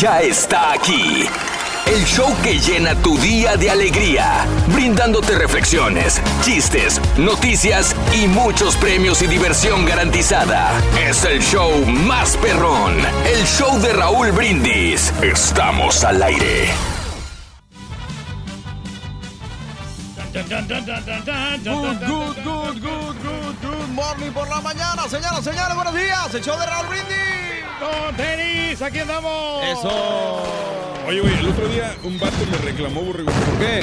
Ya está aquí. El show que llena tu día de alegría, brindándote reflexiones, chistes, noticias y muchos premios y diversión garantizada. Es el show más perrón, el show de Raúl Brindis. Estamos al aire. Good, good, good, good, good, good morning por la mañana, señoras, señores, buenos días. El show de Raúl Brindis. Con tenis, aquí andamos. Eso. Oye, güey, el otro día un vato me reclamó, borrego. ¿Por qué?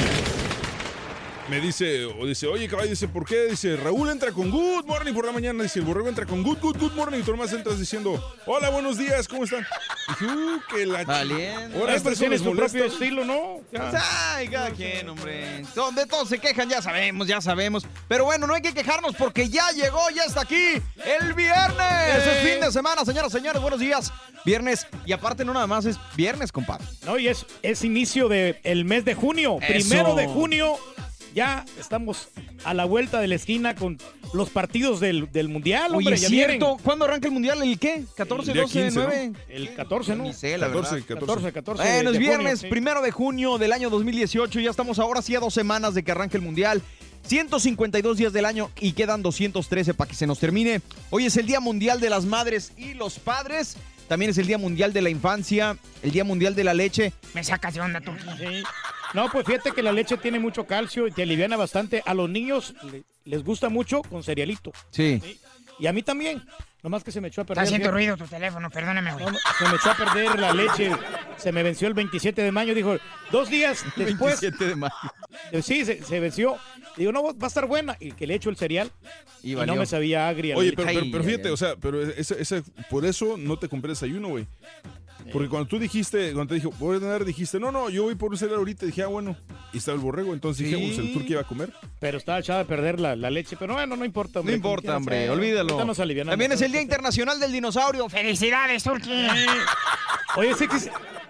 Me dice, o dice, oye, caballo, dice, ¿por qué? Dice, Raúl entra con good morning por la mañana. Dice, el borrego entra con good, good, good morning. Y tú nomás entras diciendo, hola, buenos días, ¿cómo están? Dije, uh, que la Valiente. Ahora esto tiene su molesta. propio estilo, ¿no? Ya. Ay, cada quien, hombre. De todos se quejan, ya sabemos, ya sabemos. Pero bueno, no hay que quejarnos porque ya llegó, ya está aquí el viernes. Sí. Es fin de semana, señoras, señores, buenos días. Viernes. Y aparte no nada más es viernes, compadre. No, y es, es inicio del mes de junio. Eso. Primero de junio. Ya estamos a la vuelta de la esquina con los partidos del, del Mundial, hombre. Oye, es ya cierto. vienen. ¿Cuándo arranca el mundial? ¿El qué? ¿14, El día 12, 15, ¿no? 9? El 14, ¿no? Sé, la 14, verdad. 14. 14, 14 Bueno, es junio, viernes, sí. primero de junio del año 2018. Ya estamos ahora sí a dos semanas de que arranque el Mundial. 152 días del año y quedan 213 para que se nos termine. Hoy es el Día Mundial de las Madres y los Padres. También es el Día Mundial de la Infancia, el Día Mundial de la Leche. Me sacas de onda, tú. Sí. No, pues fíjate que la leche tiene mucho calcio y te aliviana bastante. A los niños le- les gusta mucho con cerealito. Sí. Y a mí también. Nomás que se me echó a perder. Está haciendo fíjate. ruido tu teléfono, perdóname, güey. No, no, se me echó a perder la leche. Se me venció el 27 de mayo. Dijo, dos días después. 27 de mayo. Eh, Sí, se, se venció. Digo, no, va a estar buena. Y que le echo el cereal. Y Y, valió. no me sabía agria. la Oye, leche. pero, pero, Ay, pero ay, fíjate, ay. o sea, pero ese, ese- por eso no te compré desayuno, güey. Porque cuando tú dijiste, cuando te dijo, voy a tener, dijiste, no, no, yo voy por un cereal ahorita, dije, ah, bueno, y estaba el borrego, entonces dije, Sí. pues el turco iba a comer. Pero estaba echada a perder la, la leche. Pero bueno, no importa. No hombre, importa, hombre, sea. olvídalo. Ahorita nos alivianamos. También es el Día Internacional del Dinosaurio. ¡Felicidades, Turki! Oye, sí que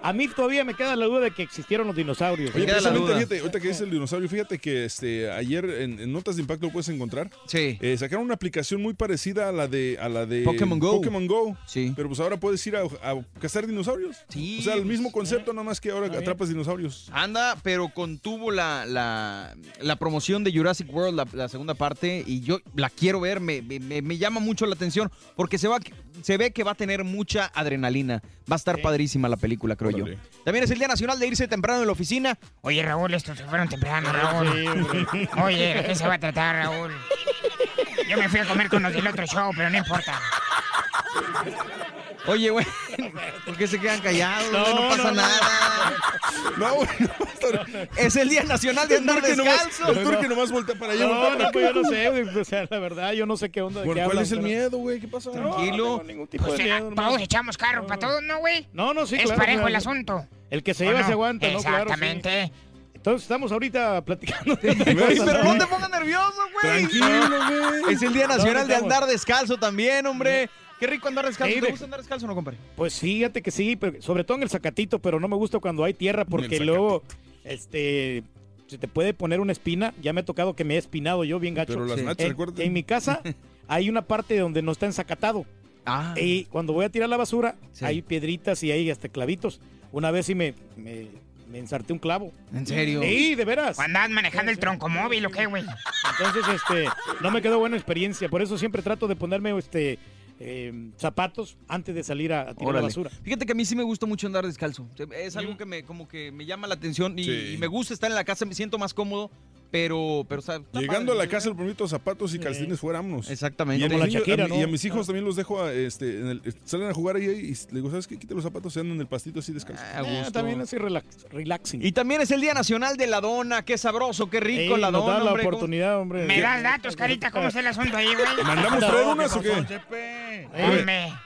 a mí todavía me queda la duda de que existieron los dinosaurios. Oye, queda la precisamente, duda. fíjate, ahorita que dice el dinosaurio, fíjate que este, ayer en, en Notas de Impacto lo puedes encontrar. Sí. Eh, sacaron una aplicación muy parecida a la de a la de Pokémon Go. Pokémon Go. Sí. Pero pues ahora puedes ir a, a cazar dinosaurios. Sí, O sea, el pues, mismo concepto, nada más que ahora atrapas dinosaurios. Anda, pero contuvo la, la, la promoción de Jurassic World, la, la segunda parte, y yo la quiero ver, me, me- me llama mucho la atención, porque se, va, se ve que va a tener mucha adrenalina. Va a estar Sí. padrísima la película, creo Órale. yo. También es el Día Nacional de irse temprano de la oficina. Oye, Raúl, estos se fueron temprano, Raúl. Sí, hombre. Oye, ¿de qué se va a tratar, Raúl? Yo me fui a comer con los del otro show, pero no importa. Oye, güey, ¿por qué se quedan callados? No, pasa no, no. nada. No, güey, no. Es el Día Nacional de El andar turque nomás, descalzo. el turque nomás voltea para allá. No, no, pues yo no sé, güey. O sea, la verdad, yo no sé qué onda. De ¿Cuál, qué cuál hablan, es el pero- miedo, güey? ¿Qué pasa? Tranquilo. No, tengo ningún tipo Pues de miedo, todos echamos carro para todos, ¿no, güey? No, no, sí, es claro, parejo claro. el asunto. El que se ¿o lleva no? se aguanta, ¿no? Claro, sí. Exactamente. Entonces estamos ahorita platicando. de cosa, pero ¿no? te pongas nervioso, güey. Tranquilo, güey. Es el Día Nacional de andar descalzo también, hombre. Qué rico andar descalzo. Sí, ¿Te gusta andar descalzo o no, compadre? Pues fíjate que sí, pero sobre todo en el zacatito, pero no me gusta cuando hay tierra porque luego este se te puede poner una espina. Ya me ha tocado que me he espinado yo bien gacho. Pero las Sí. nachas, en, mi casa hay una parte donde no está ensacatado. Ah. Y cuando voy a tirar la basura, Sí. hay piedritas y hay hasta clavitos. Una vez sí me, me, me ensarté un clavo. ¿En serio? Sí, de veras. ¿Andabas manejando el troncomóvil o qué, güey? Entonces, este, no me quedó buena experiencia. Por eso siempre trato de ponerme este eh, zapatos antes de salir a, a tirar la basura. Fíjate que a mí sí me gusta mucho andar descalzo. Es algo que me como que me llama la atención y, Sí. y me gusta estar en la casa, me siento más cómodo, pero pero está Llegando a la casa, el bonito zapatos y calcetines fuera, vámonos. Exactamente. Y a, Como mis la niños- Shakira, a mi- ¿no? y a mis hijos también los dejo, a, este, en el- salen a jugar ahí y le digo, ¿sabes qué? Quita los zapatos, se andan en el pastito así descalzo. A Eh, también así relax, relaxing. Y también es el Día Nacional de la Dona, qué sabroso, qué rico Ey, la nos dona, da la hombre, ¿cómo- oportunidad, hombre. ¿Me das datos, carita? ¿Cómo es el asunto ahí, güey? ¿Mandamos traer unas o qué?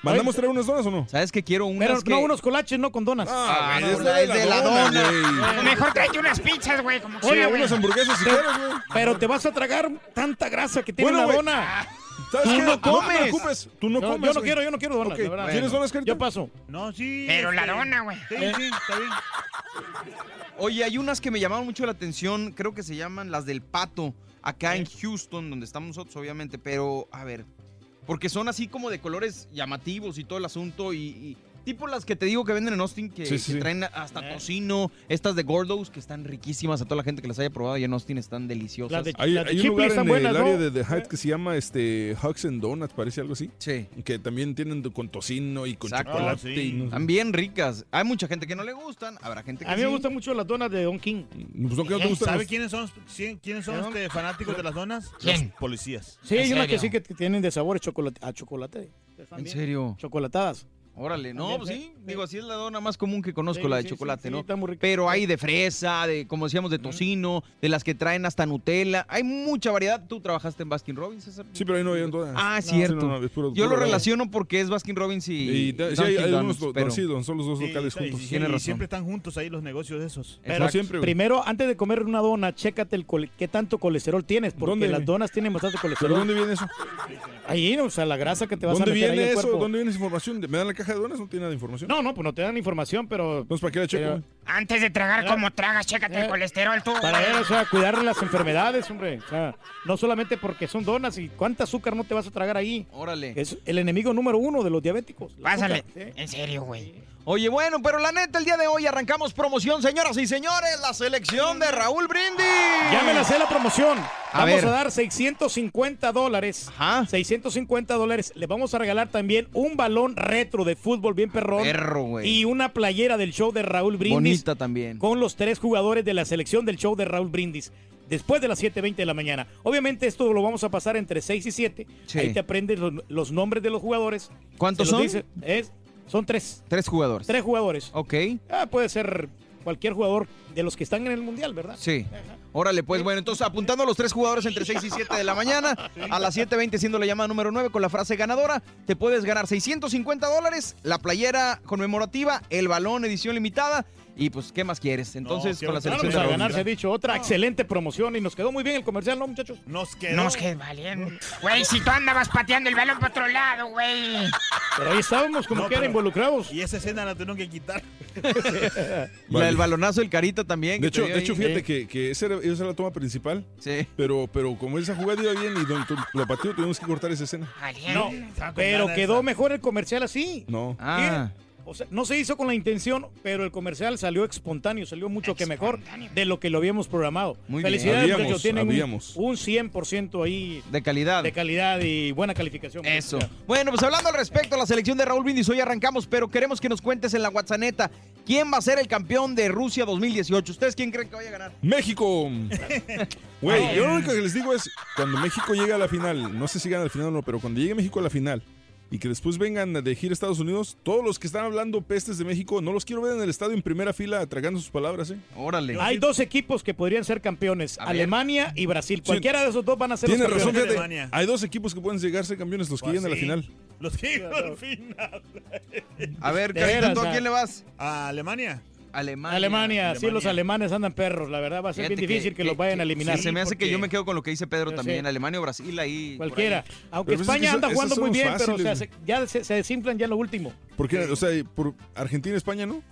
¿Mandamos traer unas donas o no? ¿Sabes que quiero unas Pero que- no unos colaches, no con donas. Ah, güey, no, es de la dona. güey. Mejor tráete unas pizzas, güey, como unas hamburguesas quieres, güey. Pero te vas a tragar tanta grasa que tiene Bueno, güey. dona. ¿Sabes Tú qué? no te comes. preocupes, Tú no Yo- comes. yo no quiero, yo no quiero donas, Ok, la verdad. ¿Tienes donas, Carita? Yo paso. No, sí. Pero la este, dona, güey. Sí, sí, está bien. Oye, hay unas que me llamaron mucho la atención, creo que se llaman las del pato, acá en Houston, donde estamos nosotros, obviamente, pero a ver, porque son así como de colores llamativos y todo el asunto, y, y tipo las que te digo que venden en Austin, que, Sí, sí, que sí. traen hasta tocino, estas de Gordos, que están riquísimas, a toda la gente que las haya probado y en Austin están deliciosas. De- Hay, un lugar en buenas, el área de The Heights que se llama este Hugs and Donuts, parece algo así. Sí. Que también tienen con tocino y con Exacto. chocolate. Ah, sí. y no. Están bien ricas. Hay mucha gente que no le gustan, habrá gente que A mí me gustan mucho las donas de Don King. Pues, ¿no, te gustan ¿Sabe los- quiénes son, sí, quiénes son este, fanáticos de las donas? ¿Quién? Los policías. Sí, hay ¿En unas que sí que tienen de sabores chocolate, a chocolate. ¿En serio? Chocolatadas. Órale, no, pues sí, digo, así es la dona más común que conozco, Sí, la de sí, chocolate, sí, sí, ¿no? está muy rica. Pero hay de fresa, de, como decíamos, de tocino, de las que traen hasta Nutella. Hay mucha variedad. ¿Tú trabajaste en Baskin Robbins, César? Sí, pero ahí no habían todas. Ah, Sí, cierto. no, no, es puro- Yo lo puro lado. relaciono porque es Baskin Robbins y, Y Dunkin' hay, hay Donuts, unos, pero- sí, don- son los dos locales sí, juntos. sí, Tiene y razón. siempre están juntos ahí los negocios esos. No siempre. Primero, antes de comer una dona, chécate el cole- qué tanto colesterol tienes, porque ¿Dónde, las donas tienen bastante ¿Pero colesterol. dónde viene eso? Ahí, o sea, la grasa que te vas a ¿Dónde meter ahí viene eso? ¿Dónde viene esa información? ¿Me dan la caja de donas? No tiene nada de información. No, no, pues no te dan información, pero Entonces, ¿para qué la checo? Pero-? Antes de tragar como tragas, chécate el Eh, colesterol tú. para ver, o sea, cuidar las enfermedades, hombre. O sea, no solamente porque son donas y cuánta azúcar no te vas a tragar ahí. Órale. Es el enemigo número uno de los diabéticos. el Pásale. azúcar, ¿sí? En serio, güey. Oye, bueno, pero la neta, el día de hoy arrancamos promoción, señoras y señores, la selección de Raúl Brindis. Ya me la sé la promoción. A Vamos ver. a dar 650 dólares. Ajá. 650 dólares. Le vamos a regalar también un balón retro de fútbol bien perrón. Perro, güey. Y una playera del show de Raúl Brindis. Bonita también. Con los tres jugadores de la selección del show de Raúl Brindis. Después de las 7.20 de la mañana. Obviamente esto lo vamos a pasar entre 6 y 7. Sí. Ahí te aprendes los, los nombres de los jugadores. ¿Cuántos son? dice. Es, son tres. Tres jugadores. Tres jugadores. Ok. Ah, puede ser cualquier jugador de los que están en el mundial, ¿verdad? Sí. Órale, pues bueno, entonces apuntando a los tres jugadores entre 6 y 7 de la mañana, a las 7.20 siendo la llamada número 9 con la frase ganadora, te puedes ganar 650 dólares, la playera conmemorativa, el balón edición limitada y pues, ¿qué más quieres? Entonces, qué con la selección Vamos de a ganar, se ha dicho. Otra excelente promoción y nos quedó muy bien el comercial, ¿no, muchachos? Nos quedó. Nos que valiendo. Güey, si tú andabas pateando el balón para otro lado, güey. Pero ahí estábamos como No, que era pero- involucrados. Y esa escena la tuvieron que quitar. La del balonazo del Carita también. De hecho, de hecho fíjate Eh, que, que esa, era, esa era la toma principal. Sí. Pero, pero como esa jugada iba bien y don, tu- lo pateó, tuvimos que cortar esa escena. No, pero quedó mejor el comercial así. No. Ah. O sea, no se hizo con la intención, pero el comercial salió espontáneo, salió mucho que mejor de lo que lo habíamos programado. Muy bien. Felicidades, Habíamos, muchachos. Tienen un, habíamos. un 100% ahí De calidad. de calidad y buena calificación. Eso. Bueno, pues hablando al respecto a la selección de Raúl Brindis, hoy arrancamos, pero queremos que nos cuentes en la WhatsApp quién va a ser el campeón de Rusia 2018. ¿Ustedes quién creen que vaya a ganar? México. Güey, yo lo único que les digo es, cuando México llega a la final, no sé si gana la final o no, pero cuando llegue México a la final y que después vengan de gira a Estados Unidos, todos los que están hablando pestes de México, no los quiero ver en el estadio en primera fila tragando sus palabras, ¿eh? Órale. Hay dos equipos que podrían ser campeones, A. Alemania y Brasil. Cualquiera de esos dos van a ser Tienes los razón, campeones. fíjate. Alemania. Hay dos equipos que pueden llegar a ser campeones, los que Pues lleguen a la final. Los que al final. A ver, Carita, ¿tú a quién le vas? A Alemania. Alemania. Alemania, sí, los alemanes andan perros. La verdad va a ser Fíjate bien difícil que, los vayan a eliminar. sí, se me hace que yo me quedo con lo que dice Pedro Yo también. sé. Alemania o Brasil ahí. Cualquiera. ahí. Aunque Pero pues es que España eso- anda jugando muy bien, pero o fáciles, sea, se- ya se, se desinflan ya lo último. ¿Por qué? O sea, por Argentina, España, ¿no?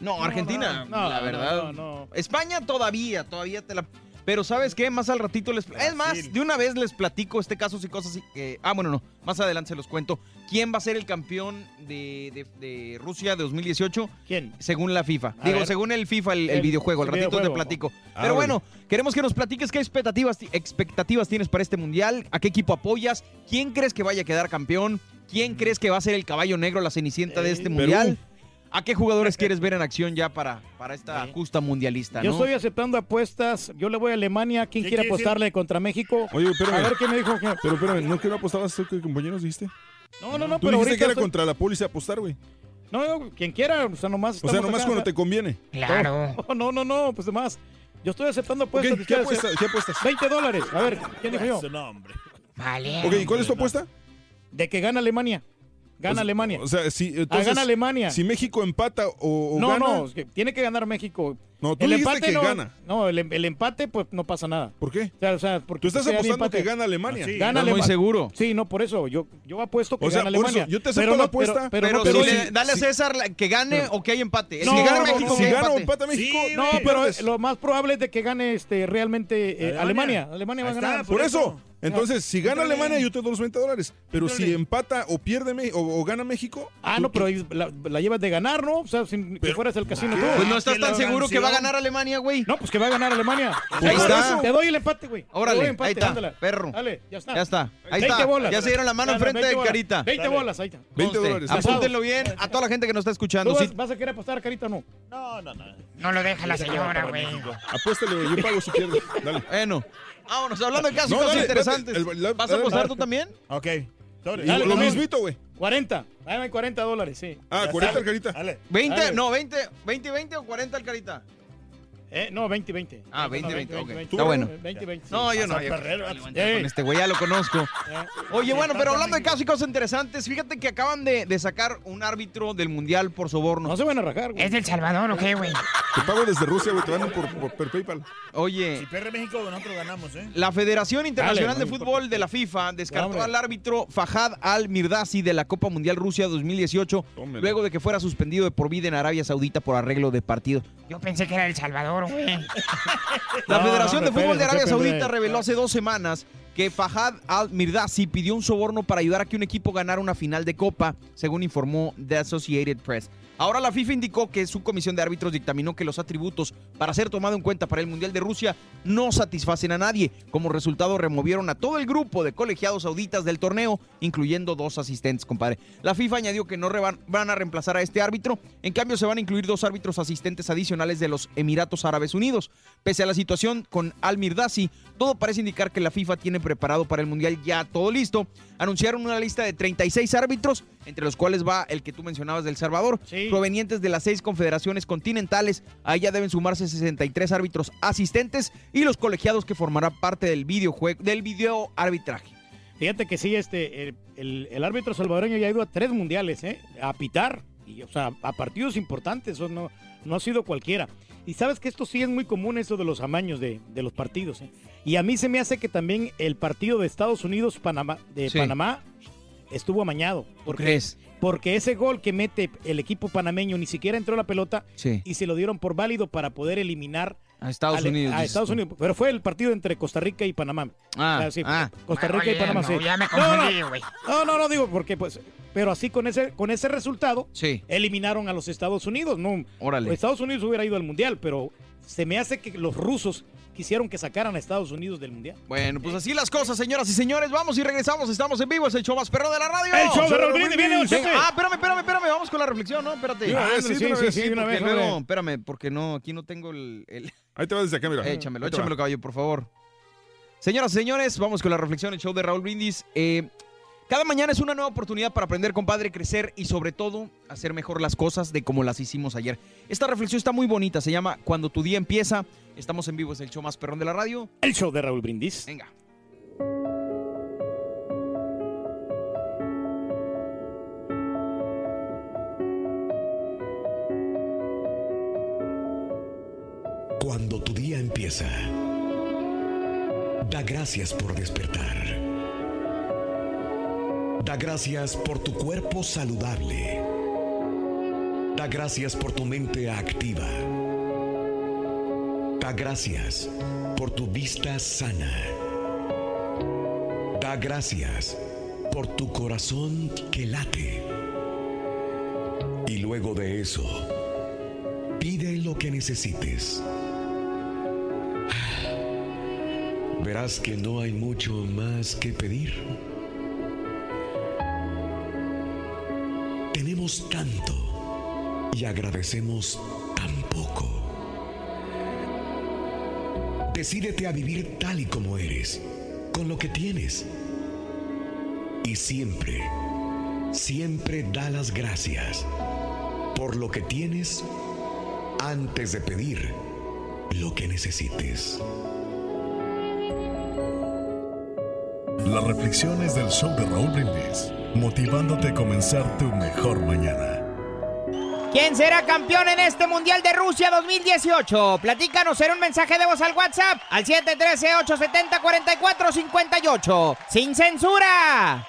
No, Argentina, no, no, la no, verdad. no, no. España todavía, todavía te la. Pero ¿sabes qué? Más al ratito les... Es más, de una vez les platico este caso y cosas así. que- ah, bueno, no. Más adelante se los cuento. ¿Quién va a ser el campeón de, de- de Rusia de 2018? ¿Quién? Según la FIFA. A Digo, ver. según el FIFA, el, el El- videojuego. Al el ratito te platico. Ah, Pero bueno. queremos que nos platiques qué expectativas, ti- expectativas tienes para este mundial. ¿A qué equipo apoyas? ¿Quién crees que vaya a quedar campeón? ¿Quién crees que va a ser el caballo negro, la cenicienta de este Perú. ¿A qué jugadores quieres ver en acción ya para, para esta justa mundialista? Yo ¿no? estoy aceptando apuestas. Yo le voy a Alemania. ¿Quién ¿Qué quiere decir? apostarle contra México? Oye, espérame. A ver qué me dijo. que- Pero espérame, ¿no que no apostabas tú, que compañeros dijiste? No, no, no, Tú pero dijiste que era estoy- contra la póliza apostar, güey. No, no, quien quiera, o sea, nomás O sea, nomás acá, cuando o sea- te conviene. Claro. No, no, no, no, pues demás. Yo estoy aceptando apuestas. ¿qué ¿Qué apuestas? 20 dólares. A ver, ¿quién dijo yo? Vale. Ok, ¿y cuál es tu apuesta? De que gana Alemania. Gana O sea- Alemania. O sea, si, Ah, entonces, gana Alemania. si México empata o, o no, gana... no, es que tiene que ganar México. No, tú el dijiste empate que no, gana. No, el, el empate, pues no pasa nada. ¿Por qué? O sea, o sea, porque Tú estás apostando empate- que gana Alemania. Sí. Gana Estás muy seguro. Sí, no, por eso. Yo, yo apuesto que O sea, gana Alemania. eso, yo te acepto pero la no, pero- apuesta, Pero, Pero, no, si le- dale a. César la- que gane o que hay empate. No, si gana no, México, no, que Si gana o empate. empata México, Sí, No, pero lo más probable es de que gane este realmente eh, Alemania. Alemania. Alemania va a ganar. Por eso. Entonces, si gana Entrale. Alemania, yo te doy los 20 dólares. Pero si empata o pierde México o, o gana México. Ah, tú- no, pero tú- ahí la, la llevas de ganar, ¿no? O sea, sin que Pero- fueras al casino tú. Pues no estás tan seguro que va a ganar Alemania, güey. No, pues que va a ganar Alemania. Ahí Por está. eso, Te doy el empate, güey. Órale, empate, ahí está, ándale. perro. Dale, ya está. Ya está. Ahí 20 está. bolas. Ya se dieron la mano enfrente 20 de. Carita. 20 Dale. bolas, ahí está. 20 Conste, dólares. Apúntenlo bien a toda la gente que nos está ¿Tú escuchando. vas, Sí, vas a querer apostar, Carita, o no? No, no, no. No lo deja la señora, güey. Apuéstale. Yo pago si pierdes. Dale. Bueno, vámonos. Hablando de casos No, cosas dale, interesantes. espérate, el- la- ¿Vas a dale. apostar tú también? Ok. Y Dale, lo mismito, güey. 40. Dame 40 dólares, sí. Ah, Ya 40 está. al carita. Dale. 20, Dale. no, 20, 20, 20 o 40 al carita. Eh, no, 20, 20. Ah, 20, 20, ok. Está Está bueno. 20, 20. No, yo no. Yo-. Con este güey ya lo conozco. Oye, bueno, pero hablando de casos y cosas interesantes, fíjate que acaban de, de sacar un árbitro del Mundial por soborno. No se van a rajar, güey. ¿Es del Salvador o qué, güey? Te pago desde Rusia, güey. Te van por, por, por PayPal. Oye, Si pierde México, nosotros ganamos, ¿eh? La Federación Internacional Dale, de no Fútbol de la FIFA descartó al árbitro Fahad Al-Mirdasi de la Copa Mundial Rusia 2018 Tómela. luego de que fuera suspendido de por vida en Arabia Saudita por arreglo de partido. Yo pensé que era El Salvador, güey. La No, Federación no, de Fútbol de Arabia. Saudita reveló hace dos semanas que Fahad Al-Mirdasi pidió un soborno para ayudar a que un equipo ganara una final de Copa, según informó The Associated Press. Ahora la FIFA indicó que su comisión de árbitros dictaminó que los atributos para ser tomado en cuenta para el Mundial de Rusia no satisfacen a nadie. Como resultado removieron a todo el grupo de colegiados sauditas del torneo, incluyendo dos asistentes, compadre. La FIFA añadió que no van a reemplazar a este árbitro, en cambio se van a incluir dos árbitros asistentes adicionales de los Emiratos Árabes Unidos. Pese a la situación con Al Mirdasi, todo parece indicar que la FIFA tiene preparado para el Mundial ya todo listo. Anunciaron una lista de 36 árbitros, entre los cuales va el que tú mencionabas del Salvador, Sí. provenientes de las seis confederaciones continentales. Ahí ya deben sumarse 63 árbitros asistentes y los colegiados que formarán parte del videojuego, del video arbitraje. Fíjate que sí, este, el, el- el árbitro salvadoreño ya ha ido a tres mundiales, ¿eh? A pitar, y, o sea, a partidos importantes, eso no, no ha sido cualquiera. Y sabes que esto sí es muy común, eso de los amaños de, de los partidos, ¿eh? Y a mí se me hace que también el partido de Estados Unidos-Panamá, de Sí. Panamá, estuvo amañado. Porque, crees? Porque ese gol que mete el equipo panameño ni siquiera entró la pelota Sí. y se lo dieron por válido para poder eliminar A Estados Ale- Unidos. A Estados tú. Unidos. Pero fue el partido entre Costa Rica y Panamá. Ah, sí, ah. Costa Rica y Panamá, no, sí. ya me No, no, confundí, güey. No, no, no digo porque pues, pero así con ese con ese resultado Sí. eliminaron a los Estados Unidos, no. Órale. Estados Unidos hubiera ido al mundial, pero se me hace que los rusos quisieron que sacaran a Estados Unidos del mundial. Bueno, pues así las cosas, señoras y señores. Vamos y regresamos. Estamos en vivo. Es el show más perro de la radio. El show de Raúl Brindis. Brindis, viene. Ah, espérame, espérame, espérame. Vamos con la reflexión, ¿no? Espérate. Ándale, sí, sí, sí, de una porque vez, luego, espérame, porque no, aquí no tengo el... el- Ahí te vas desde acá, mira. Échamelo, échamelo, caballo, por favor. Señoras y señores, vamos con la reflexión, el show de Raúl Brindis. Eh, cada mañana es una nueva oportunidad para aprender, compadre, crecer y sobre todo hacer mejor las cosas de como las hicimos ayer. Esta reflexión está muy bonita, se llama Cuando tu día empieza. Estamos en vivo, es el show más perrón de la radio. El show de Raúl Brindis. Venga. Cuando tu día empieza, da gracias por despertar. Da gracias por tu cuerpo saludable. Da gracias por tu mente activa. Da gracias por tu vista sana. Da gracias por tu corazón que late. Y luego de eso, pide lo que necesites. Verás que no hay mucho más que pedir. Tanto y agradecemos tan poco. Decídete a vivir tal y como eres, con lo que tienes. Y siempre, siempre da las gracias por lo que tienes antes de pedir lo que necesites. Las reflexiones del show de Raúl Brindis, motivándote a comenzar tu mejor mañana. ¿Quién será campeón en este Mundial de Rusia 2018? Platícanos en un mensaje de voz al WhatsApp al 713-870-4458. ¡Sin censura!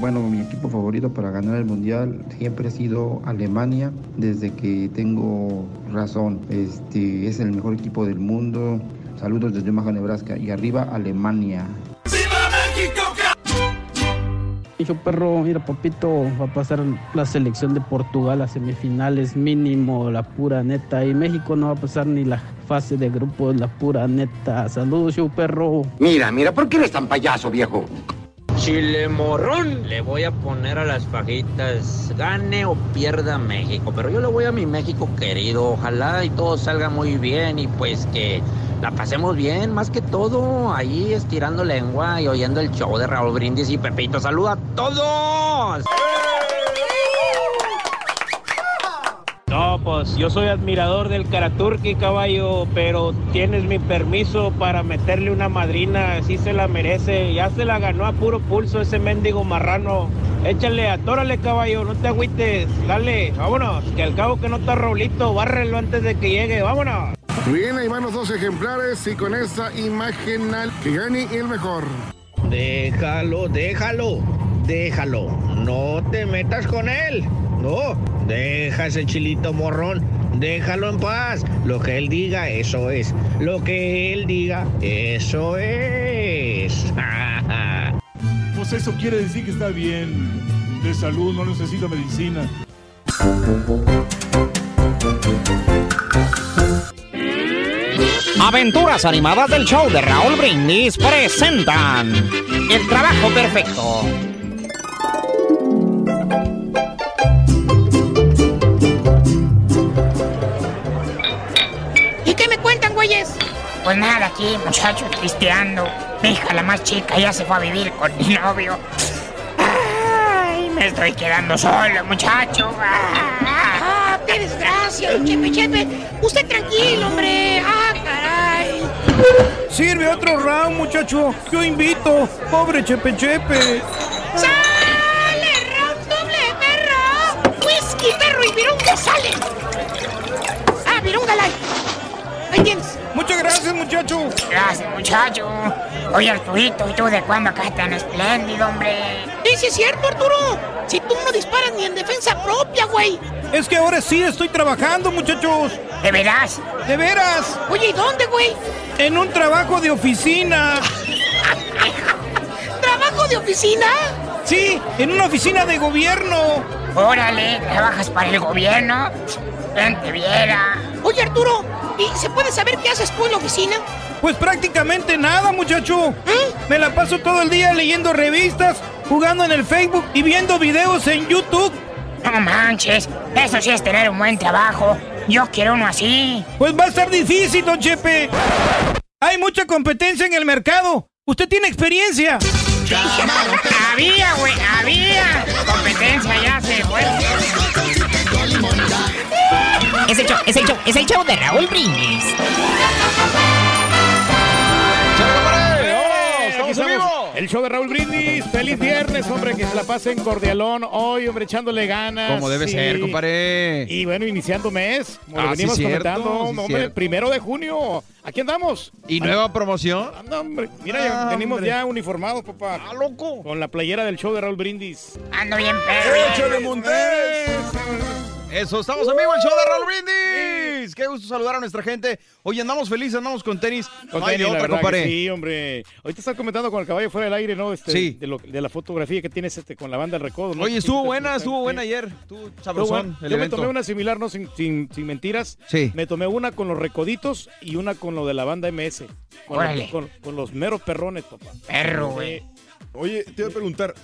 Bueno, mi equipo favorito para ganar el mundial siempre ha sido Alemania, desde que tengo razón. Este es el mejor equipo del mundo. Saludos desde Omaha, Nebraska. Y arriba Alemania. Hijo perro, mira papito, va a pasar la selección de Portugal a semifinales mínimo, la pura neta. Y México no va a pasar ni la fase de grupos, la pura neta. Saludos, hijo perro. Mira, mira, ¿por qué eres tan payaso, viejo? Chile morrón. Le voy a poner a las fajitas, gane o pierda México. Pero yo le voy a mi México querido. Ojalá y todo salga muy bien y pues que la pasemos bien, más que todo, ahí estirando lengua y oyendo el show de Raúl Brindis y Pepito. ¡Saluda a todos! No, pues yo soy admirador del Karaturki, caballo, pero tienes mi permiso para meterle una madrina, si se la merece. Ya se la ganó a puro pulso ese mendigo marrano. Échale, atórale, caballo, no te agüites. Dale, vámonos, que al cabo que no está Raulito, bárrelo antes de que llegue, vámonos. Bien, ahí van los dos ejemplares y con esta imagen al que gane el mejor. Déjalo, déjalo, déjalo. No te metas con él. No, deja ese chilito morrón. Déjalo en paz. Lo que él diga, eso es. Lo que él diga, eso es. Pues eso quiere decir que está bien de salud, no necesita medicina. Aventuras animadas del show de Raúl Brindis presentan El trabajo perfecto. Güeyes? Pues nada, aquí, muchacho, tristeando. Mi hija, la más chica, ya se fue a vivir con mi novio. Ay, me estoy quedando solo, muchacho. ¡Ah, qué desgracia, Chepe Chepe! Usted tranquilo, hombre. ¡Ah, caray! Sirve otro round, muchacho. Yo invito. Pobre Chepe Chepe. ¡Sale, round doble, perro! ¡Whisky, perro y virunga sale! ¡Ah, virunga light! Tienes. Muchas gracias, muchacho. Gracias, muchacho. Oye, Arturito, ¿y tú de cuándo acá tan espléndido, hombre? Sí, sí es cierto, Arturo. Si tú no disparas ni en defensa propia, güey. Es que ahora sí estoy trabajando, muchachos. ¿De veras? ¿De veras? Oye, ¿y dónde, güey? En un trabajo de oficina. ¿Trabajo de oficina? Sí, en una oficina de gobierno. Órale, ¿trabajas para el gobierno? ¿Quién te viera? Oye, Arturo, ¿y se puede saber qué haces tú en la oficina? Pues prácticamente nada, muchacho. Me la paso todo el día leyendo revistas, jugando en el Facebook y viendo videos en YouTube. No manches, eso sí es tener un buen trabajo. Yo quiero uno así. Pues va a estar difícil, don Chepe. Hay mucha competencia en el mercado. Usted tiene experiencia. Había, güey, había. Competencia ya se fue. Es el show, es el show, es el show de Raúl Brindis. Aquí estamos. El show de Raúl Brindis. Feliz viernes, hombre, que se la pasen cordialón hoy, hombre, echándole ganas. Como debe Sí. ser, compadre. Y bueno, iniciando mes, como Ah, lo venimos sí, cierto, comentando, sí, hombre, cierto. primero de junio. Aquí andamos. ¿Y nueva promoción? No, hombre, mira, ya Ah, venimos hombre. ya uniformados, papá. ¡Ah, loco! Con la playera del show de Raúl Brindis. Ando bien perro. ¡Échale, Montes! Eso, estamos en vivo, el show de Raúl Brindis. Qué gusto saludar a nuestra gente. Hoy andamos felices, andamos con tenis. Con no hay de tenis, la otra, compadre. Sí, hombre. Ahorita estás comentando con el caballo fuera del aire, ¿no? Este, Sí. De, lo- de la fotografía que tienes este, con la banda del recodo. ¿no? Oye, estuvo buena, estuvo sí. buena ayer. Estuvo sabrosón bueno. el Yo me evento. tomé una similar, no sin, sin, sin mentiras. Sí. Me tomé una con los recoditos y una con lo de la banda MS. Con, Órale. los, con, con los meros perrones, papá. Perro, güey. Oye, te iba a preguntar,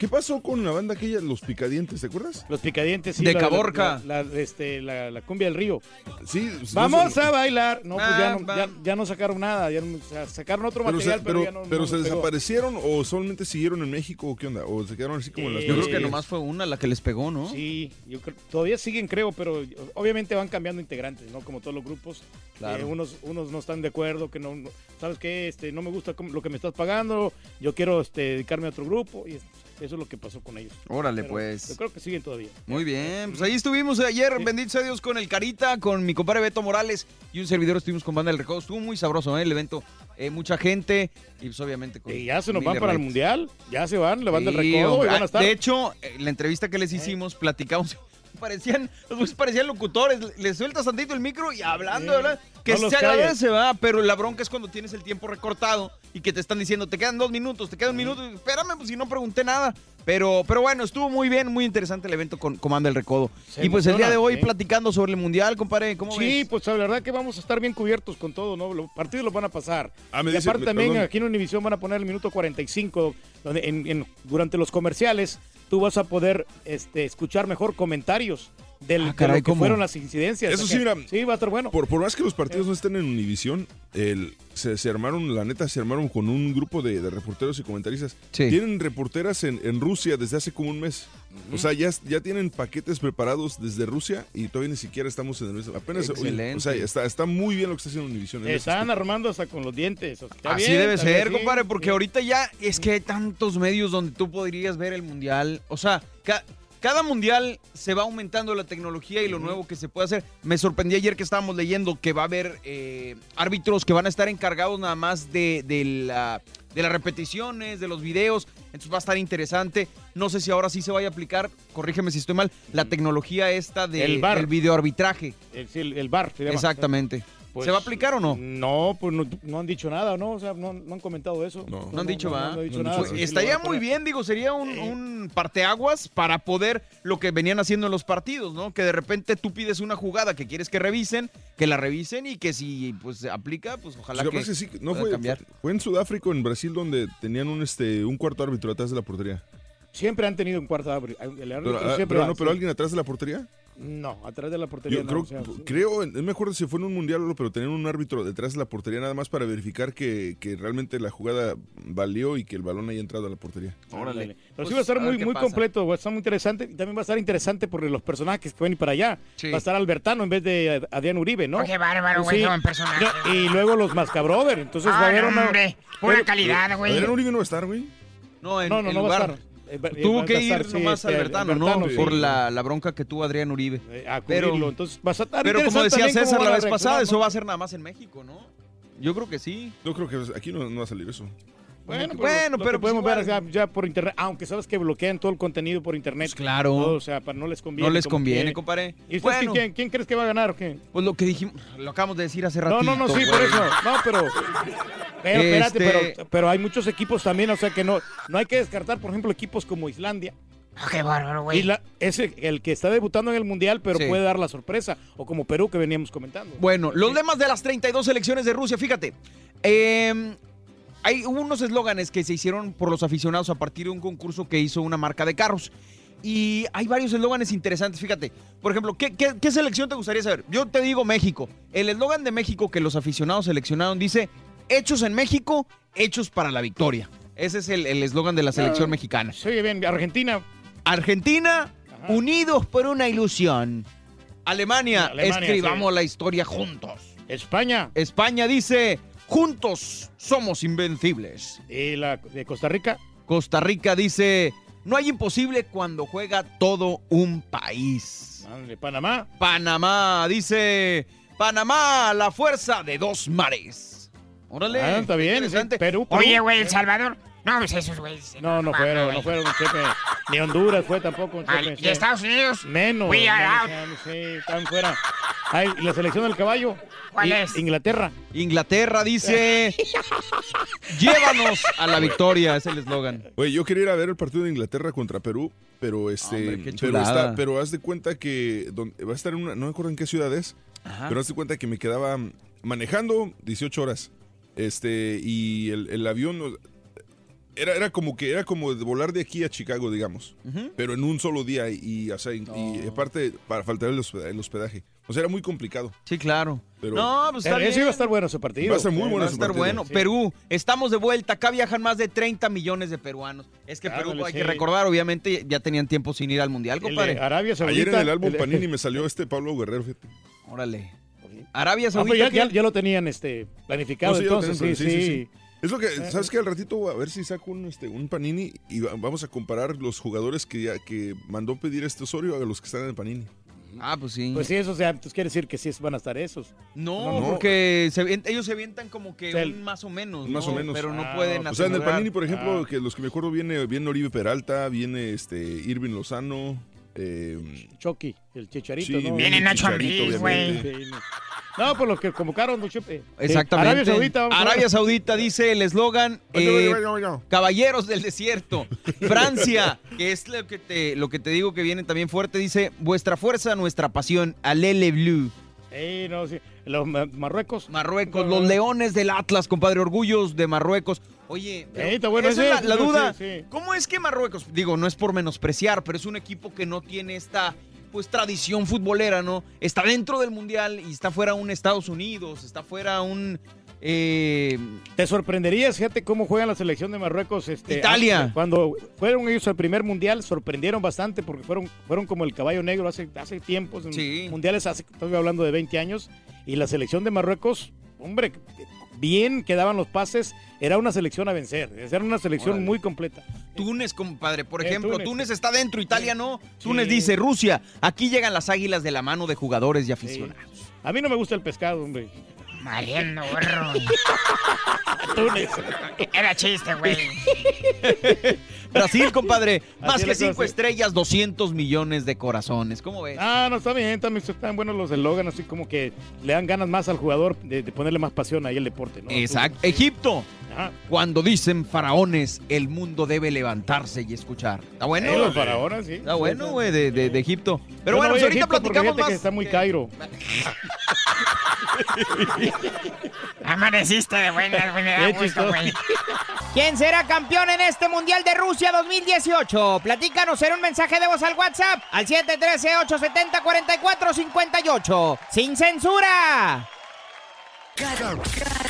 ¿qué pasó con la banda aquella, Los Picadientes, te acuerdas? Los picadientes, sí. De la- Caborca. La, la- este, la, la cumbia del río. Sí. Vamos no a bailar. No, pues ya no, Bam, ya, ya no sacaron nada. Ya no- o sea, sacaron otro Pero, se, material, pero, pero, ya no. pero no se desaparecieron o solamente siguieron en México o qué onda? O se quedaron así como en las Eh, Yo creo que nomás fue una la que les pegó, ¿no? Sí, yo creo, todavía siguen, creo, pero obviamente van cambiando integrantes, ¿no? Como todos los grupos. Claro. Eh, unos, unos no están de acuerdo, que no, no- ¿sabes qué? Este, no me gusta cómo- lo que me estás pagando, yo quiero este, dedicarme a otro grupo, y es- eso es lo que pasó con ellos. Órale, Pero pues. Yo creo que siguen todavía. Muy bien, pues ahí estuvimos ayer, bendito sea Dios, con el Carita, con mi compadre Beto Morales y un servidor estuvimos con Banda del Recodo. Estuvo muy sabroso ¿eh? el evento, eh, mucha gente y pues obviamente con Y ya se nos van para el. Mundial, ya se van, le van del Sí, recodo y van a estar. De hecho, en la entrevista que les hicimos, platicamos. Parecían, los güeyes parecían locutores. Les sueltas tantito el micro y hablando, Sí. ¿verdad? Que No se agradece, ¿verdad? Pero la bronca es cuando tienes el tiempo recortado y que te están diciendo, te quedan dos minutos, te queda un minuto. Espérame, pues si no pregunté nada. Pero, pero bueno, estuvo muy bien, muy interesante el evento con Comando del Recodo. Se y pues el día de hoy platicando sobre el Mundial, compadre, ¿cómo Sí, ves? pues la verdad que vamos a estar bien cubiertos con todo, ¿no? Los partidos los van a pasar. Ah, me y dice- aparte me- también perdón. aquí en Univisión van a poner el minuto 45, donde en- en- durante los comerciales tú vas a poder este, escuchar mejor comentarios del, Ah, caray, de lo que ¿cómo? fueron las incidencias. Eso O sí, mira, Sí, va a estar bueno. Por, por más que los partidos no estén en Univisión, el, se, se armaron, la neta, se armaron con un grupo de, de reporteros y comentaristas. Sí. Tienen reporteras en, en Rusia desde hace como un mes. O sea, ya, ya tienen paquetes preparados desde Rusia y todavía ni siquiera estamos en el. Apenas, oye, o sea, está, está muy bien lo que está haciendo Univisión. en ese Están armando hasta con los dientes. o sea, está Así bien, debe bien, ser, sí, compadre, porque sí. ahorita ya es que hay tantos medios donde tú podrías ver el mundial. O sea, ca- cada mundial se va aumentando la tecnología y lo nuevo que se puede hacer. Me sorprendí ayer que estábamos leyendo que va a haber eh, árbitros que van a estar encargados nada más de, de la- de las repeticiones, de los videos. Entonces va a estar interesante. No sé si ahora sí se vaya a aplicar, corrígeme si estoy mal, la tecnología esta de- El del videoarbitraje. El, sí, el, el bar. se llama. Exactamente. Pues, ¿Se va a aplicar o no? No, pues no, no han dicho nada, ¿no? O sea, no, no han comentado eso. No. No han dicho, ¿va? No, han dicho No han nada. sí, sí lo Estaría muy bien, digo, sería un, un parteaguas para poder lo que venían haciendo en los partidos, ¿no? Que de repente tú pides una jugada que quieres que revisen, que la revisen y que si pues se aplica, pues ojalá Lo que, que sí, no pueda fue, cambiar. fue, en Sudáfrica o en Brasil donde tenían un, este, un cuarto árbitro atrás de la portería. Siempre han tenido un cuarto árbitro. El árbitro Pero, ah, siempre pero no, pero sí. alguien atrás de la portería. No, atrás de la portería Yo no, creo, o sea, sí. creo, no me acuerdo si fue en un mundial o no, pero tenían un árbitro detrás de la portería nada más para verificar que, que realmente la jugada valió y que el balón haya entrado a la portería. Órale. Pero Pues, sí va a estar a muy, qué muy pasa. completo, va a estar muy interesante. Y también va a estar interesante por los personajes que a ir para allá. Sí. Va a estar Albertano en vez de Adrián Uribe, ¿no? Qué bárbaro, güey, Sí. No, Y luego los Mascabrothers. Entonces va a Ah, haber no, una. hombre, pura Pero- calidad, güey. Adrián Uribe no va a estar, güey. No, en, No, no, en no va a estar. Eh, Tuvo que ir sí, nomás este, Albertano, ¿no? Albertano, sí. Por la, la bronca que tuvo Adrián Uribe. Eh, a Pero-. Entonces va a estar Pero como decía César la vez pasada, eso ¿no? va a ser nada más en México, ¿no? Yo creo que sí. Yo creo que aquí no, no va a salir eso. Bueno, Bueno, bueno, pero pero pues podemos ver igual. ya, ya por internet, aunque sabes que bloquean todo el contenido por internet. Pues claro. Todo, o sea, para no les conviene. No les conviene, quieren. compadre. ¿Y Bueno. quién, quién crees que va a ganar o qué? Pues lo que dijimos, lo acabamos de decir hace No, ratito. no, no, sí, por güey. eso. No, pero. Pero espérate, Este- pero, pero hay muchos equipos también, o sea que no, no hay que descartar, por ejemplo, equipos como Islandia. Ah, qué bárbaro, güey. Ese, el que está debutando en el Mundial, pero Sí. puede dar la sorpresa. O como Perú que veníamos comentando. Bueno, los lemas de las 32 selecciones de Rusia, fíjate. eh, hay hubo unos eslóganes que se hicieron por los aficionados a partir de un concurso que hizo una marca de carros. Y hay varios eslóganes interesantes, fíjate. Por ejemplo, ¿qué, qué, qué selección te gustaría saber? Yo te digo México. El eslogan de México que los aficionados seleccionaron dice, hechos en México, hechos para la victoria. Ese es el eslogan de la selección Ah, mexicana. Sí, bien, Argentina. Argentina, unidos por una ilusión. Alemania, Alemania, escribamos sí. la historia juntos. España. España dice, juntos somos invencibles. ¿Y la de Costa Rica? Costa Rica dice, no hay imposible cuando juega todo un país. De Panamá. Panamá dice, Panamá, la fuerza de dos mares. Órale. Ah, está bien. sí. interesante. Perú, Perú. Oye, güey, El Salvador. No, pues esos güeyes. No, no fueron, no fueron, chepe. Ni Honduras fue tampoco. Chepe, ¿y sí. Estados Unidos? Menos. We are out. sí, están fuera. Ay, ¿y la selección del caballo? ¿Cuál es? Inglaterra. Inglaterra dice, llévanos a la victoria, es el eslogan. Oye, yo quería ir a ver el partido de Inglaterra contra Perú, pero este, Hombre, qué pero, está- pero haz de cuenta que donde, va a estar en una, no me acuerdo en qué ciudad es, Ajá. pero haz de cuenta que me quedaba manejando 18 horas, este, y el, el avión era, era como que era como de volar de aquí a Chicago, digamos, pero en un solo día y, y, o sea, y- y aparte para faltar el hospedaje, el hospedaje. o sea, era muy complicado. Sí, claro. Pero No, pues está Ese bien. iba a estar bueno ese partido. Va a estar muy Sí, bueno Va a estar partido. bueno. Sí. Perú, estamos de vuelta. Acá viajan más de 30 millones de peruanos. Es que Perú, hay sí. que recordar, obviamente, ya tenían tiempo sin ir al Mundial, compadre. Arabia Saudita. Ayer en el álbum el- Panini me salió este Pablo Guerrero, fíjate. Órale. Arabia Ah, pues Saudita. ya, ya- lo tenían este, planificado, No, entonces, sí, tenemos, sí, sí, sí, sí. Es lo que, Eh, ¿sabes qué? Al ratito a ver si saco un, este, un Panini y va- vamos a comparar los jugadores que, ya- que mandó pedir este Osorio a los que están en el Panini. Ah, pues sí. Pues sí, eso o sea, entonces quiere decir que sí van a estar esos. no, no. porque se ellos se avientan como que O sea, el- un más o menos. Más ¿no? o menos. Pero no Ah, pueden O sea, en el. Panini, por ejemplo, Ah. que los que me acuerdo viene, viene Oribe Peralta, viene este Irving Lozano, eh, Chucky, el chicharito, Sí, ¿no? viene Nacho Ambriz, güey. Sí, no. No, pues los que convocaron, don Chepe. Sí. Exactamente. Arabia Saudita. Arabia Saudita dice el eslogan eh. Caballeros del Desierto. Francia, que es lo que te lo que te digo que viene también fuerte, dice vuestra fuerza, nuestra pasión, Alele Blue. Eh, no, sí. Los Ma- Marruecos. Marruecos, los leones del Atlas, compadre, orgullos de Marruecos. Oye, pero Eh, está bueno esa ese, es la, la sí, duda. sí, sí. ¿Cómo es que Marruecos, digo, no es por menospreciar, pero es un equipo que no tiene esta pues tradición futbolera, ¿no? Está dentro del mundial y está fuera un Estados Unidos, está fuera un eh, Te sorprenderías, fíjate cómo juega la selección de Marruecos. Este, Italia. Cuando fueron ellos al primer mundial, sorprendieron bastante porque fueron, fueron como el caballo negro hace, hace tiempos, en Sí. mundiales, hace, estoy hablando de 20 años. Y la selección de Marruecos, hombre, bien quedaban los pases, era una selección a vencer. Era una selección Órale. muy completa. Túnez, compadre, por Eh, ejemplo, Túnez. Túnez. está dentro, Italia no. Sí. Túnez dice, Rusia, aquí llegan las águilas de la mano de jugadores y aficionados. A mí no me gusta el pescado, hombre. Mariano, burro. Túnez. Era chiste, güey. Brasil, compadre, más que cinco estrellas, 200 millones de corazones. ¿Cómo ves? Ah, no, está bien, también están buenos los eslogan, así como que le dan ganas más al jugador de, de ponerle más pasión ahí al deporte, ¿no? Exacto. Egipto, Ajá. cuando dicen faraones, el mundo debe levantarse y escuchar. ¿Está bueno? Eh, los faraones, sí. Está bueno, güey, de, de- de Egipto. Pero Yo bueno, no pues ahorita Egipto platicamos más. que está muy Cairo. Amaneciste de buenas, güey. Me da Qué gusto, chistoso. güey. ¿Quién será campeón en este Mundial de Rusia 2018? Platícanos en un mensaje de voz al WhatsApp al 713-870-4458. ¡Sin censura! Cada,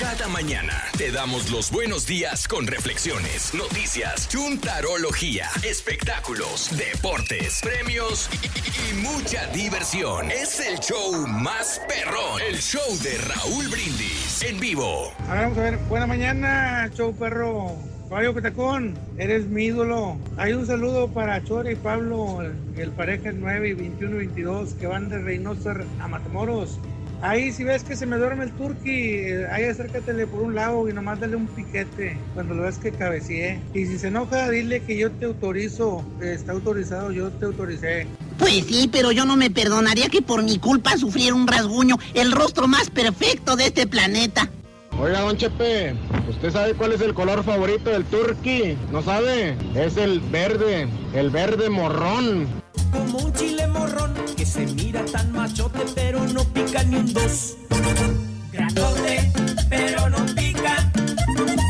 cada mañana te damos los buenos días con reflexiones, noticias, chuntarología, espectáculos, deportes, premios y, y- y mucha diversión. Es el show más perrón, el show de Raúl Brindis en vivo. A ver, vamos a ver. Buena mañana, show perro. Caballo Petacón, eres mi ídolo. Hay un saludo para Chore y Pablo, el, pareja 9 y 21 y 22 que van de Reynosa a Matamoros. Ahí si ves que se me duerme el turqui, eh, ahí acércatele por un lado y nomás dale un piquete cuando lo ves que cabeceé. Y si se enoja, dile que yo te autorizo, está autorizado, yo te autoricé. Pues sí, pero yo no me perdonaría que por mi culpa sufriera un rasguño, el rostro más perfecto de este planeta. Oiga, don Chepe, ¿usted sabe cuál es el color favorito del turqui? ¿No sabe? Es el verde, el verde morrón. Como un chile morrón que se mira tan machote pero no pica ni un dos. Grandote, pero no pica.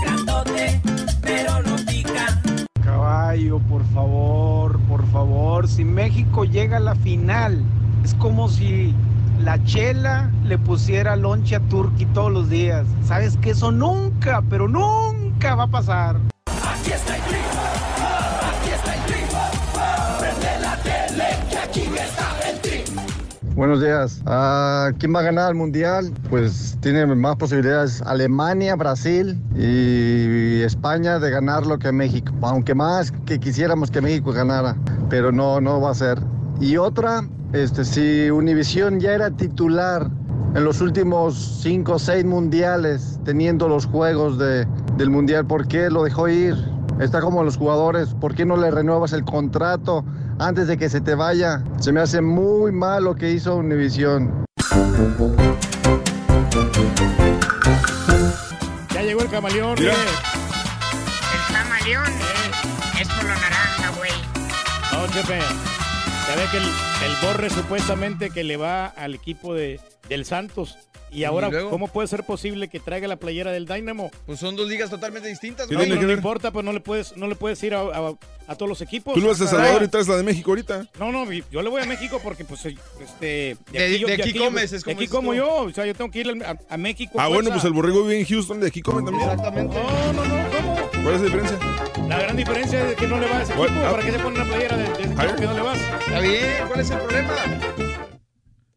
Grandote, pero no pica. Caballo, por favor, por favor, si México llega a la final, es como si la chela le pusiera lonche a Turqui todos los días. ¿Sabes que Eso nunca, pero nunca va a pasar. Aquí está el tri, aquí está el tri. Prende la tele, que aquí está el. Buenos días. Ah, ¿Quién va a ganar el mundial? Pues tiene más posibilidades Alemania, Brasil y España de ganarlo que México. Aunque más que quisiéramos que México ganara, pero no, no va a ser. Y otra, este, si Univision ya era titular en los últimos cinco o seis mundiales, teniendo los juegos de, del mundial, ¿por qué lo dejó ir? Está como los jugadores, ¿por qué no le renuevas el contrato antes de que se te vaya? Se me hace muy mal lo que hizo Univision. Ya llegó el camaleón. Mire. El camaleón es por lo naranja, güey. Chepe. Ya ve que el, el Borre supuestamente que le va al equipo de, del Santos. Y ahora? ¿cómo puede ser posible que traiga la playera del Dynamo? Pues son dos ligas totalmente distintas, No, no, no importa, pues no le puedes, no le puedes ir a, a- a todos los equipos. Tú lo vas a Salvador y traes la de México ahorita. No, no, yo le voy a México porque, pues, este... De- yo- de aquí comes, es de como aquí dices como tú. yo. O sea, yo tengo que ir a, a México. Ah, bueno, fuerza. pues el borrego vive en Houston, de aquí come también. Exactamente. No, no, no, ¿cómo? ¿Cuál es la diferencia? La gran diferencia es que no le va a ese equipo. Ah. ¿Para qué se pone una playera de, de ese equipo que no le vas? Está bien, ¿cuál es el problema?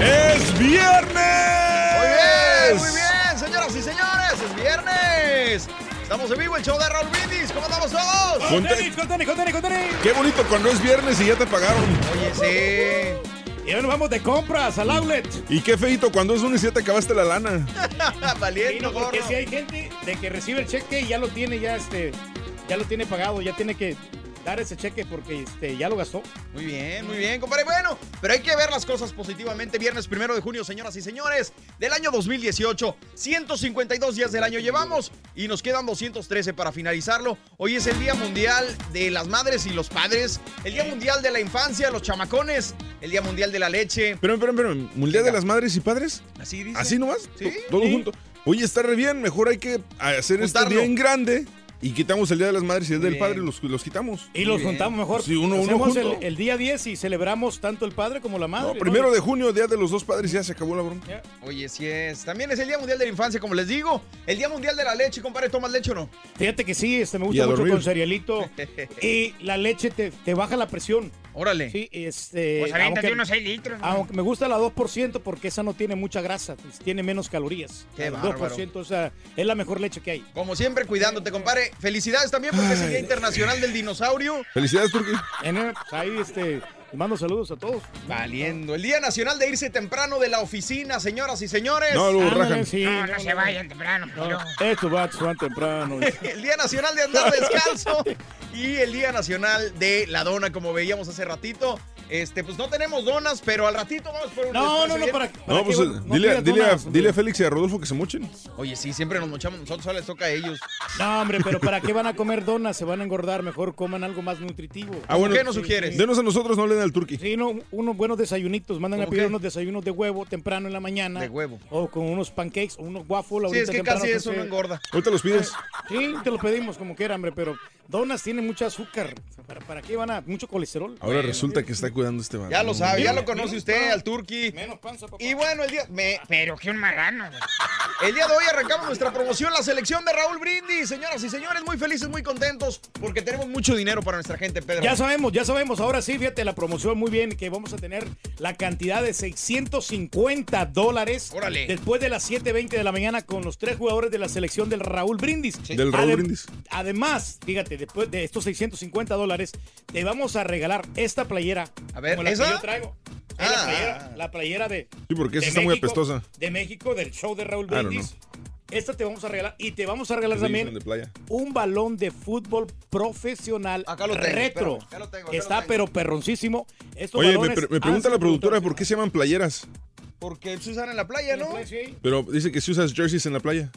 ¡Es viernes! Muy bien, muy bien, señoras y señores, es viernes. Estamos en vivo, el show de Raúl Brindis. ¿Cómo andamos todos? Con tenis, con tenis, con tenis, con tenis. Qué bonito cuando es viernes y ya te pagaron. Oye, sí. Y ahora nos vamos de compras al outlet. Y qué feito cuando es lunes y ya te acabaste la lana. Sí, Valiente, no, porque gorro. si hay gente de que recibe el cheque y ya lo tiene, ya este, ya lo tiene pagado, ya tiene que dar ese cheque porque este, ya lo gastó. Muy bien, muy bien, compadre. Bueno, pero hay que ver las cosas positivamente. Viernes primero de junio, señoras y señores, del año 2018. 152 días del año llevamos y nos quedan 213 para finalizarlo. Hoy es el Día Mundial de las Madres y los Padres, el Día Mundial de la Infancia, los chamacones, el Día Mundial de la Leche. Pero, pero, pero, ¿Mundial de las Madres y Padres? Así dice. ¿Así nomás? Sí. Todo Sí. junto. Oye, está re bien. Mejor hay que hacer este Juntarlo. día en grande y quitamos el Día de las Madres y el Día del. Padre. Los, los quitamos. Y los juntamos mejor. Sí, uno, uno Hacemos el, junto. el día 10 y celebramos tanto el padre como la madre. No, ¿no? primero de junio, Día de los dos padres, ya se acabó la bronca. Ya. Oye, sí es. También es el Día Mundial de la Infancia, como les digo. El Día Mundial de la Leche, compadre. ¿Tomas leche o no? Fíjate que sí, este, me gusta mucho dormir. con cerealito. y la leche te, te baja la presión. Órale. Sí, este. Pues aviéntate aunque- unos 6 litros. ¿no? Aunque me gusta la 2% porque esa no tiene mucha grasa, pues, tiene menos calorías. Qué El bárbaro. 2%, o sea, es la mejor leche que hay. Como siempre, cuidándote, compadre. Felicidades también porque es el Día Internacional del Dinosaurio. Felicidades, Turki. En el- ahí, este, mando saludos a todos. Valiendo. El Día Nacional de irse temprano de la oficina, señoras y señores. No, lo rajan. sí, No, no se vayan temprano. pero- Estos vatos van temprano. El Día Nacional de andar descalzo y el Día Nacional de la dona, como veíamos hace ratito. Este, pues no tenemos donas, pero al ratito vamos por un No, no, no, para, No, pues qué- eh, no dile, dile, a, dile a Félix y a Rodolfo que se mochen. Oye, sí, siempre nos mochamos nosotros, ahora les toca a ellos. No, hombre, pero ¿para qué van a comer donas? Se van a engordar, mejor coman algo más nutritivo. Ah, bueno. ¿Qué nos sugieres? Denos a nosotros, no le den al Turki. Sí, no, unos buenos desayunitos. Mandan a ¿Cómo pedir qué? unos desayunos de huevo temprano en la mañana. De huevo. O con unos pancakes o unos waffles. Sí, es que casi eso no engorda. Ahorita los pides. Sí, te lo pedimos como quiera, hombre, pero donas tienen mucho azúcar. ¿Para, para qué van a mucho colesterol? Ahora resulta que está cuidando este vato. Ya lo sabe, ya lo conoce Menos usted, pan. al Turqui. Menos panza, papá. Y bueno, el día, me- Pero que un marrano. güey. el día de hoy arrancamos nuestra promoción, la selección de Raúl Brindis. Señoras y señores, muy felices, muy contentos, porque tenemos mucho dinero para nuestra gente, Pedro. Ya sabemos, ya sabemos. Ahora sí, fíjate la promoción muy bien, que vamos a tener la cantidad de 650 dólares. Órale. Después de las 7.20 de la mañana con los tres jugadores de la selección del Raúl Brindis. Del Raúl Adem- Brindis. Además, fíjate, después de estos 650 dólares, te vamos a regalar esta playera. A ver, como la ¿esa? que yo traigo. Ah. la playera, la playera de, Sí, porque esa de está muy México, apestosa. De México, del show de Raúl Ah, Brindis. Esta te vamos a regalar y te vamos a regalar también son de playa. un balón de fútbol profesional Acá lo tengo, retro. espérame, acá lo tengo, acá que lo está tengo. pero perroncísimo. Estos Oye, me, pre- me pregunta la productora por qué se llaman playeras. Porque se usan en la playa, ¿no? Pero dice que si usas jerseys en la playa.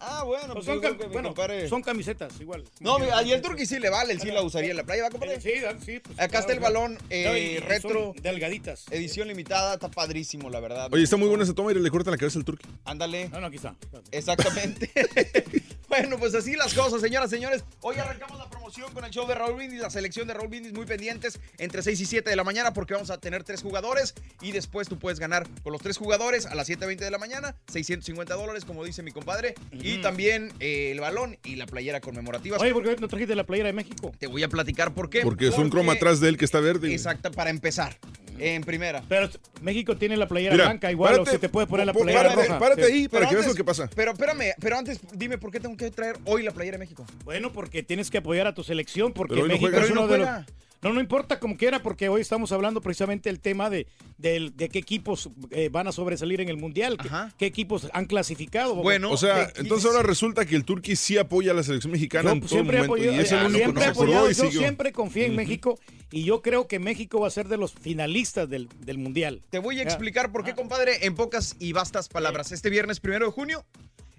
Ah, bueno, pues son, igual cam- que bueno, son camisetas, igual. No, y el turqui sí le vale, él sí la usaría en la playa, ¿va, compadre? Sí, sí. pues, Acá está el balón eh, No, retro. son delgaditas. Edición limitada, está padrísimo, la verdad. Oye, está muy buena esa toma y le cortan la cabeza al turqui. Ándale. No, no, aquí está. Exactamente. bueno, pues así las cosas, señoras, señores. Hoy arrancamos la promoción con el show de Raúl Brindis, la selección de Raúl Brindis muy pendientes entre 6 y 7 de la mañana porque vamos a tener tres jugadores y después tú puedes ganar con los tres jugadores a las 7.20 de la mañana, 650 dólares, como dice mi compadre, y también eh, el balón y la playera conmemorativa. Oye, ¿por qué no trajiste la playera de México? Te voy a platicar por qué. Porque es un croma atrás de él que está verde. Exacto, para empezar. En primera. Pero México tiene la playera Mira, blanca, igual párate, o se te puede poner la playera párate, roja. párate Sí. ahí para que veas lo que pasa. Pero espérame, pero antes dime por qué tengo que traer hoy la playera de México. Bueno, porque tienes que apoyar a tu selección, porque Pero no México juega. es Pero uno de los... No, no importa como quiera, porque hoy estamos hablando precisamente del tema de, del- de qué equipos eh, van a sobresalir en el Mundial, qué, qué equipos han clasificado. o sea, entonces ahora resulta que el turqui sí apoya a la selección mexicana Yo en todo siempre momento. apoyado, y es el único siempre que apoyado, y yo siempre confié en. México y yo creo que México va a ser de los finalistas del, del Mundial. Te voy a Ya. explicar por qué, compadre, en pocas y vastas palabras. Este viernes primero de junio.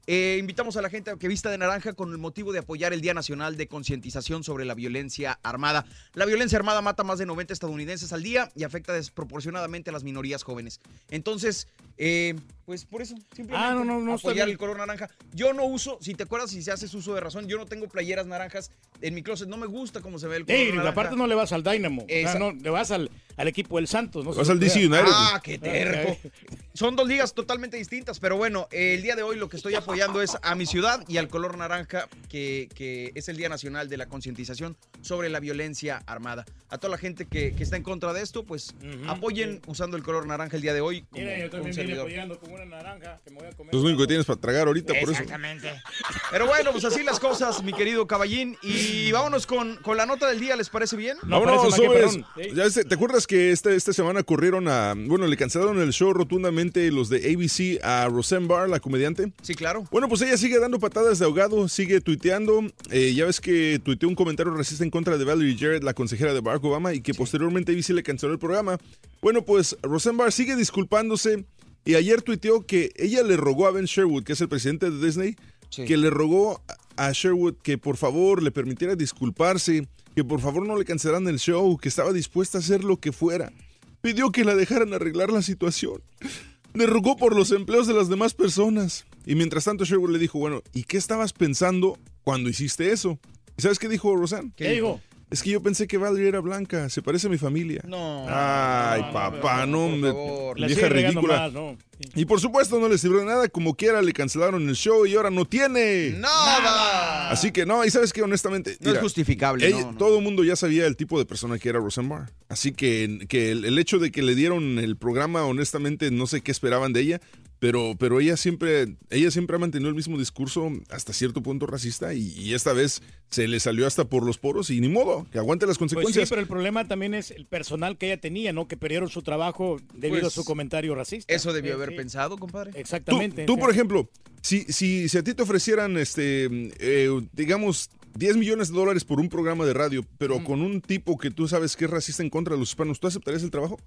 Eh, invitamos a la gente a que vista de naranja con el motivo de apoyar el Día Nacional de Concientización sobre la Violencia Armada. La violencia armada mata más de 90 estadounidenses al día y afecta desproporcionadamente a las minorías jóvenes. Entonces, eh, pues por eso, simplemente Ah, no, no, no, apoyar el color naranja. Yo no uso, si te acuerdas, si se haces uso de razón, yo no tengo playeras naranjas en mi closet. No me gusta cómo se ve el color Ey, naranja. aparte no le vas al Dynamo, o sea, no, le vas al, al equipo del Santos. No Vas al DC. United. Ah, qué terco. Son dos ligas totalmente distintas, pero bueno, el día de hoy lo que estoy apoyando es a mi ciudad y al color naranja, que, que es el Día Nacional de la Concientización sobre la Violencia Armada. A toda la gente que, que está en contra de esto, pues apoyen usando el color naranja el día de hoy. Como, Mira, yo también servidor. apoyando como una naranja que me voy a comer. Es lo único que tienes para tragar ahorita, por eso. Exactamente. Pero bueno, pues así las cosas, mi querido caballín. Y vámonos con, con la nota del día, ¿les parece bien? Vámonos, sobres. Ya este- ¿Te acuerdas que este- esta semana corrieron a. Bueno, le cancelaron el show rotundamente los de ABC a Roseanne Barr, la comediante? Sí, claro. Bueno, pues ella sigue dando patadas de ahogado, sigue tuiteando. Eh, ya ves que tuiteó un comentario racista en contra de Valerie Jarrett, la consejera de Barack Obama, y que posteriormente ABC le canceló el programa. Bueno, pues Roseanne Barr sigue disculpándose. Y ayer tuiteó que ella le rogó a Ben Sherwood, que es el presidente de Disney, que le rogó a Sherwood que por favor le permitiera disculparse, que por favor no le cancelaran el show, que estaba dispuesta a hacer lo que fuera. Pidió que la dejaran arreglar la situación. Le rogó por los empleos de las demás personas. Y mientras tanto Sherwood le dijo, bueno, ¿y qué estabas pensando cuando hiciste eso? ¿Y sabes qué dijo Roseanne? ¿Qué dijo? Es que yo pensé que Valerie era blanca, se parece a mi familia. No. Ay, papá, no, me- La vieja sigue regando ridícula. más, ¿no? Y por supuesto no le sirvió de nada, como quiera le cancelaron el show y ahora no tiene. ¡Nada! Así que no, y sabes que honestamente... No es justificable, ella- no, no. Todo el mundo ya sabía el tipo de persona que era Roseanne Barr. Así que, que el, el hecho de que le dieron el programa, honestamente, no sé qué esperaban de ella. Pero, pero ella siempre, ella siempre ha mantenido el mismo discurso hasta cierto punto racista y, y esta vez se le salió hasta por los poros y ni modo, que aguante las Pues sí, consecuencias. pero el problema también es el personal que ella tenía, ¿no? Que perdieron su trabajo debido Pues, a su comentario racista. Eso debió Sí, haber sí. pensado, compadre. Exactamente. Tú, sí. por ejemplo, si, si, si a ti te ofrecieran, este, eh, digamos, 10 millones de dólares por un programa de radio, pero con un tipo que tú sabes que es racista en contra de los hispanos, ¿tú aceptarías el trabajo?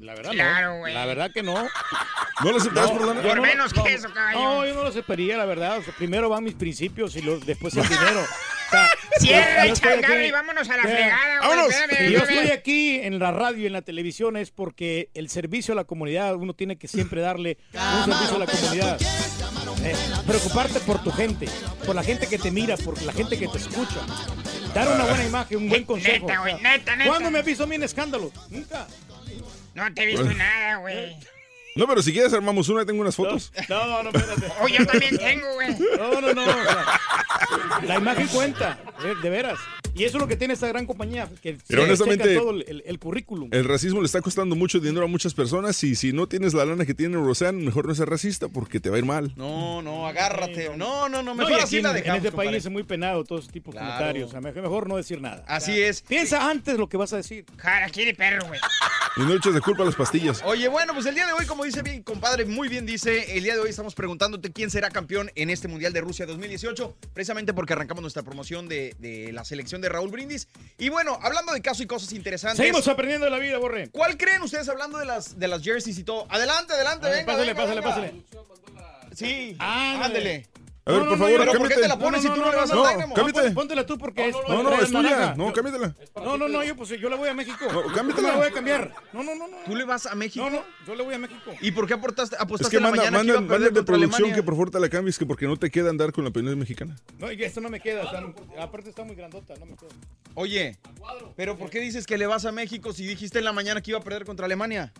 La verdad Claro, no. güey. La verdad que no. ¿No lo aceptarías por lana? yo Por no- menos no, que eso, caballo. No, yo no lo aceptaría, la verdad. O sea, primero van mis principios y los, después el dinero. O sea, Cierra el changarro y vámonos a la Ya. fregada, güey. ¡Vámonos! Espérame, Si yo estoy aquí en la radio y en la televisión es porque el servicio a la comunidad, uno tiene que siempre darle un servicio a la comunidad. Eh, preocuparte por tu gente, por la gente que te mira, por la gente que te escucha. Dar una buena imagen, un buen consejo. Neta, güey, neta, neta. ¿Cuándo me has visto a mí en escándalo? Nunca. No te he visto nada, güey. No, pero si quieres armamos una, tengo unas fotos. No, no, espérate. Oh, yo también tengo, güey. No, no, no. o sea, la imagen cuenta, eh, de veras. Y eso es lo que tiene esta gran compañía, que Pero se honestamente- checa todo el, el- el currículum. El racismo le está costando mucho dinero a muchas personas y si no tienes la lana que tiene Roseanne, mejor no seas racista porque te va a ir mal. No, no, agárrate. No, no, no, No, mejor así en, la en dejamos. este compadre. país es muy penado todo ese tipo de Claro. comentarios. O sea, mejor, no decir nada. Así es. Piensa antes lo que vas a decir. Jara, quiere perro, güey. Y no eches de culpa a las pastillas. Oye, bueno, pues el día de hoy, como dice mi compadre, muy bien dice, el día de hoy estamos preguntándote quién será campeón en este Mundial de Rusia 2018, precisamente porque arrancamos nuestra promoción de, de la selección de Raúl Brindis. Y bueno, hablando de casos y cosas interesantes. Seguimos aprendiendo de la vida, Borre. ¿Cuál creen ustedes hablando de las, de las jerseys y todo? Adelante, adelante, ver, venga, pásale, venga, pásale, venga. pásale. Sí, Ándale. A ver, No, por no, favor, no, ¿Pero por qué cámbiate. te la pones si tú no le vas no, al Dynamo? cámbiate. Póntela tú porque es. No, no, es tuya. No, Yo- cámbiatela. No, no, no, yo pues yo le voy a México. No, cámbiatela. Yo la voy a cambiar. No, no, no, no. ¿Tú le vas a México? No, no, yo le voy a México. ¿Y por qué aportaste, Es apostaste que en la manda, mañana que manda, iba a perder manda de producción Alemania? que por favor te la cambies, que porque no te queda andar con la penal mexicana. No, y esto no me queda. está- aparte está muy grandota, no me queda. Oye, ¿pero por qué dices que le vas a México si dijiste en la mañana que iba a perder contra Alemania?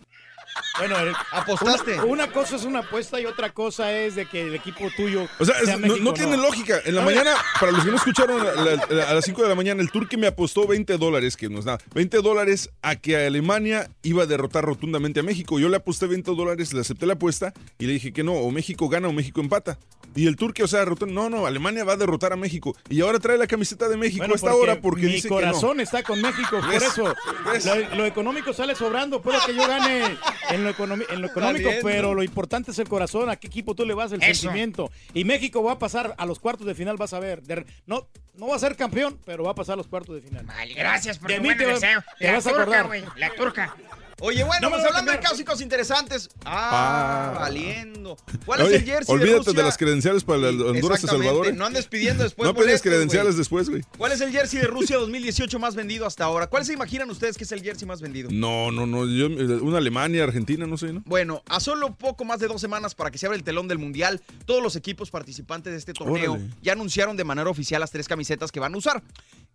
Bueno, ¿Apostaste? Una, una cosa es una apuesta y otra cosa es de que el equipo tuyo. O sea, no, México, no tiene lógica. En la mañana, para los que no escucharon, la- la- la- a las 5 de la mañana, el Turque me apostó 20 dólares, que no es nada, 20 dólares a que Alemania iba a derrotar rotundamente a México. Yo le aposté 20 dólares, le acepté la apuesta y le dije que no, o México gana o México empata. Y el Turque, o sea, rotó- no, no, Alemania va a derrotar a México. Y ahora trae la camiseta de México Bueno, a esta hora porque mi dice corazón que está con México, por eso. Lo, lo económico sale sobrando. Puede que yo gane en lo, economi- en lo económico, pero lo importante es el corazón. ¿A qué equipo tú le vas? El Eso. sentimiento. Y México va a pasar a los cuartos de final, vas a ver. De- no, no va a ser campeón, pero va a pasar a los cuartos de final. Vale, gracias por De tu buen deseo. te La vas a turca, acordar. güey, la turca. Oye, bueno, No pues hablando de cosas interesantes. Ah, Ah. valiendo. ¿Cuál es el jersey de olvídate de, Rusia? las credenciales para el Honduras y Salvador. ¿eh? No andes pidiendo después no pides credenciales después, güey. ¿Cuál es el jersey de Rusia 2018 más vendido hasta ahora? ¿Cuál se imaginan ustedes que es el jersey más vendido? No, no, no. Yo, una Alemania, Argentina, no sé, ¿no? Bueno, a solo poco más de dos semanas para que se abra el telón del Mundial, todos los equipos participantes de este torneo Órale. ya anunciaron de manera oficial las tres camisetas que van a usar.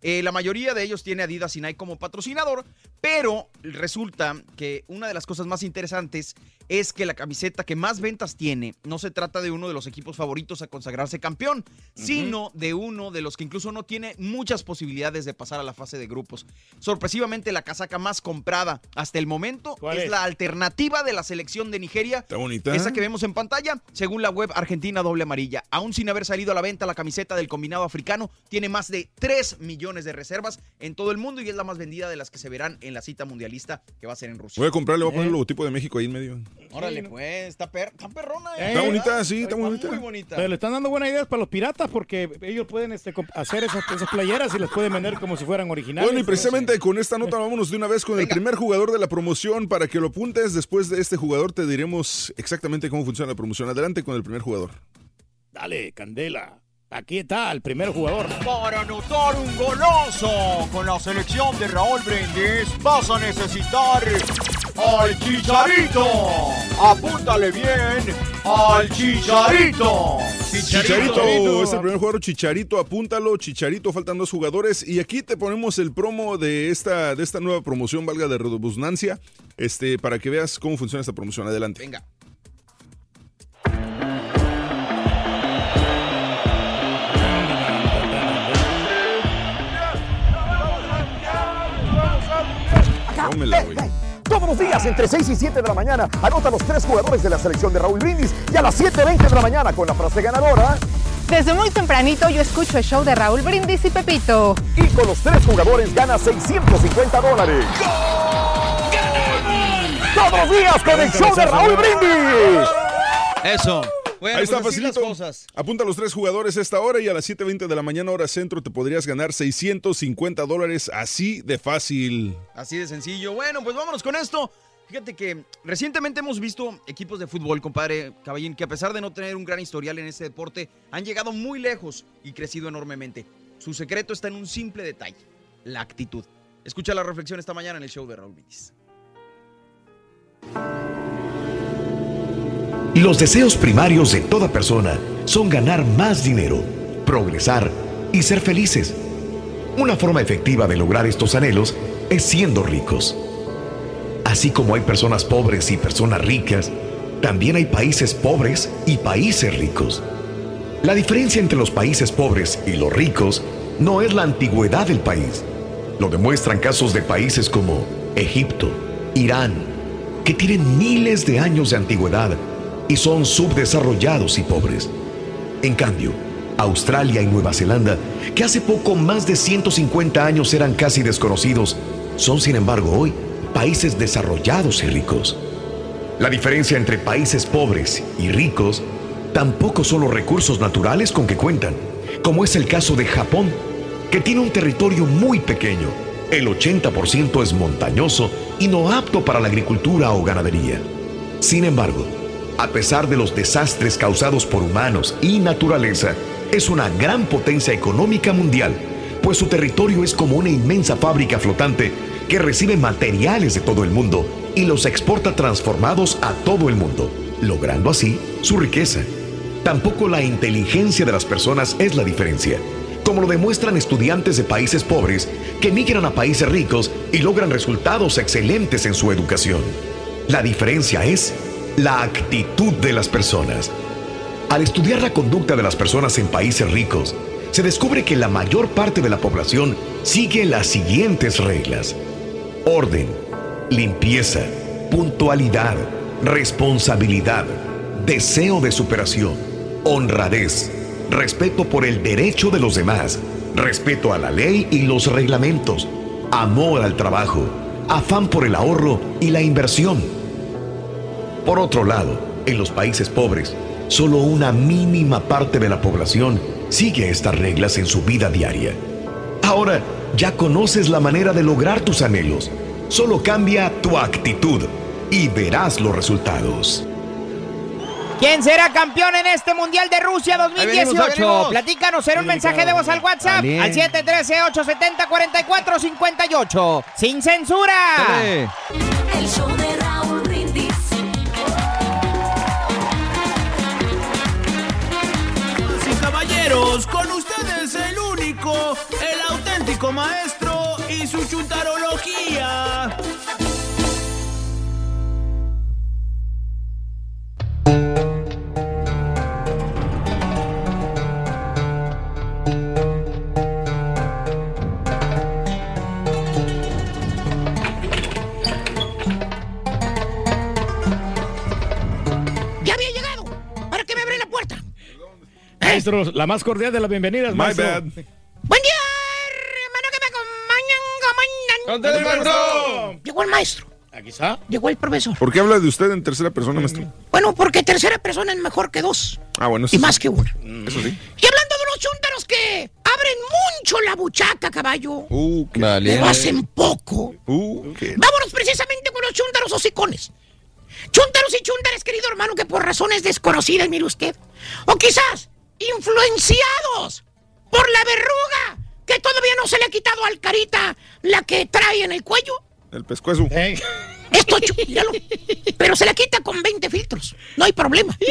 Eh, la mayoría de ellos tiene Adidas y Nike como patrocinador, pero resulta que una de las cosas más interesantes es que la camiseta que más ventas tiene no se trata de uno de los equipos favoritos a consagrarse campeón, sino de uno de los que incluso no tiene muchas posibilidades de pasar a la fase de grupos. Sorpresivamente, la casaca más comprada hasta el momento ¿Cuál es, es? la alternativa de la selección de Nigeria, Está bonita. esa que vemos en pantalla, según la web Argentina Doble Amarilla. Aún sin haber salido a la venta, la camiseta del combinado africano tiene más de 3 millones de reservas en todo el mundo y es la más vendida de las que se verán en la cita mundialista que va a ser en Rusia. Voy a comprarle, voy a poner Eh. el logotipo de México ahí en medio. Órale, pues, está, per- está perrona. ¿eh? Está bonita, sí, está bonita. Muy bonita. Pero le están dando buenas ideas para los piratas porque ellos pueden este, hacer esas, esas playeras y las pueden vender como si fueran originales. Bueno, y precisamente con esta nota vámonos de una vez con el primer jugador de la promoción para que lo apuntes. Después de este jugador te diremos exactamente cómo funciona la promoción. Adelante con el primer jugador. Dale, Candela. Aquí está el primer jugador. Para anotar un golazo con la selección de Raúl Brindis vas a necesitar al Chicharito. Apúntale bien al Chicharito. Chicharito, es el primer jugador Chicharito, apúntalo, Chicharito, faltan dos jugadores y aquí te ponemos el promo de esta, de esta nueva promoción, valga de redundancia, este, para que veas cómo funciona esta promoción. Adelante. Venga. Tómela, güey. Todos los días entre 6 y 7 de la mañana anota los tres jugadores de la selección de Raúl Brindis y a las 7.20 de la mañana con la frase ganadora Desde muy tempranito yo escucho el show de Raúl Brindis y Pepito. y con los tres jugadores gana 650 dólares. Todos los días con el show de Raúl Brindis. Eso. Bueno, Ahí está, pues así las facilito. cosas. Apunta a los tres jugadores a esta hora y a las 7.20 de la mañana, hora centro, te podrías ganar 650 dólares así de fácil. Así de sencillo. Bueno, pues vámonos con esto. Fíjate que recientemente hemos visto equipos de fútbol, compadre Caballín, que a pesar de no tener un gran historial en este deporte, han llegado muy lejos y crecido enormemente. Su secreto está en un simple detalle, la actitud. Escucha la reflexión esta mañana en el show de Raúl Los deseos primarios de toda persona son ganar más dinero, progresar y ser felices. Una forma efectiva de lograr estos anhelos es siendo ricos. Así como hay personas pobres y personas ricas, también hay países pobres y países ricos. La diferencia entre los países pobres y los ricos no es la antigüedad del país. Lo demuestran casos de países como Egipto, Irán, que tienen miles de años de antigüedad y son subdesarrollados y pobres. En cambio, Australia y Nueva Zelanda, que hace poco más de 150 años eran casi desconocidos, son sin embargo hoy países desarrollados y ricos. La diferencia entre países pobres y ricos tampoco son los recursos naturales con que cuentan, como es el caso de Japón, que tiene un territorio muy pequeño. El 80% es montañoso y no apto para la agricultura o ganadería. Sin embargo, a pesar de los desastres causados por humanos y naturaleza, es una gran potencia económica mundial, pues su territorio es como una inmensa fábrica flotante que recibe materiales de todo el mundo y los exporta transformados a todo el mundo, logrando así su riqueza. Tampoco la inteligencia de las personas es la diferencia, como lo demuestran estudiantes de países pobres que migran a países ricos y logran resultados excelentes en su educación. La diferencia es la actitud de las personas. Al estudiar la conducta de las personas en países ricos, se descubre que la mayor parte de la población sigue las siguientes reglas. Orden, limpieza, puntualidad, responsabilidad, deseo de superación, honradez, respeto por el derecho de los demás, respeto a la ley y los reglamentos, amor al trabajo, afán por el ahorro y la inversión. Por otro lado, en los países pobres, solo una mínima parte de la población sigue estas reglas en su vida diaria. Ahora ya conoces la manera de lograr tus anhelos. Solo cambia tu actitud y verás los resultados. ¿Quién será campeón en este Mundial de Rusia 2018? venimos, ahí venimos. Platícanos en un mensaje de voz al WhatsApp Dale. al 713-870-4458. ¡Sin censura! Dale. Maestro y su chuntarología. Ya había llegado. ¿Para qué me abre la puerta? Maestro, la más cordial de las bienvenidas, My maestro. bad. Buen día, hermano que acompañan. ¡Contele, maestro! Llegó el maestro. Aquí está. Llegó el profesor. ¿Por qué habla de usted en tercera persona, maestro? Bueno, porque tercera persona es mejor que dos. Ah, bueno, eso Y sí. más que una. Eso sí. Y hablando de los chúntaros que abren mucho la buchaca, caballo. Uh, qué... Pero hacen poco. Uh, qué... Vámonos precisamente con los chúntaros hocicones. Chúntaros y chúntares, querido hermano, que por razones desconocidas, mire usted. O quizás influenciados por la verruga que todavía no se le ha quitado al carita la que trae en el cuello. El pescuezo. Esto, míralo. Pero se la quita con 20 filtros. No hay problema.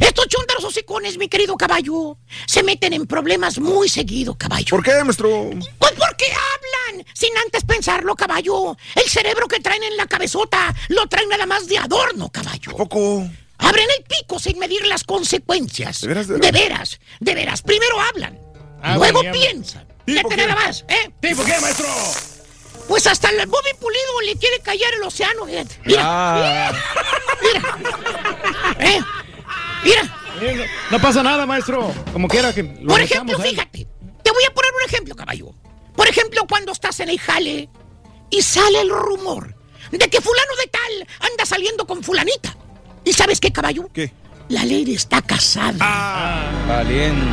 Estos chúntaros hocicones, mi querido caballo, se meten en problemas muy seguido, caballo. ¿Por qué, maestro? Pues porque hablan sin antes pensarlo, caballo. El cerebro que traen en la cabezota lo traen nada más de adorno, caballo. Poco. Abren el pico sin medir las consecuencias. ¿De veras, de De veras? veras, de veras. Primero hablan, Ah, luego ya- piensan. ¿Sí, Fíjate qué? nada más, ¿eh? ¿Sí, por qué, maestro? Pues hasta el Bobby Pulido le quiere callar el océano, fíjate. Mira, Ah, mira. ¿Eh? Mira. No pasa nada, maestro. Como quiera que lo Por ejemplo, fíjate, te voy a poner un ejemplo, caballo. Por ejemplo, cuando estás en el jale y sale el rumor de que fulano de tal anda saliendo con fulanita. ¿Y sabes qué, caballo? ¿Qué? La lady está casada. Ah. valiendo.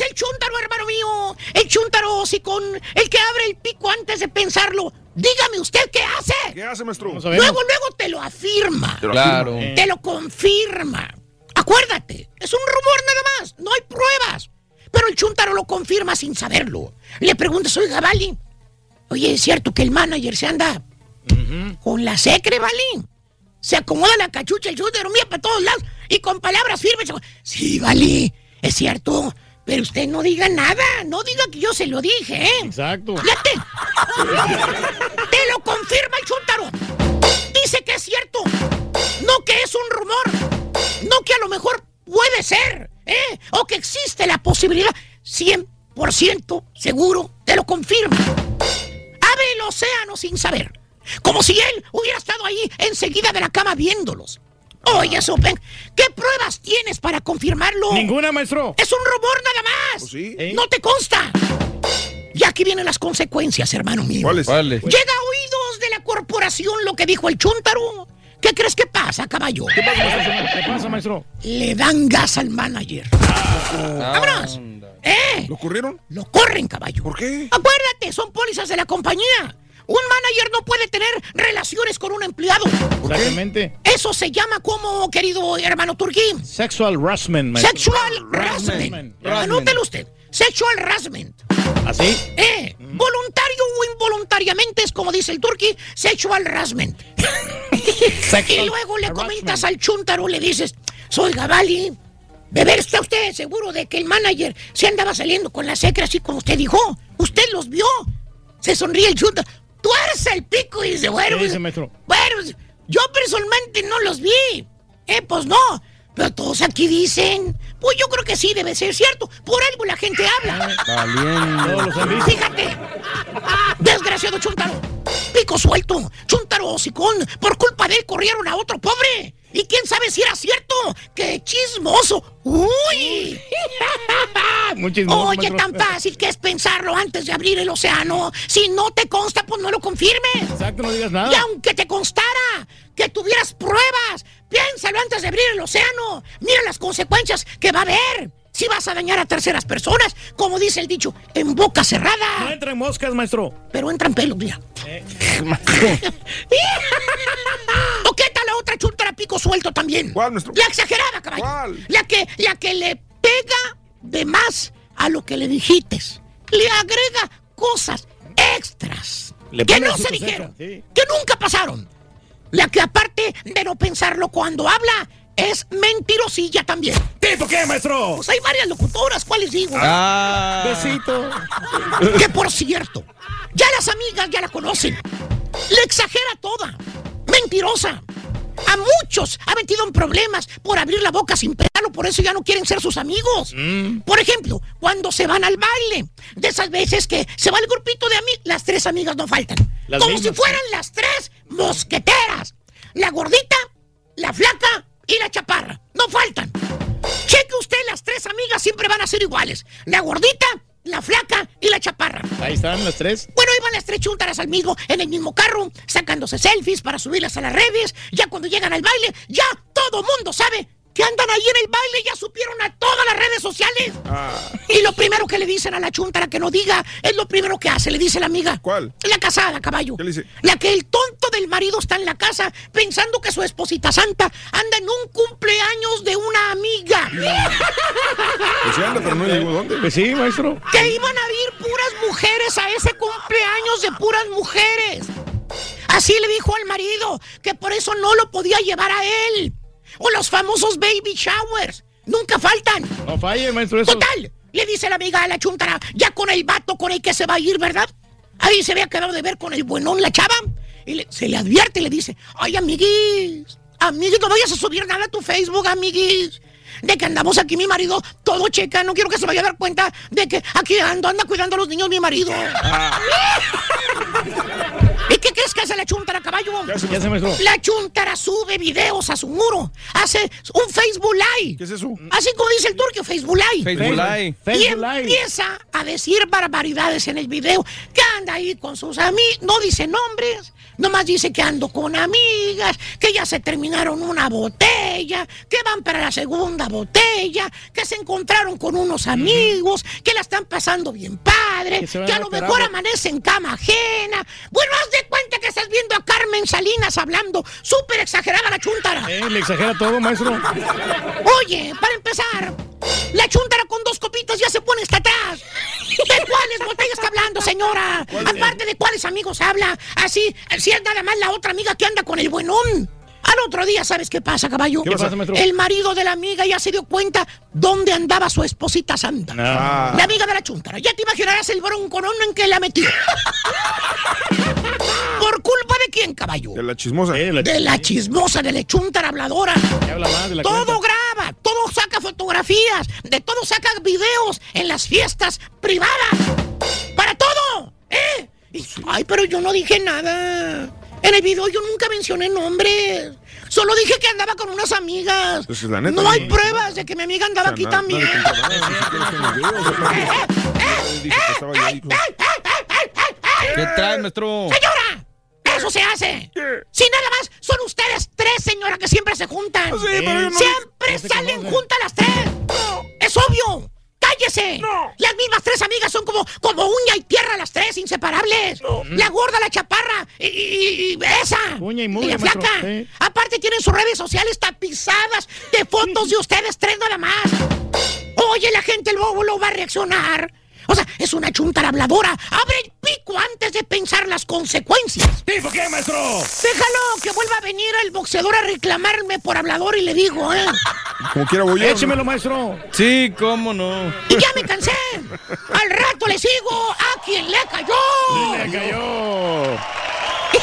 ¿Qué hace el chúntaro, hermano mío? El chúntaro con el que abre el pico antes de pensarlo. Dígame usted qué hace. ¿Qué hace, maestro? Luego, luego te lo afirma. Te lo Claro. afirma. Te lo confirma. Acuérdate, es un rumor nada más, no hay pruebas. Pero el chuntaro lo confirma sin saberlo. Le preguntas, oiga, Vali, oye, ¿es cierto que el manager se anda con la secre, Vali? Se acomoda la cachucha el chúntaro, mira para todos lados y con palabras firmes. Sí, Vali, es cierto, pero usted no diga nada, no diga que yo se lo dije, ¿eh? Exacto. Fíjate. Te lo confirma el chúntaro. Dice que es cierto. No que es un rumor. No que a lo mejor puede ser. ¿eh? O que existe la posibilidad. 100% seguro. Te lo confirma. Abre el océano sin saber. Como si él hubiera estado ahí enseguida de la cama viéndolos. Oye, Sopen, ¿qué pruebas tienes para confirmarlo? Ninguna, maestro. Es un rumor nada más. Pues sí. ¿Eh? No te consta. Y aquí vienen las consecuencias, hermano mío. ¿Cuáles? ¿Cuáles? Llega a oídos de la corporación lo que dijo el Chuntaro. ¿Qué crees que pasa, caballo? ¿Qué pasa, maestro? ¿Qué pasa, maestro? Le dan gas al manager. ¡Vámonos! ¿Eh? ¿Lo ocurrieron? Lo corren, caballo. ¿Por qué? Acuérdate, son pólizas de la compañía. Un manager no puede tener relaciones con un empleado. Exactamente. Eso se llama como, querido hermano Turquín. Sexual harassment. Sexual harassment. Anótelo usted. Sexual harassment. ¿Así? Eh, voluntario o involuntariamente es como dice el turqui, sexual harassment. y luego le comentas al chuntaro, le dices, soy Gabali. Beber está usted seguro de que el manager se andaba saliendo con la secra así como usted dijo. Usted los vio. Se sonríe el chuntaro. Tuerce el pico y dice, bueno, ¿Qué dice, maestro? bueno, yo personalmente no los vi. Eh, pues no. Pero todos aquí dicen. Pues yo creo que sí debe ser cierto. Por algo la gente habla. Todos los han visto. Fíjate. Desgraciado Chuntaro. Pico suelto. Chuntaro hocicón. Por culpa de él corrieron a otro pobre. Y quién sabe si era cierto. ¡Qué chismoso! ¡Uy! Muy chismoso, Oye, maestro. tan fácil que es pensarlo antes de abrir el océano. Si no te consta, pues no lo confirmes. Exacto, no digas nada. Y aunque te constara que tuvieras pruebas, piénsalo antes de abrir el océano. Mira las consecuencias que va a haber. Si vas a dañar a terceras personas, como dice el dicho, en boca cerrada. No entren moscas, maestro. Pero entran pelos, mira. ¿O qué tal la otra chuntara pico suelto también? ¿Cuál, maestro? La exagerada, caballo. ¿Cuál? La que, la que le pega de más a lo que le dijiste. Le agrega cosas extras Le que no se dijeron, sí. que nunca pasaron. La que aparte de no pensarlo cuando habla, es mentirosilla también. ¿Tipo qué, maestro? Pues hay varias locutoras, ¿cuáles digo? Ah. Besito. Que por cierto, ya las amigas ya la conocen. Le exagera toda. Mentirosa. A muchos ha metido en problemas por abrir la boca sin pelarlo, por eso ya no quieren ser sus amigos. Por ejemplo, cuando se van al baile, de esas veces que se va el grupito de amigos, las tres amigas no faltan. Las Como mismas. si fueran las tres mosqueteras. La gordita, la flaca y la chaparra. No faltan. Cheque usted, las tres amigas siempre van a ser iguales. La gordita, la flaca y la chaparra. Ahí están las tres. Bueno, iban las tres chúntaras al mismo, en el mismo carro, sacándose selfies para subirlas a las redes. Ya cuando llegan al baile, ya todo mundo sabe que andan ahí en el baile, ya supieron a todas las redes sociales. Y lo primero que le dicen a la chuntara que no diga es lo primero que hace, le dice la amiga. ¿Cuál? La casada, caballo. ¿Qué le dice? La que el tonto del marido está en la casa pensando que su esposita santa anda en un cumpleaños de una amiga. Pues sí anda, pero no llegó dónde. Pues sí, maestro. que iban a ir puras mujeres a ese cumpleaños de puras mujeres. Así le dijo al marido que por eso no lo podía llevar a él. O los famosos baby showers. Nunca faltan. No falle, maestro. Eso. Total, le dice la amiga a la chuntara, ya con el vato con el que se va a ir, ¿verdad? Ahí se había quedado de ver con el buenón la chava. Y le- se le advierte y le dice, ay, amiguis, amiguis, no vayas a subir nada a tu Facebook, amiguis. De que andamos aquí mi marido, todo checa, no quiero que se vaya a dar cuenta de que aquí ando, anda cuidando a los niños mi marido. ¿Y qué crees que hace la chuntara, caballo? ¿Qué hace? La chuntara sube videos a su muro, hace un Facebook Live. ¿Qué es eso? Así como dice el turco, Facebook Live. Facebook Live. Y Facebook Live. empieza a decir barbaridades en el video. Que anda ahí con sus amigos. No dice nombres. Nomás dice que ando con amigas. Que ya se terminaron una botella. Que van para la segunda botella. Que se encontraron con unos amigos. Que la están pasando bien padre. Que a a lo mejor amanece en cama ajena. Bueno, haz de cuenta que estás viendo a Carmen Salinas hablando. Súper exagerada la chuntara. Eh, le exagera todo, maestro. Oye, para empezar, la chuntara con dos copitas ya se pone hasta atrás. ¿De cuáles botellas está hablando, señora? Aparte de cuáles amigos habla. Así, si es nada más la otra amiga que anda con el buenón. Al otro día, ¿sabes qué pasa, caballo? ¿Qué pasa, maestro? El marido de la amiga ya se dio cuenta dónde andaba su esposita santa. Ah. La amiga de la chuntara. Ya te imaginarás el bronconón en que la metió. ¿Por culpa de quién, caballo? De la chismosa. Eh, la- De la chismosa, de la chuntara habladora. que habla más de la Todo cuenta. graba, todo saca fotografías, de todo saca videos en las fiestas privadas. Para todo, ¿eh? Y- ay, pero yo no dije nada. En el video yo nunca mencioné nombres. Solo dije que andaba con unas amigas. Pues es la neta, no hay sí. pruebas de que mi amiga andaba O sea, aquí también. ahí con- ¿Qué trae, maestro? ¡Señora! ¡Eso se hace! Si nada más son ustedes tres, señora, que siempre se juntan. pero yo no- ¡Siempre no salen juntas las tres! ¡Es obvio! ¡Cállese! Las mismas tres amigas son como, como uña y tierra las tres, inseparables. La gorda, la chaparra y, y- y esa. Uña y y mugre, la maestro. flaca. Sí. Aparte tienen sus redes sociales tapizadas de fotos de ustedes tres nada más. Oye, la gente luego lo va a reaccionar. O sea, es una chunta habladora. Abre el pico antes de pensar las consecuencias. ¿Tipo qué, maestro? Déjalo que vuelva a venir el boxeador a reclamarme por hablador y le digo, ¿eh? Como quiera voy yo. Échemelo, maestro. Sí, cómo no. Y ya me cansé. Al rato le sigo a quien le cayó. Le cayó.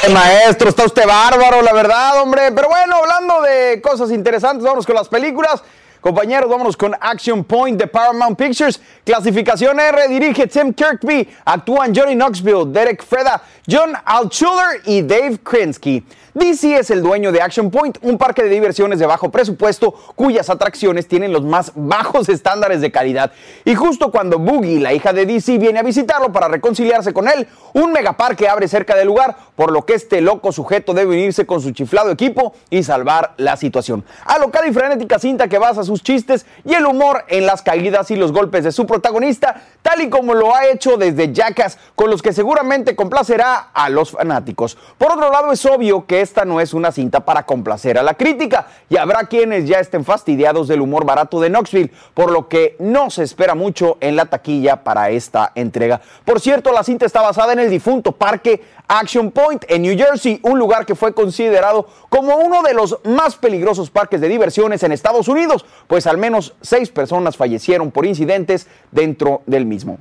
Eh, Maestro, está usted bárbaro, la verdad, hombre. Pero bueno, hablando de cosas interesantes, vámonos con las películas. Compañeros, vámonos con Action Point de Paramount Pictures. Clasificación R, dirige Tim Kirkby. Actúan Johnny Knoxville, Derek Freda, John Altschuler y Dave Krinsky. DC es el dueño de Action Point, un parque de diversiones de bajo presupuesto cuyas atracciones tienen los más bajos estándares de calidad. Y justo cuando Boogie, la hija de DC, viene a visitarlo para reconciliarse con él, un megaparque abre cerca del lugar, por lo que este loco sujeto debe unirse con su chiflado equipo y salvar la situación. Alocada y frenética cinta que basa sus chistes y el humor en las caídas y los golpes de su protagonista, tal y como lo ha hecho desde Jackass, con los que seguramente complacerá a los fanáticos. Por otro lado, es obvio que esta no es una cinta para complacer a la crítica, y habrá quienes ya estén fastidiados del humor barato de Knoxville, por lo que no se espera mucho en la taquilla para esta entrega. Por cierto, la cinta está basada en el difunto parque Action Point en New Jersey, un lugar que fue considerado como uno de los más peligrosos parques de diversiones en Estados Unidos, pues al menos seis personas fallecieron por incidentes dentro del mismo.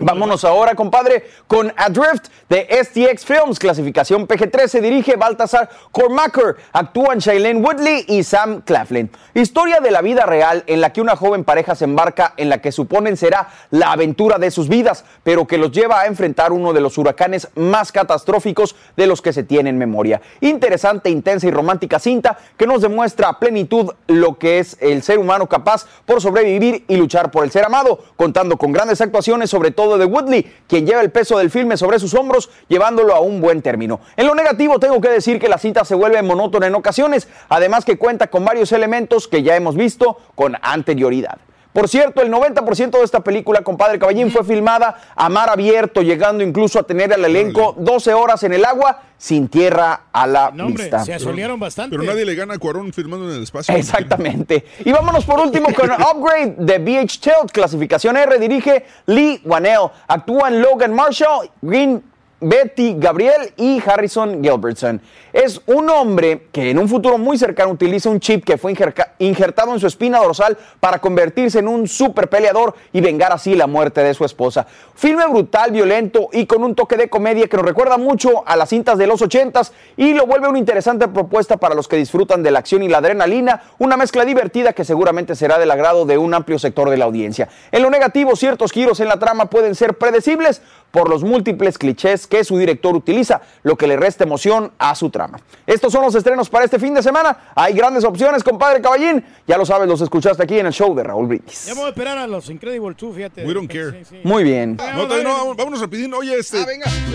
Vámonos ahora, compadre, con Adrift de STX Films, clasificación PG-13, se dirige Baltasar Cormacher, actúan Shailene Woodley y Sam Claflin. Historia de la vida real en la que una joven pareja se embarca en la que suponen será la aventura de sus vidas, pero que los lleva a enfrentar uno de los huracanes más catastróficos de los que se tiene en memoria. Interesante, intensa y romántica cinta que nos demuestra a plenitud lo que es el ser humano capaz por sobrevivir y luchar por el ser amado, contando con grandes actuaciones, sobre todo de Woodley, quien lleva el peso del filme sobre sus hombros, llevándolo a un buen término. En lo negativo, tengo que decir que la cinta se vuelve monótona en ocasiones, además que cuenta con varios elementos que ya hemos visto con anterioridad. Por cierto, el 90% de esta película, compadre Caballín, fue filmada a mar abierto, llegando incluso a tener al elenco 12 horas en el agua, sin tierra a la No, hombre, vista. se asolearon bastante. Pero nadie le gana a Cuarón firmando en el espacio. Exactamente. Y vámonos por último con Upgrade de BH Tilt, clasificación R, dirige Lee Wanell. Actúan Logan Marshall, Green Betty Gabriel y Harrison Gilbertson. Es un hombre que en un futuro muy cercano utiliza un chip que fue injertado en su espina dorsal para convertirse en un super peleador y vengar así la muerte de su esposa. Filme brutal, violento y con un toque de comedia que nos recuerda mucho a las cintas de los 80s y lo vuelve una interesante propuesta para los que disfrutan de la acción y la adrenalina, una mezcla divertida que seguramente será del agrado de un amplio sector de la audiencia. En lo negativo, ciertos giros en la trama pueden ser predecibles por los múltiples clichés que su director utiliza, lo que le resta emoción a su trama. Estos son los estrenos para este fin de semana. Hay grandes opciones, compadre Caballín. Ya lo sabes, los escuchaste aquí en el show de Raúl Brindis. Ya vamos a esperar a los Incredible 2, fíjate. We don't care. Muy bien. No, todavía no, vámonos- rapidín. Oye, este,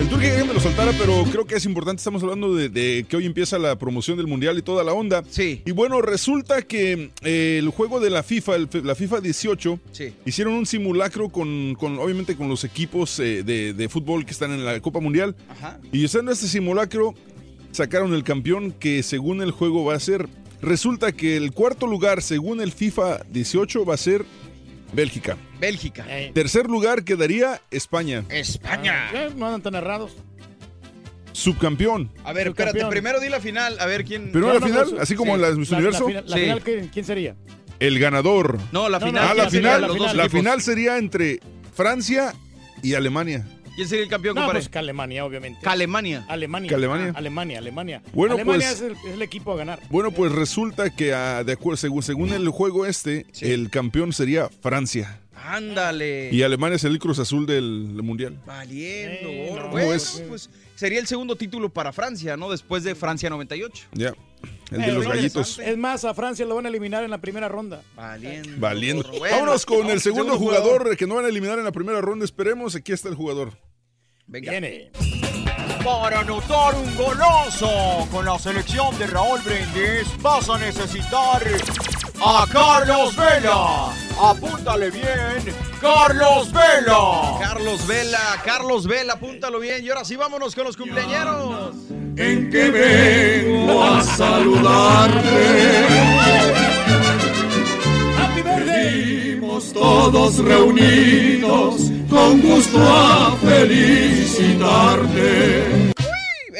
el tour que me lo soltara, pero creo que es importante. Estamos hablando de, de que hoy empieza la promoción del Mundial y toda la onda. Sí. Y bueno, resulta que eh, el juego de la FIFA, el la FIFA 18, Sí. hicieron un simulacro con, con, obviamente, con los equipos eh, de, de fútbol que están en la Copa Mundial. Ajá. Y usando este simulacro, sacaron el campeón que según el juego va a ser. Resulta que el cuarto lugar, según el FIFA 18, va a ser Bélgica. Bélgica. Tercer lugar quedaría España. España. Eh, no andan tan errados. Subcampeón. A ver, espérate, primero di la final, a ver quién. ¿Primero No, la final? no, ¿Así como sí. la Miss Universo? La, final, la Sí. final, ¿quién, quién sería? El ganador. No, la final. no, ah, la la final. la final. La final sería entre Francia y Alemania. ¿Quién sería el campeón, No, compadre? pues que Alemania, obviamente. Alemania. Alemania. Que Alemania. Ah, Alemania, Alemania. Bueno, Alemania pues- es, el, es el equipo a ganar. Bueno, pues resulta que ah, de acuerdo, según, según el juego este, el campeón sería Francia. Ándale. Y Alemania es el Cruz Azul del Mundial. Valiendo, Eh, gorro. no, ¿Cómo Bueno, es? pues sería el segundo título para Francia, ¿no? Después de Francia 98. Ya. El de Eh, los gallitos. Es más, a Francia lo van a eliminar en la primera ronda. Valiendo. Valiendo. Bueno, Vámonos con el segundo jugador que no van a eliminar en la primera ronda. Esperemos. Aquí está el jugador. Venga. Viene. Para anotar un golazo con la selección de Raúl Brindis vas a necesitar a Carlos Vela. Apúntale bien, Carlos Vela. Carlos Vela, Carlos Vela, apúntalo bien. Y ahora sí, vámonos con los cumpleañeros. En que vengo a saludarte. Venimos todos reunidos con gusto a felicitarte.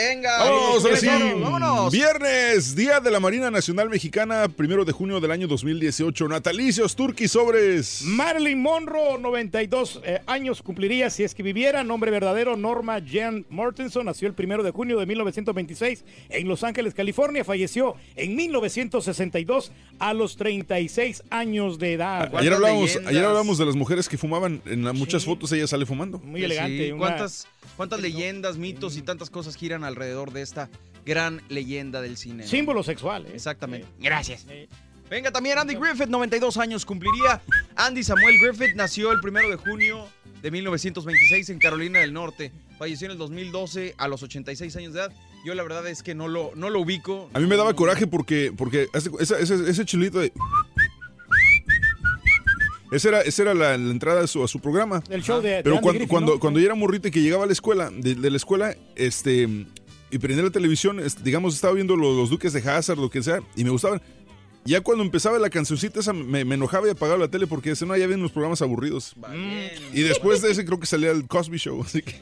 Venga, Vamos, ahora sí. vámonos. Viernes, Día de la Marina Nacional Mexicana, primero de junio del año 2018. Natalicios, Turquí Sobres. Marilyn Monroe, 92 eh, años cumpliría si es que viviera. Nombre verdadero, Norma Jean Mortenson. Nació el primero de junio de 1926 en Los Ángeles, California. Falleció en 1962 a los 36 años de edad. Ayer hablamos, ayer hablamos de las mujeres que fumaban. En la- muchas fotos ella sale fumando. Muy elegante. Sí, una- ¿Cuántas, leyendas, mitos y tantas cosas giran alrededor de esta gran leyenda del cine? ¿no? Símbolo sexual. ¿eh? Exactamente. Gracias. Venga, también Andy Griffith, 92 años cumpliría. Andy Samuel Griffith nació el primero de junio de 1926 en Carolina del Norte. Falleció en el 2012 a los 86 años de edad. Yo la verdad es que no lo, no lo ubico. A mí me daba coraje porque, porque ese, ese, ese chilito de... Esa era, esa era la, la entrada a su, a su programa. El show de- Pero cuando, cuando, ¿no? cuando yo era morrito y que llegaba a la escuela, de, de la escuela, este, y prendía la televisión, digamos, estaba viendo los, los Duques de Hazard, lo que sea, y me gustaban. Ya cuando empezaba la cancioncita esa, me, me enojaba y apagaba la tele porque ese no, ya ven los programas aburridos. Y después de ese creo que salía el Cosby Show, así que...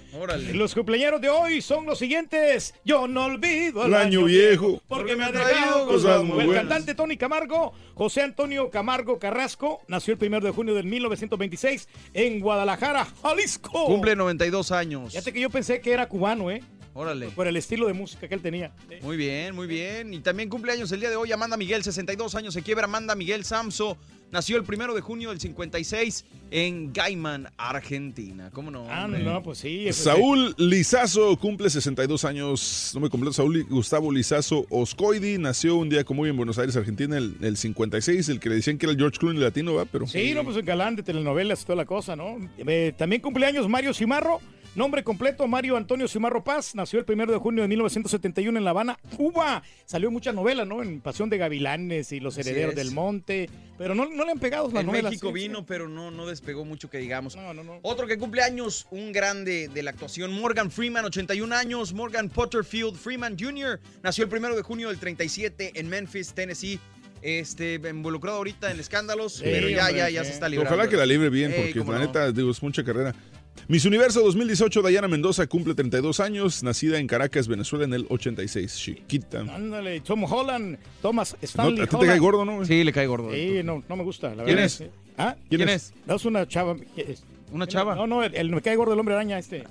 Los cumpleaños de hoy son los siguientes. Yo no olvido El año viejo. Porque me ha traído cosas muy El cantante Tony Camargo, José Antonio Camargo Carrasco, nació el primero de junio del 1926 en Guadalajara, Jalisco. Cumple 92 años. Fíjate que yo pensé que era cubano, ¿eh? Órale. Por el estilo de música que él tenía. Muy bien, muy bien. Y también cumpleaños el día de hoy Amanda Miguel, 62 años, se quiebra Amanda Miguel Samso. Nació el primero de junio del 56 en Gaiman, Argentina. ¿Cómo no? Ah, no, pues sí. pues, Saúl Lizazo cumple 62 años, no me completo, Saúl Gustavo Lizazo Oscoidi nació un día como hoy en Buenos Aires, Argentina, el, el 56, el que le decían que era el George Clooney latino, ¿va? Pero... Sí, no, pues el galán de telenovelas y toda la cosa, ¿no? Eh, también cumpleaños Mario Cimarro, nombre completo Mario Antonio Cimarro Paz, nació el primero de junio de 1971 en La Habana, Cuba. Salió en muchas novelas, ¿no? En Pasión de Gavilanes y Los Herederos del Monte, pero no, no le han pegado las En novelas. México sí, vino, pero no, no despegó mucho que digamos. No, no, no. Otro que cumple años, un grande de la actuación, Morgan Freeman, 81 años. Morgan Potterfield Freeman Jr. nació el primero de junio del 37 en Memphis, Tennessee. Este, involucrado ahorita en escándalos, Sí, pero ya, hombre, ya, ya sí. se está librando. Ojalá que la libre bien, Ey, porque cómo la no. neta, digo, es mucha carrera. Miss Universo 2018, Dayana Mendoza cumple 32 años, nacida en Caracas, Venezuela, en el 86. Chiquita. Ándale, Tom Holland, Thomas No, Stanley ¿A ti te cae gordo, no? Sí, le cae gordo. Sí, no, no me gusta, la ¿Quién verdad. es? ¿Ah? ¿Quién es? No, es una chava. ¿Una chava? No, no, el, el- me cae gordo el hombre araña este.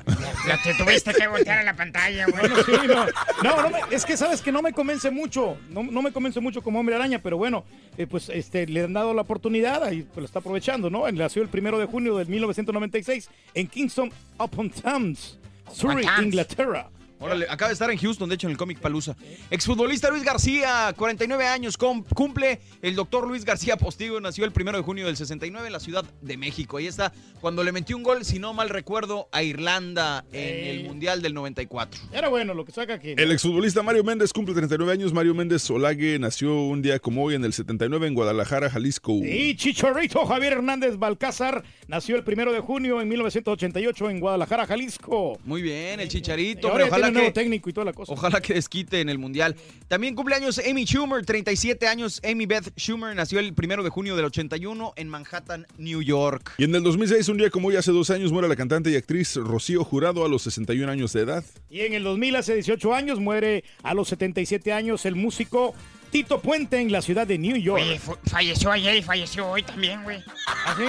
La que tuviste que voltear a la pantalla, güey. Bueno, sí, no, no, no me- es que sabes que no me convence mucho, no, no me convence mucho como hombre araña, pero bueno, eh, pues este, le han dado la oportunidad y pues, lo está aprovechando, ¿no? Nació el primero de junio del 1996 en Kingston upon Thames, Surrey. Inglaterra. Órale, acaba de estar en Houston, de hecho, en el Comic Palusa. Exfutbolista Luis García, 49 años, cumple. El doctor Luis García Postigo nació el 1 de junio del 69 en la Ciudad de México. Ahí está, cuando le metió un gol, si no mal recuerdo, a Irlanda en el Mundial del 94. Era bueno lo que saca aquí. El exfutbolista Mario Méndez cumple 39 años. Mario Méndez Solague nació un día como hoy en el 79 en Guadalajara, Jalisco. Y Chicharrito Javier Hernández Balcázar nació el primero de junio en 1988 en Guadalajara, Jalisco. Muy bien, el Chicharito. Y ahora tiene nuevo técnico y toda la cosa. Ojalá que desquite en el Mundial. También cumpleaños Amy Schumer, 37 años. Amy Beth Schumer nació el 1 de junio del 81 en Manhattan, New York. Y en el 2006, un día como hoy, hace dos años, muere la cantante y actriz Rocío Jurado a los 61 años de edad. Y en el 2000, hace 18 años, muere a los 77 años el músico Tito Puente en la ciudad de New York. Oye, falleció ayer y falleció hoy también, güey. ¿Ah, sí?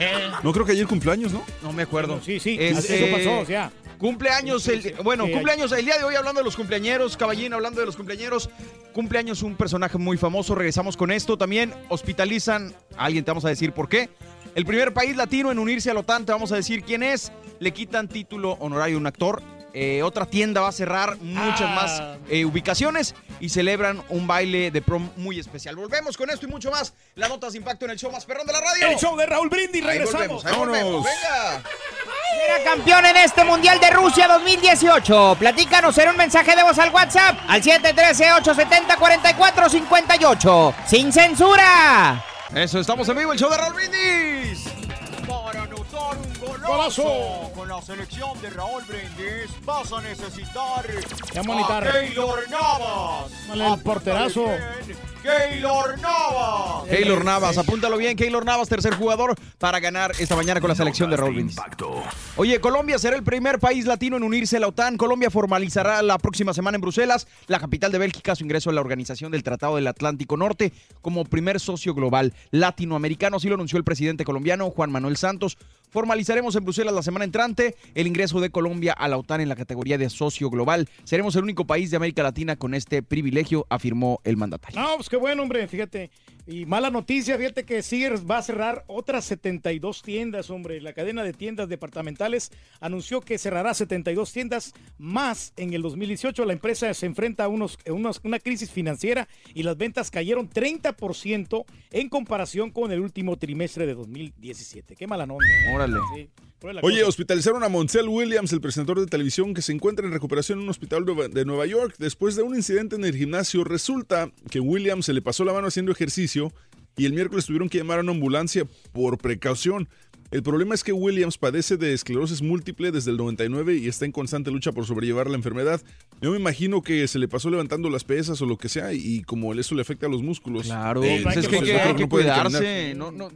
Eh, No creo que ayer cumpleaños, ¿no? No me acuerdo. Sí, sí, Este, eso pasó, o sea. Cumpleaños, el, bueno, Sí, cumpleaños el día de hoy hablando de los cumpleañeros, caballín hablando de los cumpleañeros. Cumpleaños un personaje muy famoso, regresamos con esto. También hospitalizan, a alguien te vamos a decir por qué. El primer país latino en unirse a la OTAN, te vamos a decir quién es. Le quitan título honorario a un actor. Eh, otra tienda va a cerrar muchas Ah. más eh, ubicaciones y celebran un baile de prom muy especial. Volvemos con esto y mucho más. Las notas de impacto en el show más perrón de la radio. El show de Raúl Brindis, Ahí regresamos. volvemos, ahí volvemos. Venga. será campeón en este Mundial de Rusia 2018? Platícanos en un mensaje de voz al WhatsApp al 713-870-4458. ¡Sin censura! Eso, estamos en vivo, el show de Raúl Brindis. Golazo con la selección de Raúl Brindis vas a necesitar a Keylor Navas. Dale el porterazo. Keylor Navas. Keylor Navas, apúntalo bien, Keylor Navas, tercer jugador para ganar esta mañana con la selección de Raúl Brindis. Oye, Colombia será el primer país latino en unirse a la OTAN. Colombia formalizará la próxima semana en Bruselas, la capital de Bélgica, su ingreso a la Organización del Tratado del Atlántico Norte como primer socio global latinoamericano. Así lo anunció el presidente colombiano Juan Manuel Santos. Formalizaremos en Bruselas la semana entrante el ingreso de Colombia a la OTAN en la categoría de socio global. Seremos el único país de América Latina con este privilegio, afirmó el mandatario. No, pues qué bueno, hombre, fíjate. Y mala noticia, fíjate que Sears va a cerrar otras 72 tiendas, hombre. La cadena de tiendas departamentales anunció que cerrará 72 tiendas más en el 2018. La empresa se enfrenta a unos, unos- una crisis financiera y las ventas cayeron 30% en comparación con el último trimestre de 2017. Qué mala nota. ¿eh? Órale. Sí, Oye, cosa. hospitalizaron a Moncel Williams, el presentador de televisión que se encuentra en recuperación en un hospital de- Nueva York después de un incidente en el gimnasio. Resulta que Williams se le pasó la mano haciendo ejercicio y el miércoles tuvieron que llamar a una ambulancia por precaución. El problema es que Williams padece de esclerosis múltiple desde el 99 y está en constante lucha por sobrellevar la enfermedad. Yo me imagino que se le pasó levantando las pesas o lo que sea y como eso le afecta a los músculos. Claro, Eh, pues es que, hay que- no hay que puede cuidarse. caminar. No, no,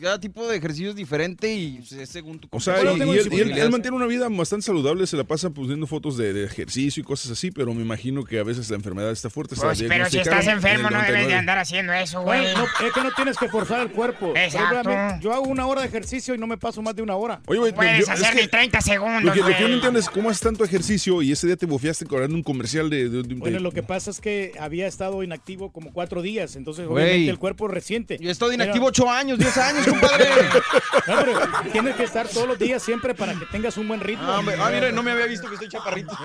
cada, tipo de ejercicio es diferente y es según tu O sea, y, y él, y él- él mantiene una vida bastante saludable, se la pasa poniendo fotos de, de ejercicio y cosas así, pero me imagino que a veces la enfermedad está fuerte. Pues, pero si estás enfermo en no debes de 99. andar haciendo eso, güey. No, es que no tienes que forzar el cuerpo. Exacto. Yo hago una hora de ejercicio y no me paso más de una hora. Oye, güey, Puedes yo- es hacer que- ni 30 segundos, Lo que, lo que yo no entiendo es cómo haces tanto ejercicio y ese día te bofeaste cobrando un comercial de... de- de- Bueno, lo que pasa es que había estado inactivo como cuatro días, entonces Güey. obviamente el cuerpo resiente. Yo he estado Pero- inactivo ocho años, 10 años, compadre. No, pero tienes que estar todos los días siempre para que tengas un buen ritmo. Ah, hombre, ah, mira, no me había visto que estoy chaparrito.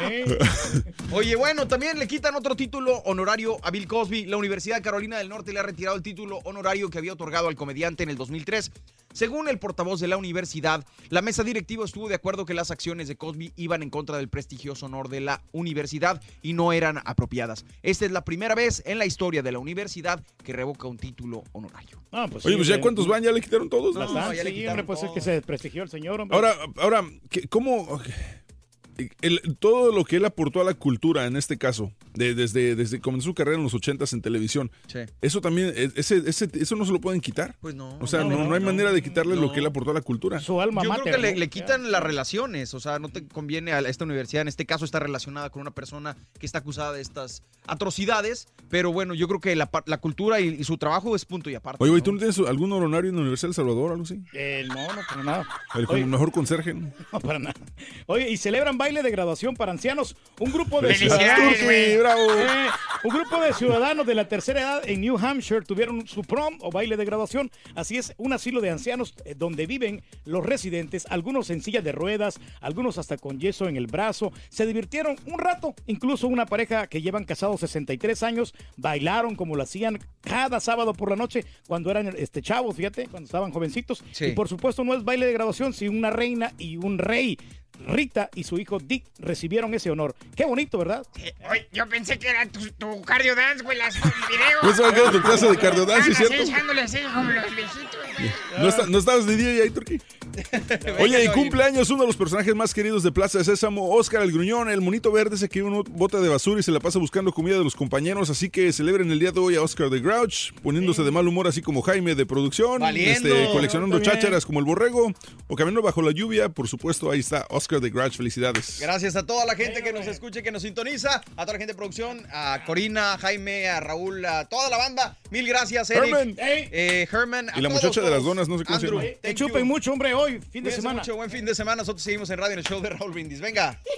Oye, bueno, también le quitan otro título honorario a Bill Cosby. La Universidad de Carolina del Norte le ha retirado el título honorario que había otorgado al comediante en el 2003. Según el portavoz de la universidad, la mesa directiva estuvo de acuerdo que las acciones de Cosby iban en contra del prestigioso honor de la universidad y no eran apropiadas. Esta es la primera vez en la historia de la universidad que revoca un título honorario. Ah, pues Oye, sí, pues ya hombre. cuántos van, ya le quitaron todos. ¿no? Bastante, ya le sí, quitaron hombre, pues es todo. que se desprestigió el señor, hombre. Ahora, ahora, ¿qué- ¿cómo...? el- todo lo que él aportó a la cultura en este caso, de- desde, desde comenzó su carrera en los 80s en televisión, Sí. eso también, e- ese, ese- eso no se lo pueden quitar. Pues no. O sea, No, no, hay no, manera de quitarle lo que él aportó a la cultura. Su alma Yo creo que le, ¿no? le quitan las relaciones, o sea, no te conviene a esta universidad, en este caso está relacionada con una persona que está acusada de estas atrocidades, pero bueno, yo creo que la, par- la cultura y, y su trabajo es punto y aparte. Oye, güey, ¿no? ¿tú no tienes algún honorario en la Universidad de El Salvador o algo así? Eh, no, no, para nada. El Oye. mejor conserje. ¿no? Para nada. Oye, y celebran baile de graduación para ancianos. Un grupo de Felicidades. Bravo. Eh, un grupo de ciudadanos de la tercera edad en New Hampshire tuvieron su prom o baile de graduación. Así es, un asilo de ancianos eh, donde viven los residentes, algunos en silla de ruedas, algunos hasta con yeso en el brazo. Se divirtieron un rato, incluso una pareja que llevan casados 63 años, bailaron como lo hacían cada sábado por la noche cuando eran este chavos, fíjate, cuando estaban jovencitos. Sí. Y por supuesto no es baile de graduación, sino una reina y un rey. Rita y su hijo Dick recibieron ese honor. Qué bonito, ¿verdad? Eh, oye, yo pensé que era tu, tu cardio dance, güey, las videos. Pues se va a quedar tu clase de cardio dance, ¿cierto? echándole así como los viejitos, güey. ¿No, está- no estabas de DJ ahí, Turquí? Oye, y cumpleaños uno de los personajes más queridos de Plaza de Sésamo, Oscar el Gruñón, el monito verde se que uno bota de basura y se la pasa buscando comida de los compañeros, así que celebren el día de hoy a Oscar the Grouch, poniéndose de mal humor así como Jaime de producción, Valiendo. este, coleccionando chácharas como el borrego, o caminando bajo la lluvia, por supuesto, ahí está Oscar the Grouch, felicidades. Gracias a toda la gente que nos escucha y que nos sintoniza, a toda la gente de producción, a Corina, a Jaime, a Raúl, a toda la banda. Mil gracias, Eric. Herman. Eh, Herman. a Y la todos, muchacha de las donas, no sé cómo se llama. Que thank you. chupen mucho, hombre, hoy, fin de semana. mucho, buen fin de semana. Nosotros seguimos en radio en el show de Raúl Brindis. Venga.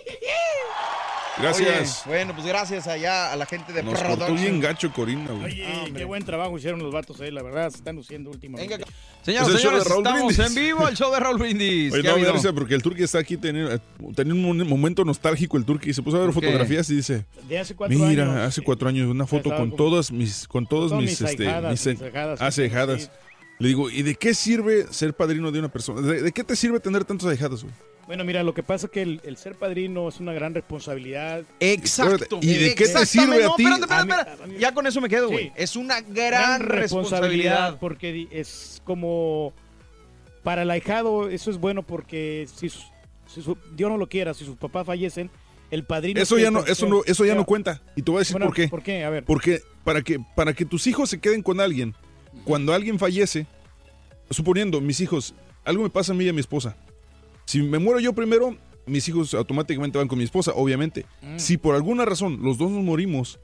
Gracias. Oye, bueno, pues gracias allá a la gente de Nos cortó bien gacho Corina, güey. Oye, qué buen trabajo hicieron los vatos ahí, la verdad, se están luciendo últimamente. Venga. Señoras Es señores, estamos Brindis. en vivo, el show de Raúl Brindis. Oye, ¿Qué ha no, risa porque el Turqui está aquí, tenía, tenía un momento nostálgico el Turqui, se puso a ver fotografías y dice, De hace cuatro mira, años. hace cuatro años una foto con todas mis, con todos Con mis, mis este, ahijadas, mis, mis ahijadas, ah, sí, ahijadas. sí. Le digo, ¿y de qué sirve ser padrino de una persona? ¿De, de qué te sirve tener tantos ahijados, güey? Bueno, mira, lo que pasa es que el, el ser padrino es una gran responsabilidad. Exacto. ¿Y de qué te sirve a No, ti? espérate, espérate, A mí- espérate. Ya con eso me quedo, güey. Sí. Es una gran, responsabilidad. porque es como para el ahijado eso es bueno porque si, su- si su- Dios no lo quiera, si sus papás fallecen, el padrino Eso ya no, eso no, eso ya Ya. no cuenta. Y te voy a decir Bueno, por qué. ¿por qué? A ver. Porque para que, para que tus hijos se queden con alguien, cuando alguien fallece, suponiendo mis hijos, algo me pasa a mí y a mi esposa. Si me muero yo primero, mis hijos automáticamente van con mi esposa, obviamente. Mm. Si por alguna razón los dos nos morimos,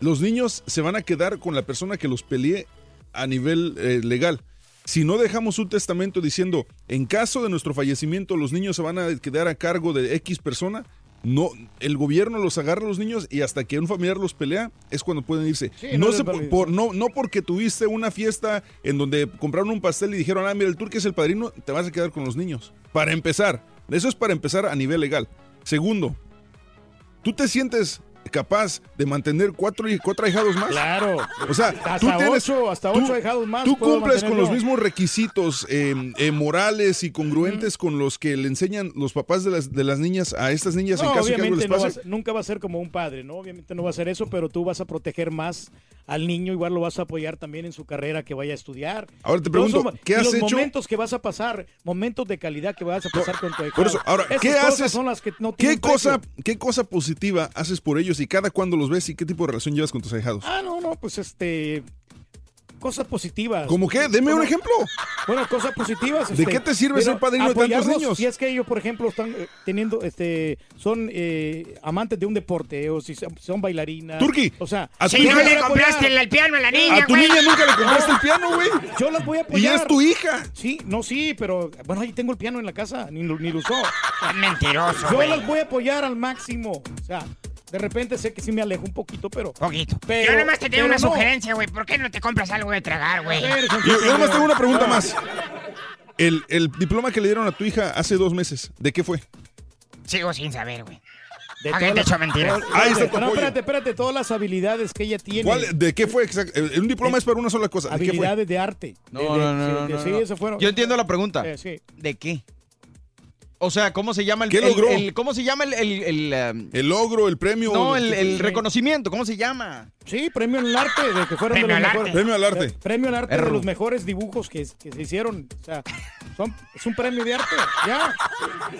los niños se van a quedar con la persona que los peleé a nivel eh, legal. Si no dejamos un testamento diciendo, en caso de nuestro fallecimiento, los niños se van a quedar a cargo de X persona, no, el gobierno los agarra a los niños y hasta que un familiar los pelea es cuando pueden irse. Sí, no, no se por- no, no porque tuviste una fiesta en donde compraron un pastel y dijeron, ah, mira, el turque es el padrino, te vas a quedar con los niños. Para empezar, eso es para empezar a nivel legal. Segundo, ¿tú te sientes capaz de mantener cuatro, cuatro ahijados más? Claro. O sea, Hasta tú tienes, ocho- hasta tú- ocho ahijados más Tú cumples con los mismos requisitos eh, eh, morales y congruentes con los que le enseñan los papás de las, de las niñas a estas niñas en No, caso de que algo obviamente les no va a pase. nunca va a ser como un padre, ¿no? Obviamente no va a ser eso, pero tú vas a proteger más al niño, igual lo vas a apoyar también en su carrera que vaya a estudiar. Ahora te pregunto, son- ¿qué has los hecho? momentos que vas a pasar, momentos de calidad que vas a pasar con tu hijo. Por eso, ahora, Esas ¿qué haces? son las que no ¿Qué cosa, precio. ¿Qué cosa positiva haces por ellos y cada cuándo los ves y qué tipo de relación llevas con tus ahijados? Ah, no, no, pues este cosas positivas. ¿Cómo qué? Deme un ejemplo. Bueno, cosas positivas. ¿De este, qué te sirve ser padrino de tantos niños? Si es que ellos, por ejemplo, están eh, teniendo, este, son eh, amantes de un deporte o si son, son bailarinas. Turqui, o sea, a tu Si no le compraste el, el piano a la niña, A tu güey. niña nunca le compraste el piano, güey. Yo las voy a Y apoyar. es tu hija. Sí, no, sí, pero bueno, ahí tengo el piano en la casa, ni, lo- ni lo usó. Es mentiroso, Yo güey. las voy a apoyar al máximo. O sea, de repente sé que sí me alejo un poquito, pero. Poquito. Pero- Yo nomás te tengo una no. sugerencia, güey. ¿Por qué no te compras algo de tragar, güey? Yo, yo nomás tengo una pregunta más. El, el diploma que le dieron a tu hija hace dos meses, ¿de qué fue? Sigo sin saber, güey. De ¿A todas qué te las- mentiras? Ahí está tu No, apoyo. espérate, espérate, todas las habilidades que ella tiene. ¿Cuál- ¿De qué fue? exact- el- Un diploma es para una sola cosa. ¿De qué fue? Habilidades de arte. No, De- no, de- no, sí, no, de- no, sí, no. eso fueron. Yo entiendo la pregunta. Eh, sí. ¿De qué? O sea, ¿cómo se llama el, ¿Qué el- logró? el- ¿Cómo se llama el, el, el, El logro, el premio. no, el, reconocimiento? ¿Cómo se llama? Sí, premio al arte, de que fueron Premio de al los arte. mejores. Premio al arte. Eh, Premio al arte de los mejores dibujos que, que se hicieron. O sea, son, es un premio de arte, ya.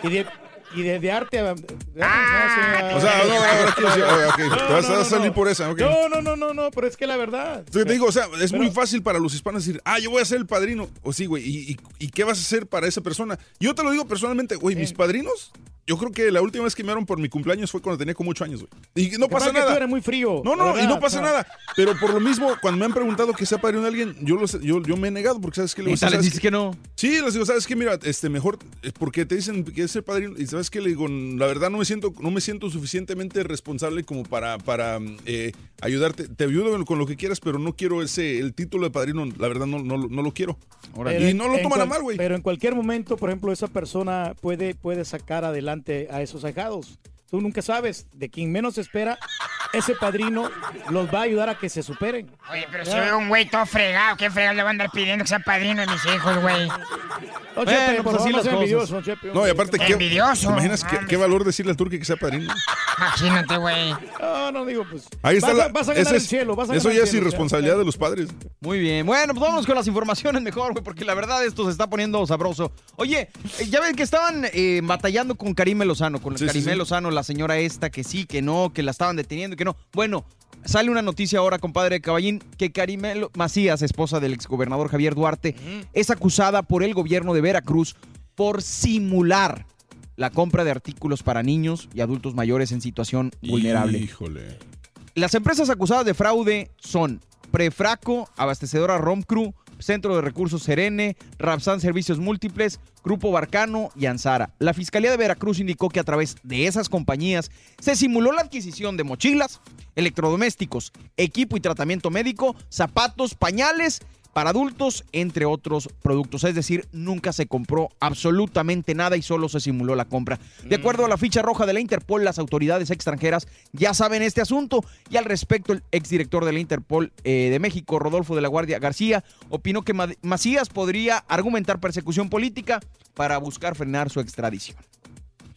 Y de, y de, de arte. a- Ah, O sea, no, ahora quiero decir, ah, ok, No, te vas no, a no, salir no. por esa, ok. No, no, no, no, no, pero es que la verdad. Te digo, o sea, es Pero- muy fácil para los hispanos decir, ah, yo voy a ser el padrino. O sí, güey, ¿y, y, y qué vas a hacer para esa persona? Yo te lo digo personalmente, güey, mis padrinos, yo creo que la última vez que me dieron por mi cumpleaños fue cuando tenía como ocho años, güey. Y no pasa que nada. tú eres muy frío. No, no, y verdad, no pasa nada. Pero por lo mismo, cuando me han preguntado que sea padrino de alguien, yo, los- yo, yo me he negado porque sabes que le ¿sabes dices que no. Sí, les digo, ¿sabes qué? Mira, este, mejor, eh, porque te dicen que es ser padrino, y ¿sabes qué? Le digo, la verdad no me siento, no me siento suficientemente responsable como para, para eh, ayudarte. Te ayudo con lo que quieras, pero no quiero ese, el título de padrino, la verdad no, no, no lo quiero. Pero y no lo toman a mal, güey. Pero en cualquier momento, por ejemplo, esa persona puede, puede sacar adelante a esos ahijados. Tú nunca sabes, de quien menos espera, ese padrino los va a ayudar a que se superen. Oye, pero si veo un güey todo fregado, ¿qué fregado le va a andar pidiendo que sea padrino de mis hijos, güey? Chepe, pues así no las envidioso, Chepe, No, y aparte, ¿qué, Envidioso. ¿te imaginas qué, qué valor decirle al turque que sea padrino? Imagínate, güey. No, no digo, pues. Ahí está vas, la, a, vas a ganar ese el cielo, vas a Eso ganar ya el es irresponsabilidad de los padres. Muy bien. Bueno, pues vámonos con las informaciones mejor, güey, porque la verdad esto se está poniendo sabroso. Oye, eh, ya ven que estaban eh, batallando con Karime Lozano, con Sí, sí, Karime sí. Lozano, la señora esta, que sí, que no, que la estaban deteniendo y que no. Bueno, sale una noticia ahora, compadre Caballín, que Karime Lo- Macías, esposa del exgobernador Javier Duarte, es acusada por el gobierno de Veracruz por simular la compra de artículos para niños y adultos mayores en situación vulnerable. Híjole. Las empresas acusadas de fraude son Prefraco, abastecedora Romcru, Centro de Recursos Serene, Rapsan Servicios Múltiples, Grupo Barcano y Ansara. La Fiscalía de Veracruz indicó que a través de esas compañías se simuló la adquisición de mochilas, electrodomésticos, equipo y tratamiento médico, zapatos, pañales para adultos, entre otros productos. Es decir, nunca se compró absolutamente nada y solo se simuló la compra. De acuerdo a la ficha roja de la Interpol, las autoridades extranjeras ya saben este asunto y al respecto el exdirector de la Interpol eh, de México, Rodolfo de la Guardia García, opinó que Ma- Macías podría argumentar persecución política para buscar frenar su extradición.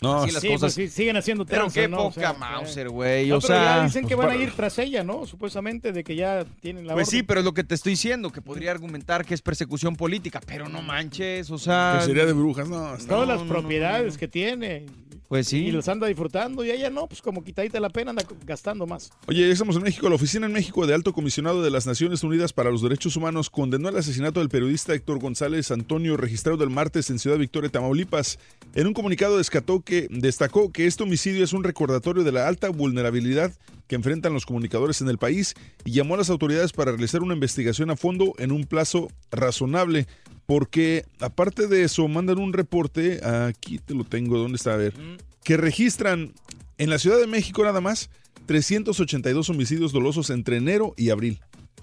No, Así las Sí, cosas. pues sí, siguen haciendo Pero tranza, qué ¿no? O poca sea, Mauser, güey. No, o pero sea, ya dicen que pues van a ir tras ella, ¿no? Supuestamente de que ya tienen la Pues sí, pero es lo que te estoy diciendo, que podría argumentar que es persecución política, pero no manches, o sea... Que sería de brujas, no. Todas las no, no, propiedades que tiene. Pues sí. Y las anda disfrutando y ella no, pues como quitadita la pena anda gastando más. Oye, ya estamos en México. La Oficina en México de Alto Comisionado de las Naciones Unidas para los Derechos Humanos condenó el asesinato del periodista Héctor González Antonio, registrado el martes en Ciudad Victoria, Tamaulipas. En un comunicado descató que, destacó que este homicidio es un recordatorio de la alta vulnerabilidad que enfrentan los comunicadores en el país y llamó a las autoridades para realizar una investigación a fondo en un plazo razonable. Porque aparte de eso, mandan un reporte, aquí te lo tengo, ¿dónde está? A ver, que registran en la Ciudad de México nada más 382 homicidios dolosos entre enero y abril.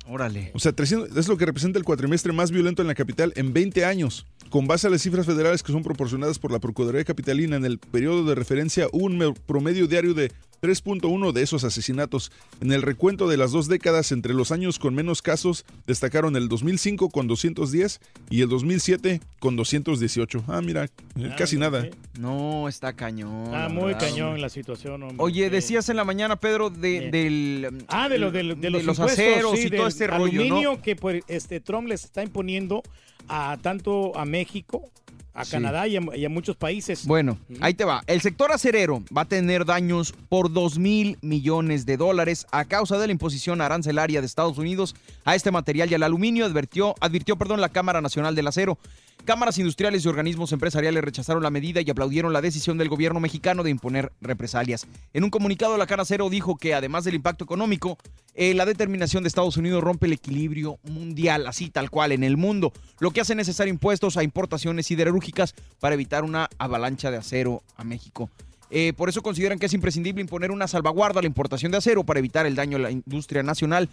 Órale. O sea, 300 es lo que representa el cuatrimestre más violento en la capital en 20 años. Con base a las cifras federales que son proporcionadas por la Procuraduría Capitalina en el periodo de referencia, hubo un me- promedio diario de 3.1 de esos asesinatos. En el recuento de las dos décadas, entre los años con menos casos, destacaron el 2005 con 210 y el 2007 con 218. Ah, mira, eh, casi nada. No, está cañón. Está la muy verdad, cañón hombre. la situación, hombre. Oye, decías en la mañana, Pedro, de, del... Ah, de, lo, de, de los, aceros sí, y todo este rollo, aluminio ¿no? que pues, este Trump les está imponiendo a tanto a México, a Sí. Canadá y a, y a muchos países. Bueno, ahí te va. El sector acerero va a tener daños por 2 mil millones de dólares a causa de la imposición arancelaria de Estados Unidos a este material y al aluminio, advirtió, advirtió perdón, la Cámara Nacional del Acero. Cámaras industriales y organismos empresariales rechazaron la medida y aplaudieron la decisión del gobierno mexicano de imponer represalias. En un comunicado, la Cara Acero dijo que además del impacto económico, eh, la determinación de Estados Unidos rompe el equilibrio mundial, así tal cual en el mundo, lo que hace necesario impuestos a importaciones siderúrgicas para evitar una avalancha de acero a México. Eh, por eso consideran que es imprescindible imponer una salvaguarda a la importación de acero para evitar el daño a la industria nacional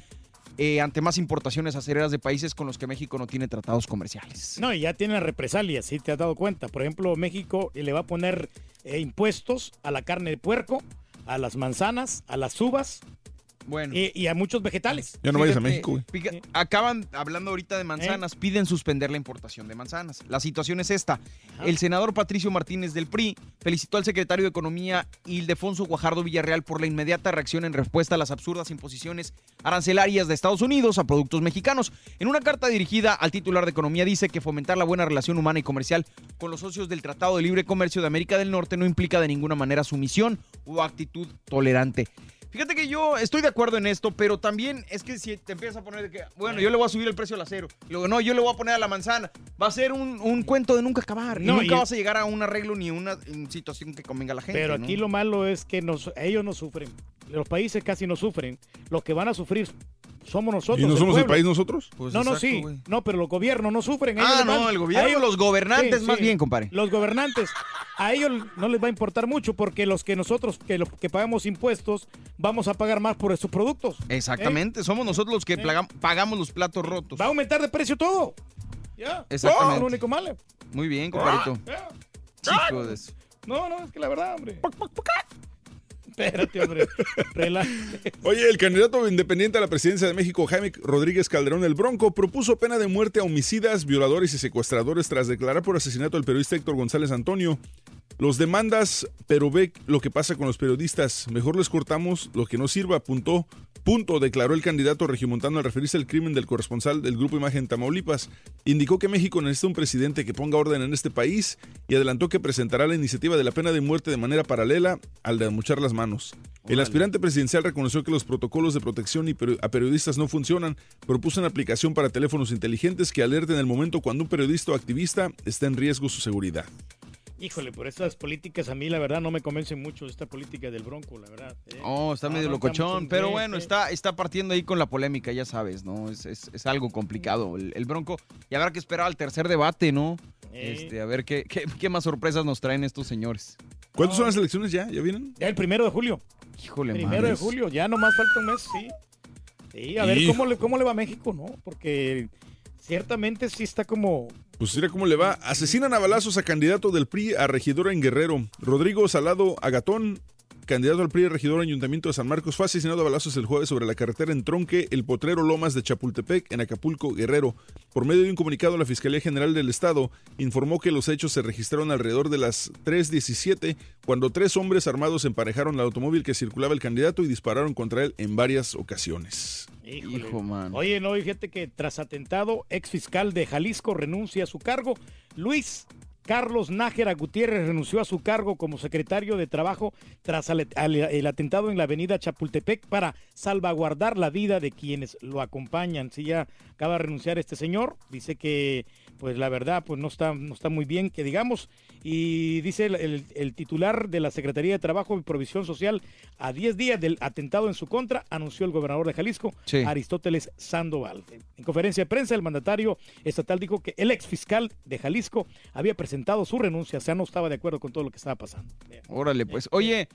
eh, ante más importaciones acereras de países con los que México no tiene tratados comerciales. No, y ya tiene represalias, si te has dado cuenta. Por ejemplo, México le va a poner eh, impuestos a la carne de puerco, a las manzanas, a las uvas bueno. y, y a muchos vegetales. Ya no vayas a México, güey. pica- Acaban hablando ahorita de manzanas, piden suspender la importación de manzanas. La situación es esta. El senador Patricio Martínez del PRI felicitó al secretario de Economía Ildefonso Guajardo Villarreal por la inmediata reacción en respuesta a las absurdas imposiciones arancelarias de Estados Unidos a productos mexicanos. En una carta dirigida al titular de Economía dice que fomentar la buena relación humana y comercial con los socios del Tratado de Libre Comercio de América del Norte no implica de ninguna manera sumisión o actitud tolerante. Fíjate que yo estoy de acuerdo en esto, pero también es que si te empiezas a poner de que, bueno, yo le voy a subir el precio al acero, y luego no, yo le voy a poner a la manzana, va a ser un, un cuento de nunca acabar, y No, nunca y- vas a llegar a un arreglo ni una situación que convenga a la gente. Pero ¿no? aquí lo malo es que nos, ellos no sufren. Los países casi no sufren. Los que van a sufrir somos nosotros. ¿Y no somos el país nosotros? Pues no, no, sí. No, pero los gobiernos no sufren. Ah, no, van- el gobierno, a ellos- los gobernantes más bien, compadre. Los gobernantes. A ellos no les va a importar mucho porque los que nosotros, que, los que pagamos impuestos, vamos a pagar más por estos productos. Exactamente, somos nosotros los que plaga- pagamos los platos rotos. Va a aumentar de precio todo. Ya. Exactamente. Es lo único malo. Muy bien, compadrito. Ya. Chico de eso. No, no, es que la verdad, hombre. Espérate, hombre. Relájate. Oye, el candidato independiente a la presidencia de México, Jaime Rodríguez Calderón el Bronco, propuso pena de muerte a homicidas, violadores y secuestradores tras declarar por asesinato al periodista Héctor González Antonio. Los demandas, pero ve lo que pasa con los periodistas. Mejor les cortamos lo que no sirva, apuntó. Punto, declaró el candidato regimontano al referirse al crimen del corresponsal del Grupo Imagen Tamaulipas. Indicó que México necesita un presidente que ponga orden en este país y adelantó que presentará la iniciativa de la pena de muerte de manera paralela al de mochar las manos. El aspirante presidencial reconoció que los protocolos de protección y peri- a periodistas no funcionan. Propuso una aplicación para teléfonos inteligentes que alerten en el momento cuando un periodista o activista está en riesgo su seguridad. Híjole, por estas políticas a mí la verdad no me convencen mucho esta política del Bronco, la verdad. ¿eh? Oh, está medio no, locochón, pero bueno, está, está partiendo ahí con la polémica, ya sabes, ¿no? Es, es- es algo complicado el, el Bronco. Y habrá que esperar al tercer debate, ¿no? Este, a ver qué, qué, qué más sorpresas nos traen estos señores. ¿Cuántas son las elecciones ya? ¿Ya vienen? Ya el primero de julio. Híjole, Primero madres. de julio, ya nomás falta un mes, sí. Sí, a ver cómo le, cómo le va a México, ¿no? Porque ciertamente sí está como... Pues mira cómo le va. Asesinan a balazos a candidato del PRI a regidora en Guerrero. Rodrigo Salado Agatón, candidato al PRI regidor en Ayuntamiento de San Marcos, fue asesinado a balazos el jueves sobre la carretera en Tronque, el Potrero Lomas de Chapultepec, en Acapulco, Guerrero. Por medio de un comunicado, la Fiscalía General del Estado informó que los hechos se registraron alrededor de las 3.17, cuando tres hombres armados emparejaron al automóvil que circulaba el candidato y dispararon contra él en varias ocasiones. Híjole. Hijo, man. Oye, no, y fíjate que tras atentado, ex fiscal de Jalisco renuncia a su cargo. Luis Carlos Nájera Gutiérrez renunció a su cargo como secretario de Trabajo tras el atentado en la avenida Chapultepec para salvaguardar la vida de quienes lo acompañan. Si ya acaba de renunciar este señor, dice que pues la verdad pues no está, no está muy bien que digamos y dice el, el- el titular de la Secretaría de Trabajo y Provisión Social a 10 días del atentado en su contra anunció el gobernador de Jalisco Sí. Aristóteles Sandoval. En conferencia de prensa, el mandatario estatal dijo que el ex fiscal de Jalisco había presentado su renuncia, o sea, no estaba de acuerdo con todo lo que estaba pasando. Órale, pues. Oye,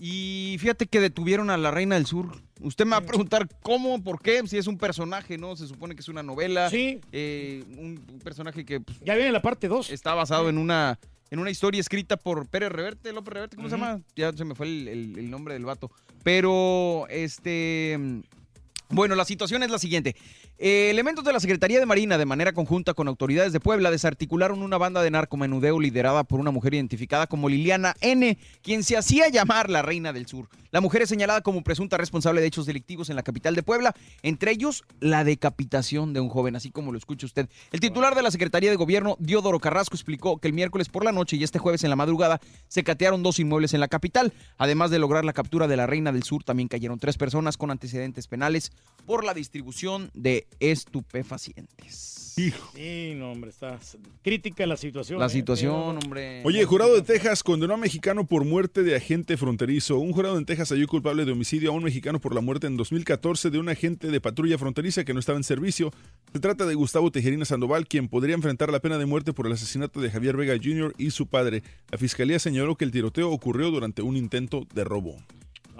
y fíjate que detuvieron a la Reina del Sur. Usted me va a preguntar cómo, por qué, si es un personaje, ¿no? Se supone que es una novela. Sí. Eh, un, un personaje que... pues, ya viene la parte 2. Está basado en una en una historia escrita por Pérez Reverte, López Reverte, ¿cómo se llama? Ya se me fue el, el- el nombre del vato. Pero, este... Bueno, la situación es la siguiente. Eh, elementos de la Secretaría de Marina, de manera conjunta con autoridades de Puebla, desarticularon una banda de narcomenudeo liderada por una mujer identificada como Liliana N., quien se hacía llamar la Reina del Sur. La mujer es señalada como presunta responsable de hechos delictivos en la capital de Puebla, entre ellos la decapitación de un joven, así como lo escucha usted. El titular de la Secretaría de Gobierno, Diodoro Carrasco, explicó que el miércoles por la noche y este jueves en la madrugada se catearon dos inmuebles en la capital. Además de lograr la captura de la Reina del Sur, también cayeron tres personas con antecedentes penales por la distribución de estupefacientes. Sí, no, hombre, está crítica la situación. La ¿eh? situación, hombre. Oye, jurado de Texas condenó a mexicano por muerte de agente fronterizo. Un jurado en Texas halló culpable de homicidio a un mexicano por la muerte en 2014 de un agente de patrulla fronteriza que no estaba en servicio. Se trata de Gustavo Tejerina Sandoval, quien podría enfrentar la pena de muerte por el asesinato de Javier Vega Jr. y su padre. La fiscalía señaló que el tiroteo ocurrió durante un intento de robo.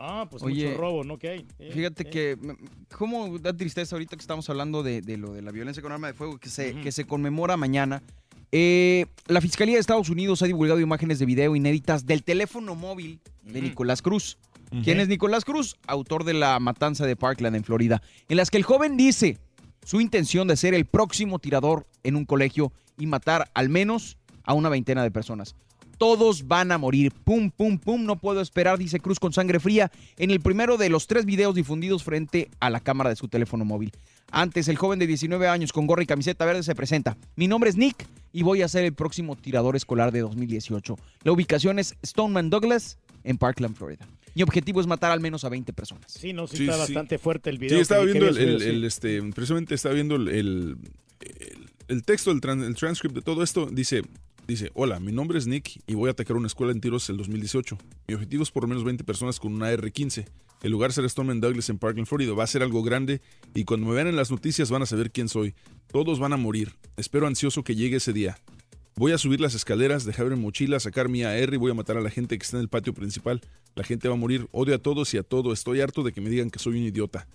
Ah, pues Oye, mucho robo, ¿no? Que hay. Eh, Fíjate eh. que, mm, ¿cómo da tristeza ahorita que estamos hablando de, de lo de la violencia con arma de fuego que se, que se conmemora mañana? Eh, la Fiscalía de Estados Unidos ha divulgado imágenes de video inéditas del teléfono móvil de Nicolás Cruz. ¿Quién es Nicolás Cruz? Autor de la matanza de Parkland en Florida, en las que el joven dice su intención de ser el próximo tirador en un colegio y matar al menos a una veintena de personas. Todos van a morir. Pum, pum, pum. No puedo esperar, dice Cruz con sangre fría en el primero de los tres videos difundidos frente a la cámara de su teléfono móvil. Antes, el joven de 19 años con gorra y camiseta verde se presenta. Mi nombre es Nick y voy a ser el próximo tirador escolar de 2018. La ubicación es Stoneman Douglas en Parkland, Florida. Mi objetivo es matar al menos a 20 personas. Sí, no, sí, Sí, está sí. bastante fuerte el video. Sí, estaba viendo el, este, precisamente estaba viendo el, el, el- el texto, el transcript de todo esto. Dice, dice, hola, mi nombre es Nick y voy a atacar una escuela en tiros el 2018. Mi objetivo es por lo menos 20 personas con una R-15. El lugar será Stoneman Douglas en Parkland, Florida. Va a ser algo grande y cuando me vean en las noticias van a saber quién soy. Todos van a morir. Espero ansioso que llegue ese día. Voy a subir las escaleras, dejar mi mochila, sacar mi AR y voy a matar a la gente que está en el patio principal. La gente va a morir. Odio a todos y a todo. Estoy harto de que me digan que soy un idiota.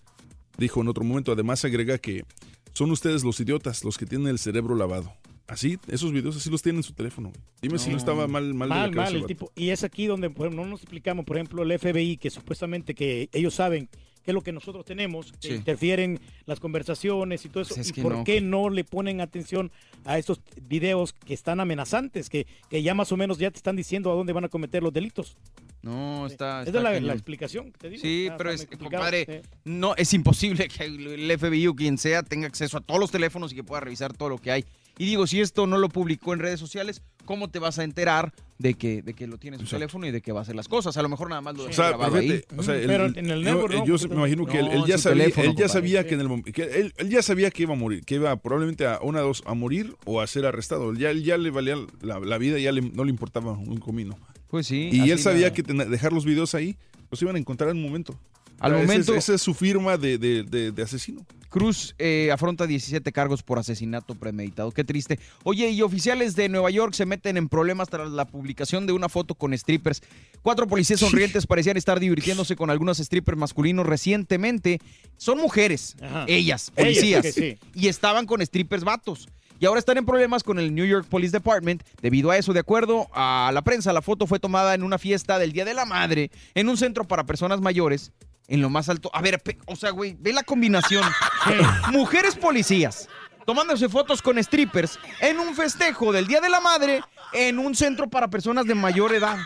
Dijo en otro momento, además agrega que son ustedes los idiotas los que tienen el cerebro lavado. Así, esos videos así los tienen en su teléfono. güey. Dime si no estaba mal, mal, de la mal, el tipo. Y es aquí donde por ejemplo, no nos explicamos, por ejemplo, el FBI, que supuestamente que ellos saben qué es lo que nosotros tenemos, que Sí. interfieren las conversaciones y todo eso. Pues es ¿Y que por no. qué no le ponen atención a estos videos que están amenazantes, que, que ya más o menos ya te están diciendo a dónde van a cometer los delitos? No, está. Esa está es la, la explicación que te digo. Sí, Está- pero está es, compadre, no, es imposible que el FBI o quien sea tenga acceso a todos los teléfonos y que pueda revisar todo lo que hay. Y digo, si esto no lo publicó en redes sociales, ¿cómo te vas a enterar de que, de que lo tiene en su teléfono y de que va a hacer las cosas? A lo mejor nada más lo O dejó sea, grabado pero ahí. fíjate, o sea, el- Pero en el yo- network, yo me imagino que él, No, él ya sabía, teléfono, él ya compadre. sabía que en el mom- que él, él ya sabía que iba a morir, que iba probablemente a una dos a morir o a ser arrestado. Ya, él ya le valía la, la vida, ya le- no le importaba un comino. Pues sí. Y él sabía la- que ten- dejar los videos ahí, los iban a encontrar en un momento. Al ese momento- es- Esa es su firma de, de- de- de asesino. Cruz eh, afronta 17 cargos por asesinato premeditado. Qué triste. Oye, y oficiales de Nueva York se meten en problemas tras la publicación de una foto con strippers. Cuatro policías sonrientes parecían estar divirtiéndose con algunos strippers masculinos recientemente. Son mujeres, Ajá. ellas, policías. sí. Y estaban con strippers vatos. y ahora están en problemas con el New York Police Department debido a eso. De acuerdo a la prensa, la foto fue tomada en una fiesta del Día de la Madre en un centro para personas mayores en lo más alto. A ver, o sea, güey, ve la combinación. Mujeres policías tomándose fotos con strippers en un festejo del Día de la Madre en un centro para personas de mayor edad.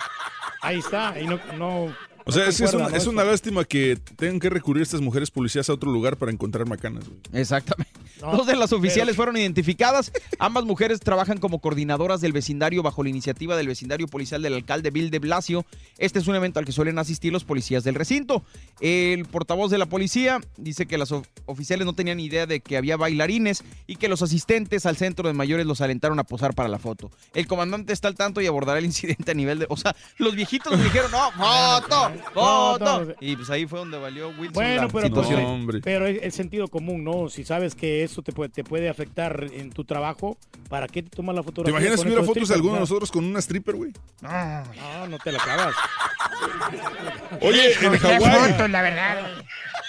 Ahí está, y no, no O sea, no es, una, ¿no? es una lástima que tengan que recurrir estas mujeres policías a otro lugar para encontrar macanas, güey. Exactamente. No, Dos de las oficiales pero- fueron identificadas. Ambas mujeres trabajan como coordinadoras del vecindario bajo la iniciativa del vecindario policial del alcalde Bill de Blasio. Este es un evento al que suelen asistir los policías del recinto. El portavoz de la policía dice que las of- oficiales no tenían idea de que había bailarines y que los asistentes al centro de mayores los alentaron a posar para la foto. El comandante está al tanto y abordará el incidente a nivel de... O sea, los viejitos le dijeron, no, foto, foto. Y pues ahí fue donde valió Wilson Bueno, la pero, situación. pero, pero es el sentido común, ¿no? Si sabes que eso te puede, te puede afectar en tu trabajo, ¿para qué te tomas la ¿Te fotografía? imaginas con si hubiera fotos de alguno de No. nosotros con una stripper, güey? No, no, no te la acabas. Oye, en Hawái. la verdad.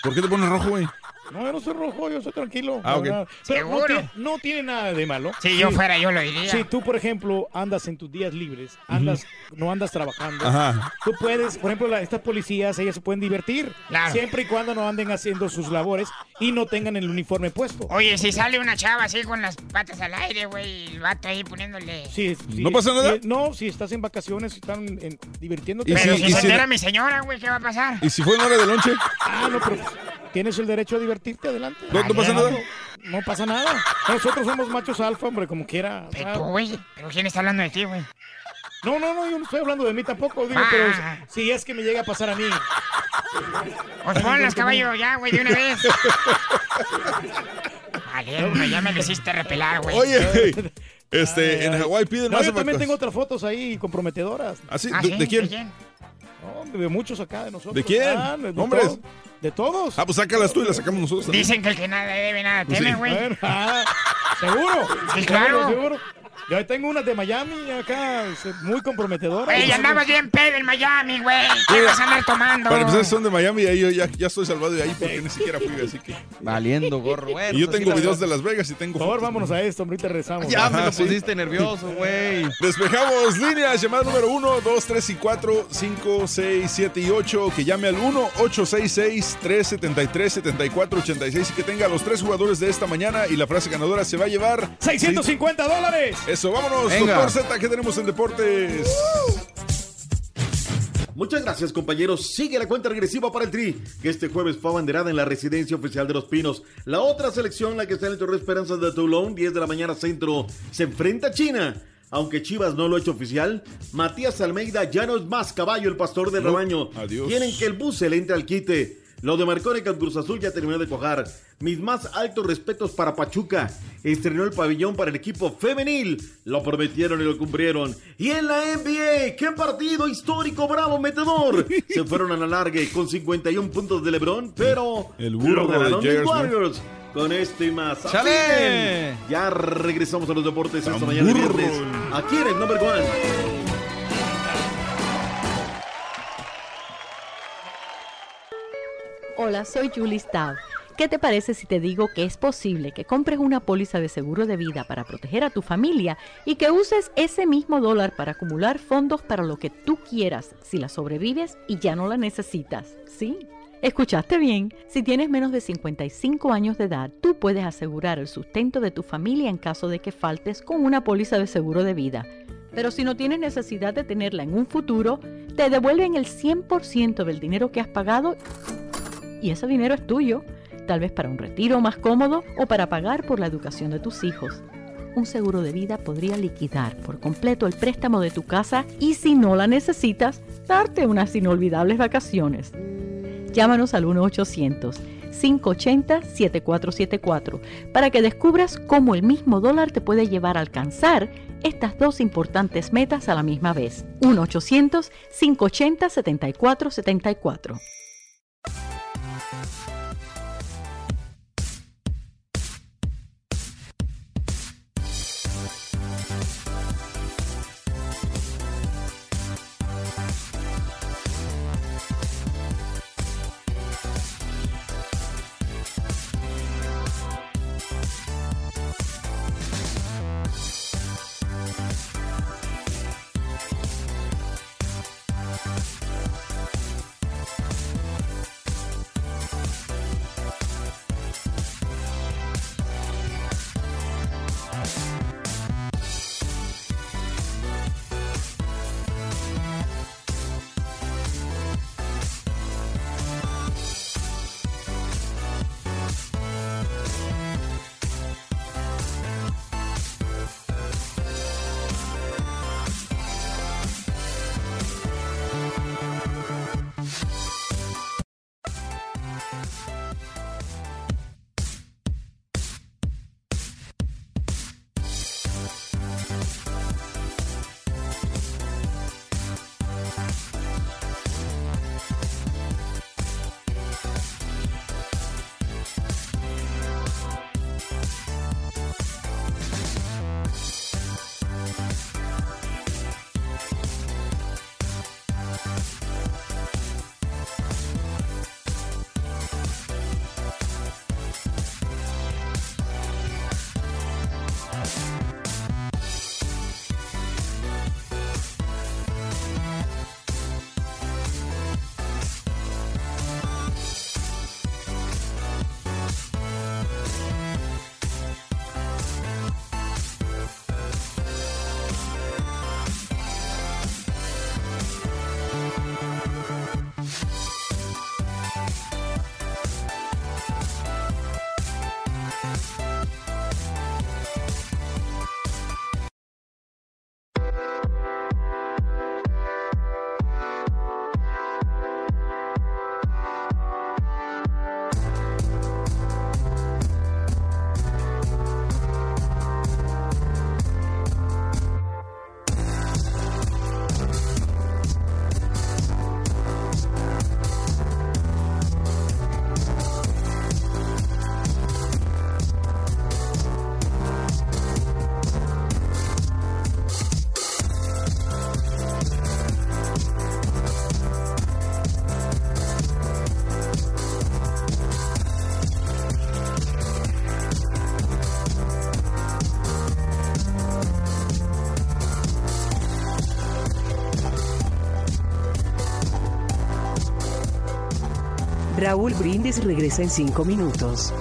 ¿Por qué te pones rojo, güey? No, yo no soy rojo, yo soy tranquilo. Ah, la ok. verdad. Pero no ¿Seguro? tiene, no tiene nada de malo. Si yo fuera, yo lo diría. Si tú, por ejemplo, andas en tus días libres, andas, no andas trabajando, Ajá. tú puedes, por ejemplo, la- estas policías, ellas se pueden divertir. Claro. Siempre y cuando no anden haciendo sus labores y no tengan el uniforme puesto. Oye, si sale una chava así con las patas al aire, güey, y el vato ahí poniéndole... Sí, sí, ¿No pasa nada? sí, no, si estás en vacaciones, si están en- divirtiéndote. ¿Y Pero si- se si- mi señora, güey, ¿qué va a pasar? ¿Y si fue en hora de lonche? Ah, no, pero tienes el derecho a divertirte, adelante. ¿No- no pasa nada? No pasa nada. Nosotros somos machos alfa, hombre, como quiera. Pero tú, güey, ¿pero quién está hablando de ti, güey? No, no, no, yo no estoy hablando de mí tampoco, digo, Ah. pero si es que me llega a pasar a mí. Pues ponlas, caballo, ya, güey, de una vez. Vale, hombre, ya me lo hiciste repelar, güey. Oye, este, en Hawái piden No, más yo también tengo otras fotos ahí comprometedoras. ¿Ah, sí? ¿Ah, de quién? No, de muchos acá de nosotros. ¿De quién? Ah, de, todos. De todos. Ah, pues sácalas tú y las sacamos nosotros también. Dicen que el que nada debe, nada teme, güey. Ah, ¿Seguro? Sí, claro. Seguro. Yo ahí tengo unas de Miami acá, muy comprometedoras. Güey, andabas bien pedo en Miami, güey. ¿Qué vas a andar tomando? Para empezar, son de Miami y ahí yo ya, ya estoy salvado de ahí porque ni siquiera fui, así que... Valiendo gorro, bueno. Y yo pues tengo así la videos de. Las Vegas y tengo Por favor, vámonos a esto, ahorita rezamos. Ya me lo sí. pusiste nervioso, güey. Despejamos líneas, llamada número 1, 2, 3 y 4, 5, 6, 7 y 8, que llame al 1-866-373-7486 y que tenga a los tres jugadores de esta mañana y la frase ganadora se va a llevar... 650 dólares. Eso, vámonos, Venga. doctor Z, ¿qué tenemos en deportes? Muchas gracias, compañeros. Sigue la cuenta regresiva para el Tri, que este jueves fue abanderada en la residencia oficial de Los Pinos. La otra selección, la que está en el Torre Esperanzas de Toulon, 10 de la mañana centro, se enfrenta a China. Aunque Chivas no lo ha hecho oficial, Matías Almeida ya no es más caballo el pastor del No, rebaño. adiós. Quieren que el bus se le entre al quite. Lo de Marcone con Cruz Azul ya terminó de cuajar. Mis más altos respetos para Pachuca. Estrenó el pabellón para el equipo femenil. Lo prometieron y lo cumplieron. Y en la NBA, qué partido histórico, bravo, metedor. Se fueron a la larga con 51 puntos de LeBron, pero El burro lo de Smith. Warriors. Con esto y más. ¡Chale! Ya regresamos a los deportes esta mañana viernes. Aquí en el number one. Hola, soy Julie Staub. ¿Qué te parece si te digo que es posible que compres una póliza de seguro de vida para proteger a tu familia y que uses ese mismo dólar para acumular fondos para lo que tú quieras si la sobrevives y ya no la necesitas? ¿Sí? Escuchaste bien, si tienes menos de 55 años de edad, tú puedes asegurar el sustento de tu familia en caso de que faltes con una póliza de seguro de vida. Pero si no tienes necesidad de tenerla en un futuro, te devuelven el 100% del dinero que has pagado y ese dinero es tuyo, tal vez para un retiro más cómodo o para pagar por la educación de tus hijos. Un seguro de vida podría liquidar por completo el préstamo de tu casa y si no la necesitas, darte unas inolvidables vacaciones. Llámanos al 1-800-580-7474 para que descubras cómo el mismo dólar te puede llevar a alcanzar estas dos importantes metas a la misma vez. 1-800-580-7474. Raúl Brindis regresa en 5 minutos.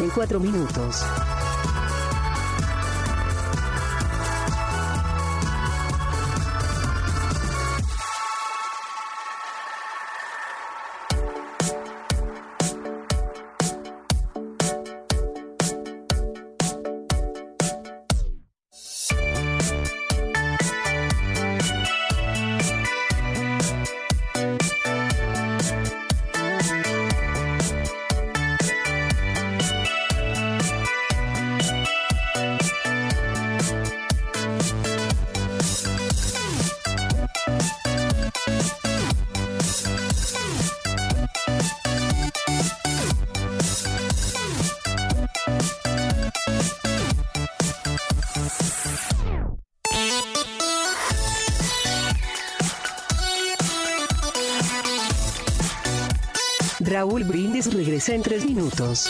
en cuatro minutos. En 3 minutos.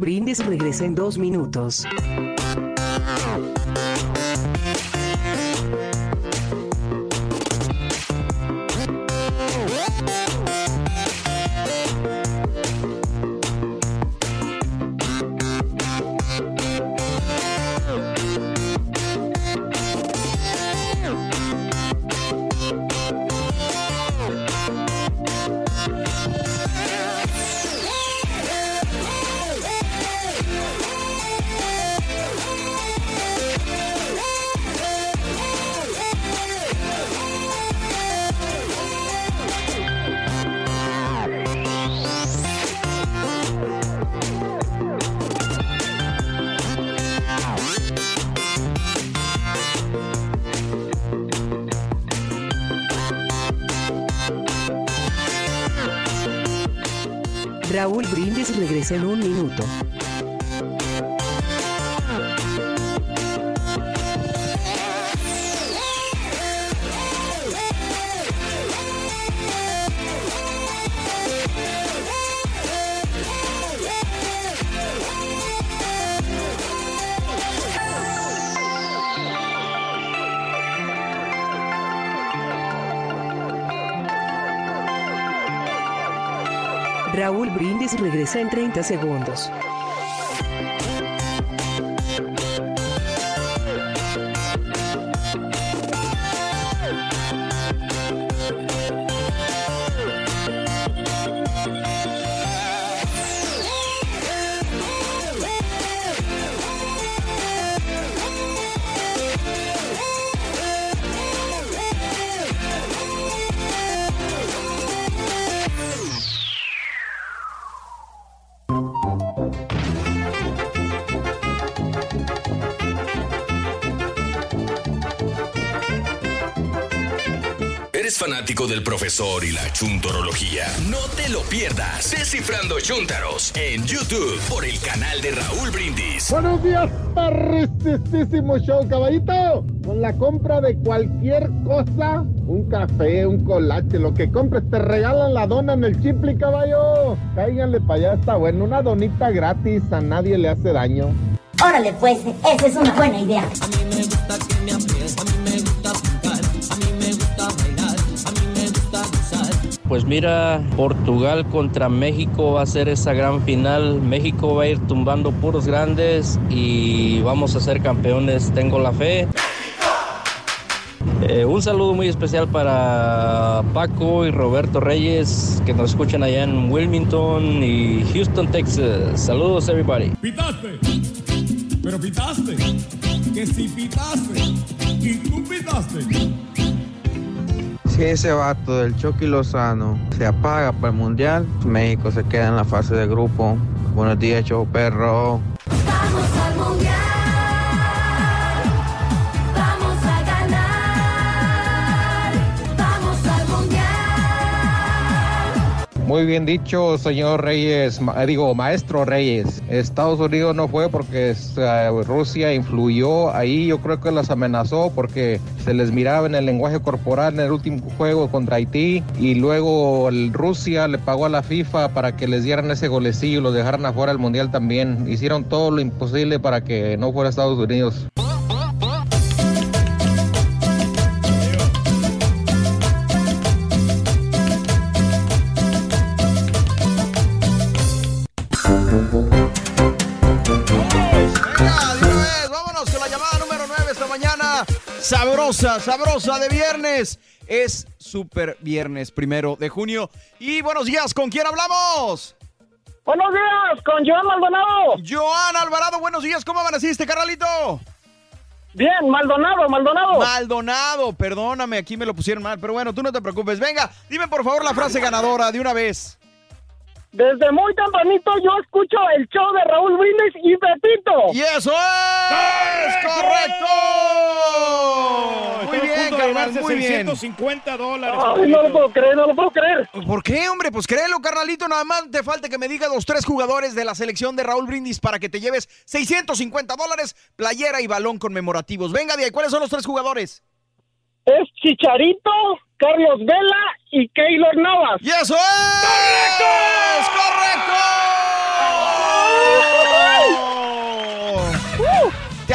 Brindis regresa en 2 minutos. el 1 regresa en 30 segundos. La chuntorología, no te lo pierdas. Descifrando Chuntaros en YouTube por el canal de Raúl Brindis. Buenos días, perristísimo show, caballito. Con la compra de cualquier cosa, un café, un colache, lo que compres, te regalan la dona en el chipli, caballo. Cáiganle para allá, está bueno. Una donita gratis, a nadie le hace daño. Órale pues, esa es una buena idea. Pues mira, Portugal contra México va a ser esa gran final. México va a ir tumbando puros grandes y vamos a ser campeones. Tengo la fe. Eh, un saludo muy especial para Paco y Roberto Reyes que nos escuchan allá en Wilmington y Houston, Texas. Saludos, everybody. Pitaste, pero pitaste, que si pitaste, tú pitaste. Si ese vato del Chucky Lozano se apaga para el Mundial, México se queda en la fase de grupo. Buenos días, show perro. Muy bien dicho, señor Reyes, ma- digo, maestro Reyes. Estados Unidos no fue porque eh, Rusia influyó ahí, yo creo que los amenazó porque se les miraba en el lenguaje corporal en el último juego contra Haití y luego Rusia le pagó a la FIFA para que les dieran ese golecillo y los dejaran afuera del Mundial también. Hicieron todo lo imposible para que no fuera Estados Unidos. Sabrosa, sabrosa de viernes. Es super viernes primero de junio. Y buenos días, ¿con quién hablamos? Buenos días, con Joan Maldonado. Joan Alvarado, buenos días, ¿cómo amaneciste, carnalito? Bien, Maldonado, Maldonado. Maldonado, perdóname, aquí me lo pusieron mal, pero bueno, tú no te preocupes. Venga, dime por favor la frase ganadora de una vez. Desde muy tempranito yo escucho el show de Raúl Brindis y Pepito. ¡Y eso es correcto! Muy bien, carnal, muy bien. 650 dólares. Ay, no lo puedo creer, no lo puedo creer. ¿Por qué, hombre? Pues créelo, carnalito. Nada más te falta que me digas los tres jugadores de la selección de Raúl Brindis para que te lleves 650 dólares, playera y balón conmemorativos. Venga, de ahí, ¿cuáles son los tres jugadores? Es Chicharito, Carlos Vela y Keylor Navas. ¡Y eso es! ¡Correcto! Te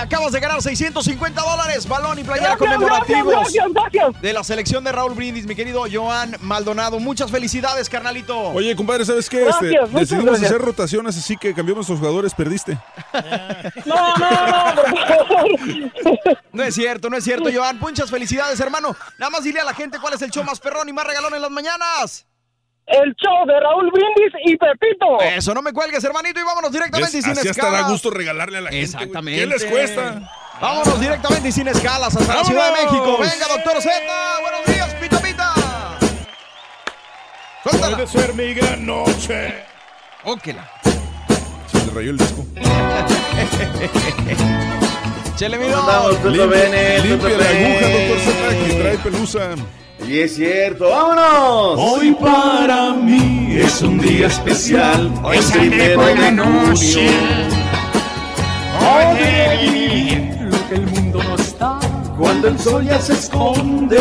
acabas de ganar 650 dólares, balón y playera Gracias, conmemorativos gracias, gracias, de la selección de Raúl Brindis, mi querido Joan Maldonado. Muchas felicidades, carnalito. Oye, compadre, ¿sabes qué? Este, decidimos gracias. hacer rotaciones, así que cambiamos los jugadores, perdiste. No, no, no, por favor. No es cierto, no es cierto, Joan. Muchas felicidades, hermano. Nada más dile a la gente cuál es el show más perrón y más regalón en las mañanas. El show de Raúl Brindis y Pepito. Eso, no me cuelgues, hermanito, y vámonos directamente y sin Así hasta da escalas. gusto regalarle a la gente. Exactamente. ¿Qué les cuesta? Vámonos directamente y sin escalas hasta la Ciudad de México. Venga, doctor Z. Buenos días, pita pita. Puede ser mi gran noche. Óquela. Se le rayó el disco. Chele. Todo Limpia- bene, todo limpia la aguja, doctor Z, que trae pelusa. Y es cierto, vámonos. Hoy para mí es un día especial. Hoy de la noche. Podré Cuando el sol ya se esconde,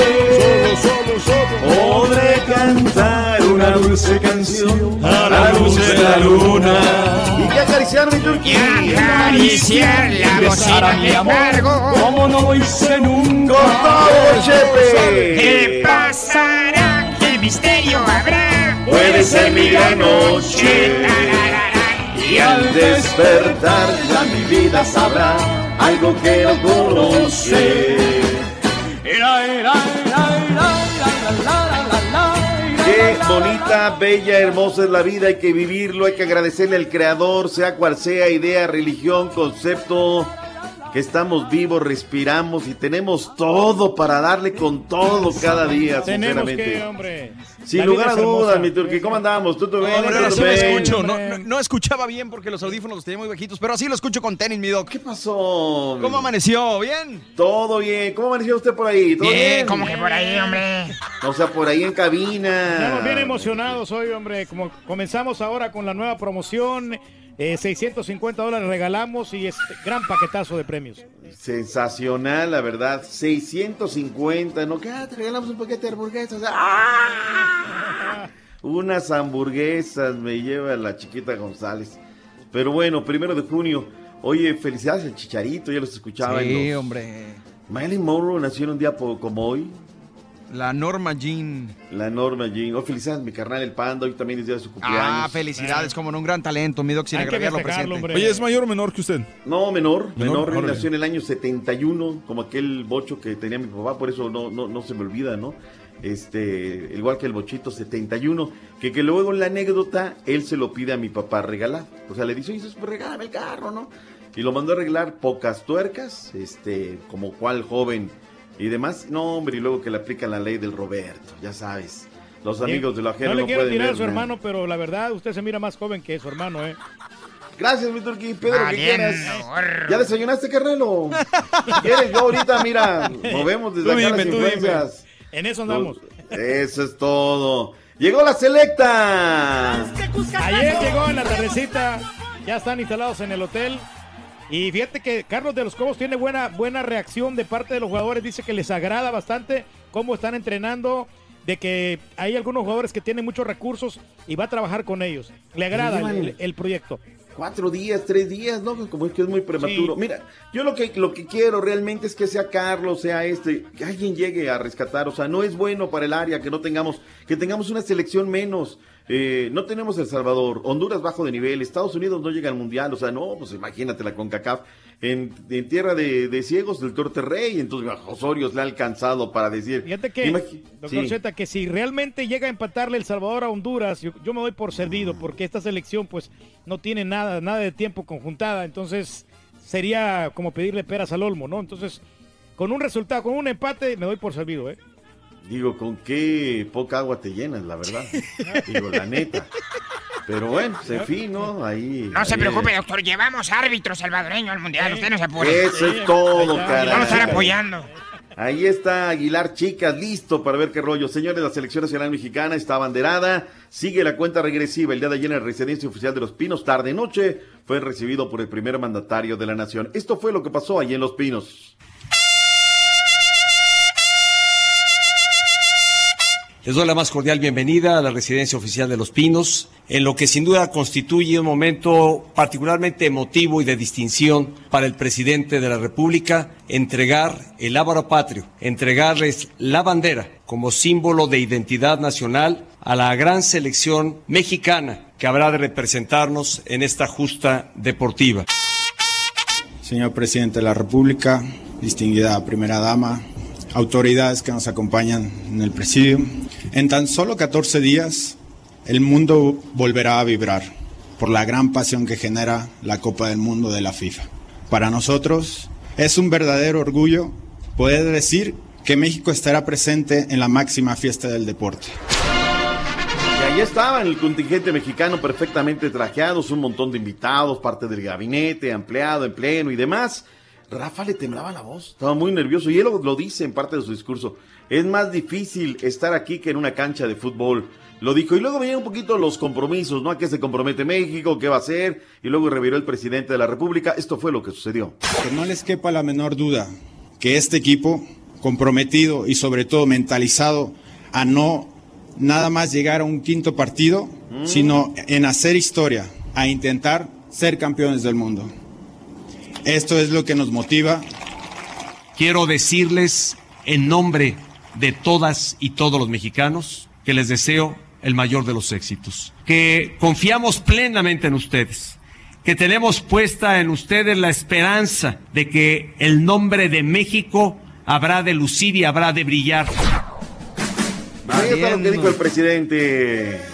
solo, solo, solo. podré cantar una dulce canción a la luz de la luna. Y que acariciar mi turquía. Y acariciar la bocina mi amor, cargo. como no hice nunca. Chepe. ¿Qué pasará? ¿Qué misterio habrá? Puede ser mi gran noche. Y al despertar ya mi vida sabrá algo que no conoce. Qué bonita, bella, hermosa es la vida, hay que vivirlo, hay que agradecerle al Creador, sea cual sea idea, religión, concepto que estamos vivos, respiramos y tenemos todo para darle con todo cada día, Tenemos sinceramente. que, hombre. Sin La lugar a dudas, mi turqui, ¿cómo andamos? ¿Tú, tú bien? Hombre, ahora ¿Todo sí me bien? escucho. No, no- no escuchaba bien porque los audífonos los tenía muy bajitos, pero así lo escucho con tenis, mi doc. ¿Qué pasó? ¿Cómo amaneció? ¿Bien? Todo bien. ¿Cómo amaneció usted por ahí? ¿Todo bien? Bien, como que por ahí, hombre. O sea, por ahí en cabina. Estamos bien emocionados hoy, hombre. Como comenzamos ahora con la nueva promoción, eh, 650 dólares regalamos y es gran paquetazo de premios. Sensacional, la verdad. 650, ¿no? ¿Qué? Ah, te regalamos un paquete de hamburguesas. ¡Ah! Unas hamburguesas me lleva la chiquita González. Pero bueno, primero de junio. Oye, felicidades al Chicharito, ya los escuchaba. en Sí, los- hombre. Marilyn Monroe nació en un día como hoy. La Norma Jean. La Norma Jean. Oh, felicidades, mi carnal el Panda. Hoy también es día de su cumpleaños. Ah, felicidades, como no, un gran talento, mi doc, sin Hay que agraviarlo presente. Oye, ¿es mayor o menor que usted? No, menor, menor, nació en el año 71, como aquel bocho que tenía mi papá, por eso no, no, no se me olvida, ¿no? Este, igual que el bochito 71, que, que luego en la anécdota él se lo pide a mi papá regalar. O sea, le dice, oye, pues regálame el carro, ¿no? Y lo mandó a arreglar pocas tuercas, este, como cual joven y demás. No, hombre, y luego que le aplican la ley del Roberto, ya sabes. Los amigos de la ajeno no no, le quiero pueden tirar a su nada. hermano, pero la verdad, usted se mira más joven que su hermano, ¿eh? Gracias, mi turqui, Pedro, que Valiendo, quieras. ¿Ya desayunaste, carnalo? ¿Quieres? Yo ahorita, mira, movemos desde Tú acá dime, las tú dime. influencias. En eso andamos. Eso es todo. Llegó la selecta. Ayer llegó en la tardecita, ya están instalados en el hotel. Y fíjate que Carlos de los Cobos tiene buena, buena reacción de parte de los jugadores. Dice que les agrada bastante cómo están entrenando, de que hay algunos jugadores que tienen muchos recursos y va a trabajar con ellos. Le agrada el, el proyecto. Cuatro días, tres días, ¿no? Como es que es muy prematuro. Sí. Mira, yo lo que, lo que quiero realmente es que sea Carlos, sea este, que alguien llegue a rescatar. O sea, no es bueno para el área que no tengamos, que tengamos una selección menos. Eh, no tenemos El Salvador, Honduras bajo de nivel, Estados Unidos no llega al Mundial, o sea, no, pues imagínate la CONCACAF en, en tierra de, de ciegos del Torte Rey, entonces Osorio le ha alcanzado para decir. Fíjate que, doctor Sí. Zeta, que si realmente llega a empatarle El Salvador a Honduras, yo, yo me doy por servido, porque esta selección pues no tiene nada, nada de tiempo conjuntada, entonces sería como pedirle peras al olmo, ¿no? Entonces, con un resultado, con un empate, me doy por servido, ¿eh? Digo, con qué poca agua te llenas, la verdad. Digo, la neta. Pero bueno, pues, en fin, ¿no? Ahí. No se preocupe, doctor. Llevamos árbitro salvadoreño al mundial. Usted no se apure. Eso es todo, caray. Vamos a estar apoyando. Ahí está Aguilar Chicas, listo para ver qué rollo. Señores, la selección nacional mexicana está abanderada. Sigue la cuenta regresiva. El día de ayer en la residencia oficial de Los Pinos, tarde-noche, fue recibido por el primer mandatario de la nación. Esto fue lo que pasó allí en Los Pinos. Les doy la más cordial bienvenida a la residencia oficial de Los Pinos, en lo que sin duda constituye un momento particularmente emotivo y de distinción para el presidente de la República, entregar el ábaro patrio, entregarles la bandera como símbolo de identidad nacional a la gran selección mexicana que habrá de representarnos en esta justa deportiva. Señor presidente de la República, distinguida primera dama, autoridades que nos acompañan en el presidio, en tan solo 14 días el mundo volverá a vibrar por la gran pasión que genera la Copa del Mundo de la FIFA. Para nosotros es un verdadero orgullo poder decir que México estará presente en la máxima fiesta del deporte. Y ahí estaban el contingente mexicano perfectamente trajeados, un montón de invitados, parte del gabinete, empleado en pleno y demás. Rafa le temblaba la voz, estaba muy nervioso y él lo, lo dice en parte de su discurso. Es más difícil estar aquí que en una cancha de fútbol. Lo dijo y luego venían un poquito los compromisos, ¿no? ¿A qué se compromete México? ¿Qué va a hacer? Y luego reviró el presidente de la República. Esto fue lo que sucedió. Que no les quepa la menor duda que este equipo, comprometido y sobre todo mentalizado a no nada más llegar a un quinto partido, sino en hacer historia, a intentar ser campeones del mundo. Esto es lo que nos motiva. Quiero decirles en nombre de todas y todos los mexicanos que les deseo el mayor de los éxitos, que confiamos plenamente en ustedes, que tenemos puesta en ustedes la esperanza de que el nombre de México habrá de lucir y habrá de brillar. Ahí está lo que dijo el presidente.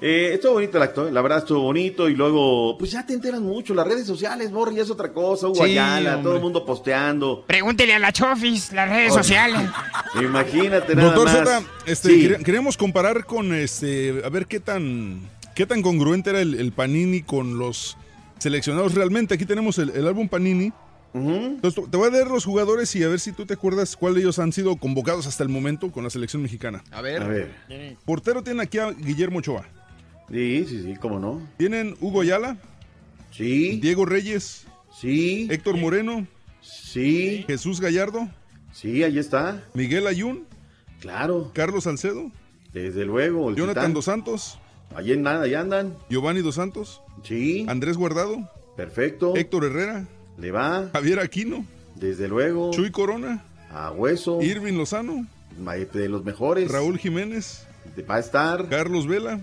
Eh, estuvo bonito el acto, eh, la verdad estuvo bonito y luego, pues ya te enteras mucho, las redes sociales, Borri, ya es otra cosa, Hugo Sí, Ayala, hombre. todo el mundo posteando. Pregúntele a la Chofis, las redes Oye. sociales. Imagínate nada Doctor más. Zeta, este, Sí. queríamos comparar con este, a ver qué tan, qué tan congruente era el, el Panini con los seleccionados realmente. Aquí tenemos el, el álbum Panini. Entonces, te voy a leer los jugadores y a ver si tú te acuerdas cuál de ellos han sido convocados hasta el momento con la selección mexicana. A ver. A ver. Portero tiene aquí a Guillermo Ochoa. Sí, sí, sí, cómo no. Tienen Hugo Ayala. Sí. Diego Reyes. Sí. Héctor Moreno. Sí. Jesús Gallardo. Sí, ahí está. Miguel Ayun. Claro. Carlos Salcedo. Desde luego. el Jonathan titán. Dos Santos. Allí en nada, allá andan. Giovanni Dos Santos. Sí. Andrés Guardado. Perfecto. Héctor Herrera. Le va. Javier Aquino. Desde luego. Chuy Corona. A hueso. Irving Lozano. De los mejores. Raúl Jiménez. Va a estar. Carlos Vela.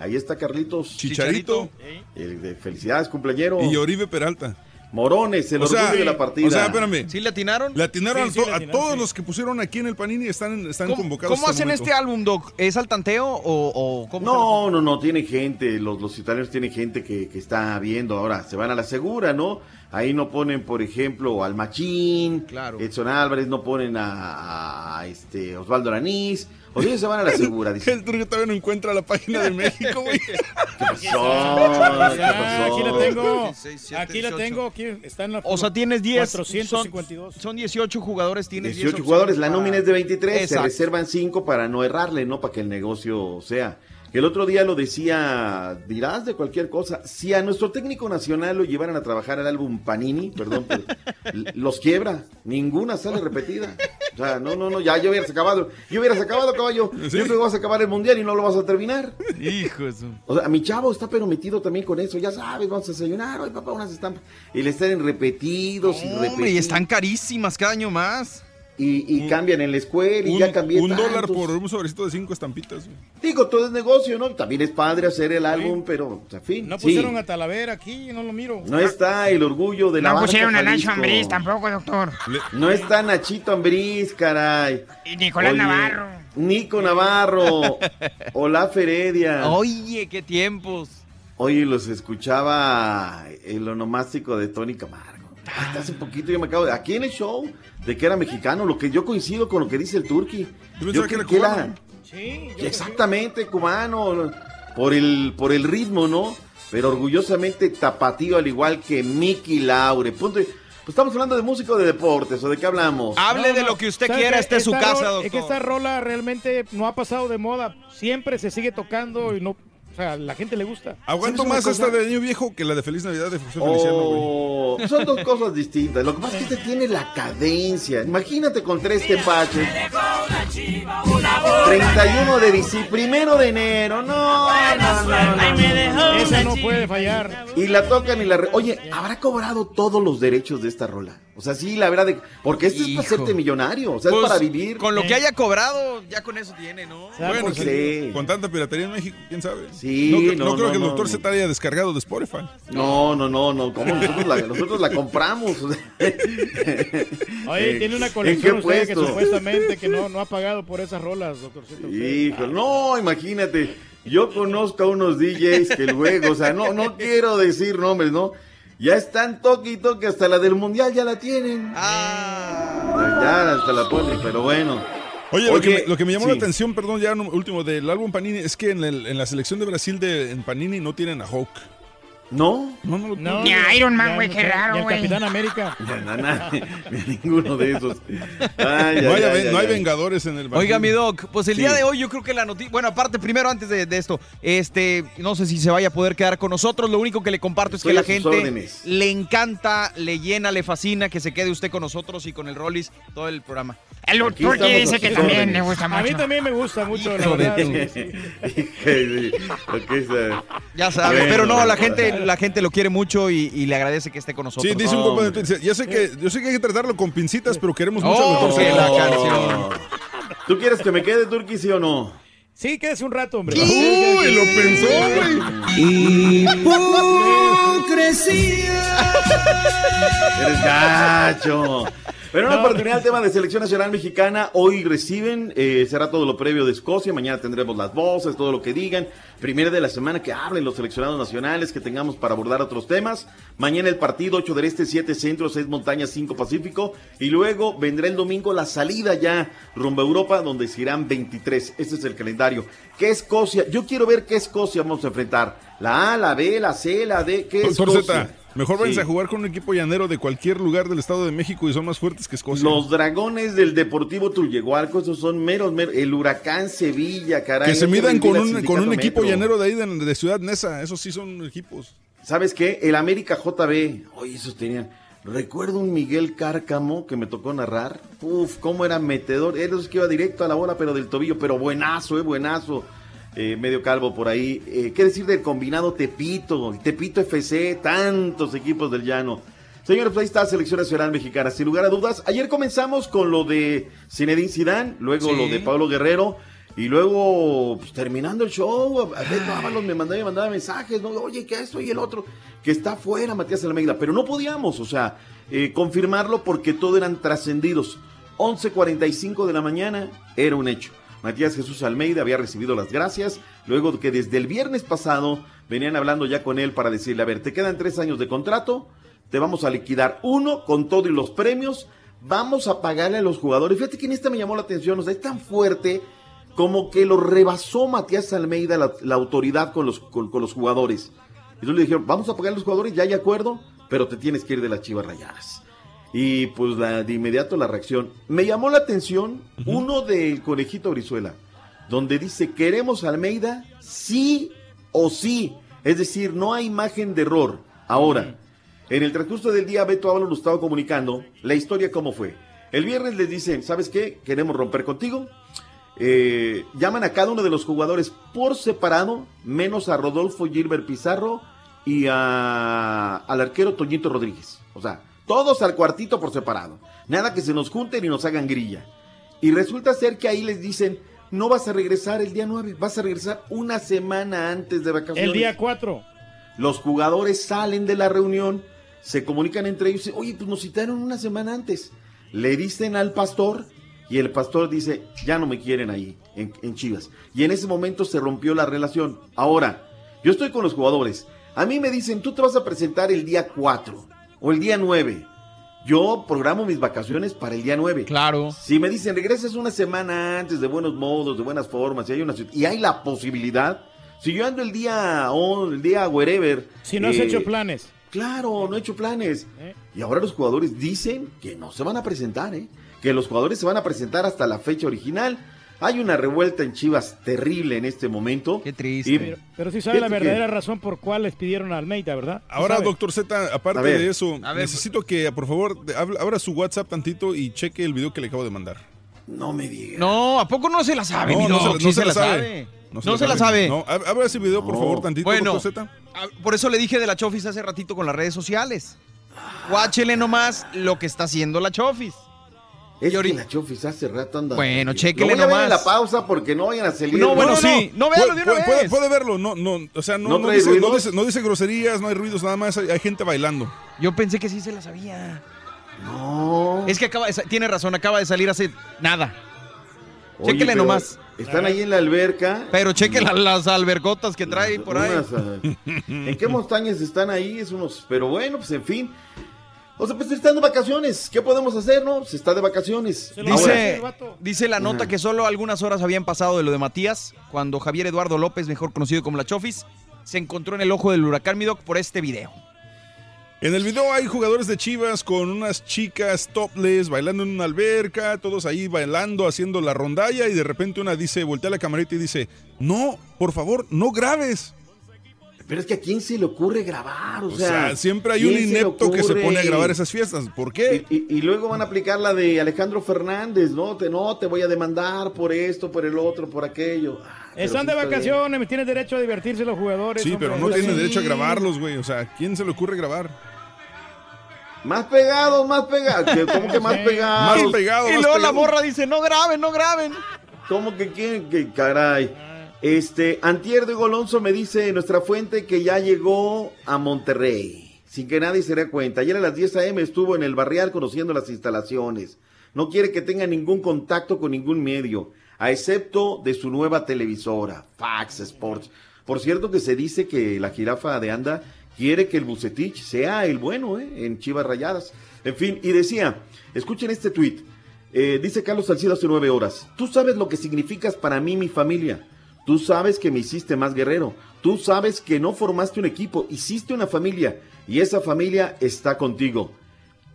Ahí está Carlitos. Chicharito. El de felicidades, cumpleañero. Y Oribe Peralta. Morones, el O sea, orgullo de la partida. O sea, espérame. ¿Sí le atinaron? Le atinaron Sí, sí, a, to- le a atinaron, todos sí. los que pusieron aquí en el Panini están, están ¿Cómo, convocados. cómo hacen este álbum, Doc? ¿Es al tanteo o, o cómo? No, no, no, tiene gente, los, los italianos tienen gente que, que está viendo ahora, se van a la segura, ¿no? Ahí no ponen, por ejemplo, al Machín, Claro. Edson Álvarez, no ponen a, a, este Osvaldo Aranís, o ellos se van a la segura, dice. El todavía no encuentra la página de México, güey. ¿Qué pasó? ¿Qué Ya, pasó? aquí la tengo. 16, 17, Aquí la 18. tengo. Aquí está en la. O sea, tienes 10. 452. Son, son 18 jugadores, tienes 10 18 jugadores, la nómina es de 23, se reservan 5 para no errarle, ¿no? Para que el negocio sea. El otro día lo decía, dirás de cualquier cosa, si a nuestro técnico nacional lo llevaran a trabajar al álbum Panini, perdón, pero los quiebra, ninguna sale repetida. O sea, no, no, no, ya, ya hubieras acabado, ya hubieras acabado, caballo, yo creo que vas a acabar el mundial y no lo vas a terminar. Hijo de su- O sea, mi chavo está pero metido también con eso, ya sabes, vamos a desayunar, hoy papá, unas estampas, y le están repetidos y Hombre, y repetidos. están carísimas cada año más. Y, y cambian en la escuela y Un, ya cambié un dólar por un sobrecito de cinco estampitas. güey. Digo, todo es negocio, ¿no? También es padre hacer el álbum, pero, en fin. No sí. pusieron a Talavera aquí, no lo miro. No está el orgullo de la No pusieron a Nacho. Ambriz tampoco, doctor. No está Nachito Ambriz, caray. Y Nicolás Oye, Navarro. Nico Navarro. Olaf Heredia. Oye, qué tiempos. Oye, los escuchaba el onomástico de Tony Camargo. Hasta hace poquito yo me acabo de... Aquí en el show, de que era mexicano, lo que yo coincido con lo que dice el Turqui. Yo que creo era que era... cubano. Sí, Exactamente, cubano, por el, por el ritmo, ¿no? Pero orgullosamente tapatío, al igual que Mickey Laure. Punto. Pues estamos hablando de músico de deportes, ¿o de qué hablamos? Hable No, de no, lo que usted ¿sabe quiera, esta es su casa, doctor. Es que esta rola realmente no ha pasado de moda. Siempre se sigue tocando y no. O sea, a la gente le gusta. Aguanto ¿Sabes una más cosa? esta de Año Viejo que la de Feliz Navidad de José Feliciano, güey. Oh, son dos cosas distintas. Lo que pasa es que este tiene la cadencia. Imagínate con tres tepaches. 31 de diciembre, primero de enero. No, no, no, no. Esa no puede fallar. Y la tocan y la... re- Oye, ¿habrá cobrado todos los derechos de esta rola? O sea, sí, la verdad de... Porque esto es para hacerte millonario, o sea, Pues, es para vivir. Con lo que haya cobrado, ya con eso tiene, ¿no? Bueno, pues, sí. con tanta piratería en México, quién sabe. Sí, no, cre- no, no creo no, que el doctor no. se te haya descargado de Spotify. No, no, no, no. ¿Cómo? Nosotros la, nosotros la compramos. Oye, Eh, tiene una ¿en colección qué usted que puesto? supuestamente que no, no ha pagado por esas rolas, doctorcito. Hijo, no, imagínate. Yo conozco a unos DJs que luego, o sea, no, no quiero decir nombres, ¿no? Ya están toque y toque, hasta la del mundial ya la tienen. Ah. Ya hasta la ponen, pero bueno. Oye, lo, que me, lo que me llamó sí. la atención, perdón, ya no- último, del álbum Panini, es que en, el- en la selección de Brasil de en Panini no tienen a Hulk. ¿No? No, no lo No, Ni a Iron Man, güey, no qué raro, güey. Capitán América. Ya, na- na- ni ninguno de esos. Ay, no ay, hay, ay, no ay, hay ay. Vengadores en el Brasil. Oiga, mi doc, pues el Sí. día de hoy yo creo que la noticia, bueno, aparte, primero antes de, de esto, este, no sé si se vaya a poder quedar con nosotros, lo único que le comparto es que la gente órdenes. le encanta, le llena, le fascina que se quede usted con nosotros y con el Rollis todo el programa. El estamos dice a que también órdenes. le gusta A mí mucho. también me gusta mucho, la verdad. sí, sí. Ya sabe, Bueno, pero no, la bueno. gente, la gente lo quiere mucho y, y le agradece que esté con nosotros. Sí, dice un No, compa ya sé que, yo sé que hay que tratarlo con pincitas, pero queremos mucho Oh, Zeta". la canción. ¿Tú quieres que me quede Turqui, sí o no? Sí, quédese un rato, hombre. Uy, lo pensó, güey. Hipocresía. Eres gacho. Pero una No, oportunidad al tema de selección nacional mexicana. Hoy reciben, eh, será todo lo previo de Escocia. Mañana tendremos las voces, todo lo que digan. Primera de la semana que hablen los seleccionados nacionales, que tengamos para abordar otros temas. Mañana el partido, 8 del Este, 7 Centro, 6 Montañas, 5 Pacífico. Y luego vendrá el domingo la salida ya rumbo a Europa, donde se irán 23. Este es el calendario. ¿Qué Escocia? Yo quiero ver qué Escocia vamos a enfrentar. La A, la B, la C, la D. ¿Qué Escocia? Mejor váyanse Sí. a jugar con un equipo llanero de cualquier lugar del Estado de México y son más fuertes que Escocia. Los dragones del Deportivo Tullehualco, esos son meros, meros. El huracán Sevilla, caray. que se midan con un, con un equipo Metro. llanero de ahí de, de Ciudad Neza. Esos sí son equipos. ¿Sabes qué? El América JB. Oye, esos tenían. Recuerdo un Miguel Cárcamo que me tocó narrar. Uf, cómo era metedor. De esos que iba directo a la bola, pero del tobillo. Pero buenazo, eh, buenazo. Eh, medio calvo por ahí. Eh, ¿Qué decir del combinado Tepito? Tepito FC, tantos equipos del llano. Señores, pues ahí está Selección Nacional Mexicana, sin lugar a dudas. Ayer comenzamos con lo de Zinedine Zidane, luego Sí. lo de Pablo Guerrero, y luego, pues, terminando el show, a Ábalos me mandaba, me mandaba mensajes, ¿no? Oye, que esto y el otro, que está fuera Matías Almeida, pero no podíamos, o sea, eh, confirmarlo porque todo eran trascendidos. 11.45 de la mañana era un hecho. Matías Jesús Almeida había recibido las gracias, luego que desde el viernes pasado venían hablando ya con él para decirle, a ver, te quedan tres años de contrato, te vamos a liquidar uno con todo y los premios, vamos a pagarle a los jugadores. Fíjate que en esta me llamó la atención, o sea, es tan fuerte como que lo rebasó Matías Almeida la, autoridad con los, con, con los jugadores. Entonces le dijeron, vamos a pagar a los jugadores, ya hay acuerdo, pero te tienes que ir de las chivas rayadas. Y pues la, de inmediato la reacción. Me llamó la atención uno del conejito Brizuela, donde dice, queremos Almeida sí o sí. Es decir, no hay imagen de error. Ahora, en el transcurso del día, Beto Ábalos lo estaba comunicando. La historia, ¿cómo fue? El viernes les dicen, ¿sabes qué? Queremos romper contigo. Eh, llaman a cada uno de los jugadores por separado, menos a Rodolfo Gilbert Pizarro y a- al arquero Toñito Rodríguez. O sea, todos al cuartito por separado. Nada que se nos junten y nos hagan grilla. Y resulta ser que ahí les dicen, no vas a regresar el día 9, vas a regresar una semana antes de vacaciones. El día 4. Los jugadores salen de la reunión, se comunican entre ellos, y dicen, oye, pues nos citaron una semana antes. Le dicen al pastor y el pastor dice, ya no me quieren ahí, en, en Chivas. Y en ese momento se rompió la relación. Ahora, yo estoy con los jugadores. A mí me dicen, tú te vas a presentar el día 4 o el día 9. Yo programo mis vacaciones para el día 9. Claro. Si me dicen, regresas una semana antes, de buenos modos, de buenas formas, y hay, una, y hay la posibilidad, si yo ando el día, on, el día wherever. Si no has eh, hecho planes. Claro, no he hecho planes. ¿Eh? Y ahora los jugadores dicen que no se van a presentar, ¿eh? Que los jugadores se van a presentar hasta la fecha original. Hay una revuelta en Chivas terrible en este momento. Qué triste. Pero, pero sí sabe la verdadera razón por cuál les pidieron a Almeida, ¿verdad? Ahora, sabe. doctor Z, aparte ver. de eso, necesito que, por favor, abra su WhatsApp tantito y cheque el video que le acabo de mandar. No me digas. No, ¿a poco no se la sabe, No, no se la- no se la sabe. No se la sabe. No, ab- abra ese video, por No. favor, tantito, Bueno, doctor Z. Ah, Por eso le dije de la Chofis hace ratito con las redes sociales. Guáchele nomás lo que está haciendo la Chofis. Es que la Chofis hace rato anda. Bueno, Lo chéquele voy a ver en la pausa porque no vayan a salir. No, bueno, sí. No, véalo de una Puede, puede- vez. puede verlo, no, no, o sea, no, ¿No no dice, no, dice, no dice groserías, no hay ruidos, nada más, hay, hay gente bailando. Yo pensé que sí se la sabía. No. Es que acaba de tiene razón, acaba de salir hace nada. Oye, Chéquele pero nomás. Están ahí en la alberca. Pero cheque la- las albercotas que trae por ahí. Unas, ah, ¿En qué montañas están ahí? Es unos. Pero bueno, pues en fin. O sea, pues están de vacaciones. ¿Qué podemos hacer, no? Se está de vacaciones. Dice, dice la nota Ajá. que solo algunas horas habían pasado de lo de Matías cuando Javier Eduardo López, mejor conocido como la Chofis, se encontró en el ojo del huracán Midoc por este video. En el video hay jugadores de Chivas con unas chicas topless bailando en una alberca, todos ahí bailando, haciendo la rondalla y de repente una dice, voltea la camarita y dice, no, por favor, no grabes. Pero es que a quién se le ocurre grabar, o, O sea, siempre hay ¿quién un se inepto que se pone a grabar esas fiestas. ¿Por qué? Y, y- y luego van a aplicar la de Alejandro Fernández, ¿no? Te, no, te voy a demandar por esto, por el otro, por aquello. Ah, Están de vacaciones, me tienen derecho a divertirse los jugadores. Sí, hombre. pero no Pues tienen sí. derecho a grabarlos, güey. O sea, ¿quién se le ocurre grabar? Más pegados, más pegados. ¿Qué- ¿Cómo que más Sí. pegados? Más pegado, Y más luego la pegado. morra dice, no graben, no graben. ¿Cómo que quién? Que caray. Este, Antier de Golonzo me dice nuestra fuente que ya llegó a Monterrey. sin que nadie se dé cuenta. Ayer a las 10 a.m. estuvo en el barrial conociendo las instalaciones. No quiere que tenga ningún contacto con ningún medio, a excepto de su nueva televisora, Fax Sports. Por cierto que se dice que la jirafa de Anda quiere que el Bucetich sea el bueno ¿eh? en Chivas Rayadas. En fin, y decía, escuchen este tuit. Eh, dice Carlos Salcido hace nueve horas. Tú sabes lo que significas para mí, mi familia. Tú sabes que me hiciste más guerrero. Tú sabes que no formaste un equipo, hiciste una familia. Y esa familia está contigo.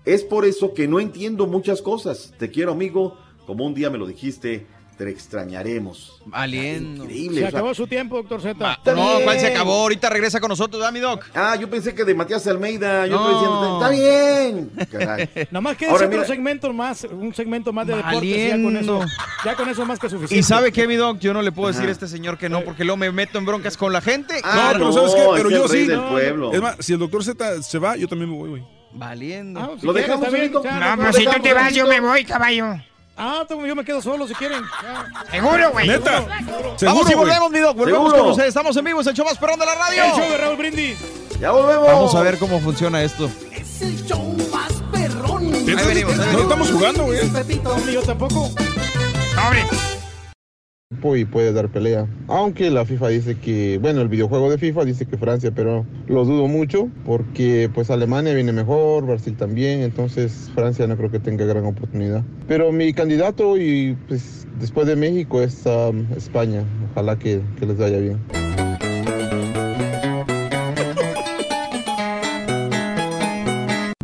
Es por eso que no entiendo muchas cosas. Te quiero, amigo. Como un día me lo dijiste, te extrañaremos. Valiendo. Increíble. Se o sea, acabó su tiempo, doctor Z. No, ¿cuál se acabó? Ahorita regresa con nosotros, ¿verdad, mi doc? Ah, yo pensé que de Matías Almeida. Yo No. estoy diciendo, está bien. Caray. Nada más que Ahora, otro mira. segmento más, un segmento más de deportes. Ya con Valiendo. eso, ya con eso más que suficiente. ¿Y sabe qué, mi doc? Yo no le puedo decir a este señor que no, porque luego me meto en broncas con la gente. Ah, pero no, ¿sabes qué? Pero yo sí. del pueblo. Es más, si el doctor Z se va, yo también me voy, güey. Valiendo. Ah, si ¿Lo dejamos, bien, No, no, pues si tú te vas, yo me voy, caballo. Ah, yo me quedo solo si quieren. Seguro, güey. Neta. Vamos Seguro, y güey. volvemos, mi doc. Volvemos Seguro. con ustedes. Estamos en vivo, es el show más perrón de la radio. El show de Raúl Brindis. Ya volvemos. Vamos a ver cómo funciona esto. Piensa- Ahí venimos, ahí No venimos. estamos jugando, güey. No, ni yo tampoco. Sobre. Y puede dar pelea. Aunque la FIFA dice que, bueno, el videojuego de FIFA dice que Francia, pero lo dudo mucho porque pues Alemania viene mejor, Brasil también, entonces Francia no creo que tenga gran oportunidad. Pero mi candidato y pues después de México es um, España. Ojalá que, que les vaya bien.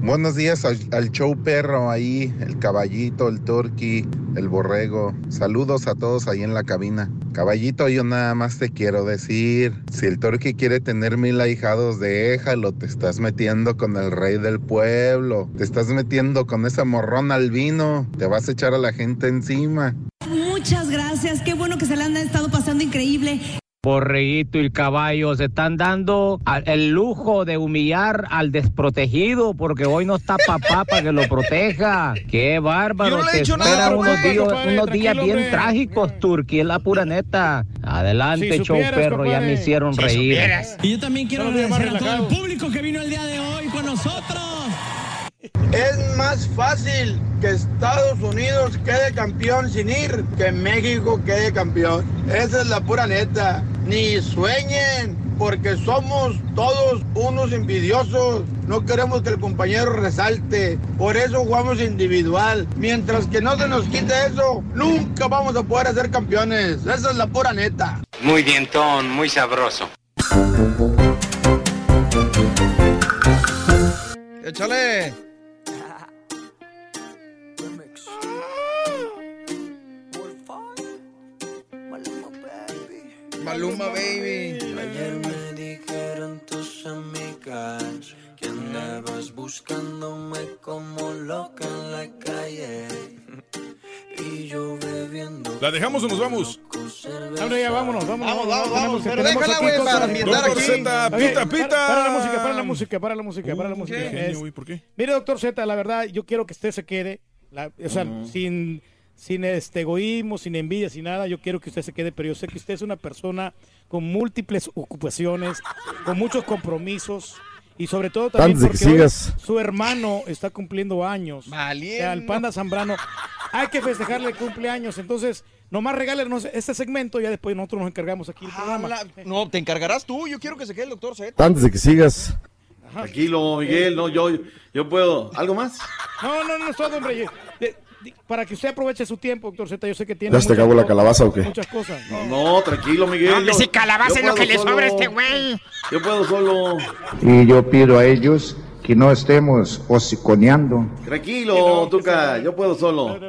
Buenos días al, show perro ahí, el caballito, el turqui, el borrego. Saludos a todos ahí en la cabina. Caballito, yo nada más te quiero decir, si el turqui quiere tener mil ahijados, déjalo, te estás metiendo con el rey del pueblo, te estás metiendo con esa morrón albino, te vas a echar a la gente encima. Muchas gracias, qué bueno que se la han estado pasando increíble. Borreguito y el caballo se están dando el lujo de humillar al desprotegido porque hoy no está papá para que lo proteja. Qué bárbaro. Yo no le he Te esperan unos días, unos bien hombre. trágicos, Turquía, es la pura neta. Adelante, Si show supieras, perro, ya me hicieron Si reír. supieras. Y yo también quiero agradecer a todo el público que vino el día de hoy con nosotros. Es más fácil que Estados Unidos quede campeón sin ir que México quede campeón. Esa es la pura neta. Ni sueñen, porque somos todos unos envidiosos. No queremos que el compañero resalte. Por eso jugamos individual. Mientras que no se nos quite eso, nunca vamos a poder ser campeones. Esa es la pura neta. Muy dientón, muy sabroso. Échale. Maluma, baby. Ayer me dijeron tus amigas que andabas buscándome como loca en la calle. Y yo bebiendo. ¿La dejamos o nos vamos? Hombre, ya vámonos, vámonos. Vamos, vamos, vamos, pero déjala, güey, para ambientar Doctor aquí. Z, Ok, pita, para- pita. Para la música, para la música, para la música, para la música. ¿Por qué? Mire, doctor Z, la verdad, yo quiero que usted se quede, la- o sea, sin, sin este egoísmo, sin envidia, sin nada, yo quiero que usted se quede, pero yo sé que usted es una persona con múltiples ocupaciones, con muchos compromisos y sobre todo también Antes de que porque sigas. su hermano está cumpliendo años. O sea, el Panda Zambrano. Hay que festejarle el cumpleaños, entonces nomás regálenos este segmento y ya después nosotros nos encargamos aquí del programa. No, te encargarás tú. Yo quiero que se quede el doctor Z. Antes de que sigas. Tranquilo, Miguel, no, yo, yo puedo. ¿Algo más? No, no, no es todo, hombre. Para que usted aproveche su tiempo, doctor Z, yo sé que tiene ¿Ya se te acabó la calabaza o qué? Muchas cosas. No, no, tranquilo, Miguel. Yo- si calabaza es lo que puedo le sobra a solo. este güey. Yo puedo solo. Y yo pido a ellos que no estemos hociconeando. Tranquilo, Tuca, yo puedo solo.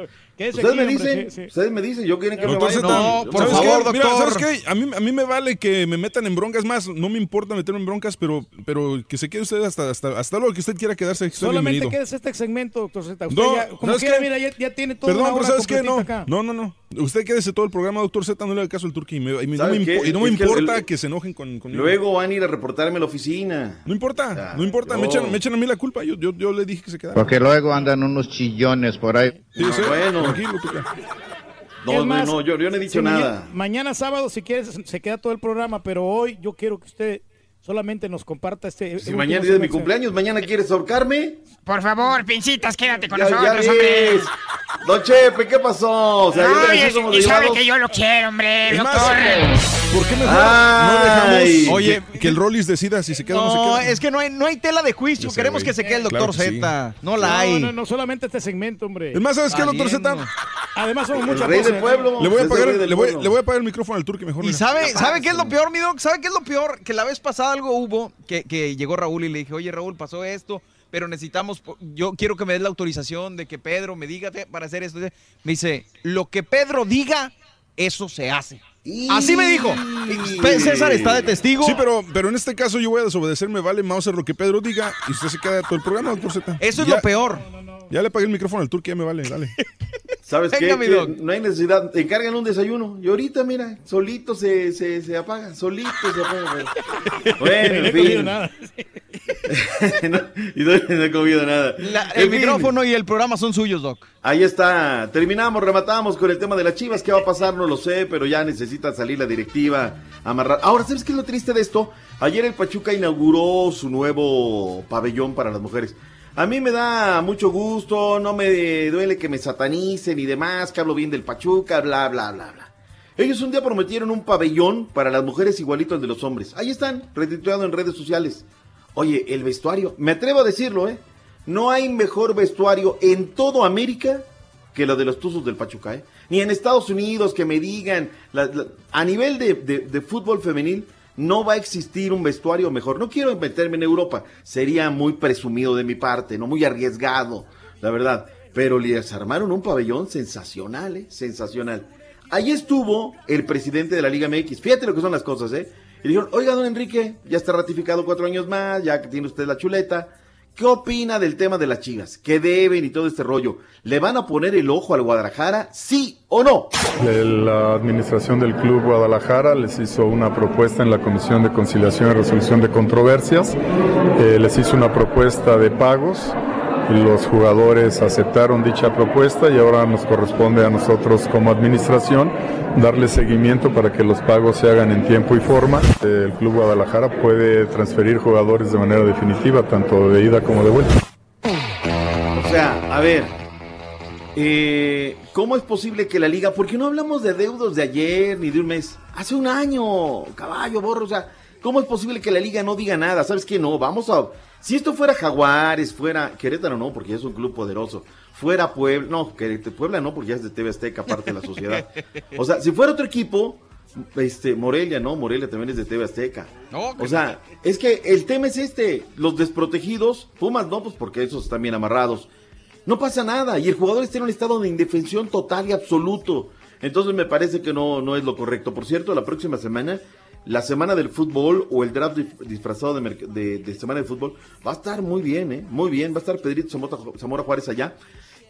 Quédese Ustedes aquí, me hombre, dicen, sí, sí. ustedes me dicen, yo quieren que me Doctor vaya. Z, Yo ¿sabes puedo. qué? Mira, ¿sabes qué? A mí, a mí me vale que me metan en broncas más. No me importa meterme en broncas, pero, pero que se quede usted hasta, hasta, hasta lo que usted quiera quedarse. Solamente bienvenido. quédese este segmento, doctor Z. Usted No, ya, como ¿sabes quiera, mira, ya, ya tiene toda Perdón, una pero hora ¿sabes qué? No, acá. no, no, no. Usted quédese todo el programa, doctor Z, no le haga caso al turqui. Y, me- y me- no ¿Sabe me, qué? impo- y no me Es que importa el- que se enojen con, conmigo. Luego van a ir a reportarme a la oficina. No importa, no importa. Me echan, me echan a mí la culpa. Yo, yo, yo le dije que se quedara. Porque luego andan unos chillones por ahí. Sí. bueno. Tranquilo, Tuca. No, no, más, no, yo, yo no he dicho si nada. Mañana, mañana sábado, si quieres, se queda todo el programa, pero hoy yo quiero que usted solamente nos comparta este. Si mañana es de mi cumpleaños, mañana quieres ahorcarme. Por favor, pincitas, quédate con Ya, ya nosotros, hombre. ves. Don Chepe, ¿qué pasó? O sea, No, ya y, somos sabe que yo lo quiero, hombre, Es más, doctor. ¿Por qué mejor Ay. no dejamos Oye, que, que el Rollis decida si se queda o no se No, queda? es que no hay, no hay tela de juicio. Sé, Queremos güey. que se quede el Claro doctor sí. Z. No la No, hay. no, no, solamente este segmento, hombre. Es más, ¿sabes qué, doctor Z? Además, somos muchas rey voces. del pueblo. Le voy a del le voy, pueblo. le voy a apagar el micrófono al turque mejor. Y sabe, Ya ¿sabe qué es lo peor, mi doc? ¿Sabe qué es lo peor? Que la vez pasada algo hubo que, que llegó Raúl y le dije, oye Raúl, pasó esto, pero necesitamos, yo quiero que me des la autorización de que Pedro me diga para hacer esto. Me dice, lo que Pedro diga, eso se hace. Así me dijo. César está de testigo. Sí, pero, pero en este caso yo voy a desobedecer, me vale Mauser lo que Pedro diga y usted se queda todo el programa, doctor Z. Eso es Ya- lo peor. Ya le apagué el micrófono al turque, ya me vale, dale. ¿Sabes Venga, qué? no hay necesidad. Encargan un desayuno. Y ahorita, mira, solito se, se, se apaga. Solito se apaga. Bueno, No he en comido nada. No, y no, no he comido nada. La- En el fin, micrófono y el programa son suyos, Doc. Ahí está. Terminamos, rematamos con el tema de las chivas. ¿Qué va a pasar? No lo sé, pero ya necesita salir la directiva, amarrar. Ahora, ¿sabes qué es lo triste de esto? Ayer el Pachuca inauguró su nuevo pabellón para las mujeres. A mí me da mucho gusto, no me duele que me satanicen y demás, que hablo bien del Pachuca, bla, bla, bla, bla. Ellos un día prometieron un pabellón para las mujeres igualito al de los hombres. Ahí están, retuiteando en redes sociales. Oye, el vestuario, me atrevo a decirlo, ¿eh? No hay mejor vestuario en todo América que lo de los Tuzos del Pachuca, ¿eh? Ni en Estados Unidos que me digan, a nivel de, de- de fútbol femenil, no va a existir un vestuario mejor. No quiero meterme en Europa, sería muy presumido de mi parte, no muy arriesgado, la verdad. Pero les armaron un pabellón sensacional, ¿eh? Sensacional. Ahí estuvo el presidente de la Liga MX. Fíjate lo que son las cosas, ¿eh? Y dijeron, oiga, don Enrique, ya está ratificado cuatro años más, ya que tiene usted la chuleta. ¿Qué opina del tema de las chivas? ¿Qué deben y todo este rollo? ¿Le van a poner el ojo al Guadalajara? ¿Sí o no? La administración del Club Guadalajara les hizo una propuesta en la Comisión de Conciliación y Resolución de Controversias. Eh, les hizo una propuesta de pagos. Los jugadores aceptaron dicha propuesta y ahora nos corresponde a nosotros como administración darle seguimiento para que los pagos se hagan en tiempo y forma. El Club Guadalajara puede transferir jugadores de manera definitiva, tanto de ida como de vuelta. O sea, a ver, eh, ¿cómo es posible que la liga, porque no hablamos de deudos de ayer ni de un mes, hace un año, caballo, borro, o sea, ¿cómo es posible que la liga no diga nada? ¿Sabes qué? No, vamos a, si esto fuera Jaguares, fuera Querétaro, no, porque ya es un club poderoso, fuera Puebla, no, que Puebla no, porque ya es de TV Azteca, parte de la sociedad. O sea, si fuera otro equipo, este, Morelia, no, Morelia también es de TV Azteca. No, O sea, es que el tema es este, los desprotegidos, Pumas no, pues porque esos están bien amarrados. No pasa nada y el jugador está en un estado de indefensión total y absoluto. Entonces me parece que no, no es lo correcto. Por cierto, la próxima semana, la semana del fútbol o el draft disfrazado de, de- de semana de fútbol va a estar muy bien, ¿eh? Muy bien. Va a estar Pedrito Zamora, Zamora Juárez allá.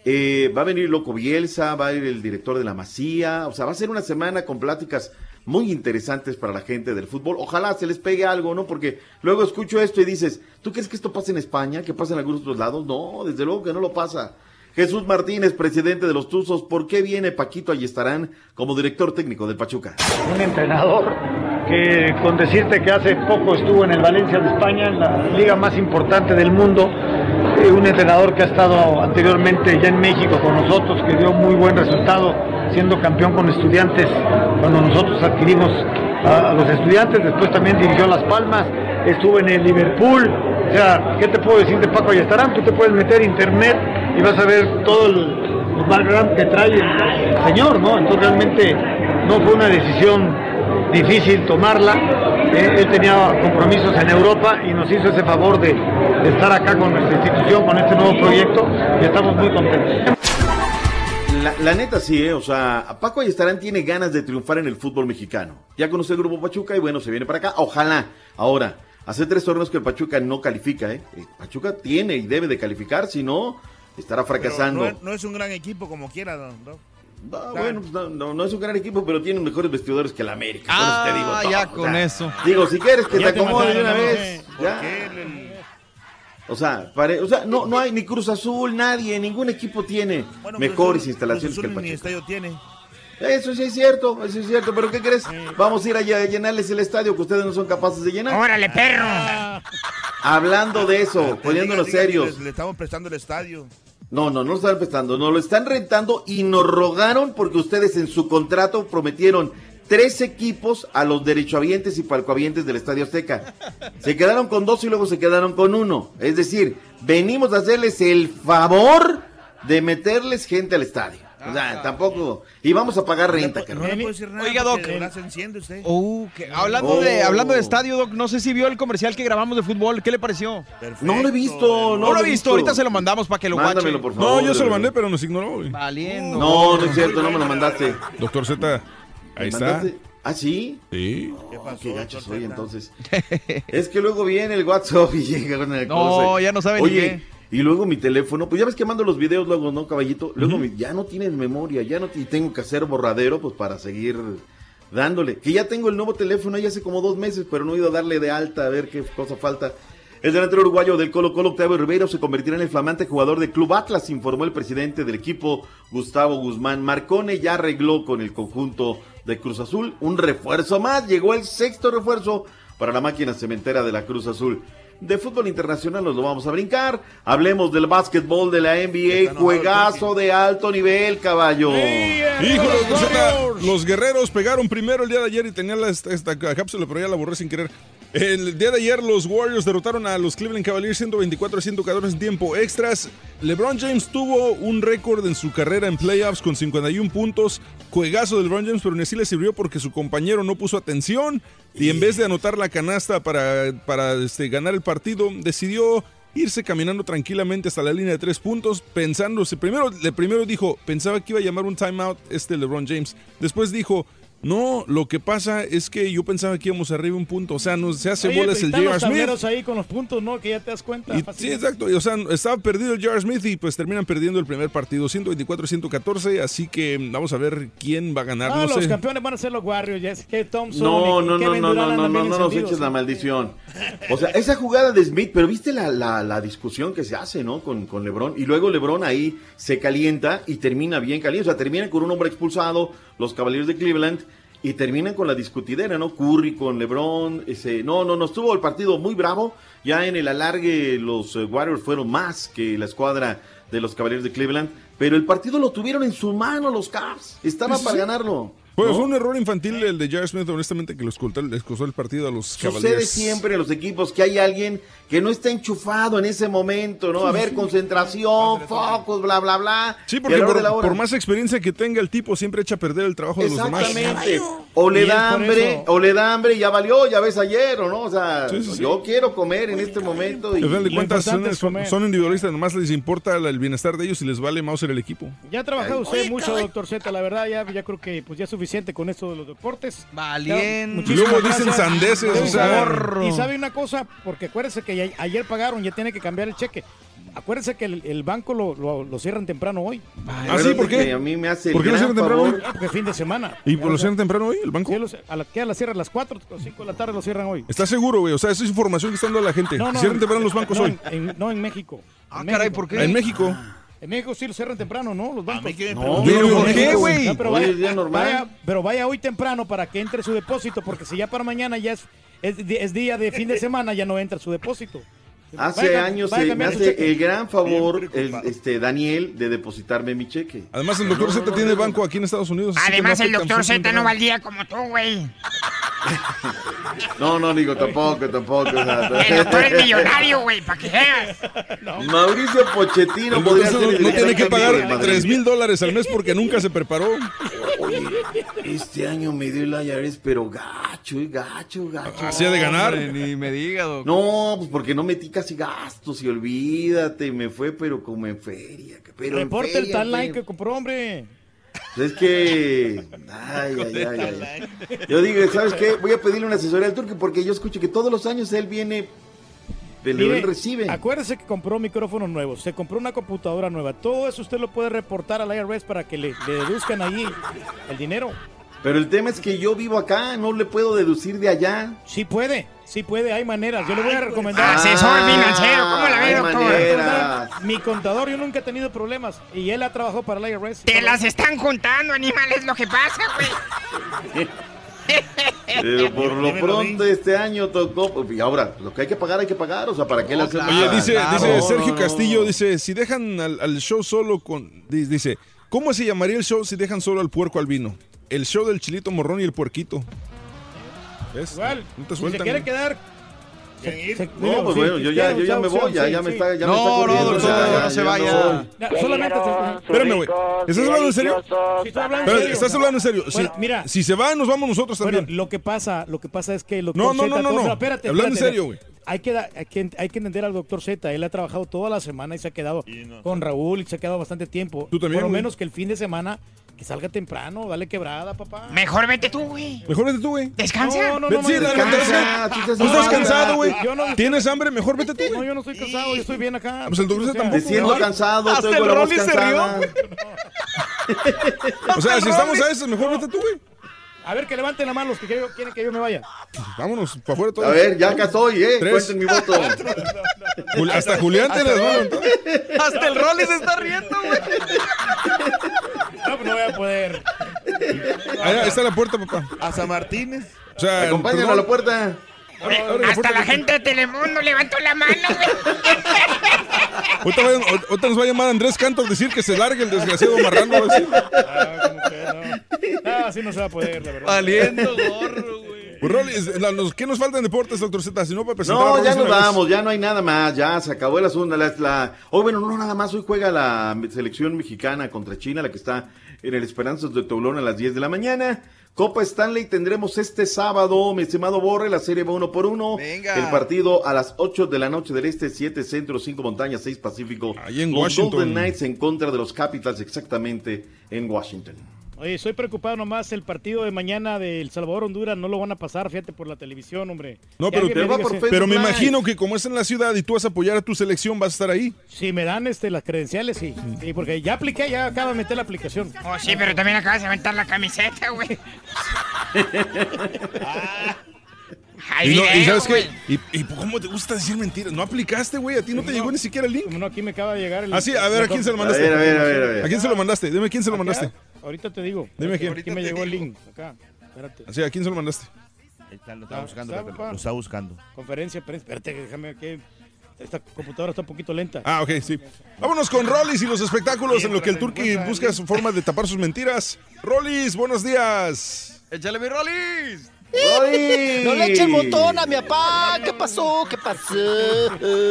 Eh, va a venir Loco Bielsa, va a ir el director de la Masía. O sea, va a ser una semana con pláticas muy interesantes para la gente del fútbol. Ojalá se les pegue algo, ¿no? Porque luego escucho esto y dices, ¿tú crees que esto pasa en España? ¿Que pasa en algunos otros lados? No, desde luego que no lo pasa. Jesús Martínez, presidente de los Tuzos, ¿por qué viene Paquito Ayestarán como director técnico del Pachuca? un entrenador que con decirte que hace poco estuvo en el Valencia de España, en la liga más importante del mundo, eh, un entrenador que ha estado anteriormente ya en México con nosotros, que dio muy buen resultado siendo campeón con estudiantes cuando nosotros adquirimos a, a los estudiantes, después también dirigió Las Palmas, estuvo en el Liverpool, o sea, ¿qué te puedo decir de Paco Ayestarán? Tú te puedes meter a internet y vas a ver todo el, el background que trae el, señor, ¿no? Entonces realmente no fue una decisión difícil tomarla. Eh, él tenía compromisos en Europa y nos hizo ese favor de, de estar acá con nuestra institución, con este nuevo proyecto y estamos muy contentos. La, la neta sí, ¿eh? o sea, Paco Ayestarán tiene ganas de triunfar en el fútbol mexicano. Ya conoce el grupo Pachuca y bueno, se viene para acá. Ojalá. Ahora, hace tres torneos que el Pachuca no califica, ¿eh? El Pachuca tiene y debe de calificar, si no, estará fracasando. No, es- no es un gran equipo como quiera, don. don. Ah, bueno, pues no, no, no es un gran equipo, pero tiene mejores vestidores que el América. por eso te digo Ah, todo, ya o con sea, eso. Digo, si quieres que Ya te te acomode de una ¿no? vez. ya. O sea, pare- o sea no, no hay ni Cruz Azul, nadie, ningún equipo tiene Bueno, mejores Cruz Azul- instalaciones Cruz que el Azul ni Pachuca. estadio tiene. Eso sí es cierto, eso es cierto, pero ¿qué crees? Vamos a ir allá a llenarles el estadio que ustedes no son capaces de llenar. ¡Órale, perro! Hablando de eso, poniéndonos Diga, diga, serios. Le, le estamos prestando el estadio. No, no, no lo están prestando, no lo están rentando y nos rogaron porque ustedes en su contrato prometieron tres equipos a los derechohabientes y palcohabientes del Estadio Azteca. Se quedaron con dos y luego se quedaron con uno. Es decir, venimos a hacerles el favor de meterles gente al estadio. O sea, tampoco. Y vamos a pagar renta, carnal. No le puedo decir nada Oiga, Doc. se enciende usted. Uh, que- hablando, de, Oh. hablando de estadio, Doc, no sé si vio el comercial que grabamos de fútbol. ¿Qué le pareció? No lo he visto, No, lo he visto. Ahorita se lo mandamos para que lo guache. No, yo se lo mandé, pero nos ignoró. güey. Valiendo. No, no es cierto, no me lo mandaste. Doctor Z, ahí ¿Me está. ¿Ah, sí? Sí. ¿Qué Oh, pasó, qué gacho soy entonces. es que luego viene el WhatsApp y llega con el No, cosa. ya no sabe ni Oye, qué. Y luego mi teléfono, pues ya ves que mando los videos luego, ¿no, caballito? Luego mi- ya no tienen memoria, ya no y tengo que hacer borradero, pues para seguir dándole. Que ya tengo el nuevo teléfono ya hace como dos meses, pero no he ido a darle de alta a ver qué cosa falta. El delantero uruguayo del Colo Colo, Octavio Ribeiro, se convertirá en el flamante jugador del Club Atlas, informó el presidente del equipo, Gustavo Guzmán. Marcone ya arregló con el conjunto de Cruz Azul un refuerzo más. Llegó el sexto refuerzo para la máquina cementera de la Cruz Azul. De fútbol internacional nos lo vamos a brincar. Hablemos del básquetbol de la NBA. Juegazo de alto nivel, caballo. Los guerreros pegaron primero el día de ayer y tenía la- esta, esta cápsula, pero ya la borré sin querer. El día de ayer los Warriors derrotaron a los Cleveland Cavaliers 124 a 114 en tiempo extras. LeBron James tuvo un récord en su carrera en playoffs con 51 puntos. Juegazo de LeBron James, pero ni así le sirvió porque su compañero no puso atención y en vez de anotar la canasta para, para este, ganar el partido, decidió irse caminando tranquilamente hasta la línea de tres puntos, pensándose, primero, le primero dijo, pensaba que iba a llamar un timeout este LeBron James, después dijo, no, lo que pasa es que yo pensaba que íbamos arriba un punto, o sea, nos, se hace Oye, bolas y el J.R. los Smith. ahí con los puntos, ¿no? Que ya te das cuenta. Y- sí, exacto. y, o sea, estaba perdido el J.R. Smith y pues terminan perdiendo el primer partido, 124-114. Así que vamos a ver quién va a ganar. Ah, no los sé. campeones van a ser los Warriors. Ya es que Thompson No, y no, no, no, no, no, no, no nos eches la maldición. O sea, esa jugada de Smith, pero viste la, la, la discusión que se hace, ¿no? Con, con LeBron. Y luego LeBron ahí se calienta y termina bien caliente. O sea, termina con un hombre expulsado, los Cavaliers de Cleveland, y terminan con la discutidera, ¿no? Curry con LeBron. Ese, no, no, no, estuvo el partido muy bravo. Ya en el alargue los eh, Warriors fueron más que la escuadra de los Cavaliers de Cleveland. Pero el partido lo tuvieron en su mano los Cavs. Estaba sí, para sí. ganarlo. Pues ¿no? fue un error infantil el de J.R. Smith, honestamente, que los costó, les costó el partido a los Sucede Cavaliers. siempre en los equipos que hay alguien que no está enchufado en ese momento, ¿no? A ver, concentración, focos, bla, bla, bla. Sí, porque por, más experiencia que tenga el tipo, siempre echa a perder el trabajo de los demás. Exactamente. O le da hambre, o le da hambre y ya valió, ya ves ayer, ¿o no? O sea, Sí, sí, sí. yo quiero comer en este momento. Y... De cuentas, son, es son- comer. son individualistas, nomás les importa el bienestar de ellos y les vale Mauser el equipo. Ya ha trabajado usted mucho, doctor Z, la verdad, ya, ya creo que pues ya es suficiente con esto de los deportes. Muchísimas Luego dicen sandeces, o sea. Y sabe una cosa, porque acuérdese que ya- ayer pagaron, ya tiene que cambiar el cheque. Acuérdese que el, el banco lo, lo- lo cierran temprano hoy. ¿Ah, sí? ¿Por qué? A mí me hace ¿Por qué lo cierran temprano hoy? Ah, porque fin de semana. ¿Y por lo cierran temprano hoy, el banco? Sí, los- a la, que a la cierran a las 4 o 5 de la tarde lo cierran hoy. ¿Estás seguro, güey? O sea, esa es información que está dando a la gente. Cierran temprano los bancos no, hoy. En, en- no, en México. Ah, En caray, México. ¿por qué? En México. En México sí lo cierran temprano, ¿no? Los bancos. No, Pero no, ¿por no, qué, no, güey? No, pero, vaya, pero hoy temprano para que entre su depósito, porque si ya para mañana ya es, es día de fin de semana, ya no entra su depósito. Hace Vaya- años vaya eh, me hace el gran favor, el, este Daniel, de depositarme mi cheque. Además, el doctor Z tiene banco aquí en Estados Unidos. Además, no el doctor Z no valdría como tú, güey. No, no, digo, tampoco, tampoco. o sea, El doctor es millonario, güey, para que veas. Mauricio Pochettino El podría doctor ser Z el no tiene que pagar técnico del Madrid. 3 mil dólares al mes porque nunca se preparó. Oye, este año me dio el IRS, pero gacho, eh, gacho, gacho. Hacía de ganar. Hombre, ni me diga, doc. No, pues porque no metí casi gastos y olvídate, me fue pero como en feria. Pero en Reporte el feria, tal like que compró, hombre. Pues es que. Ay, ay, ay, ay. Yo digo, ¿sabes qué? Voy a pedirle una asesoría al turco porque yo escucho que todos los años él viene. Pero Mire, él recibe. Acuérdese que compró micrófonos nuevos, se compró una computadora nueva. Todo eso usted lo puede reportar al IRS para que le, le deduzcan ahí el dinero. Pero el tema es que yo vivo acá, no le puedo deducir de allá. Sí puede, sí puede, hay maneras. Yo le voy a recomendar. Asesor financiero, ¿cómo la ve, hay doctor? maneras. mi contador, yo nunca he tenido problemas. Y él ha trabajado para la IRS. Te las están juntando, animal, es lo que pasa, güey. Pero por lo pronto este año tocó. Y ahora, lo que hay que pagar, hay que pagar. O sea, ¿para qué le hacemos? Oye, dice, Claro, dice Sergio Castillo, dice, si dejan al, al show solo con... di- Dice, ¿cómo se llamaría el show si dejan solo al puerco al vino? El show del chilito morrón y el puerquito. ¿Ves? Igual, No te si se quiere ¿no? quedar. se- se- No, pues bueno, yo ya, yo ya me voy, ya, ya me está, ya me está No, no, doctor, ya, no se ya vaya. me voy. Ya, solamente. Espérame, güey. ¿Estás hablando en serio? Sí, estoy hablando en Pero, serio. ¿Estás hablando en serio? Bueno, si, mira. si se va, nos vamos nosotros Bueno, también. lo que pasa, lo que pasa es que el doctor No, no, Z, no, no, no. espérate, Hablando en serio, güey. Hay que, hay, que, hay que entender al doctor Z. Él ha trabajado toda la semana y se ha quedado con Raúl y se ha quedado bastante tiempo. Tú también, Por lo menos que el fin de semana que salga temprano, dale quebrada, papá. Mejor vete tú, güey. Mejor vete tú, güey. Descansa. No, no, no, sí, dale, vete, descansa, tú estás Tú estás descansado. cansado, güey. Yo no- ¿Tienes hambre? Mejor vete tú, No, güey. yo no estoy cansado, yo estoy bien acá. Pues el doctor Z tampoco. Me siento cansado, Hasta tengo el la voz Rolly se rió. O sea, si estamos a eso, mejor vete tú, güey. A ver, que levanten la mano los que quieren que yo me vaya. Vámonos, para afuera todos. A ver, ya acá estoy, ¿eh? Tres. Cuenten mi voto. Hasta Julián te las va. Hasta el Rolly se está riendo, güey. No, pues no voy a poder. Allá está la puerta, papá. A San Martínez. O sea, a la puerta. La Hasta puerta, la gente de Telemundo levantó la mano, güey. Ahorita, nos va a llamar Andrés Cantor a decir que se largue el desgraciado marrano. Ah, como que no. No, así no se va a poder, la verdad. Valiendo gorro, güey. Pues, Rolly, ¿qué nos falta en deportes, doctor Z? Si no, para presentar No, ya nos vamos, ya no hay nada más, ya se acabó el asunto. La, la- Hoy, bueno, no nada más, hoy juega la selección mexicana contra China, la que está en el Esperanzas de Toulon a las 10 de la mañana. Copa Stanley tendremos este sábado, mi estimado Borre, la serie va uno por uno. Venga. El partido a las 8 de la noche del Este, 7 Centro, 5 Montañas, 6 Pacífico. Ahí en Los Washington. Golden Knights en contra de los Capitals, exactamente en Washington. Oye, estoy preocupado nomás. El partido de mañana de El Salvador-Honduras no lo van a pasar, fíjate, por la televisión, hombre. No, pero, me va por pero me imagino que como es en la ciudad y tú vas a apoyar a tu selección, vas a estar ahí. Si me dan este, las credenciales, sí. Sí, porque ya apliqué, ya acabo de meter la aplicación. Oh, sí, pero también acabas de aventar la camiseta, güey. Y, no- y sabes qué? ¿Y, y cómo te gusta decir mentiras? ¿No aplicaste, güey? ¿A ti no te llegó ni siquiera el link? No, aquí me acaba de llegar el. Ah, sí, a ver, ¿a quién se lo A mandaste? ver, a ver, a ver, a ver. ¿A quién se lo mandaste? Dime quién se lo mandaste. Ahorita te digo. Dime quién. Aquí me llegó el link. Acá. Espérate. Así, ¿a quién se lo mandaste? Ahí está, lo está Ah, buscando, está, papá. lo está buscando. Conferencia, prensa. Espérate, déjame que. Esta computadora está un poquito lenta. Ah, ok, sí. Vámonos con Rollis y los espectáculos en lo que el Turqui busca su forma de tapar sus mentiras. Rollis, buenos días. Échale mi Rollis. No le echen montón a mi papá. ¿Qué pasó? ¿Qué pasó?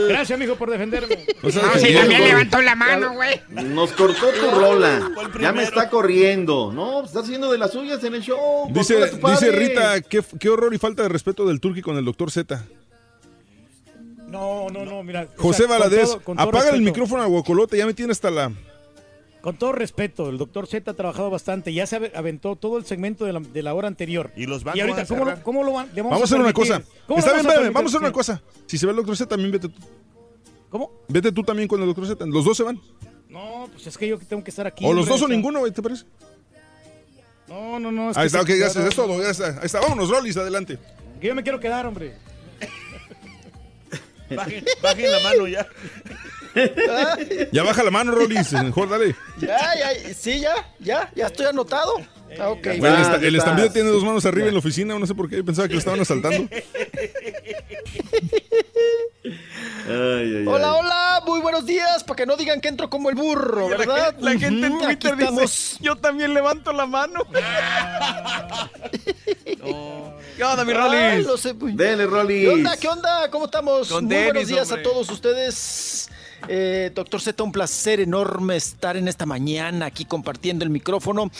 Gracias, mijo, por defenderme. No defendido, también levantó la mano, güey. Nos cortó tu rola. Ya me está corriendo. No, está haciendo de las suyas en el show. Dice, dice. Rita, ¿qué, qué horror y falta de respeto del Turqui con el doctor Z. No, no, no, mira. o José sea, con Valadez, apaga el micrófono a Guacolote, ya me tiene hasta la... Con todo respeto, el doctor Z ha trabajado bastante. Ya se ave- aventó todo el segmento de la, de la hora anterior. Y los Y bancos ahorita, van a ¿cómo lo, cómo lo van? le Vamos a hacer una cosa. ¿Cómo Está lo bien, vamos a hacer una cosa. Si se va el doctor Z, también vete tú. ¿Cómo? Vete tú también con el doctor Z. Los dos se van. No, pues es que yo tengo que estar aquí. o los dos o ninguno, güey, ¿te parece? No, no, no. es Ahí que está, ok, gracias. quedaron- Es todo, ya está. Ahí está. Vámonos, Rollis, adelante. Que yo me quiero quedar, hombre. Bajen, bajen la mano ya. Ya baja la mano, Rollis. Mejor, dale. Ya, ya, sí, ya, ya, ya estoy anotado. Ah, ok. Güey, el, Ya, esta- ya el está. estampillo tiene dos manos arriba en la oficina. No sé por qué. Pensaba que lo estaban asaltando. Ay, ay, Hola, ay. hola, muy buenos días, para que no digan que entro como el burro, La ¿verdad? La, gente en aquí Twitter dice, estamos. yo también levanto la mano. ¿Qué onda, mi muy- Dele, Rolly. ¿Qué onda? ¿Qué onda? ¿Cómo estamos? Con Muy buenos días hombre. a todos ustedes. Eh, Doctor Z, un placer enorme estar en esta mañana aquí compartiendo el micrófono.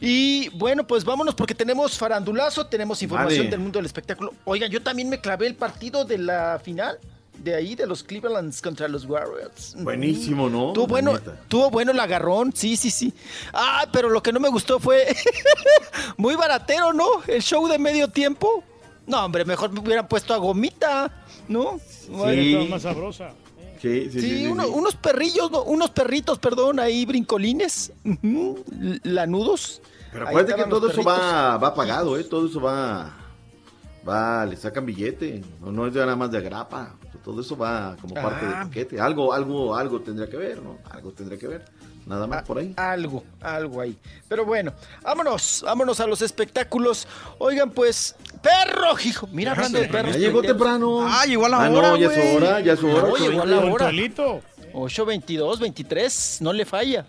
Y bueno, pues vámonos porque tenemos farandulazo, tenemos información Vale. del mundo del espectáculo. Oigan, yo también me clavé el partido de la final de ahí, de los Clevelands contra los Warriors. Buenísimo, ¿no? Tuvo bueno, tuvo bueno el agarrón, sí, sí, sí. Ah, pero lo que no me gustó fue muy baratero, ¿no? El show de medio tiempo. No, hombre, mejor me hubieran puesto a Gomita, ¿no? Sí. más sabrosa. Sí, sí, Sí, sí, sí, uno- sí. unos perrillos, no, unos perritos, perdón, ahí brincolines, lanudos. Pero acuérdate que todo eso va, va pagado, ¿eh? Todo eso va, va, le sacan billete, no, no es nada más de agrapa, todo eso va como parte Ah. del paquete, algo, algo, algo tendría que ver, ¿no? Algo tendría que ver, nada más por ahí. Algo, algo ahí. Pero bueno, vámonos, vámonos a los espectáculos. Oigan, pues, perro, hijo. Mira, hablando de perros. Ya llegó temprano. Ah, llegó a la Ah, hora, no, ya es hora, ya es hora. No, llegó a la hora. Cholito. 8, 22, 23, no le falla.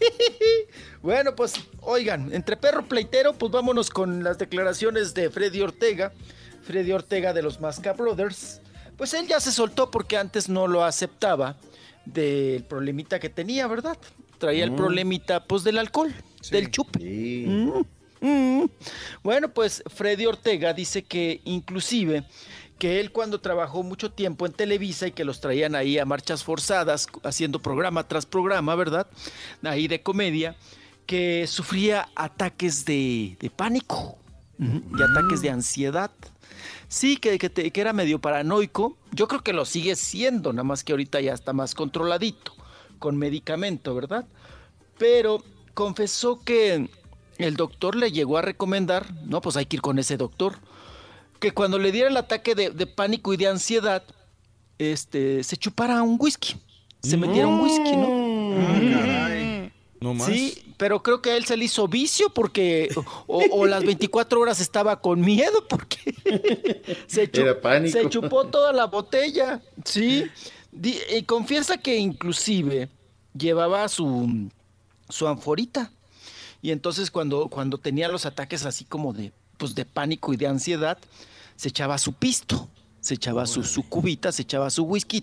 bueno, pues, oigan, entre perro pleitero, pues vámonos con las declaraciones de Freddy Ortega. Freddy Ortega de los Masca Brothers. Pues él ya se soltó porque antes no lo aceptaba del problemita que tenía, ¿verdad? Traía el Mm. problemita, pues, del alcohol, del chupe. Mm, mm. Bueno, pues Freddy Ortega dice que inclusive que él cuando trabajó mucho tiempo en Televisa y que los traían ahí a marchas forzadas, haciendo programa tras programa, ¿verdad? Ahí de comedia, que sufría ataques de, de pánico y ataques de ansiedad. Sí, que, que te- que era medio paranoico. Yo creo que lo sigue siendo, nada más que ahorita ya está más controladito, con medicamento, ¿verdad? Pero confesó que el doctor le llegó a recomendar, no, pues hay que ir con ese doctor, que cuando le diera el ataque de, de pánico y de ansiedad, este, se chupara un whisky, se metiera un whisky, ¿no? No más. Sí, pero creo que a él se le hizo vicio porque o, o las 24 horas estaba con miedo porque se, se chupó toda la botella. Sí, Y confiesa que inclusive llevaba su, su anforita. Y entonces cuando, cuando tenía los ataques así como de, pues de pánico y de ansiedad, se echaba su pisto, se echaba su, su cubita, se echaba su whisky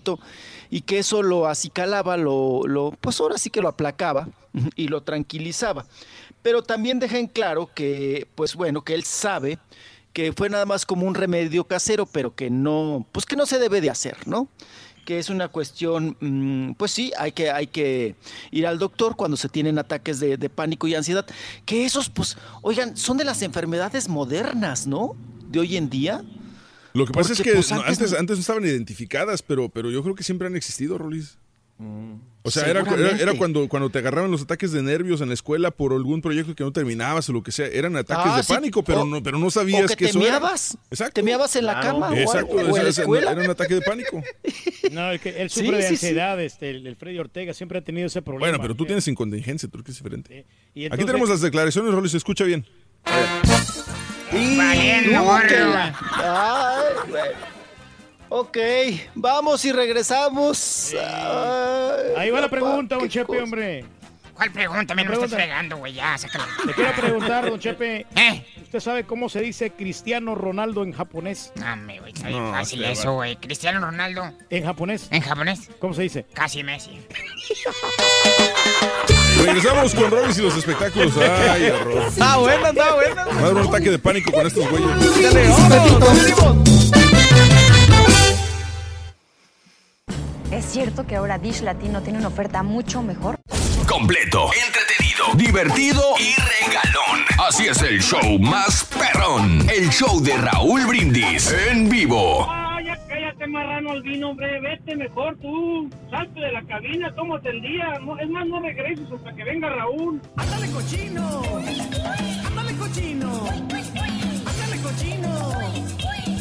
y que eso lo acicalaba, lo, lo, pues ahora sí que lo aplacaba y lo tranquilizaba. Pero también deja en claro que, pues bueno, que él sabe que fue nada más como un remedio casero, pero que no, pues que no se debe de hacer, ¿no? Que es una cuestión, mm, pues sí, hay que, hay que ir al doctor cuando se tienen ataques de, de pánico y ansiedad, que esos, pues, oigan, son de las enfermedades modernas, ¿no? De hoy en día. Lo que pasa Porque, es que pues, antes antes, no- antes no estaban identificadas, pero, pero yo creo que siempre han existido, Rolis. O sea, era, era, era cuando, cuando te agarraban los ataques de nervios en la escuela por algún proyecto que no terminabas o lo que sea. Eran ataques Ah, de sí. pánico, pero, O- no, pero no O sabías que que te eso era. meabas, Exacto. te meabas en la Claro. cama o, Exacto, o en la ese- escuela. era un ataque de pánico. No, el que él Sí, sufre de sí, sí. ansiedad, este, el, el Freddy Ortega siempre ha tenido ese problema. Bueno, pero tú Eh, tienes incontingencia, tú que es diferente. y Aquí tenemos las declaraciones, Rolis, se escucha bien. Valiendo. Núquela. Ay, bueno. Ok, vamos y regresamos. Ay, Ahí va la pregunta, don Chepe, cosa. hombre. ¿Cuál pregunta? Me no me Pregunta. estás fregando, güey. Ya, sácala. Le quiero preguntar, don Chepe. ¿Eh? ¿Usted sabe cómo se dice Cristiano Ronaldo en japonés? No, me güey. Está bien No, fácil eso, güey. Cristiano Ronaldo. En japonés. ¿En japonés? ¿Cómo se dice? Casi Messi. Regresamos con Rolis y los espectáculos. Ay, error. Está buena, está buena. Va a dar un ataque de pánico con estos güeyes. Dale, vámonos, ¿Es cierto que ahora Dish Latino tiene una oferta mucho mejor? Completo, entretenido, divertido y regalón. Así es el show más perrón. El show de Raúl Brindis en vivo. Ah, ya cállate, marrano albino, hombre. Vete mejor tú. Salte de la cabina, tómate el día. No, es más, no regreses hasta que venga Raúl. ¡Ándale, cochino! ¡Ándale, cochino! ¡Ándale, cochino!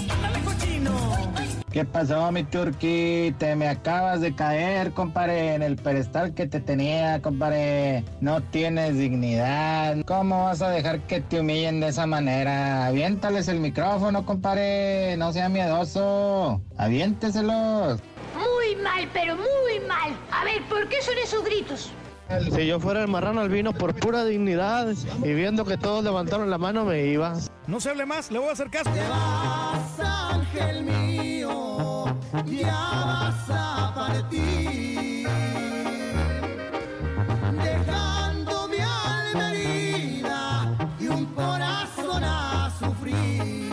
¡Ándale, cochino! ¿Qué pasó, mi turqui? Te me acabas de caer, compadre, en el pedestal que te tenía, compadre. No tienes dignidad. ¿Cómo vas a dejar que te humillen de esa manera? Aviéntales el micrófono, compadre. No sea miedoso. Aviénteselos. Muy mal, pero muy mal. A ver, ¿por qué son esos gritos? Si yo fuera el marrano albino por pura dignidad y viendo que todos levantaron la mano me iba. No se hable más, le voy a hacer caso. ángel mío, ya vas a partir, dejando mi alma herida y un corazón a sufrir.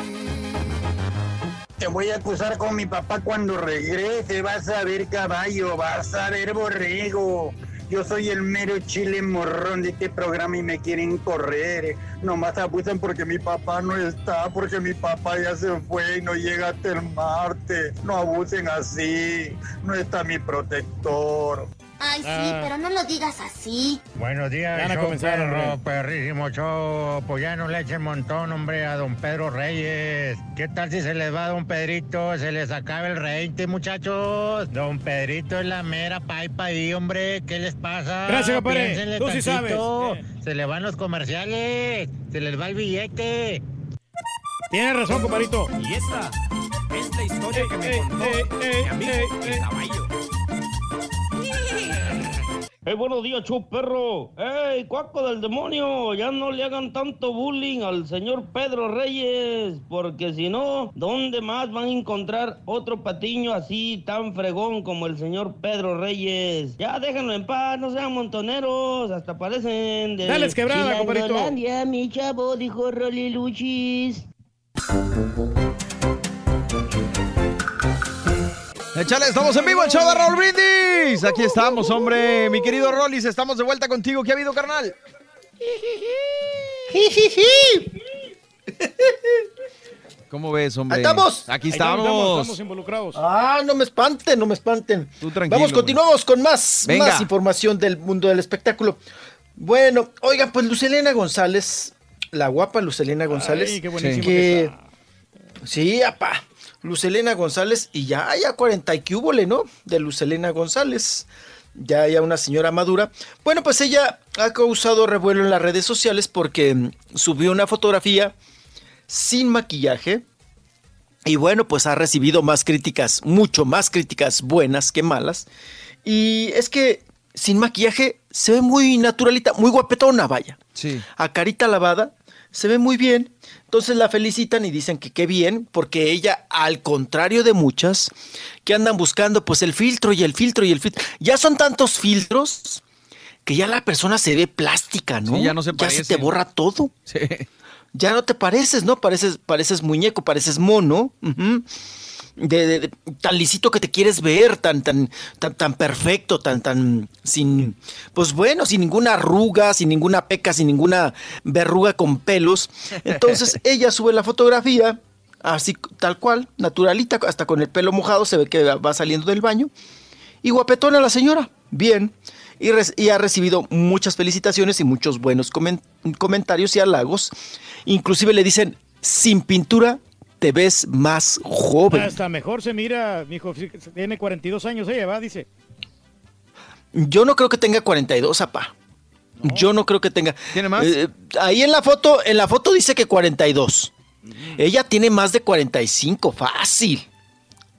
Te voy a acusar con mi papá cuando regrese. Vas a ver caballo, vas a ver borrego. Yo soy el mero chile morrón de este programa y me quieren correr. Nomás abusan porque mi papá no está, porque mi papá ya se fue y no llega hasta el martes. No abusen así. No está mi protector. Ay, sí, Ah. pero no lo digas así. Buenos días, Van a comenzar, perro, perrísimo show. Pues ya no le echen montón, hombre, a don Pedro Reyes. ¿Qué tal si se les va a don Pedrito? Se les acaba el reinte, muchachos. Don Pedrito es la mera paipa ahí, hombre. ¿Qué les pasa? Gracias, compadre. Tú sí tantito. sabes. Se le van los comerciales. Se les va el billete. Tienes razón, compadrito. Y esta es la historia que me ey, contó ey, ey, mi amigo ey, el caballo. ¡Eh, buenos días, chu perro! ¡Ey, cuaco del demonio! Ya no le hagan tanto bullying al señor Pedro Reyes, porque si no, ¿dónde más van a encontrar otro patiño así tan fregón como el señor Pedro Reyes? Ya déjenlo en paz, no sean montoneros, hasta parecen de Dales quebrada, compadrito. Mi chavo, dijo Rolly Luchis. Échale, estamos en vivo, el show de Raúl Brindis. Aquí estamos, hombre. Mi querido Rollis, estamos de vuelta contigo. ¿Qué ha habido, carnal? ¿Cómo ves, hombre? Estamos. Aquí estamos, estamos. estamos involucrados. Ah, no me espanten, no me espanten. Tú tranquilo, Vamos, continuamos con más, Venga. más información del mundo del espectáculo. Bueno, oiga, pues Lucelena González, la guapa Lucelena González, Ay, qué buenísimo que que sí, apá, Lucelena González y ya ya 40 y que húbole, ¿no? De Lucelena González. Ya ya una señora madura. Bueno, pues ella ha causado revuelo en las redes sociales porque mm, subió una fotografía sin maquillaje, y bueno, pues ha recibido más críticas, mucho más críticas buenas que malas. Y es que sin maquillaje se ve muy naturalita, muy guapetona, vaya. Sí. A carita lavada, se ve muy bien. Entonces la felicitan y dicen que qué bien, porque ella, al contrario de muchas, que andan buscando pues el filtro y el filtro y el filtro. Ya son tantos filtros que ya la persona se ve plástica, ¿no? Sí, ya no se se parece. te borra todo Sí. ya no te pareces, ¿no? Pareces, pareces muñeco, pareces mono. ujú. De, de- de- tan lisito que te quieres ver, tan, tan, tan, tan perfecto, tan, tan, sin, pues bueno, sin ninguna arruga, sin ninguna peca, sin ninguna verruga con pelos. Entonces ella sube la fotografía, así tal cual, naturalita, hasta con el pelo mojado, se ve que va saliendo del baño. Y guapetona la señora, bien. Y, ha recibido muchas felicitaciones y muchos buenos comen- comentarios y halagos. Inclusive le dicen, sin pintura te ves más joven. Hasta mejor se mira, mi hijo, tiene 42 años ella, va, dice. Yo no creo que tenga 42, apá. Yo no creo que tenga. ¿Tiene más? Eh, ahí en la foto, en la foto dice que 42. Ella tiene más de 45, fácil.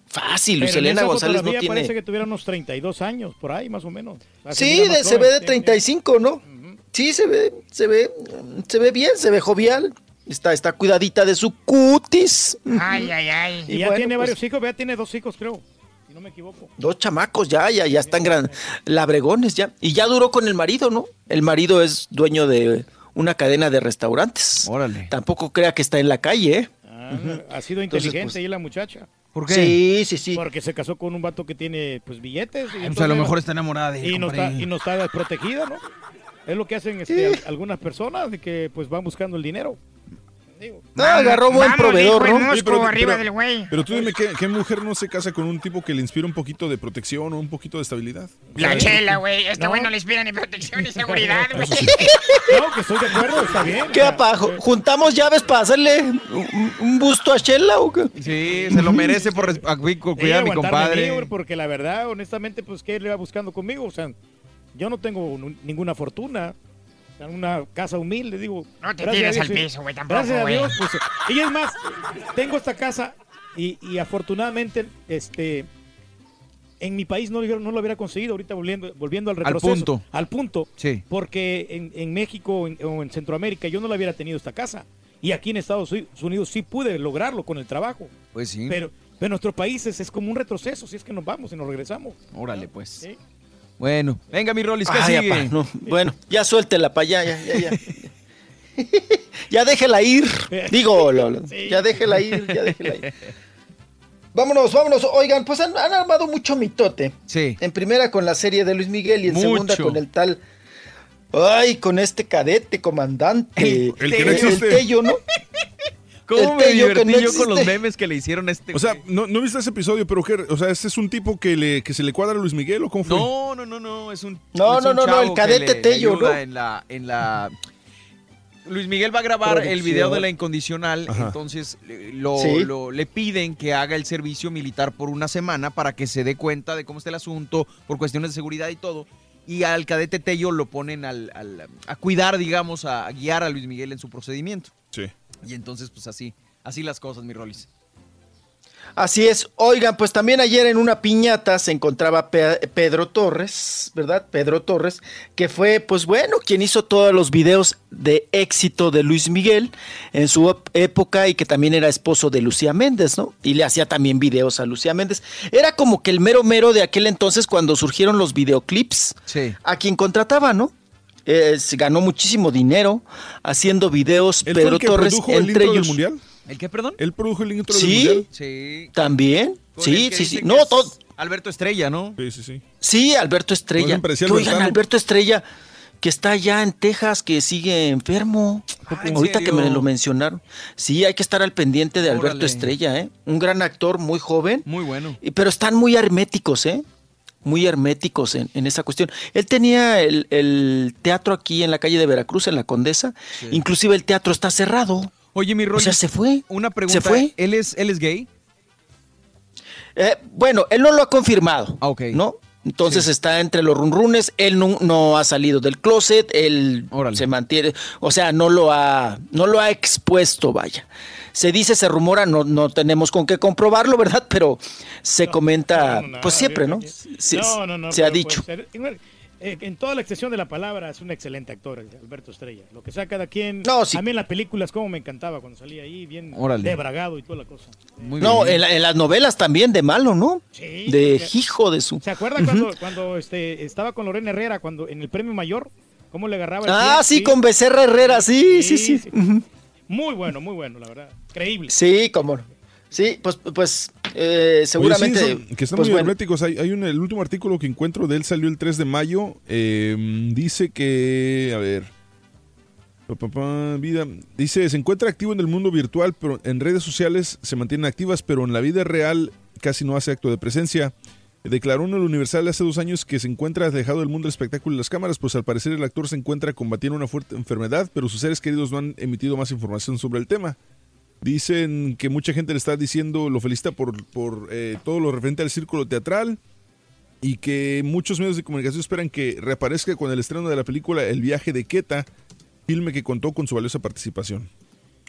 Fácil, Luis en Elena González no tiene. parece que tuviera unos 32 años, por ahí más o menos. Sí, de- se ve de sí, 35, ¿no? Sí, se ve, se ve, se ve bien, se ve jovial. Está, está cuidadita de su cutis. Ay, ay, ay. Y, ya tiene varios hijos, vea, tiene dos hijos, creo. Si no me equivoco. Dos chamacos ya, ya, ya están gran, labregones ya. Y ya duró con el marido, ¿no? El marido es dueño de una cadena de restaurantes. Órale. Tampoco crea que está en la calle, ¿eh? Ah, Ha sido Entonces, inteligente pues, ahí la muchacha. ¿Por qué? Sí, sí, sí. Porque se casó con un vato que tiene pues billetes. y Pues a entonces- lo mejor está enamorada de él, y no está, y no está desprotegida, ¿no? Es lo que hacen este, al- algunas personas de que pues van buscando el dinero. Ah, agarró buen proveedor, dijo el ¿no? mosco Sí, pero- arriba pero- del güey. Pero tú dime, ¿qué, qué mujer no se casa con un tipo que le inspira un poquito de protección o un poquito de estabilidad? La chela, güey. Este No. güey no le inspira ni protección ni seguridad, güey. No, que estoy de acuerdo, está bien. ¿Qué, apá? ¿Juntamos llaves para hacerle un, un busto a Shella o qué? Sí, se lo merece por cuidar a mi compadre. a mí, güey, porque la verdad, honestamente, pues, ¿qué le va buscando conmigo? O sea, yo no tengo ninguna fortuna. Sea, Una casa humilde, digo. No te tires al piso, güey, tampoco, Gracias a güey. Dios, pues. Y es más, tengo esta casa y, y afortunadamente, este. En mi país no, lo- no lo hubiera conseguido, ahorita volviendo, volviendo al Al retroceso. punto. Al punto. Sí. Porque en, en México en- o en Centroamérica yo no la hubiera tenido esta casa. Y aquí en Estados Unidos sí pude lograrlo con el trabajo. Pues sí. Pero, pero en nuestros países es como un retroceso, si es que nos vamos y nos regresamos. Órale, pues. Sí. Bueno, venga, mi Rolis, ¿qué Ay, sigue? no, Bueno, ya suéltela para allá, ya, ya, ya. ya déjela ir. Digo, Lolo, ya déjela ir, ya déjela ir. Vámonos, vámonos. Oigan, pues han, han armado mucho mitote. Sí. En primera con la serie de Luis Miguel y en Mucho. segunda con el tal. Ay, con este cadete, comandante. El que no existe. Tello, ¿no? ¿Cómo el me Tello que divertí no yo con los existe. memes que le hicieron a este O sea, ¿no, ¿no viste ese episodio? Pero, ¿qué? o sea, ¿este es un tipo que, le, que se le cuadra a Luis Miguel o cómo fue? No, no, no, no, es un No, es no, un no, no, el cadete Tello, ¿no? En la, en la Luis Miguel va a grabar el video de la incondicional, Ajá. entonces lo, Sí. lo- le piden que haga el servicio militar por una semana para que se dé cuenta de cómo está el asunto, por cuestiones de seguridad y todo. Y al cadete Tello lo ponen al, al- a cuidar, digamos, a, a guiar a Luis Miguel en su procedimiento. Sí. Y entonces, pues así, así las cosas, mi Rolis. Así es. Oigan, pues también ayer en una piñata se encontraba Pe- Pedro Torres, ¿verdad? Pedro Torres, que fue, pues bueno, quien hizo todos los videos de éxito de Luis Miguel en su época y que también era esposo de Lucía Méndez, ¿no? Y le hacía también videos a Lucía Méndez. Era como que el mero mero de aquel entonces cuando surgieron los videoclips, Sí. a quien contrataba, ¿no? Eh, se ganó muchísimo dinero haciendo videos ¿Él fue Pedro el que Torres produjo el entre del ellos. mundial? ¿El qué, perdón? ¿Él produjo el intro Sí. del mundial? Sí. También, sí, el sí, sí. No, todo, Alberto Estrella, ¿no? Sí, sí, sí. Sí, Alberto Estrella. Que, Oigan. Alberto Estrella, que está allá en Texas, que sigue enfermo. Ah, ¿en Ahorita que me lo mencionaron. Sí, hay que estar al pendiente de Alberto. Estrella, ¿eh? Un gran actor, muy joven. Muy bueno. y- Pero están muy herméticos, ¿eh? Muy herméticos en, en esa cuestión. Él tenía el, el teatro aquí en la calle de Veracruz, en la Condesa. Inclusive el teatro está cerrado. Oye, mi O Rolis, sea, se fue. una pregunta. Se fue. ¿Él es, él es gay? Eh, bueno, él no lo ha confirmado. Ah, ok. ¿No? Entonces está entre los runrunes, él no, no ha salido del closet, él Órale. se mantiene, o sea, no lo ha, no lo ha expuesto, vaya. Se dice, se rumora, no, no tenemos con qué comprobarlo, ¿verdad? Pero se comenta, No, no, no, pues siempre, ¿no? Se, no, no, no, se ha dicho. eh, en toda la extensión de la palabra es un excelente actor, Alberto Estrella. Lo que sea cada quien. No, sí. A mí en las películas, como me encantaba cuando salía ahí, bien Órale. debragado y toda la cosa. Muy No, bien. en, la- en las novelas también de malo, ¿no? Sí, De porque- hijo de su. ¿Se acuerda cuando, cuando este, estaba con Lorena Herrera cuando en el premio mayor? ¿Cómo le agarraba el Ah, pie? sí, con Becerra Herrera, sí, sí, sí. Muy bueno, muy bueno, la verdad. Creíble. Sí, cómo no. Sí, pues, pues eh, seguramente. Oye, sí, son- que están pues, muy bueno. herméticos. Hay, hay un, el último artículo que encuentro de él salió el 3 de mayo. eh, dice que, a ver, pa, pa, pa, vida, dice, se encuentra activo en el mundo virtual, pero en redes sociales se mantienen activas, pero en la vida real casi no hace acto de presencia. Declaró en el Universal hace dos años que se encuentra alejado del mundo del espectáculo y las cámaras, pues al parecer el actor se encuentra combatiendo una fuerte enfermedad, pero sus seres queridos no han emitido más información sobre el tema. Dicen que mucha gente le está diciendo, lo felicita por, por eh, todo lo referente al círculo teatral y que muchos medios de comunicación esperan que reaparezca con el estreno de la película El viaje de Queta, filme que contó con su valiosa participación.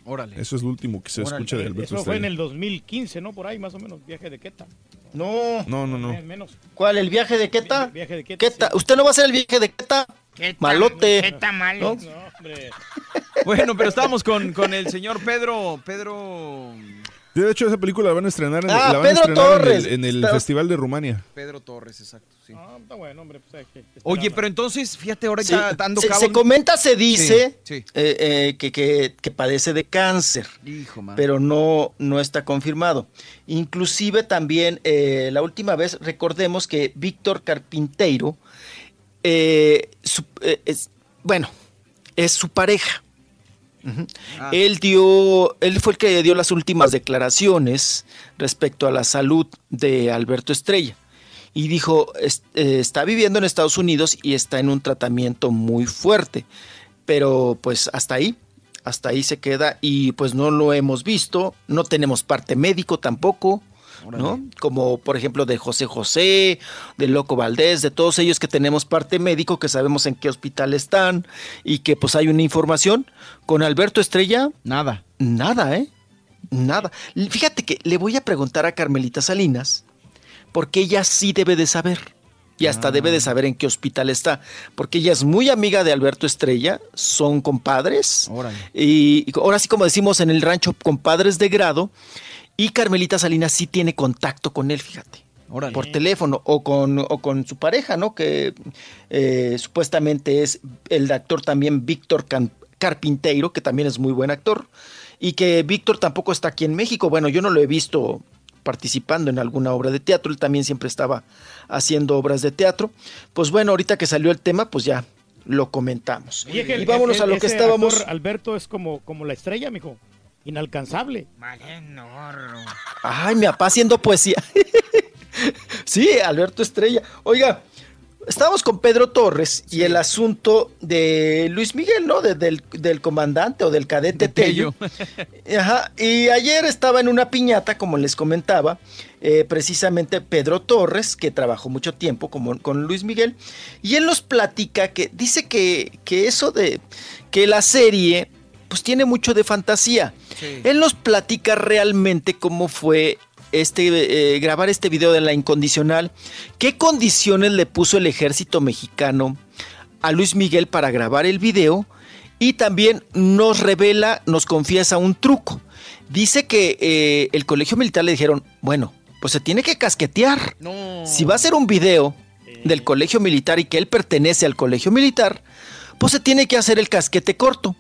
Órale. Eso es lo último que se Órale. escucha de Alberto Eso fue en el 2015, ¿no? Por ahí, más o menos, viaje de Queta. No. No, no, no. Men- Menos. ¿Cuál? ¿El viaje de Queta? Viaje de Queta. Queta. ¿Usted no va a hacer el viaje de Queta? ¿Qué Malote. ¿Qué mal? ¿No? No, hombre. Bueno, pero estábamos con, con el señor Pedro. Pedro. De hecho, esa película la van a estrenar en, Ah, la van a Pedro estrenar en Torres. el, en el Está- Festival de Rumania. Pedro Torres, exacto. Sí. Ah, está bueno, hombre. Pues, hay que. Oye, pero entonces, fíjate, ahora Sí, ya dando se, cabo. se comenta, se dice Sí, sí. eh, eh, que, que- que padece de cáncer, Hijo, man. pero no, no está confirmado. Inclusive también eh, la última vez recordemos que Víctor Carpinteiro, eh, su- eh, es, bueno, es su pareja. Ah. Él dio, él fue el que dio las últimas declaraciones respecto a la salud de Alberto Estrella y dijo es- eh, está viviendo en Estados Unidos y está en un tratamiento muy fuerte, pero pues hasta ahí, hasta ahí se queda y pues no lo hemos visto, no tenemos parte médico tampoco. ¿No? Como por ejemplo de José José, de Loco Valdés, de todos ellos que tenemos parte médico, que sabemos en qué hospital están y que pues hay una información. Con Alberto Estrella, Nada. nada, ¿eh? Nada. Fíjate que le voy a preguntar a Carmelita Salinas, porque ella sí debe de saber. Y hasta Ah. debe de saber en qué hospital está. Porque ella es muy amiga de Alberto Estrella, son compadres. Órale. Y, y ahora sí, como decimos en el rancho, compadres de grado. Y Carmelita Salinas sí tiene contacto con él, fíjate. Órale. Por teléfono o con, o con su pareja, ¿no? Que eh, supuestamente es el actor también Víctor Carpinteiro, que también es muy buen actor. Y que Víctor tampoco está aquí en México. Bueno, yo no lo he visto participando en alguna obra de teatro. Él también siempre estaba haciendo obras de teatro. Pues bueno, ahorita que salió el tema, pues ya lo comentamos. Oye, y el- vámonos el- a lo que estábamos. actor Alberto es como, como la estrella, mijo. Inalcanzable. Ay, mi papá haciendo poesía. sí, Alberto Estrella. Oiga, estábamos con Pedro Torres y el asunto de Luis Miguel, ¿no? De- del, del comandante o del cadete Tello. Ajá, y ayer estaba en una piñata, como les comentaba, eh, precisamente Pedro Torres, que trabajó mucho tiempo como, con Luis Miguel, y él nos platica que dice que, que eso de que la serie, pues tiene mucho de fantasía. Él nos platica realmente cómo fue este, eh, grabar este video de la incondicional, qué condiciones le puso el ejército mexicano a Luis Miguel para grabar el video y también nos revela, nos confiesa un truco. Dice que eh, el colegio militar le dijeron, bueno, pues se tiene que casquetear. Si va a hacer un video del colegio militar y que él pertenece al colegio militar, pues se tiene que hacer el casquete corto.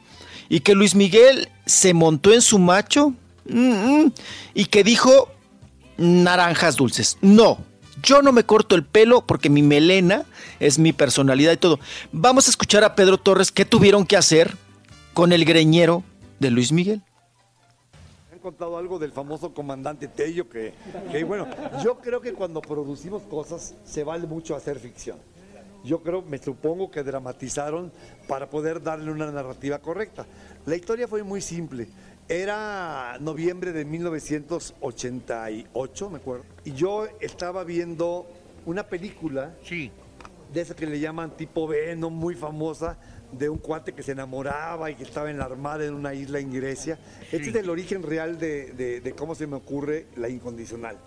Y que Luis Miguel se montó en su macho y que dijo naranjas dulces. No, yo no me corto el pelo porque mi melena es mi personalidad y todo. Vamos a escuchar a Pedro Torres qué tuvieron que hacer con el greñero de Luis Miguel. han contado algo del famoso comandante Tello que, bueno, yo creo que cuando producimos cosas se vale mucho hacer ficción. Yo creo, me supongo que dramatizaron para poder darle una narrativa correcta. La historia fue muy simple. Era noviembre de 1988, me acuerdo, y yo estaba viendo una película de esa que le llaman tipo Venom, muy famosa, de un cuate que se enamoraba y que estaba en la armada en una isla en Grecia. Este es el origen real de, de- de cómo se me ocurre la incondicional.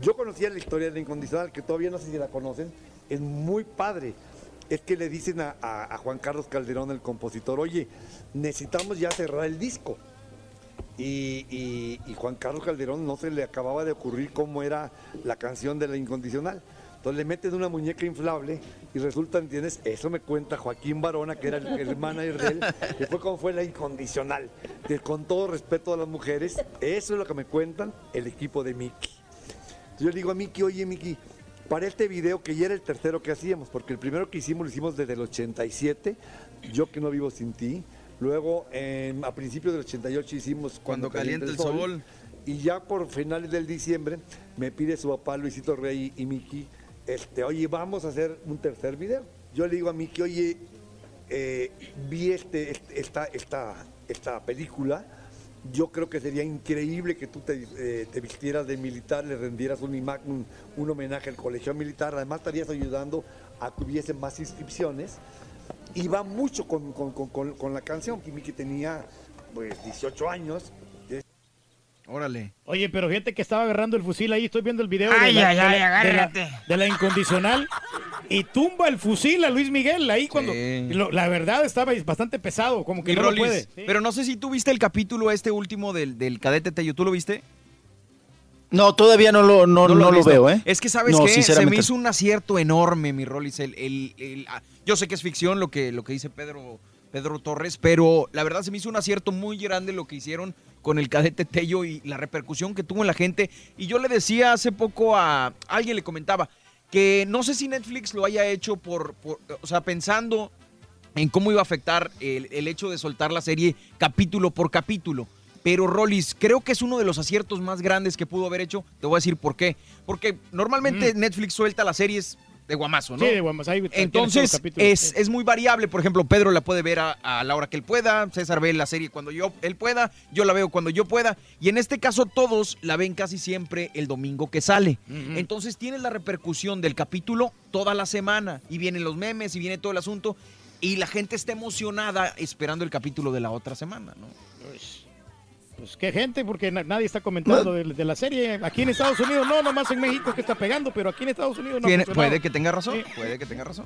Yo conocía la historia de la incondicional, que todavía no sé si la conocen, es muy padre. Es que le dicen a, Juan Carlos Calderón, el compositor, oye, necesitamos ya cerrar el disco. Y, Juan Carlos Calderón no se le acababa de ocurrir cómo era la canción de la incondicional. Entonces le meten una muñeca inflable y resulta, ¿entiendes? Eso me cuenta Joaquín Barona, que era el, el manager de él, que fue como fue la incondicional. Que con todo respeto a las mujeres, eso es lo que me cuentan el equipo de Mickey. Yo le digo a Miki, oye Miki, para este video que ya era el tercero que hacíamos, porque el primero que hicimos lo hicimos desde el 87, Yo que no vivo sin ti. Luego a principios del 88 hicimos Cuando calienta el sol. Y ya por finales del diciembre me pide su papá Luisito Rey y Miki, este, oye, vamos a hacer un tercer video. Yo le digo a Miki, oye, eh, vi este, este- esta, esta, esta película. Yo creo que sería increíble que tú te, eh, te vistieras de militar, le rendieras un, un, un homenaje al colegio militar. Además, estarías ayudando a que hubiese más inscripciones. Y va mucho con, con- con- con- la canción. que Miki tenía pues 18 años. Órale. Oye, pero gente que estaba agarrando el fusil ahí, estoy viendo el video Ay, de, la, ay, de la- ay, de la- agárrate. de la incondicional y tumba el fusil a Luis Miguel ahí cuando lo- la verdad estaba bastante pesado, como que Mi no lo puede. Sí. Pero no sé si tú viste el capítulo este último del, del cadete Tello. ¿Tú lo viste? No, todavía no lo, no, no has lo visto. veo, ¿eh? Es que, ¿sabes No, qué? Se me hizo un acierto enorme, mi Rolis. El, el- el- ah, yo sé que es ficción lo que, lo que dice Pedro, Pedro Torres, pero la verdad se me hizo un acierto muy grande lo que hicieron con el cadete Tello y la repercusión que tuvo en la gente. Y yo le decía hace poco a alguien le comentaba que no sé si Netflix lo haya hecho por, por- o sea, pensando en cómo iba a afectar el, el hecho de soltar la serie capítulo por capítulo. Pero Rollis, creo que es uno de los aciertos más grandes que pudo haber hecho. Te voy a decir por qué. Porque normalmente Netflix suelta las series de guamazo, ¿no? Sí, de ahí los Entonces, es, es muy variable. Por ejemplo, Pedro la puede ver a, a la hora que él pueda, César ve la serie cuando yo, él pueda, yo la veo cuando yo pueda. Y en este caso, todos la ven casi siempre el domingo que sale. Entonces, tienes la repercusión del capítulo toda la semana. Y vienen los memes y viene todo el asunto. Y la gente está emocionada esperando el capítulo de la otra semana, ¿no? Pues qué gente, porque na- nadie está comentando de, de la serie. Aquí en Estados Unidos no, nomás en México que está pegando, pero aquí en Estados Unidos no. Tiene- puede que tenga razón, puede que tenga razón.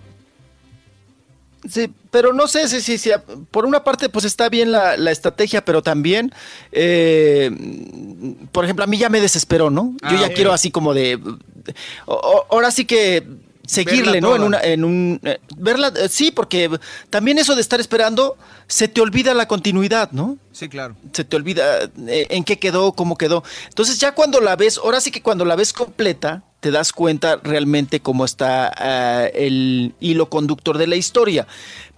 Sí, pero no sé si, si, si- por una parte pues está bien la, la estrategia, pero también, eh, por ejemplo, a mí ya me desesperó, ¿no? Yo Ah, ya quiero así como de, o- o- ahora sí que seguirle, ¿no? En una, en un, eh, verla, eh, sí, porque también eso de estar esperando, se te olvida la continuidad, ¿no? Sí, claro. Se te olvida eh, en qué quedó, cómo quedó. Entonces ya cuando la ves, ahora sí que cuando la ves completa, te das cuenta realmente cómo está ah, el hilo conductor de la historia.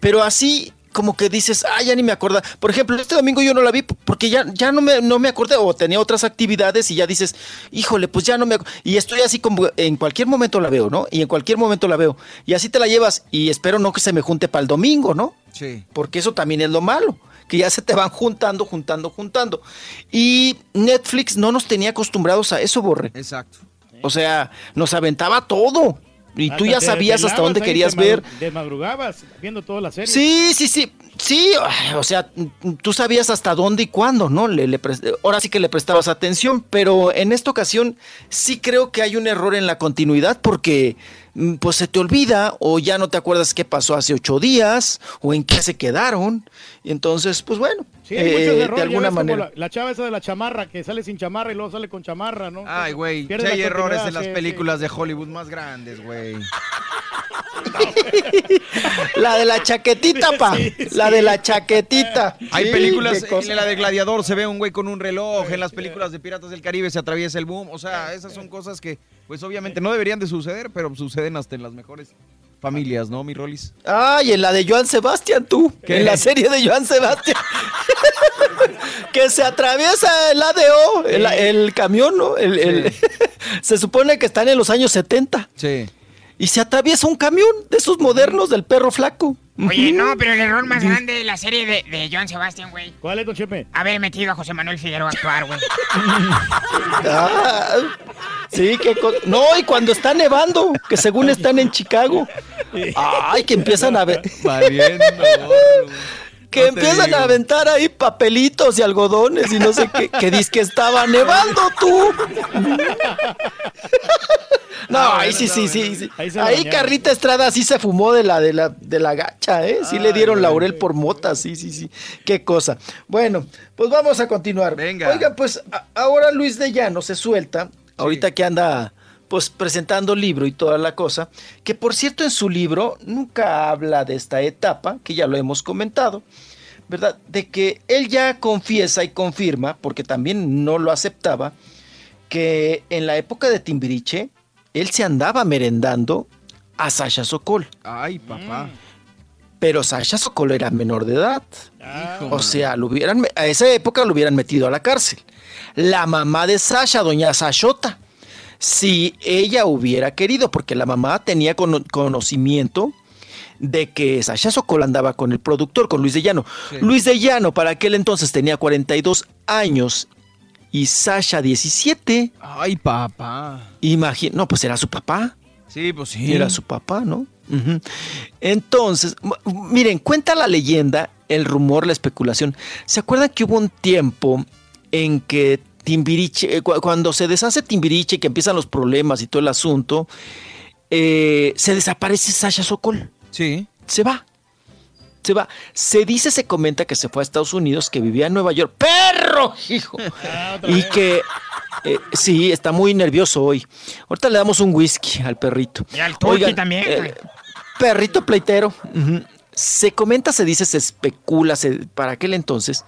Pero así como que dices, ah, ya ni me acuerdo. Por ejemplo, este domingo yo no la vi porque ya, ya no, me, no me acordé o tenía otras actividades y ya dices, híjole, pues ya no me... ac-". Y estoy así como, en cualquier momento la veo, ¿no? Y en cualquier momento la veo. Y así te la llevas y espero no que se me junte para el domingo, ¿no? Sí. Porque eso también es lo malo, que ya se te van juntando, juntando, juntando. Y Netflix no nos tenía acostumbrados a eso, Borre. Exacto. O sea, nos aventaba todo. Y tú ya sabías hasta dónde querías ver. madru- Desmadrugabas viendo toda la serie. Sí, sí, sí. Sí, o sea, tú sabías hasta dónde y cuándo, ¿no? Le, le pres- ahora sí que le prestabas atención, pero en esta ocasión sí creo que hay un error en la continuidad porque pues se te olvida o ya no te acuerdas qué pasó hace ocho días o en qué se quedaron. Y entonces, pues bueno, Sí, hay eh, muchos errores. de alguna manera. La, la chava esa de la chamarra que sale sin chamarra y luego sale con chamarra, ¿no? Ay, güey. Sí hay errores en las sí, películas de Hollywood más grandes, güey. La de la chaquetita, pa. La de la chaquetita. Hay Sí, películas, en la de Gladiador se ve un güey con un reloj, en las películas de Piratas del Caribe se atraviesa el boom, o sea, esas son cosas que pues obviamente no deberían de suceder, pero suceden hasta en las mejores familias, ¿no, mi Rolis? Ay, en la de Joan Sebastián, tú. ¿Qué? En la serie de Joan Sebastián. que se atraviesa el ADO, el, el camión, ¿no? El- el- se supone que están en los años 70. Sí. Y se atraviesa un camión de esos modernos del perro flaco. Oye, no, pero el error más grande de la serie de, de Joan Sebastián, güey. ¿Cuál es, don Chepe? Haber metido a José Manuel Figueroa a actuar, güey. Ah, sí, que co- no, y cuando está nevando, que según están en Chicago. Ay, que empiezan a ver. Que No empiezan digo. a aventar ahí papelitos y algodones y no sé qué, que dice que estaba nevando tú. No, ahí sí, sí, sí, sí. Ahí Ahí. Carlita Estrada sí se fumó de la de la de la gacha, ¿eh? Sí le dieron laurel por mota, sí, sí, sí. Qué cosa. Bueno, pues vamos a continuar. Venga. Oigan, pues a- ahora Luis de Llano se suelta, ahorita que anda pues presentando libro y toda la cosa, que por cierto en su libro nunca habla de esta etapa, que ya lo hemos comentado, ¿verdad? De que él ya confiesa y confirma, porque también no lo aceptaba, que en la época de Timbiriche, él se andaba merendando a Sasha Sokol. Ay, papá. Pero Sasha Sokol era menor de edad. O sea, lo hubieran, a esa época lo hubieran metido a la cárcel. La mamá de Sasha, doña Sashota, si ella hubiera querido, porque la mamá tenía cono- conocimiento de que Sasha Sokol andaba con el productor, con Luis de Llano. Sí. Luis de Llano para aquel entonces tenía 42 años y Sasha 17. Ay, papá. Imagina, no, pues era su papá. Sí, pues sí. Era su papá, ¿no? Entonces, miren, cuenta la leyenda, el rumor, la especulación. ¿Se acuerdan que hubo un tiempo en que Timbiriche, eh, cu- cuando se deshace Timbiriche, que empiezan los problemas y todo el asunto, eh, se desaparece Sasha Sokol? Sí. Se va. Se va. Se dice, se comenta que se fue a Estados Unidos, que vivía en Nueva York. ¡Perro! Hijo. y que eh, sí, está muy nervioso hoy. Ahorita le damos un whisky al perrito. Y al turqui también, eh, perrito pleitero. Se comenta, se dice, se especula, se- para aquel entonces,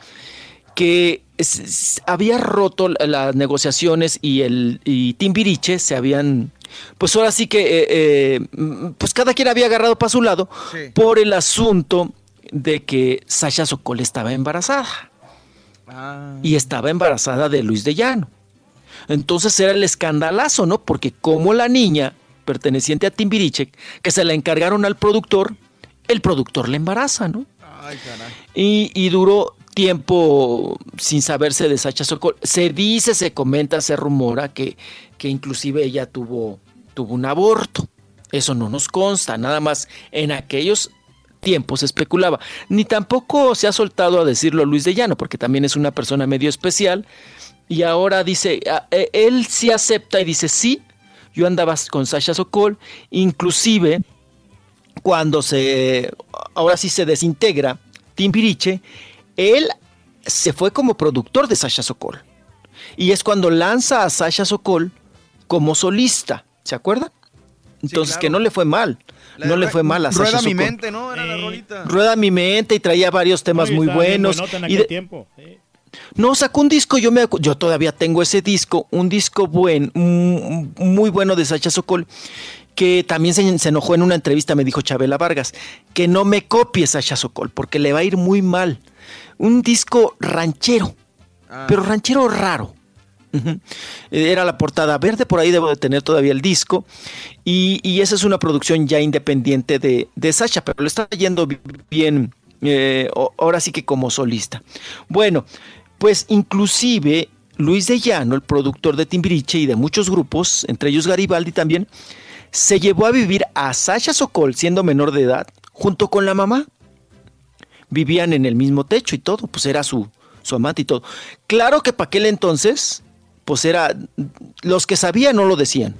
que es- había roto la- las negociaciones y el y Timbiriche se habían, pues ahora sí que, eh, eh, pues cada quien había agarrado para su lado Sí. por el asunto de que Sasha Sokol estaba embarazada Ah. y estaba embarazada de Luis de Llano. Entonces era el escandalazo, ¿no? Porque como la niña perteneciente a Timbiriche, que se la encargaron al productor, el productor la embaraza, ¿no? Ay, caray. Y, y duró tiempo sin saberse de Sacha Sokol. Se dice, se comenta, se rumora que, que inclusive ella tuvo, tuvo un aborto. Eso no nos consta, nada más en aquellos tiempos especulaba. Ni tampoco se ha soltado a decirlo Luis de Llano, porque también es una persona medio especial. Y ahora dice, e- él sí acepta y dice, sí, yo andaba con Sasha Sokol, inclusive cuando se, ahora sí se desintegra Timbiriche, él se fue como productor de Sasha Sokol. Y es cuando lanza a Sasha Sokol como solista, ¿se acuerdan? Entonces claro. que no le fue mal, La no le fue mal a Sasha Rueda mi mente, ¿no? Era la rolita. Rueda mi mente y traía varios temas No, muy buenos. en y aquel de- tiempo. no, sacó un disco, yo me acu- yo todavía tengo ese disco, un disco buen, mm, muy bueno de Sacha Sokol, que también se, se enojó en una entrevista, me dijo Chabela Vargas, que no me copies Sasha Sokol, porque le va a ir muy mal. Un disco ranchero, pero ranchero raro. Ujú. Era la portada verde, por ahí debo de tener todavía el disco. Y, y esa es una producción ya independiente de, de Sasha, pero le está yendo bi- bien, eh, ahora sí que como solista. Bueno, pues inclusive Luis de Llano, el productor de Timbiriche y de muchos grupos, entre ellos Garibaldi también, se llevó a vivir a Sasha Sokol siendo menor de edad, junto con la mamá. Vivían en el mismo techo y todo, pues era su, su amante y todo. Claro que para aquel entonces, pues era, los que sabían no lo decían,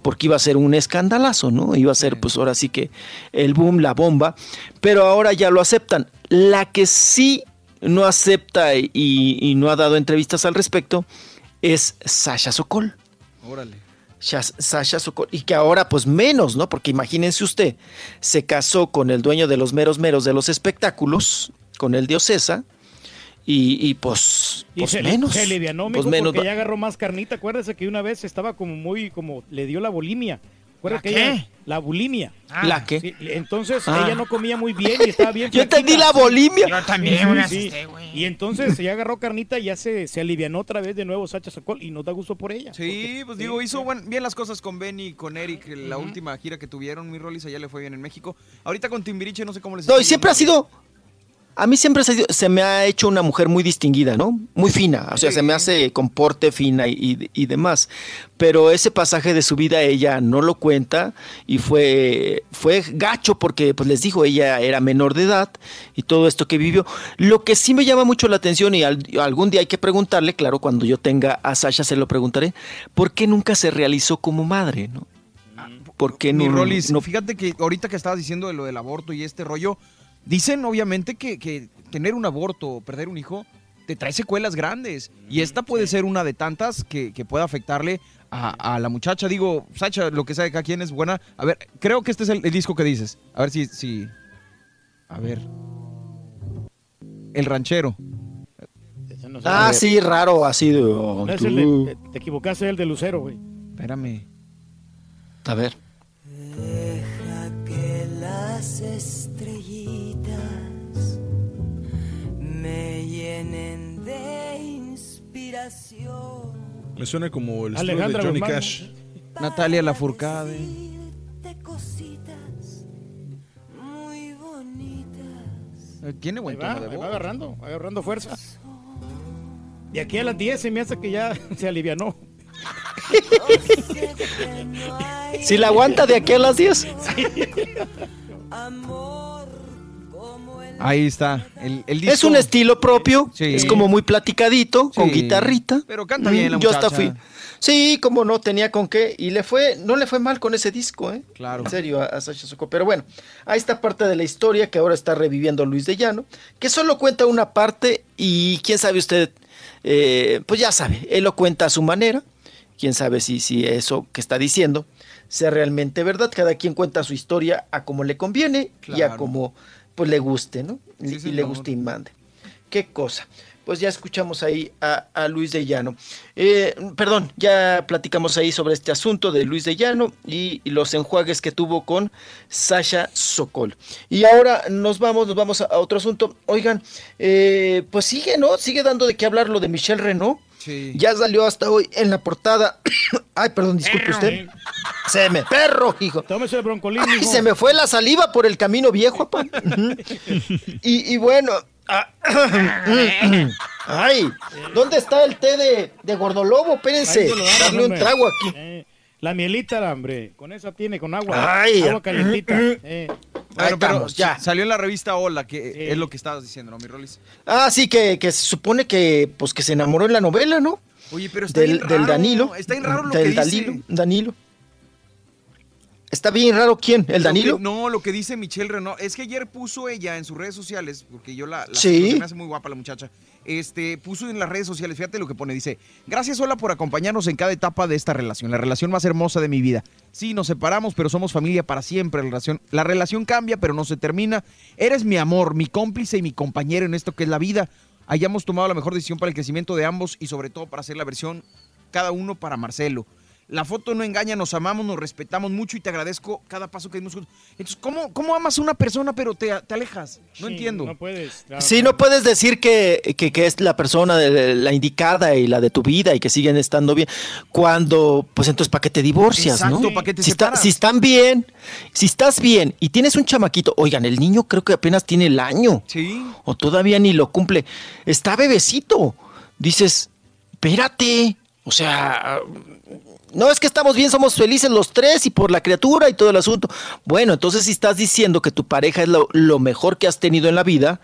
porque iba a ser un escandalazo, ¿no? Iba a ser, pues ahora sí que el boom, la bomba, pero ahora ya lo aceptan. La que sí no acepta y, y no ha dado entrevistas al respecto es Sasha Sokol. Órale. Sas- Sasha Sokol, y que ahora pues menos, ¿no? Porque imagínense usted, se casó con el dueño de los meros meros de los espectáculos, con el diosesa, y, y pues, Y pues se, menos. se alivianó, pues menos porque ya agarró más carnita. Acuérdese que una vez estaba como muy, como le dio la bulimia. ¿Acuerda ¿La que qué? ella- la bulimia. ¿La qué? Sí, entonces Ah. ella no comía muy bien y estaba bien Yo entendí la bulimia. Yo también Sí, me sí. asusté, güey. Y entonces ya agarró carnita y ya se, se alivianó otra vez de nuevo Sacha Sokol y nos da gusto por ella. Sí, pues digo, hizo buen- bien las cosas con Benny y con Eric. La última gira que tuvieron, mi Rolis, allá le fue bien en México. Ahorita con Timbiriche, no sé cómo les No, y siempre ha sido. A mí siempre se, se me ha hecho una mujer muy distinguida, ¿no? Muy fina. O sea, se me hace con porte fina y, demás. Pero ese pasaje de su vida ella no lo cuenta y fue, fue gacho porque, pues les dijo, ella era menor de edad y todo esto que vivió. Lo que sí me llama mucho la atención y al- algún día hay que preguntarle, claro, cuando yo tenga a Sasha se lo preguntaré, ¿por qué nunca se realizó como madre, no? ¿Por qué Mi no? Rolis, no- fíjate que ahorita que estabas diciendo de lo del aborto y este rollo, dicen obviamente que, que tener un aborto o perder un hijo te trae secuelas grandes. Y esta puede ser una de tantas que, que pueda afectarle a, a la muchacha. Digo, Sacha, lo que sabe cada quien es buena. A ver, creo que este es el, el disco que dices. A ver si, si. A ver. El ranchero. Ah, sí, raro, así de... oh, No es el tú. de- te equivocaste, el de Lucero, güey. Espérame. A ver. que las llenen de inspiración. Me suena como el estilo de Johnny Guzmán. Cash. Natalia Lafourcade. Cositas muy bonitas. Eh, Tiene Ahí buen va, tono de ahí va voz. agarrando, va agarrando fuerza. De aquí a las 10 se me hace que ya se alivianó. Si la aguanta de aquí a las 10. Ahí está. El, el disco. Es un estilo propio, Sí. es como muy platicadito, con guitarrita. Pero canta bien la Yo hasta fui. Sí, como no, tenía con qué. Y le fue, no le fue mal con ese disco, ¿eh? Claro. En serio, a, a Sasha Sokol. Pero bueno, ahí está parte de la historia que ahora está reviviendo Luis de Llano, que solo cuenta una parte y quién sabe usted, eh, pues ya sabe, él lo cuenta a su manera. Quién sabe si, si eso que está diciendo sea realmente verdad. Cada quien cuenta su historia a como le conviene y a como pues le guste, ¿no? Sí, y le guste y mande. Qué cosa. Pues ya escuchamos ahí a, a Luis de Llano. Eh, perdón, ya platicamos ahí sobre este asunto de Luis de Llano y, y los enjuagues que tuvo con Sasha Sokol. Y ahora nos vamos, nos vamos a, a otro asunto. Oigan, eh, pues sigue, ¿no? Sigue dando de qué hablar lo de Michelle Renault. Sí. Ya salió hasta hoy en la portada. Ay, perdón, disculpe usted. Se me perro, hijo. Tómese el broncolín, Ay, mijo. se me fue la saliva por el camino viejo, papá. y, y bueno. ah, Ay, ¿dónde está el té de, de gordolobo? Espérense, darle un trago aquí. Eh, la mielita, hombre. Con esa tiene, con agua. Ay, agua calientita. Eh. Bueno, pero estamos, ya. salió en la revista Hola, que es lo que estabas diciendo, ¿no, mi Rolis? Ah, sí, que, que se supone que, pues, que se enamoró en la novela, ¿no? Oye, pero está Del, bien del raro, Danilo. Está bien raro lo del que dice. Danilo, Danilo. Está bien raro, ¿quién? ¿El Lo Danilo? que- no, lo que dice Michelle Renault es que ayer puso ella en sus redes sociales, porque yo la, la Sí. me hace muy guapa la muchacha. Este, puso en las redes sociales, fíjate lo que pone, dice, gracias Hola por acompañarnos en cada etapa de esta relación, la relación más hermosa de mi vida. Sí, nos separamos, pero somos familia para siempre. La relación, la relación cambia, pero no se termina. Eres mi amor, mi cómplice y mi compañero en esto que es la vida. Hayamos tomado la mejor decisión para el crecimiento de ambos y sobre todo para hacer la versión cada uno para Marcelo. La foto no engaña, nos amamos, nos respetamos mucho y te agradezco cada paso que dimos juntos. Entonces, ¿cómo, cómo amas a una persona pero te, te alejas? No Sí, entiendo. No puedes. claro. Sí, no puedes decir que, que- que es la persona de- la indicada y la de tu vida y que siguen estando bien, cuando, pues entonces, ¿para qué te divorcias, Exacto, no? ¿para qué te si, está- si están bien, si estás bien y tienes un chamaquito, oigan, el niño creo que apenas tiene el año. Sí. O todavía ni lo cumple. Está bebecito. Dices, espérate. O sea, no es que estamos bien, somos felices los tres y por la criatura y todo el asunto. Bueno, entonces si estás diciendo que tu pareja es lo, lo mejor que has tenido en la vida,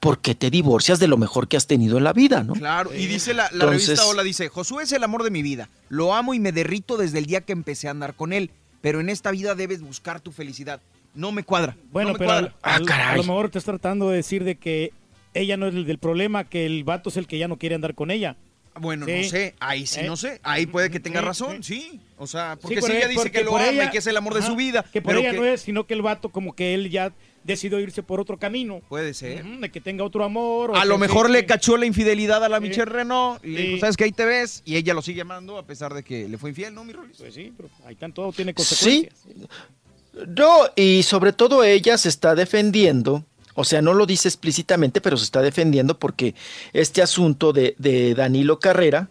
¿por qué te divorcias de lo mejor que has tenido en la vida, no? Claro, y dice la, la Entonces- revista Hola, dice, Josué es el amor de mi vida. Lo amo y me derrito desde el día que empecé a andar con él. Pero en esta vida debes buscar tu felicidad. No me cuadra. Bueno, no me pero cuadra. al- al- a lo mejor te estás tratando de decir de que ella no es el del problema, que el vato es el que ya no quiere andar con ella. Bueno, Sí. no sé, ahí sí ¿Eh? no sé, ahí puede que tenga Sí, razón, sí. O sea, porque Sí, si por ella e- dice porque que lo ama ella- y que es el amor de Ajá, su vida, Que por pero ella que- no es, sino que el vato como que él ya decidió irse por otro camino. Puede ser. De que tenga otro amor. o A lo sí, mejor sí. le cachó la infidelidad a la Sí. Michelle Renault y le dijo, Sí. ¿sabes que ahí te ves? Y ella lo sigue amando a pesar de que le fue infiel, ¿no, mi Rolis? Pues sí, pero ahí están todo tiene Sí. consecuencias. No, y sobre todo ella se está defendiendo, o sea, no lo dice explícitamente, pero se está defendiendo porque este asunto de, de Danilo Carrera,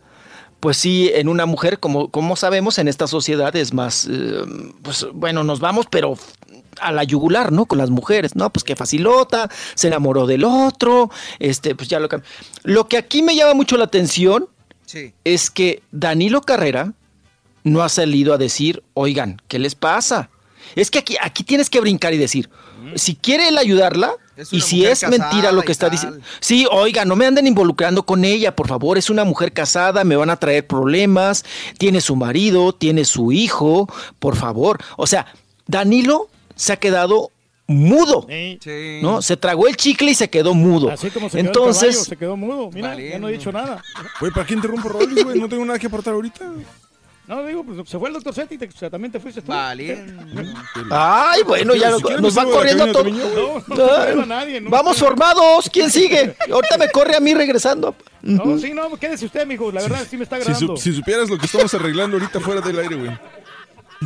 pues sí, en una mujer, como, como sabemos, en esta sociedad es más, eh, pues bueno, nos vamos, pero a la yugular, ¿no? Con las mujeres, ¿no? Pues que facilota, se enamoró del otro, este, pues ya lo que... Lo que aquí me llama mucho la atención Sí. es que Danilo Carrera no ha salido a decir, oigan, ¿qué les pasa? Es que aquí, aquí tienes que brincar y decir, si quiere él ayudarla, y si es mentira lo que está diciendo. Sí, oiga, no me anden involucrando con ella, por favor, es una mujer casada, me van a traer problemas, tiene su marido, tiene su hijo, por favor. O sea, Danilo se ha quedado mudo, Sí. ¿no? Se tragó el chicle y se quedó mudo. Así como se quedó el Entonces, caballo, se quedó mudo. Mira, ya no he dicho nada. Güey, ¿para qué interrumpo Rolis, güey? No tengo nada que aportar ahorita. No, digo, pues se fue el doctor Seti y te- o sea, también te fuiste tú. Ay, bueno, ya Si nos, van salgo de la corriendo todos. No, no te pierdo a nadie, no Vamos formados. ¿Quién sigue? Ahorita me corre a mí regresando. No, sí, no, quédese usted, mijo. La verdad, sí me está Si, agradando. su- si supieras lo que estamos arreglando ahorita fuera del aire, güey.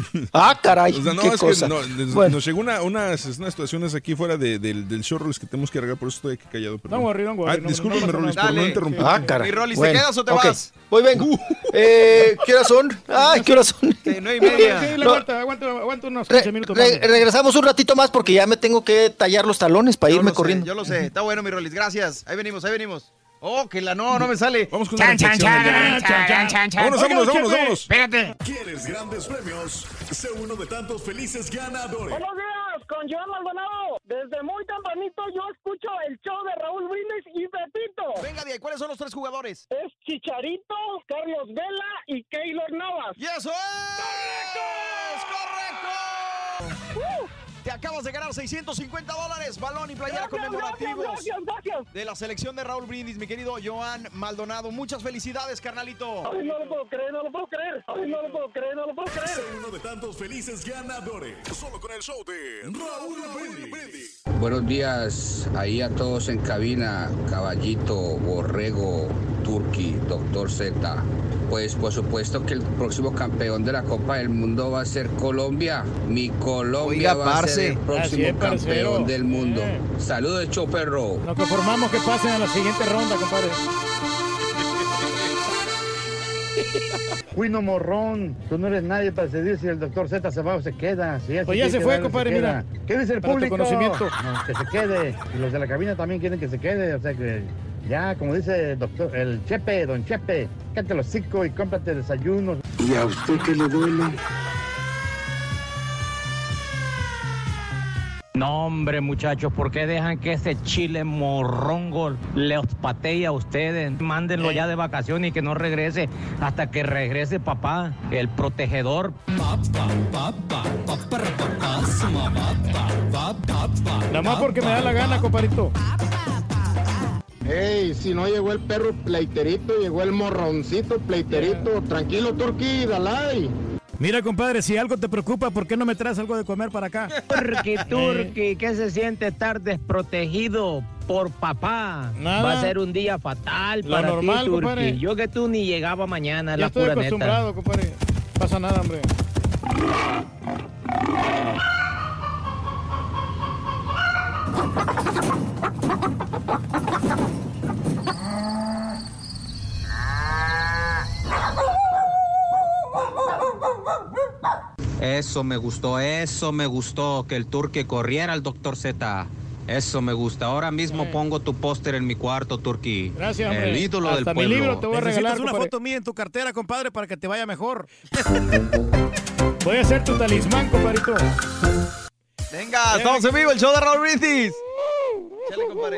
Ah, caray. O sea, no, qué es cosa. que no, nos, Bueno. nos llegó una, unas, unas situaciones aquí fuera de- del, del show Rolis que tenemos que arreglar, por eso estoy aquí callado. perdón. No worry, worry, Ah, no- discúlpame, no nada. por no interrumpir. Ah, caray. Mi Rolis, Bueno, ¿te quedas o te vas? Voy, vengo. Eh, ¿Qué horas son? Ay, ¿qué horas son? Sí, nueve y Sí, media. sí, No. aguanta, unos Re- 15 minutos re- regresamos un ratito más porque ya me tengo que tallar los talones para Yo irme sé, corriendo. yo lo sé, está bueno, mi Rolis, gracias. Ahí venimos, ahí venimos. Oh, que la no, no me sale. Vamos con Chan, una chan, chan, chan, chan, chan, chan. Vámonos, vámonos, vámonos, vámonos. Espérate. ¿Quieres grandes premios? Sé uno de tantos felices ganadores. Buenos días, con Joan Maldonado. Desde muy tempranito yo escucho el show de Raúl Brindis y Pepito. Venga, ahí, ¿cuáles son los tres jugadores? Es Chicharito, Carlos Vela y Keylor Navas. ¡Y eso es! ¡Correcto! Te acabas de ganar 650 dólares, balón y playera Gracias, conmemorativos gracias, gracias. de la selección de Raúl Brindis, mi querido Joan Maldonado. Muchas felicidades, carnalito. Ay, no lo puedo creer, no lo puedo creer. Ay, no lo puedo creer, no lo puedo creer. Sé uno de tantos felices ganadores. Solo con el show de Raúl Brindis. Buenos días ahí a todos en cabina, Caballito, Borrego, Turki, Doctor Z. Pues por supuesto que el próximo campeón de la Copa del Mundo va a ser Colombia. Mi Colombia Oiga, va a parce. Ser el próximo es, campeón del mundo. Eh. Saludos, show perro. Nos conformamos que pasen a la siguiente ronda, compadre. Cuino Morrón, tú no eres nadie para decidir si el doctor Z se va o se queda. Si Pues ya se fue, compadre, mira. ¿Qué dice el Para público? conocimiento. No, que se quede. Y los de la cabina también quieren que se quede. O sea que ya, como dice el doctor, el Chepe, don Chepe, cállate los cinco y cómprate desayunos. ¿Y a usted qué le duele? No, hombre, muchachos, ¿por qué dejan que ese chile morrongo les patee a ustedes? Mándenlo ya de vacaciones y que no regrese hasta que regrese papá, el protegedor. Nada más porque me da la gana, compadrito. Ey, si no llegó el perro pleiterito, llegó el morroncito pleiterito. Tranquilo, Turqui, Dalai. Mira, compadre, si algo te preocupa, ¿por qué no me traes algo de comer para acá? Turqui, Turqui, ¿qué se siente estar desprotegido por papá? Nada. Va a ser un día fatal Lo para normal, ti, Turqui. compadre. Yo que tú ni llegaba mañana, Ya la estoy pura neta. acostumbrado, compadre. pasa nada, hombre. Eso me gustó, eso me gustó, que el Turque corriera al doctor Z. Eso me gusta. Ahora mismo pongo tu póster en mi cuarto, Turqui. Gracias, hombre. El ídolo del Hasta mi pueblo. libro te voy a regalar, una compadre. foto mía en tu cartera, compadre, para que te vaya mejor. Voy a ser tu talismán, compadrito. Venga, estamos en vivo, el show de Raúl Brindis.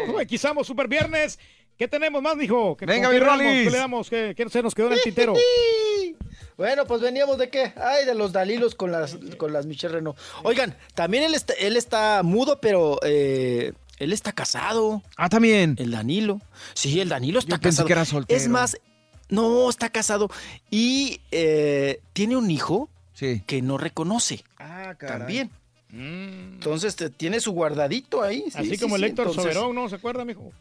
Uy, Aquí estamos, Super Viernes. ¿Qué tenemos más, mijo? ¿Qué- Venga, mi le damos? Rolis. ¿Qué le damos? ¿Qué, qué se nos quedó en el tintero? Bueno, pues veníamos de qué? Ay, de los Dalilos con las, con las Michelle Renault. Oigan, también él está, él está mudo, pero eh, él está casado. Ah, también. El Danilo. Sí, el Danilo está Yo pensé casado. que era soltero. Es más, no, está casado. Y eh, tiene un hijo que no reconoce. Ah, También. Entonces te- tiene su guardadito ahí. sí, Así sí, como el Héctor entonces- Soberón, ¿no? ¿Se acuerda, mijo?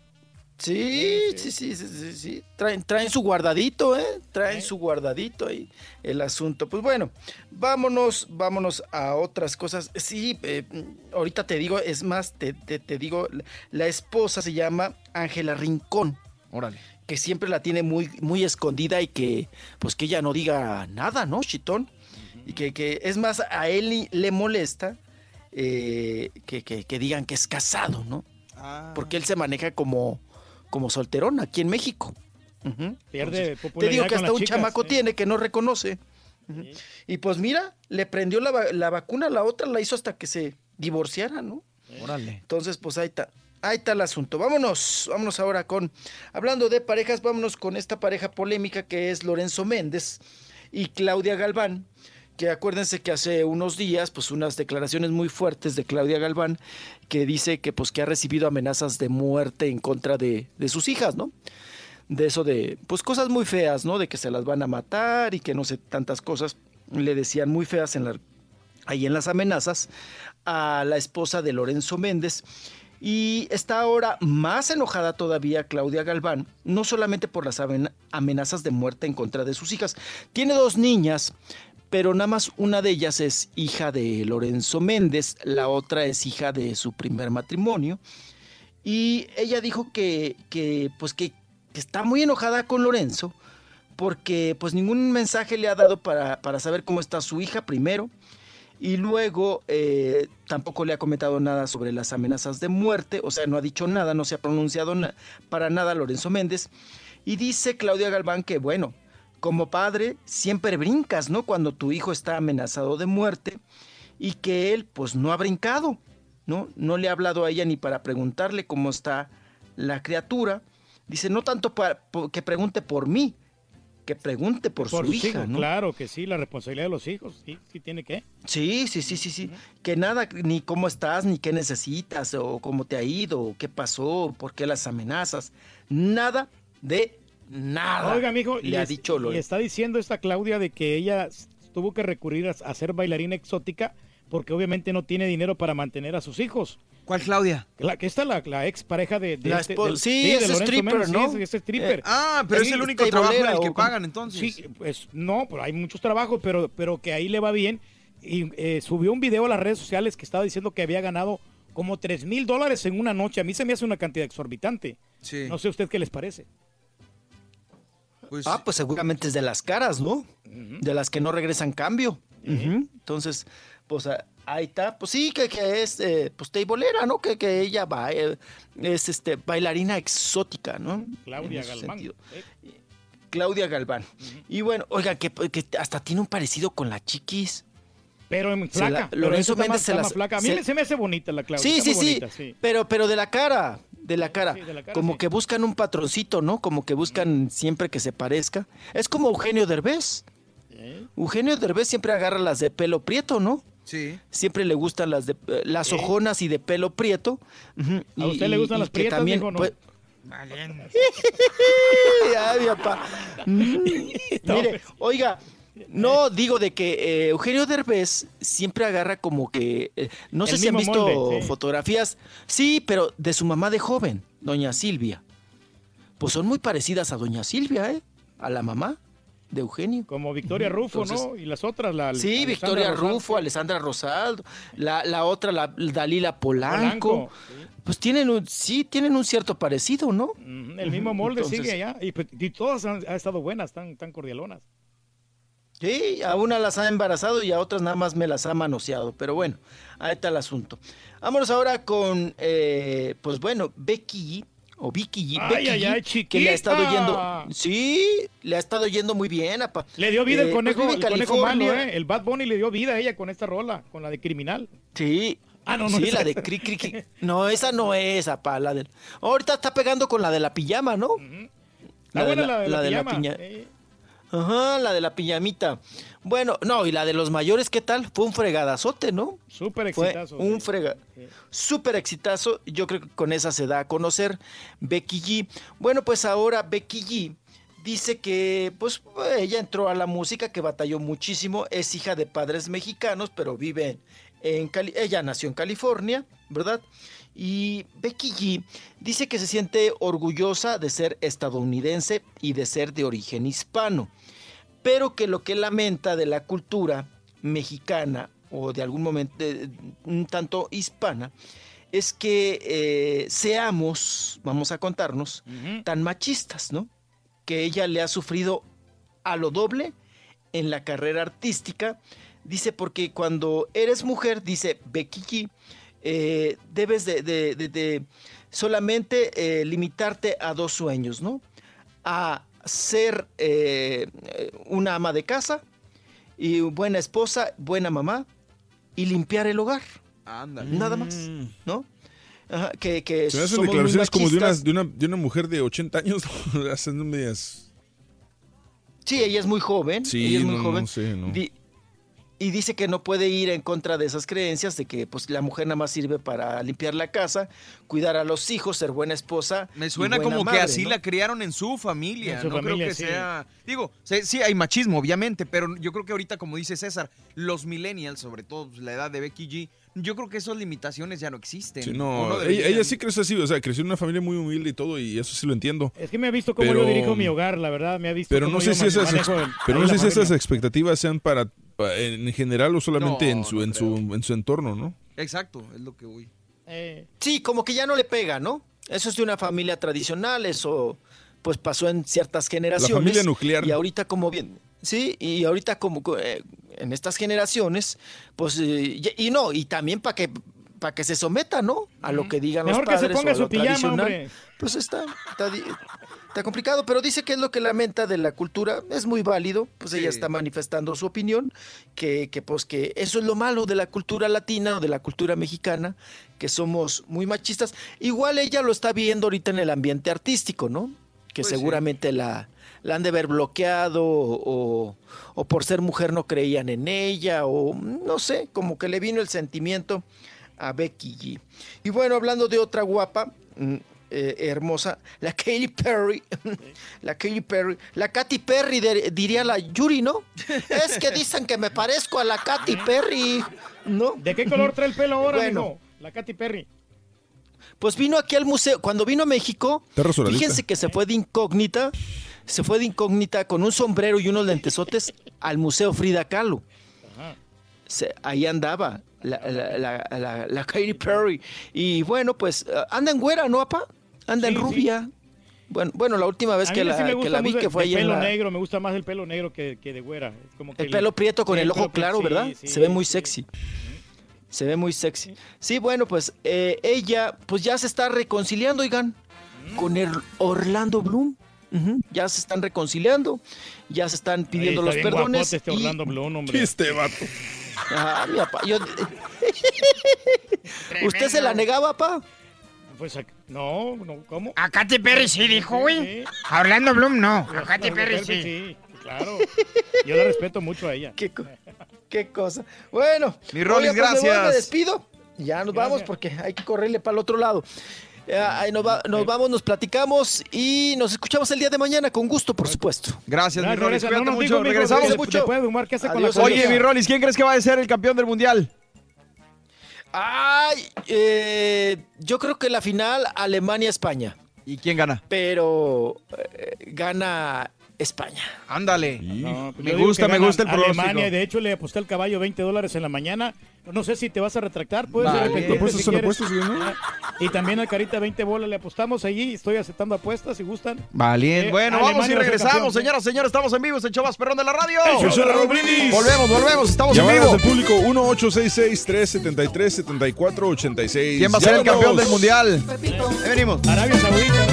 Sí, sí, sí, sí, sí, sí. Traen, traen su guardadito, ¿eh? Traen su guardadito ahí el asunto. Pues bueno, vámonos, vámonos a otras cosas. Sí, eh, ahorita te digo, es más, te, te- digo, la esposa se llama Ángela Rincón. Órale. Que siempre la tiene muy, muy escondida y que, pues que ella no diga nada, ¿no, Chitón? Y que, que es más, a él le molesta eh, que, que- que digan que es casado, ¿no? Porque él se maneja como, como solterón aquí en México. Ujú. Pierde Entonces, Te popularidad digo que hasta un chicas, chamaco sí. tiene que no reconoce. Y pues mira, le prendió la, la vacuna, la otra la hizo hasta que se divorciara, ¿no? Órale. Entonces, pues ahí está. Ahí está el asunto. Vámonos, vámonos ahora con, hablando de parejas, vámonos con esta pareja polémica que es Lorenzo Méndez y Claudia Galván, que acuérdense que hace unos días, pues unas declaraciones muy fuertes de Claudia Galván, que dice que pues que ha recibido amenazas de muerte en contra de, de sus hijas, ¿no? De eso de, pues cosas muy feas, ¿no? De que se las van a matar y que no sé, tantas cosas, le decían muy feas en la, ahí en las amenazas a la esposa de Lorenzo Méndez. Y está ahora más enojada todavía Claudia Galván, no solamente por las amen- amenazas de muerte en contra de sus hijas. Tiene dos niñas, pero nada más una de ellas es hija de Lorenzo Méndez, la otra es hija de su primer matrimonio. Y ella dijo que, que, pues que, está muy enojada con Lorenzo porque pues ningún mensaje le ha dado para, para saber cómo está su hija primero y luego eh, tampoco le ha comentado nada sobre las amenazas de muerte, o sea, no ha dicho nada, no se ha pronunciado para nada Lorenzo Méndez. Y dice Claudia Galván que, bueno, como padre siempre brincas, ¿no? Cuando tu hijo está amenazado de muerte y que él pues no ha brincado, ¿no? No le ha hablado a ella ni para preguntarle cómo está la criatura. Dice, no tanto para, que pregunte por mí, que pregunte por, Por su hija, hijos, ¿no? Claro que sí, la responsabilidad de los hijos. Sí, sí tiene que. Sí, sí, sí, sí, sí. Que nada, ni cómo estás, ni qué necesitas, o cómo te ha ido, o qué pasó, por qué las amenazas. Nada de nada. Oiga, mijo, le ha es- dicho y Lorenzo. está diciendo esta Claudia de que ella tuvo que recurrir a, a ser bailarina exótica porque obviamente no tiene dinero para mantener a sus hijos. ¿Cuál Claudia? La, que está la, la ex pareja de, de La este- del- sí, de es stripper, sí, ¿no? es- es stripper. Eh, ah, pero es el único Sí, trabajo en el que pagan, entonces. Sí, pues no, pero hay muchos trabajos, pero, pero que ahí le va bien. Y eh, subió un video a las redes sociales que estaba diciendo que había ganado como 3 mil dólares en una noche. A mí se me hace una cantidad exorbitante. Sí. No sé a usted qué les parece. Ah, pues seguramente es de las caras, ¿no? De las que no regresan cambio. Entonces, pues a- ahí está. Pues sí, que, que es eh, pues teibolera, ¿no? Que, que ella va, eh, es este bailarina exótica, ¿no? Claudia Galván. sentido. Claudia Galván. Y bueno, oiga, que, que hasta tiene un parecido con la chiquis. Pero en la- flaca. pero Lorenzo Méndez más- se las- flaca. A mí se- me- se me hace bonita la Claudia. Sí, sí, sí, sí. Pero, pero de la cara, de la cara. sí, de la cara, como sí. que buscan un patroncito, ¿no? Como que buscan siempre que se parezca. Es como Eugenio Derbez. Eugenio Derbez siempre agarra las de pelo prieto, ¿no? Sí. Siempre le gustan las de eh, las ojonas y de pelo prieto. ¿A usted le gustan las que prietas, también, mijo, no? pues, Ay, papá. Mire, oiga, no digo de que eh, Eugenio Derbez siempre agarra como que eh, no sé si han visto molde, fotografías, sí, pero de su mamá de joven, doña Silvia. Pues son muy parecidas a doña Silvia, ¿eh? A la mamá. de Eugenio. Como Victoria Rufo, Entonces- ¿no? Y las otras, la Sí, Victoria Rosaldo. Rufo, Alessandra Rosaldo, la, la otra, la Dalila Polanco. Polanco, Pues tienen un, sí, tienen un cierto parecido, ¿no? El mismo molde Entonces- sigue allá. Y, pues, y todas han, han estado buenas, tan, tan cordialonas. Sí, a una las ha embarazado y a otras nada más me las ha manoseado. Pero bueno, ahí está el asunto. Vámonos ahora con, eh, pues bueno, Becky G, o Vicky Ay, Becky ay, ay, que le ha estado yendo, sí, le ha estado yendo muy bien, apa. Le dio vida Eh, el pues conejo, en el conejo malo. ¿eh? El Bad Bunny le dio vida a ella con esta rola, con la de criminal. Sí. Ah, no, no sí, la de cri, cri, cri. No, esa no es, apa, la del... Ahorita está pegando con la de la pijama, ¿no? Está buena la de la pijama, piña- sí. Ajá, la de la piñamita. Bueno, no, y la de los mayores, ¿qué tal? Fue un fregadazote, ¿no? Súper Fue exitazo. un sí. frega... Súper exitazo. Yo creo que con esa se da a conocer Becky G. Bueno, pues ahora Becky G dice que pues ella entró a la música, que batalló muchísimo. Es hija de padres mexicanos, pero vive en Cali. Ella nació en California, ¿verdad? Y Becky G dice que se siente orgullosa de ser estadounidense y de ser de origen hispano pero que lo que lamenta de la cultura mexicana o de algún momento de- un tanto hispana es que eh, seamos, vamos a contarnos, tan machistas, ¿no? Que ella le ha sufrido a lo doble en la carrera artística. Dice, porque cuando eres mujer, dice Becky G, eh, debes de, de- de- de solamente eh, limitarte a dos sueños, ¿no? A ser eh, una ama de casa y buena esposa, buena mamá y limpiar el hogar. Ándale. Nada más, ¿no? Ajá, que, que Se me hacen declaraciones como de una, de, una, de una mujer de 80 años, haciendo medias... Sí, ella es muy joven. Sí, ella es muy no, joven. no sé, no. Di- y dice que no puede ir en contra de esas creencias de que pues la mujer nada más sirve para limpiar la casa, cuidar a los hijos, ser buena esposa. Me y suena buena como madre, que así ¿no? la criaron en su familia. En su no familia, creo que sí. sea. Digo, sí, sí, hay machismo, obviamente, pero yo creo que ahorita, como dice César, los millennials, sobre todo pues, la edad de Becky G, yo creo que esas limitaciones ya no existen. Sí, no, ella, ella sí creció así, o sea, creció en una familia muy humilde y todo, y eso sí lo entiendo. Es que me ha visto cómo Pero- yo dirijo mi hogar, la verdad, me ha visto Pero cómo no sé yo si esas, pero no la sé si esas expectativas sean para, pa- en general o solamente No, en su no en su en su entorno, ¿no? Exacto, es lo que voy. Sí, como que ya no le pega, ¿no? Eso es de una familia tradicional, eso pues pasó en ciertas generaciones. familia nuclear. Y ahorita como bien, sí, y ahorita como eh, en estas generaciones, pues, eh, y, no, y también para que para que se someta, ¿no? A lo que digan Mejor los que se padres ponga o su lo pijama, tradicional. hombre. Pues está, está, está complicado, pero dice que es lo que lamenta de la cultura, es muy válido, pues ella está manifestando su opinión, que, que pues que eso es lo malo de la cultura latina o de la cultura mexicana, que somos muy machistas. Igual ella lo está viendo ahorita en el ambiente artístico, ¿no? Que Pues sí. seguramente la, la han de haber bloqueado o, o por ser mujer no creían en ella o no sé, como que le vino el sentimiento a Becky G. Y bueno, hablando de otra guapa, mm, eh, hermosa, la Katy Perry, la Katy Perry, la Katy Perry de- diría la Yuri, ¿no? Es que dicen que me parezco a la Katy Perry, ¿no? ¿De qué color trae el pelo ahora, Bueno. mijo? La Katy Perry. Pues vino aquí al museo, cuando vino a México, fíjense que se fue de incógnita, se fue de incógnita con un sombrero y unos lentesotes al Museo Frida Kahlo. Se- ahí andaba la, la, la, la- la Katy Perry. Y bueno, pues eh, anda en güera, ¿no, apa? Anda en Sí, sí. rubia. Bueno, bueno, la última vez que la, que la vi, que fue el ahí en pelo la- negro, me gusta más el pelo negro que, que de güera. Es como que el pelo prieto con el ojo pelo claro, ¿verdad? sí, Se ve muy sí. sexy. Se ve muy sexy. Sí, bueno, pues eh, ella pues ya se está reconciliando, oigan, con el Orlando Bloom. Ya se están reconciliando, ya se están pidiendo Ahí los bien perdones. este y- Orlando Bloom, hombre. Este vato. Ah, mi papá, yo- ¿Usted se la negaba, pa? Pues no, no, ¿cómo? A Katy Perry sí dijo, güey. A Orlando Bloom no. A Katy Perry sí. claro. Yo la respeto mucho a ella. ¿Qué, co- qué cosa? Bueno, Mi Rolis, oiga, pues, me voy, gracias. me despido. Ya nos vamos porque hay que correrle para el otro lado. Ahí nos, va- nos vamos, nos platicamos y nos escuchamos el día de mañana con gusto, por supuesto. Gracias, mi Gracias, Rolis. gracias. Cuídate No mucho. Regresamos. de- mucho. Después de Humar, ¿qué hace con Adiós, la Oye, mi Rolis, ¿quién crees que va a ser el campeón del mundial? Ay, eh, yo creo que la final Alemania-España, ¿Y quién gana? pero eh, gana España. Ándale. No, pues me gusta, me gusta el pronóstico. Alemania, de hecho le aposté al caballo 20 dólares en la mañana. No sé si te vas a retractar, puedes Vale. arrepentirte Apuestas si apuestas, ¿no? Ah, Y también al Carita 20 bolas le apostamos allí. Estoy aceptando apuestas si gustan. Valiente. Eh, bueno, vamos Alemania y va a ser regresamos, campeón. señoras, señores. Estamos en vivo, es el show más perrón de la radio. El show de. Volvemos, volvemos, estamos en Llamadas vivo. del público 1-866-373-7486. ¿Quién va a ser el campeón del mundial? Ahí venimos. Arabia Saudita.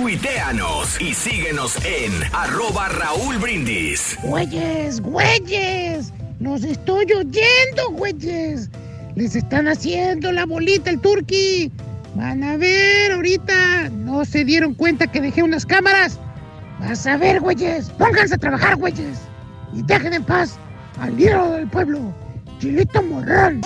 Tuiteanos y síguenos en arroba Raúl Brindis. Güeyes, güeyes, los estoy oyendo, güeyes. Les están haciendo la bolita el turqui. Van a ver ahorita. No se dieron cuenta que dejé unas cámaras. Vas a ver, güeyes. Pónganse a trabajar, güeyes. Y dejen en paz al líder del pueblo, Chilito Morrón.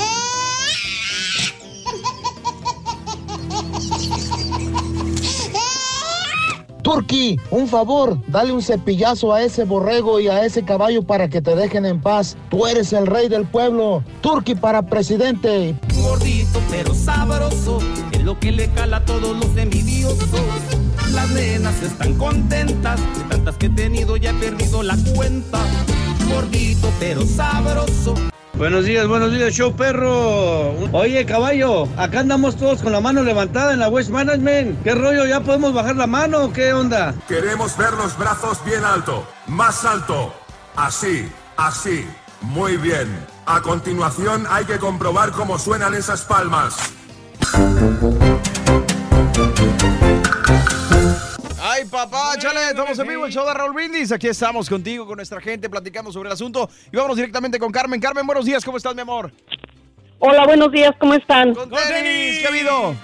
Turki, un favor, dale un cepillazo a ese borrego y a ese caballo para que te dejen en paz. Tú eres el rey del pueblo. Turki para presidente. Gordito pero sabroso, es lo que le cala a todos los envidiosos. Las nenas están contentas, de tantas que he tenido ya he perdido la cuenta. Gordito pero sabroso. Buenos días, buenos días, show perro. Oye, caballo, acá andamos todos con la mano levantada en la West Management. ¿Qué rollo? ¿Ya podemos bajar la mano o qué onda? Queremos ver los brazos bien alto, más alto. Así, así. Muy bien. A continuación hay que comprobar cómo suenan esas palmas. Ay, papá, chale, estamos en vivo, el show de Raúl Brindis. Aquí estamos contigo, con nuestra gente, platicando sobre el asunto. Y vámonos directamente con Carmen. Carmen, buenos días, ¿cómo estás, mi amor? Hola, buenos días, ¿cómo están? Con tenis, ¿qué ha habido?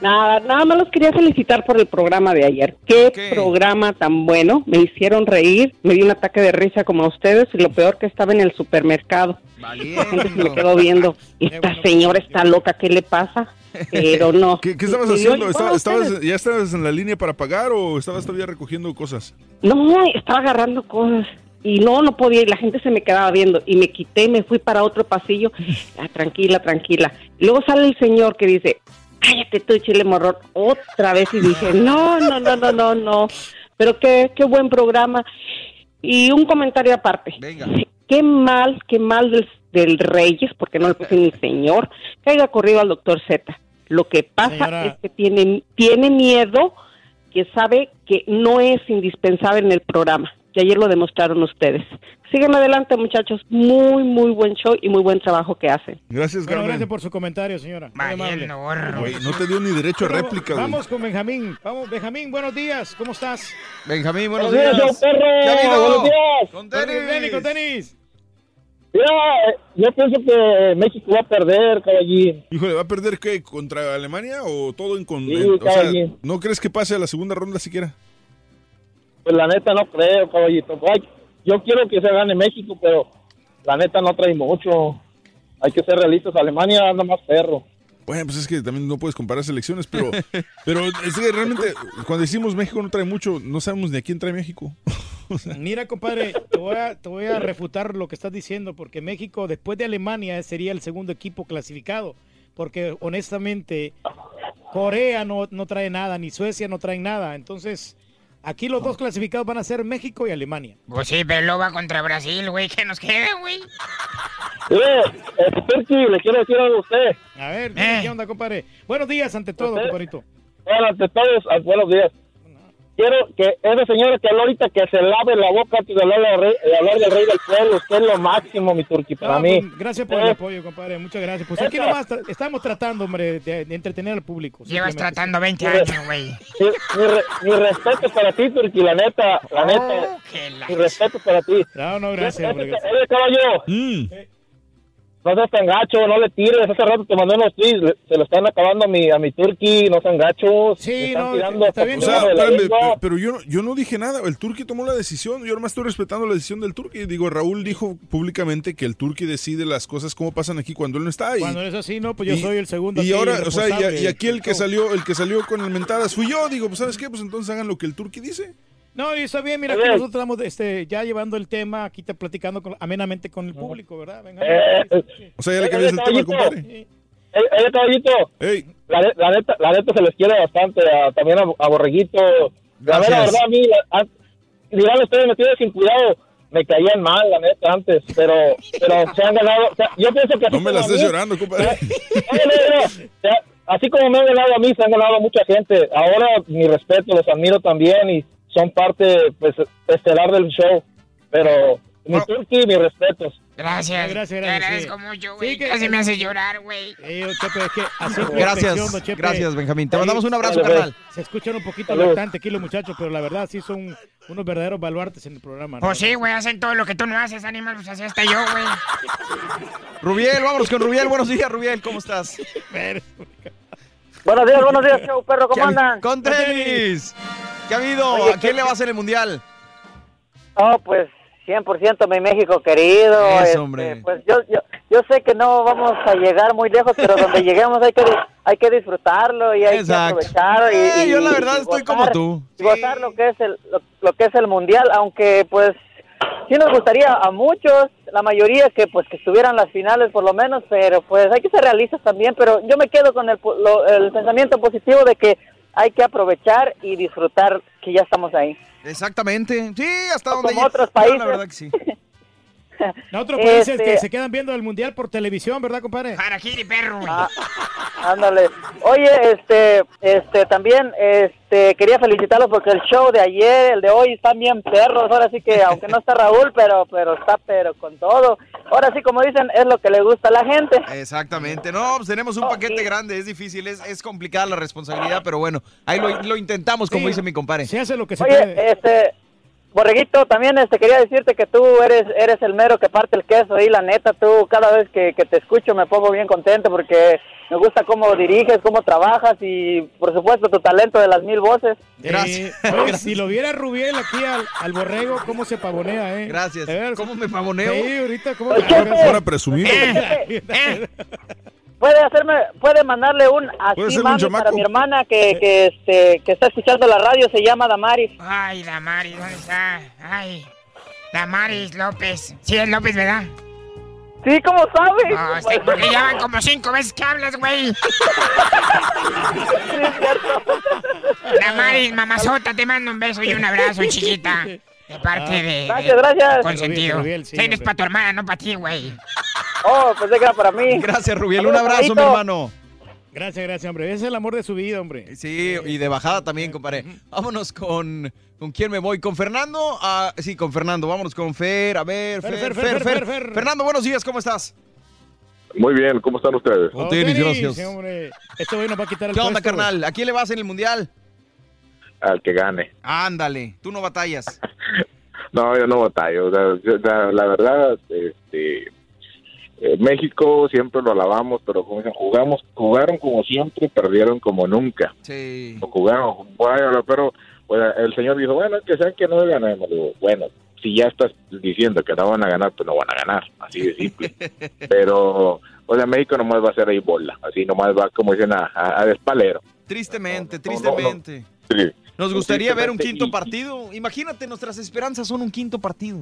Nada, nada más los quería felicitar por el programa de ayer. Qué programa tan bueno. Me hicieron reír, me dio un ataque de risa como a ustedes y lo peor que estaba en el supermercado. La gente se me quedó viendo. Esta señora está loca, ¿qué le pasa? Pero no. ¿Qué, qué estabas haciendo? igual ¿Estaba- a estabas- ustedes. ¿Ya estabas en la línea para pagar o estabas todavía recogiendo cosas? No, estaba agarrando cosas. Y no, no podía, y la gente se me quedaba viendo. Y me quité, me fui para otro pasillo. Ah, tranquila, tranquila. Luego sale el señor que dice, cállate tú, chile morrón, otra vez. Y dije, no, no, no, no, no, no. Pero qué, qué buen programa. Y un comentario aparte. Venga. Qué mal, qué mal del, del Reyes, porque no le puse ni señor, que haya corrido al doctor Z. Lo que pasa Señora. es que tiene, tiene miedo que sabe que no es indispensable en el programa. Y ayer lo demostraron ustedes. Sigan adelante, muchachos. Muy, muy buen show y muy buen trabajo que hacen. Gracias, Bueno, Carmen. gracias por su comentario, señora. Güey, no te dio ni derecho a Bueno, réplica. Vamos con Benjamín. Vamos, Benjamín, buenos días. ¿Cómo estás? Benjamín, buenos Buenos días. días, perro. Buenos días. Con Con tenis. tenis, con tenis. Mira, yo pienso que México va a perder, caballín. Híjole, ¿va a perder qué? ¿Contra Alemania o todo en... Con, Sí, en- o sea. ¿no crees que pase a la segunda ronda siquiera? Pues la neta no creo, caballito. Ay, yo quiero que se gane México, pero la neta no trae mucho. Hay que ser realistas. Alemania anda más perro. Bueno, pues es que también no puedes comparar selecciones, pero, pero es que realmente cuando decimos México no trae mucho, no sabemos ni a quién trae México. Mira, compadre, te voy, a, te voy a refutar lo que estás diciendo, porque México, después de Alemania, sería el segundo equipo clasificado. Porque honestamente, Corea no, no trae nada, ni Suecia no traen nada. Entonces, aquí los dos clasificados van a ser México y Alemania. Pues sí, pero va contra Brasil, güey. ¿Qué nos queda, güey? Eh, eh, Turki, le quiero decir algo a usted. A ver, dime, ¿qué onda, compadre? Buenos días, ante todo, compadrito. Bueno, ante todos, ah, buenos días. Quiero que esa señora que habló ahorita que se lave la boca antes de hablar, del rey- de hablar del rey del pueblo. Usted es lo máximo, mi Turki, para No, mí. pues, gracias por el apoyo, compadre. Muchas gracias. Pues aquí nomás tra- estamos tratando, hombre, de, de entretener al público. Llevas tratando 20 Mire, años, güey. Mi, mi re- mi respeto para ti, Turki, la neta, la neta. Mi respeto para ti. No, no, gracias, hombre, gracias. Caballo. No seas tan gacho, no le tires. Hace rato te mandé unos tweets. Se lo están acabando a mi, a mi Turki. No sean gachos. Sí, están no, tirando está bien, O sea, espérame, pero yo, no- yo no dije nada. El Turqui tomó la decisión. Yo nomás estoy respetando la decisión del Turqui. Digo, Raúl dijo públicamente que el Turqui decide las cosas como pasan aquí cuando él no está. Y, Cuando es así, no, pues yo y- soy el segundo. Y aquí, ahora, o sea, y, aquí el que salió, el que salió con el mentadas fui yo. Digo, pues ¿sabes qué? Pues entonces hagan lo que el Turqui dice. No, y está bien, mira, Está aquí bien. nosotros estamos este, ya llevando el tema, aquí te platicando con- amenamente con el público, ¿verdad? Venga, Eh, O sea, ya le Oye, cambias el tema, compadre. Eh, Oye, caballito. La, la neta, la neta se les quiere bastante. a- también a, a Borreguito. La verdad, la Gracias. verdad, a mí, a- dirán ustedes metidos sin cuidado, me caían mal, la neta, antes, pero, pero se han ganado, o sea, yo pienso que así No me la estés mí- llorando, compadre. No, no, no, o sea, así como me han ganado a mí, se han ganado a mucha gente. Ahora, mi respeto, los admiro también y son parte pues, estelar del show. Pero, mi turkey, mis respetos. Gracias. Gracias, Te gracias, agradezco sí. mucho, güey. Sí, que- Casi me hace llorar, güey. Eh, Chepe, es que así Gracias, Chepe. gracias, Benjamín. Te Ahí- mandamos un abrazo, Dale, carnal. Se escuchan un poquito lactante aquí los muchachos, pero la verdad sí son unos verdaderos baluartes en el programa. ¿no? Pues sí, güey, hacen todo lo que tú no haces, animal, pues así hasta yo, güey. Rubiel, vámonos con Rubiel. Buenos días, Rubiel, ¿cómo estás? Buenos días, buenos días, show perro, ¿cómo ¿Qué ha- andan? Con tenis. ¿Qué ha habido? Oye, ¿A quién le vas en el mundial? Oh, pues 100% mi México querido. Eso, este, hombre. Pues yo, yo, yo sé que no vamos a llegar muy lejos, pero donde lleguemos hay que, hay que disfrutarlo y hay Exacto. que aprovechar. Y, Eh, y- yo la verdad y estoy gozar- como tú. Gozar lo que es el, lo, lo que es el mundial, aunque pues sí nos gustaría a muchos, la mayoría que pues que estuvieran las finales por lo menos, pero pues hay que ser realistas también. Pero yo me quedo con el, lo- el pensamiento positivo de que hay que aprovechar y disfrutar que ya estamos ahí. Exactamente. Sí, hasta donde como otros No, países. la verdad que sí. A otros países Este- que se quedan viendo el mundial por televisión, ¿verdad, compadre? Perro. Ah, ándale. Oye, este, este, también, este, quería felicitarlos porque el show de ayer, el de hoy, están bien perros. Ahora sí que, aunque no está Raúl, pero, pero está, pero con todo. Ahora sí, como dicen, es lo que le gusta a la gente. Exactamente. No, pues tenemos un paquete grande, es difícil, es, es complicada la responsabilidad, pero bueno, ahí lo, lo intentamos, como dice mi compadre. Se hace lo que Oye, este, Borreguito, también este, quería decirte que tú eres, eres el mero que parte el queso y la neta, tú cada vez que, que te escucho me pongo bien contento porque me gusta cómo diriges, cómo trabajas y por supuesto tu talento de las mil voces. Eh, oye, si lo viera Rubiel aquí al, al borrego, cómo se pavonea, ¿eh? Gracias. ¿Cómo me pavoneo? Sí, ahorita, ¿cómo Oye, Ahora presumido. Puede hacerme, puede mandarle un así Puede ser un mami para mi hermana que, que, este, que está escuchando la radio, se llama Damaris. Ay, Damaris, ¿dónde está? Ay, Damaris López. Sí, es López, ¿verdad? Sí, ¿cómo sabes? No, sí, porque ya van como cinco veces que hablas, güey. Damaris, mamazota, te mando un beso y un abrazo, chiquita. De parte de... de- Gracias, gracias. Consentido. Rubiel, sí, Sí, es para tu hermana, no para ti, güey. Oh, pensé que era para mí. Gracias, Rubiel. Un abrazo, mi hermano. Gracias, gracias, hombre. Ese es el amor de su vida, hombre. Sí, y de bajada también, compadre. Vámonos con. ¿Con quién me voy? ¿Con Fernando? Ah, sí, con Fernando. Vámonos con Fer. A ver, Fer, Fer, Fer, Fer, Fer. Fernando, buenos días, ¿cómo estás? Muy bien, ¿cómo están ustedes? Oh, tenis, gracias. sí, hombre. Este güey nos va a quitar el ¿Qué onda, puesto, carnal? ¿A quién le vas en el mundial? Al que gane. Ándale, tú no batallas. No, yo no batallo. o sea, yo- la, la verdad, este, eh, México siempre lo alabamos, pero como dicen, jugamos, jugaron como siempre, perdieron como nunca. Sí. O jugaron, bueno, pero pues, el señor dijo, bueno, que sean que no ganemos. Digo, bueno, si ya estás diciendo que no van a ganar, pues no van a ganar, así de simple. pero, o sea, México nomás va a ser ahí bola, así nomás va, como dicen, a, a, a despalero. Tristemente, no, no. tristemente. Sí. Nos gustaría ver un quinto y- partido. Imagínate, nuestras esperanzas son un quinto partido.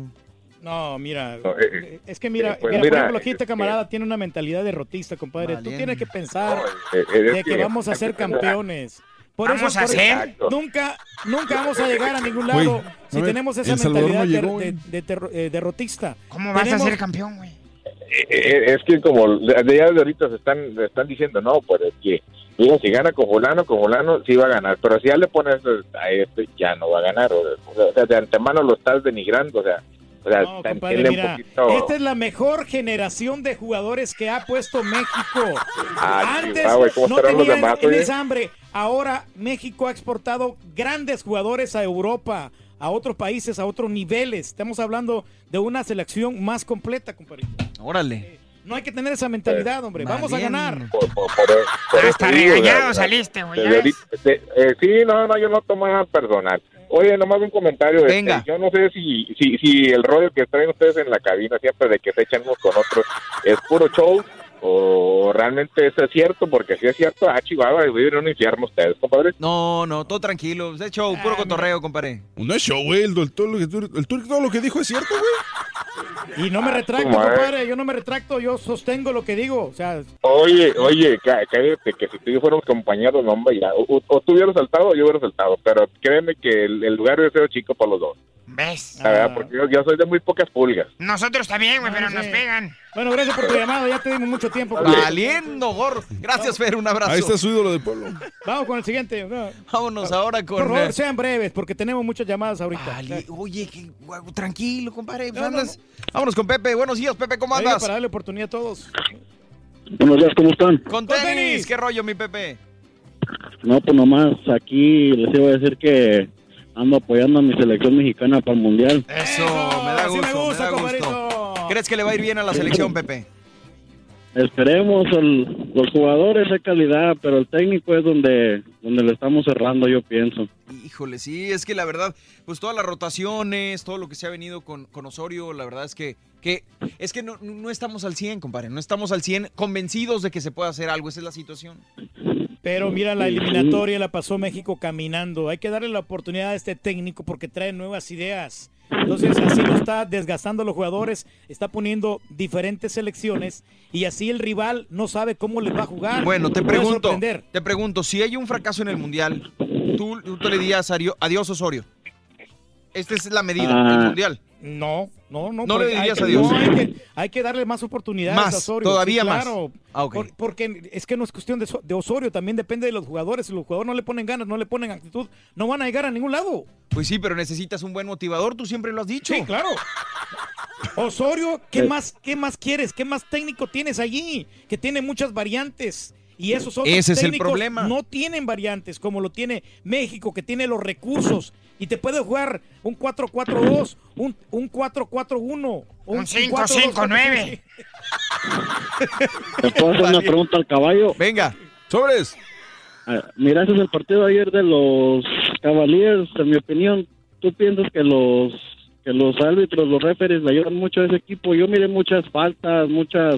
No, mira, No, eh, es que mira, eh, pues mira, mira, por ejemplo, aquí este eh, camarada tiene una mentalidad derrotista, compadre. Tú Valiendo. tienes que pensar eh, eh, de que vamos a ser campeones. Por Vamos eso, a por ser. eso nunca, nunca vamos a llegar a ningún Güey, lado si ver, tenemos esa mentalidad no de- llegó, de, de eh, derrotista. ¿Cómo vas Tenemos- a ser campeón, güey? Eh, eh, es que como de de ya de ahorita se están, se están diciendo, no, pues es que, mira, si gana con fulano, con fulano, sí va a ganar, pero si ya le pones a este, ya no va a ganar, o sea, de antemano lo estás denigrando, o sea, o sea, No, compadre, mira, poquito. esta es la mejor generación de jugadores que ha puesto México. Ah, Antes chihuahua, ¿y cómo no tenían demás, en oye? esa hambre. Ahora México ha exportado grandes jugadores a Europa, a otros países, a otros niveles. Estamos hablando de una selección más completa, compadre. Órale. No hay que tener esa mentalidad, hombre. Vamos a ganar. Por- por- por- por Hasta digo, regañado saliste, güey. eh, sí, no, no, yo no tomo nada personal. Oye, nomás un comentario. este, Venga. yo no sé si, si, si el rollo que traen ustedes en la cabina siempre de que se echan unos con otros es puro show o realmente eso es cierto, porque si es cierto, ah, chivado, vivir en un infierno ustedes, compadre. No, no, todo tranquilo. De hecho, puro cotorreo, compadre. No es show, güey. El, el, todo lo que, tú- el turco todo lo que dijo es cierto, güey. Y no me retracto, Madre. compadre, yo no me retracto, yo sostengo lo que digo. O sea, Oye, oye, cá- cállate, que si tú y yo fuéramos compañeros, no, hombre, ya. O, o tú hubieras saltado o yo hubiera saltado. Pero créeme que el, el lugar hubiera sido chico para los dos. ¿Ves? La verdad, porque yo, yo soy de muy pocas pulgas. Nosotros también, güey, pero sí. nos pegan. bueno, gracias por tu llamada, ya te dimos mucho tiempo. Valiendo, gorro. Gracias, Fer, un abrazo. Ahí está su ídolo del pueblo. Vamos con el siguiente. Vámonos ahora con... Por favor, sean breves, porque tenemos muchas llamadas ahorita. Oye, que- guau, tranquilo, compadre. pues No, no, andas- Vámonos con Pepe. Buenos días, Pepe, ¿cómo andas? para darle oportunidad a todos. Buenos días, ¿cómo están? Con tenis. ¿Qué rollo, mi Pepe? No, pues nomás aquí les iba a decir que ando apoyando a mi selección mexicana para el Mundial. Eso, me da me gusto, me, gusta, da gusto. ¿Crees que le va a ir bien a la selección, Pepe? Esperemos, el- los jugadores de calidad, pero el técnico es donde, donde le estamos cerrando, yo pienso. Híjole, sí, es que la verdad, pues todas las rotaciones, todo lo que se ha venido con, con Osorio, la verdad es que, que es que no, no estamos al 100, compadre, no estamos al 100 convencidos de que se pueda hacer algo, esa es la situación. Pero mira, la eliminatoria la pasó México caminando. Hay que darle la oportunidad a este técnico porque trae nuevas ideas. Entonces, así lo está desgastando a los jugadores, está poniendo diferentes selecciones y así el rival no sabe cómo les va a jugar. Bueno, te pregunto, te pregunto, si hay un fracaso en el Mundial, tú, tú le dirías adiós Osorio. Esta es la medida, Ah. el Mundial. No, no, no. No le dirías que- adiós. no, hay, que, hay que darle más oportunidades Más, a Osorio. todavía Sí, más. claro. Ah, ok. Por- porque es que no es cuestión de, So- de Osorio, también depende de los jugadores. Si los jugadores no le ponen ganas, no le ponen actitud, no van a llegar a ningún lado. Pues sí, pero necesitas un buen motivador, tú siempre lo has dicho. Sí, claro. Osorio, ¿qué más, ¿qué más quieres? ¿Qué más técnico tienes allí? Que tiene muchas variantes. Y esos otros Ese es el técnicos problema. no tienen variantes como lo tiene México, que tiene los recursos. Y te puede jugar un 4-4-2, un, un 4-4-1. Un 5-5-9. ¿Te puedo hacer una pregunta al caballo? Venga, sobres. Miraste el partido de ayer de los Cavaliers, en mi opinión, ¿tú piensas que los que los árbitros, los referees le ayudan mucho a ese equipo? Yo miré muchas faltas, muchas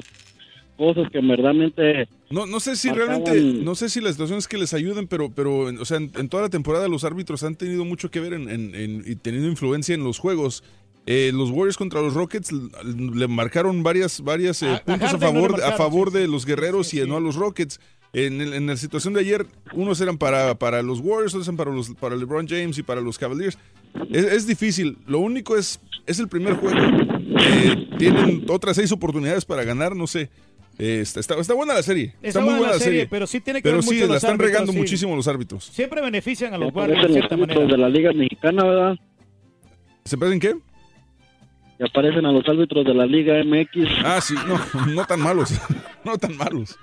cosas que verdaderamente No, no sé si Marcaban- realmente, no sé si la situación es que les ayuden, pero, pero o sea, en, en toda la temporada los árbitros han tenido mucho que ver en, en- en- y tenido influencia en los juegos. Eh, los Warriors contra los Rockets le marcaron varias, varias eh, a puntos a no favor, a favor de los guerreros y no a los Rockets. En, el- en la situación de ayer, unos eran para, para los Warriors, otros eran para, los, para LeBron James y para los Cavaliers. Es, es difícil. Lo único es, es el primer juego. Eh, tienen otras seis oportunidades para ganar, no sé. Eh, está, está- está buena la serie. Está, muy buena la serie, pero sí tiene que Pero ver sí, mucho la los están árbitros, regando sí. muchísimo los árbitros. Siempre benefician a los guardias de cierta manera. la Liga Mexicana, ¿verdad? ¿Se parecen qué? Que aparecen a los árbitros de la Liga MX. Ah, sí, no, no tan malos. No tan malos.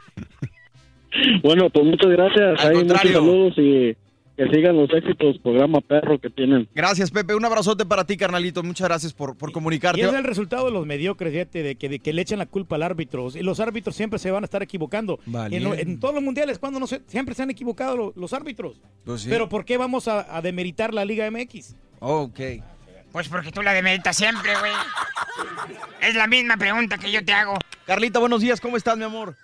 Bueno, pues muchas gracias. Al Hay muchos contrario. saludos y que sigan los éxitos programa perro que tienen. Gracias, Pepe. Un abrazote para ti, carnalito. Muchas gracias por, por comunicarte. Y es el resultado de los mediocres, fíjate, de que, de que le echan la culpa al árbitro. Y los árbitros siempre se van a estar equivocando. Vale. En, lo- en todos los mundiales, cuando no se, siempre se han equivocado lo- los árbitros. Pues sí. Pero ¿por qué vamos a, a demeritar la Liga MX? Ok. Pues porque tú la demeritas siempre, güey. Es la misma pregunta que yo te hago. Carlita, buenos días. ¿Cómo estás, mi amor?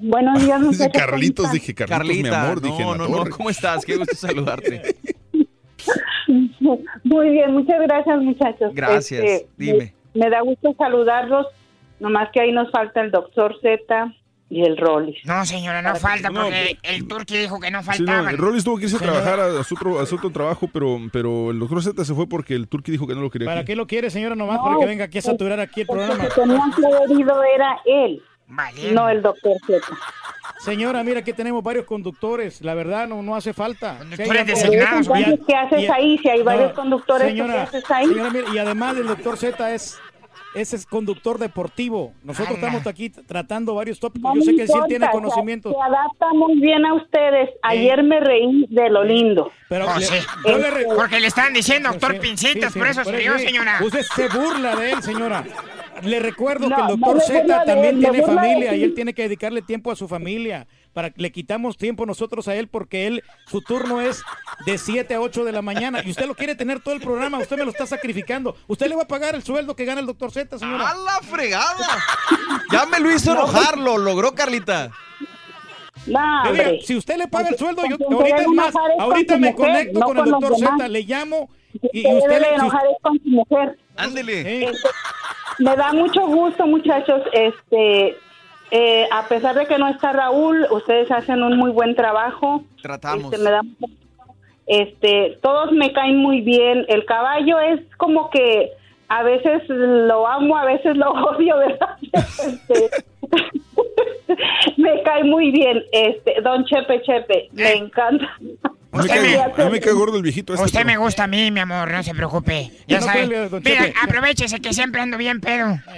Buenos días, muchachos. Carlitos, ¿cómo dije Carlitos, Carlita, mi amor, no, dije no, no. ¿Cómo estás? Qué gusto saludarte. Muy bien, muchas gracias, muchachos. Gracias. Este, Dime. Me, me da gusto saludarlos. Nomás que ahí nos falta el doctor Z y el Rollis. No, señora, no falta No, porque el turqui dijo que no Sí, no, faltaban. el Rollis tuvo que irse a trabajar a, a su otro, a su otro trabajo, pero, pero el doctor Z se fue porque el Turqui dijo que no lo quería. ¿Para aquí. qué lo quiere, señora, nomás? No, para que venga aquí a saturar aquí el programa. el que tenían que haber ido era él, no el doctor Z. Señora, mira, aquí tenemos varios conductores. La verdad, no, no hace falta. Conductores Sí, designados, Entonces, ¿qué haces y ahí? Si hay varios conductores, ¿qué señora, haces ahí? señora, mira, y además el doctor Z es, ese es conductor deportivo. Nosotros estamos aquí tratando varios tópicos. No Yo sé que sí él importa, tiene se- conocimiento. Se adapta muy bien a ustedes. Ayer me reí de lo lindo. Pero Oh, le- sí. yo le re- Porque le estaban diciendo doctor Sí, Pincitas, sí, por eso por se rió, sí. señora. Usted se burla de él, señora. Le recuerdo No, que el doctor Z también tiene familia y él tiene que dedicarle tiempo a su familia. Para le quitamos tiempo nosotros a él porque él su turno es de 7 a 8 de la mañana y usted lo quiere tener todo el programa, usted me lo está sacrificando. Usted le va a pagar el sueldo que gana el doctor Z, señora. ¡A la fregada! Ya me lo hizo enojar, lo logró, Carlita. No, si usted le paga el sueldo, yo ahorita es más, con ahorita me mujer, conecto no con el con doctor. Z, le llamo y, usted le enojar es con su mujer. Ándele. Este, me da mucho gusto, muchachos. Este, eh, a pesar de que no está Raúl, ustedes hacen un muy buen trabajo. Tratamos. Este, me da mucho gusto. este, todos me caen muy bien. El caballo es como que a veces lo amo, a veces lo odio, ¿verdad? Este, me cae muy bien. Este, Don Chepe Chepe, me encanta. A mí me cae- a mí me cae gordo el viejito este. Usted pero- me gusta a mí, mi amor, no se preocupe. Ya No sabe. Mira, aprovechese que siempre ando bien pedo.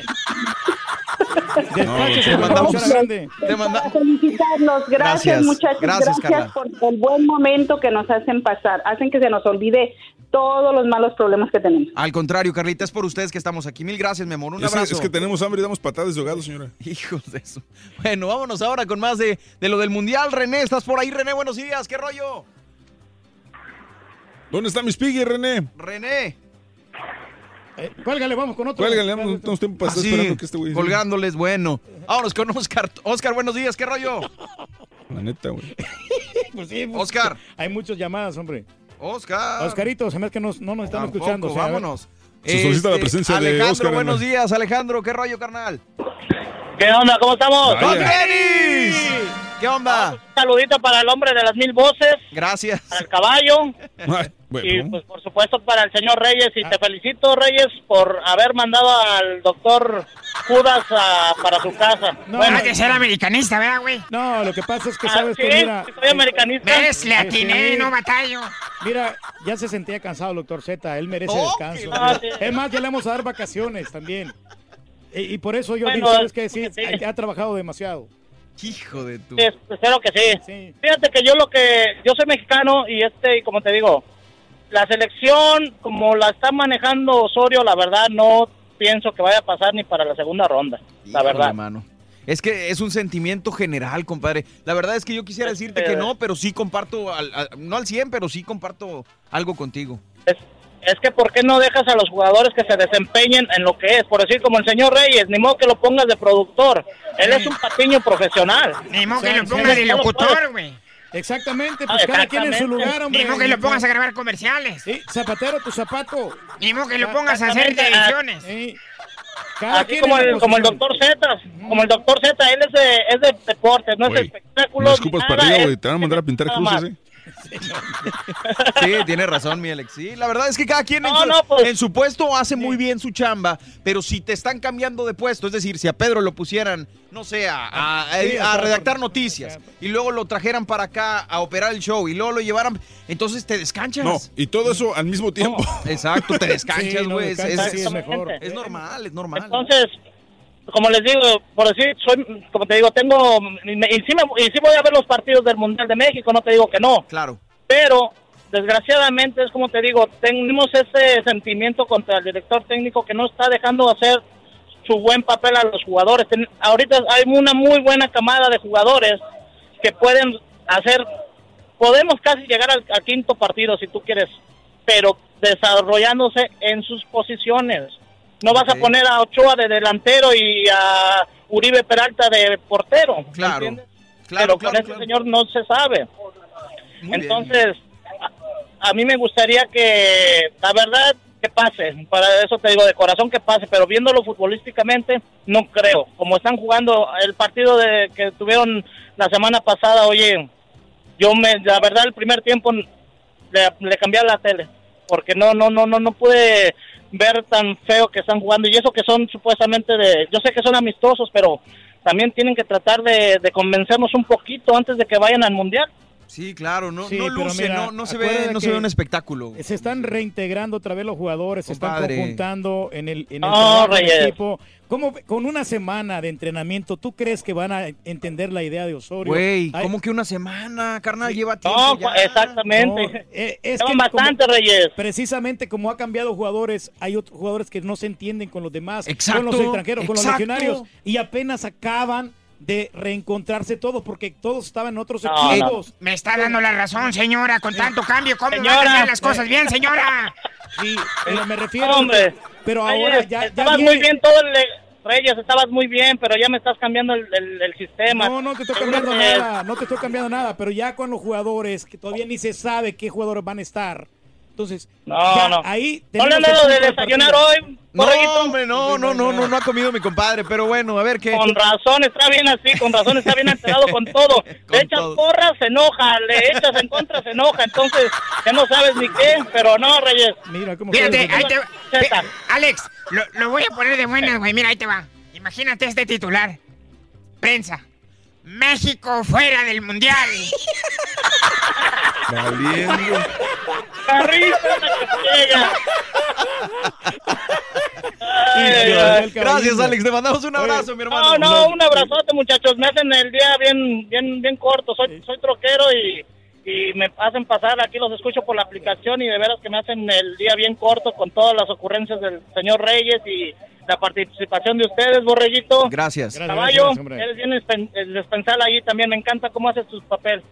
Despáchese, te mandamos- grande. te manda- felicitarlos, gracias, Gracias, muchachos, gracias, gracias, por el buen momento que nos hacen pasar, hacen que se nos olvide todos los malos problemas que tenemos. Al contrario, Carlita, es por ustedes que estamos aquí. Mil gracias, mi amor. Un Es, abrazo. es que tenemos hambre y damos patadas de ahogado, señora. Hijos de eso. Bueno, vámonos ahora con más de, de lo del Mundial. René, ¿estás por ahí, René? Buenos días, ¿qué rollo? ¿Dónde está mi Piggy, René? René. Eh, cuélgale, vamos con otro. Cuélgale, no tenemos tiempo para estar Así, esperando que este güey... colgándoles, bueno. Vámonos con Oscar. Oscar, buenos días, ¿qué rollo? La neta, güey. Pues sí, pues, Oscar. Hay muchas llamadas, hombre. Oscar. Oscarito, se me hace que no, no nos están Tampoco, escuchando. o sea, vámonos. Se solicita la Este, presencia de Alejandro, Oscar en la- buenos días, Alejandro, ¿qué rollo, carnal? ¿Qué onda? ¿Cómo estamos? ¡Con tenis! ¿Qué onda? Un saludito para el hombre de las mil voces, Gracias. para el caballo y Bueno, pues por supuesto para el señor Reyes y te felicito Reyes por haber mandado al doctor Judas a- para su casa. No, hay que ser americanista, ¿verdad, güey? No, lo que pasa es que Ah, sabes sí, que mira. soy americanista. ¿Ves? Le atiné, no batallo. Mira, ya se sentía cansado el doctor Z, él merece Oh, descanso. Sí. Es más, ya le vamos a dar vacaciones también. Y, y por eso yo Bueno, digo, ¿sabes qué? Sí, ha trabajado demasiado. Hijo de tu. Espero que sí. Fíjate que yo lo que yo soy mexicano y este como te digo, la selección como la está manejando Osorio, la verdad no pienso que vaya a pasar ni para la segunda ronda, la verdad. mano. Es que es un sentimiento general, compadre. La verdad es que yo quisiera decirte que no, pero sí comparto, al- al- no al 100, pero sí comparto algo contigo. Es que ¿por qué no dejas a los jugadores que se desempeñen en lo que es? Por decir como el señor Reyes, ni modo que lo pongas de productor. Él es un patiño profesional. Ni modo que Sí, lo pongas sí, de locutor, güey. Exactamente, Ah, pues cada quien en su lugar, hombre. Ni modo que lo pongas a grabar comerciales. Sí, zapatero, tu zapato. Ni modo que lo pongas a hacer ediciones. Sí. Quien como el, como el doctor Z, como el doctor Z, él es de, es de deportes, no es de espectáculos. no escupas para arriba, es- güey. Te van a mandar a pintar cruces. ¿eh? Sí, tiene razón, mi Alex. Sí, la verdad es que cada quien en, No, su, no, pues. en su puesto hace muy bien su chamba, pero si te están cambiando de puesto, es decir, si a Pedro lo pusieran, no sé, a, a- Sí, a o sea, redactar noticias y luego lo trajeran para acá a operar el show y luego lo llevaran, entonces te descanchas. No, y todo eso al mismo tiempo. Exacto, te descanchas, Sí, no, güey. es normal, es normal. Entonces, como les digo, por decir, soy, como te digo, tengo, y, me- y sí me- y sí voy a ver los partidos del Mundial de México, no te digo que no, Claro. pero desgraciadamente es como te digo, tenemos ese sentimiento contra el director técnico que no está dejando hacer su buen papel a los jugadores. Ten- ahorita hay una muy buena camada de jugadores que pueden hacer, podemos casi llegar al, al quinto partido si tú quieres, pero desarrollándose en sus posiciones. No vas a poner a Ochoa de delantero y a Uribe Peralta de portero. ¿me Claro. entiendes? Claro, pero claro, con este claro. señor no se sabe. Muy. Entonces, a, a mí me gustaría que, la verdad, que pase. Para eso te digo de corazón que pase, pero viéndolo futbolísticamente, no creo. Como están jugando el partido de que tuvieron la semana pasada, oye, yo me, la verdad, el primer tiempo le, le cambié a la tele, porque no, no, no, no, no pude ver tan feo que están jugando y eso que son supuestamente de, yo sé que son amistosos, pero también tienen que tratar de, de convencernos un poquito antes de que vayan al mundial. Sí, claro, no, Sí, no pero luce, mira, no, no se ve, no se ve un espectáculo. Se están reintegrando otra vez los jugadores, se están conjuntando en el, en el Reyes. equipo. ¿Cómo, con una semana de entrenamiento, ¿tú crees que van a entender la idea de Osorio? Güey, ¿cómo que una semana, carnal? Lleva tiempo No, ya. exactamente. no, eh, es Llevan que bastante, como- Reyes. Precisamente como ha cambiado jugadores, hay otros jugadores que no se entienden con los demás, Exacto, con los extranjeros, con los legionarios, y apenas acaban de reencontrarse todos, porque todos estaban en otros No, no. equipos. Me está dando la razón, señora, con tanto cambio. ¿Cómo van Señora. a hacer las cosas bien, señora? Sí, pero me refiero. No, hombre. Pero Reyes, ahora ya, ya estabas viene- muy bien todo el... Reyes, estabas muy bien, pero ya me estás cambiando el, el- el sistema. No, no te estoy cambiando nada, no te estoy cambiando nada, pero ya con los jugadores, que todavía ni se sabe qué jugadores van a estar. Entonces, No, ya no. ahí No le dado de desayunar hoy. No, hombre, no, no, no, no, no ha comido mi compadre, pero bueno, a ver qué. Con razón está bien así, con razón está bien enterado con todo. Le echas porras, se enoja, le echas en contra, se enoja. Entonces, ya no sabes ni qué, pero no, Reyes. Mira cómo Fíjate, ahí te va. Alex, lo, lo voy a poner de buenas, güey. Mira, ahí te va. Imagínate este titular. Prensa. México fuera del mundial. Valiendo. La risa ay. Gracias, Alex. Te mandamos un abrazo, mi hermano. No, no, un abrazote, muchachos. Me hacen el día bien, bien, bien corto. Soy, soy troquero y, y me hacen pasar. Aquí los escucho por la aplicación y de veras que me hacen el día bien corto con todas las ocurrencias del señor Reyes y la participación de ustedes, Borreguito. Gracias. Caballo, eres bien dispensal ahí también. Me encanta cómo haces tus papeles.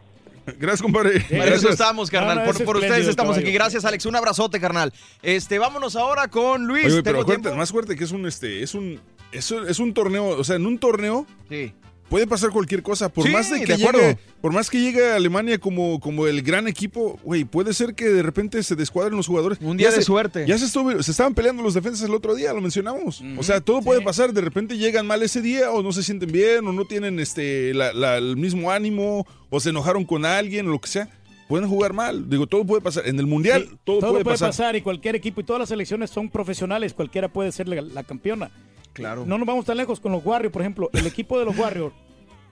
Gracias, compadre. Para eso Gracias. estamos, carnal. No, no, por es por ustedes estamos caballo. aquí. Gracias, Alex. Un abrazote, carnal. Este, vámonos ahora con Luis. Oye, pero ¿Tengo acuérdate, más fuerte que es un este, es un es, un- es un torneo, o sea, en un torneo Sí. Puede pasar cualquier cosa, por Sí, más de que de llegue, por más que llegue a Alemania como, como el gran equipo, güey, puede ser que de repente se descuadren los jugadores. Un día Ya de se- suerte. Ya se, estuvo- se estaban peleando los defensas el otro día, lo mencionamos. O sea, todo puede pasar, de repente llegan mal ese día o no se sienten bien o no tienen este la- la- el mismo ánimo o se enojaron con alguien o lo que sea. Pueden jugar mal, digo, todo puede pasar. En el mundial Sí, todo, todo, puede, puede pasar. pasar. y cualquier equipo y todas las selecciones son profesionales, cualquiera puede ser la, la campeona. Claro. No nos vamos tan lejos con los Warriors, por ejemplo, el equipo de los Warriors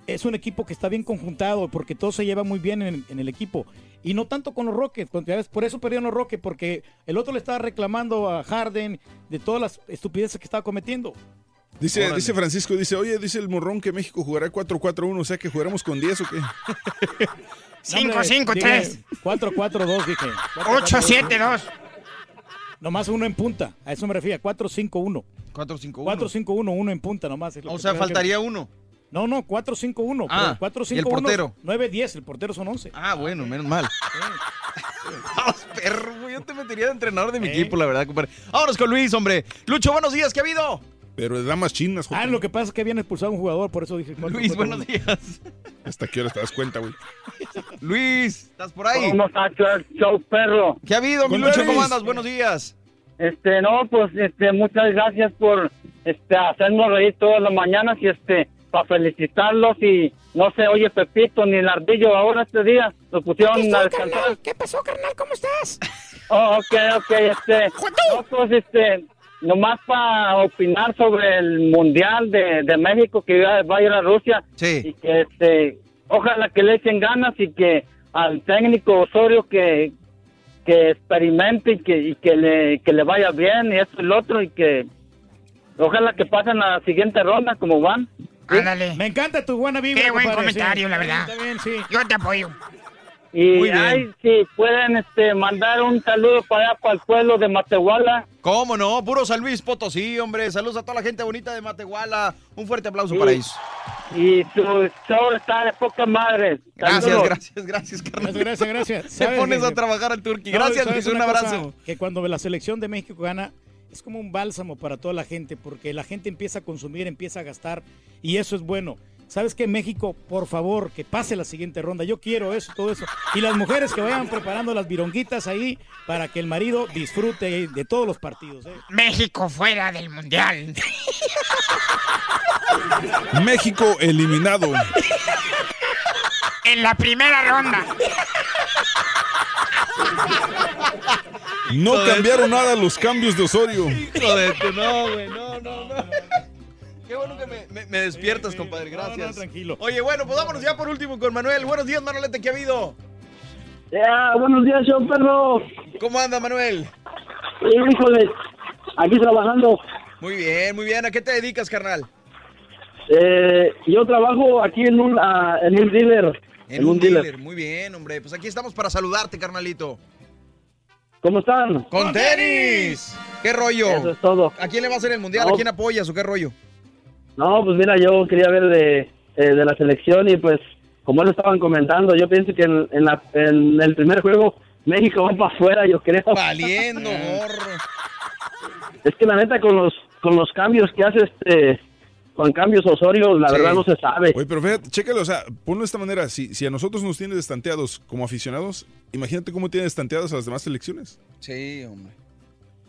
es un equipo que está bien conjuntado porque todo se lleva muy bien en, en el equipo y no tanto con los Rockets, cuando ya ves, por eso perdieron los Rockets porque el otro le estaba reclamando a Harden de todas las estupideces que estaba cometiendo. Dice, Órale. dice Francisco, dice, oye, dice el morrón que México jugará 4-4-1, o sea que jugaremos con 10 o qué. 5-5-3. 4-4-2 dije. 8-7-2. Nomás uno en punta, a eso me refiero, 4-5-1. 4-5-1. 4-5-1, uno en punta nomás. O sea, tengo que- faltaría uno. No, no, 4-5-1. Ah, pero 4-5-1. ¿y el portero? 9-10, el portero son 11. Ah, bueno, menos mal. Vamos, perro, yo te metería de entrenador de mi Eh. equipo, la verdad, compadre. Vámonos con Luis, hombre. Lucho, buenos días, ¿qué ha habido? Pero de damas chinas, Ah, lo que pasa es que habían expulsado a un jugador, por eso dije. Luis, buenos días. ¿Hasta qué hora te das cuenta, güey? Luis, ¿estás por ahí? ¿Cómo estás, show perro? ¿Qué ha habido, mi Lucho? ¿Cómo andas? Buenos días. Este, no, pues, este, muchas gracias por, este, hacernos reír todas las mañanas y, este, para felicitarlos y no se oye Pepito ni el ardillo ahora este día, lo pusieron a descansar. ¿Qué pasó, carnal? ¿Cómo estás? Oh, ok, ok, este, no, pues, este, nomás para opinar sobre el Mundial de, de México que va, a ir a Rusia. Sí. Y que, este, ojalá que le echen ganas y que al técnico Osorio que, que experimente y que, y que le, que le vaya bien y esto y lo otro y que ojalá que pasen a la siguiente ronda como van. Ándale. Me encanta tu buena vibra. Qué buen compadre, comentario, sí. la verdad. Bien, sí. Yo te apoyo. Y ay, si pueden este, mandar un saludo para allá, para el pueblo de Matehuala. ¿Cómo no? Puro San Luis Potosí, hombre. Saludos a toda la gente bonita de Matehuala. Un fuerte aplauso para ellos. Y su show está de poca madre. Gracias, Saludos. gracias, gracias, carnal. Gracias, gracias, gracias. Te ¿Sabes pones que- a trabajar al Turqui. Gracias, ¿sabes Luis. Un abrazo. Que cuando la selección de México gana, es como un bálsamo para toda la gente, porque la gente empieza a consumir, empieza a gastar, y eso es bueno. ¿Sabes qué, México? Por favor, que pase la siguiente ronda. Yo quiero eso, todo eso. Y las mujeres que vayan preparando las vironguitas ahí para que el marido disfrute de todos los partidos. ¿eh? México fuera del mundial. México eliminado. En la primera ronda. No cambiaron nada los cambios de Osorio. Hijo de tu, no, güey, no, no, no. Qué bueno que me, me- me despiertas, compadre, gracias. tranquilo. Oye, bueno, pues vámonos ya por último con Manuel. Buenos días, Manolete, ¿qué ha habido? Ya, buenos días, show perro. ¿Cómo anda, Manuel? Híjole, aquí trabajando. Muy bien, muy bien. ¿A qué te dedicas, carnal? Eh, yo trabajo aquí en un, ah, en un dealer. En un dealer. Muy bien, hombre. Pues aquí estamos para saludarte, carnalito. ¿Cómo están? ¡Con tenis! ¿Qué rollo? Eso es todo. ¿A quién le va a hacer el mundial? ¿A quién apoyas o qué rollo? No, pues mira, yo quería ver de, eh, de la selección y pues, como lo estaban comentando, yo pienso que en, en la- en el primer juego México va para afuera, yo creo. Valiendo, gorro. Es que la neta con los con los cambios que hace este con cambios Osorio, la Sí. verdad no se sabe. Oye, pero fíjate, chécalo, o sea, ponlo de esta manera. Si, si a nosotros nos tiene destanteados como aficionados, imagínate cómo tiene destanteados a las demás selecciones. Sí, hombre.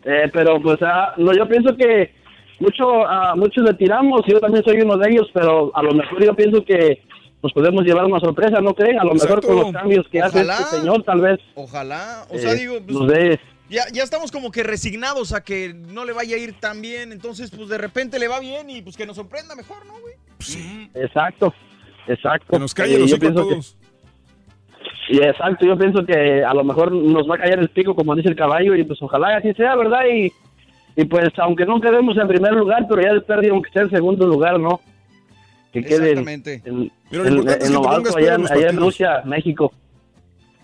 Eh, pero pues ah, no, yo pienso que mucho, a muchos le tiramos, yo también soy uno de ellos, pero a lo mejor yo pienso que pues podemos llevar una sorpresa, ¿no creen? A lo mejor con los cambios que hace este señor, tal vez. Ojalá. O sea, eh, digo, pues, nos ya, ya estamos como que resignados a que no le vaya a ir tan bien. Entonces, pues de repente le va bien y pues que nos sorprenda mejor, ¿no, güey? Exacto, exacto. Que nos calle Eh, los que- todos. Y exacto, yo pienso que a lo mejor nos va a caer el pico, como dice el caballo, y pues ojalá así sea, ¿verdad? Y, y pues aunque no quedemos en primer lugar, pero ya de pérdida, aunque esté en segundo lugar, ¿no? Que quede en, Exactamente. en- Pero lo en- importante es en que lo te alto, pongas allá, en allá. Rusia, México.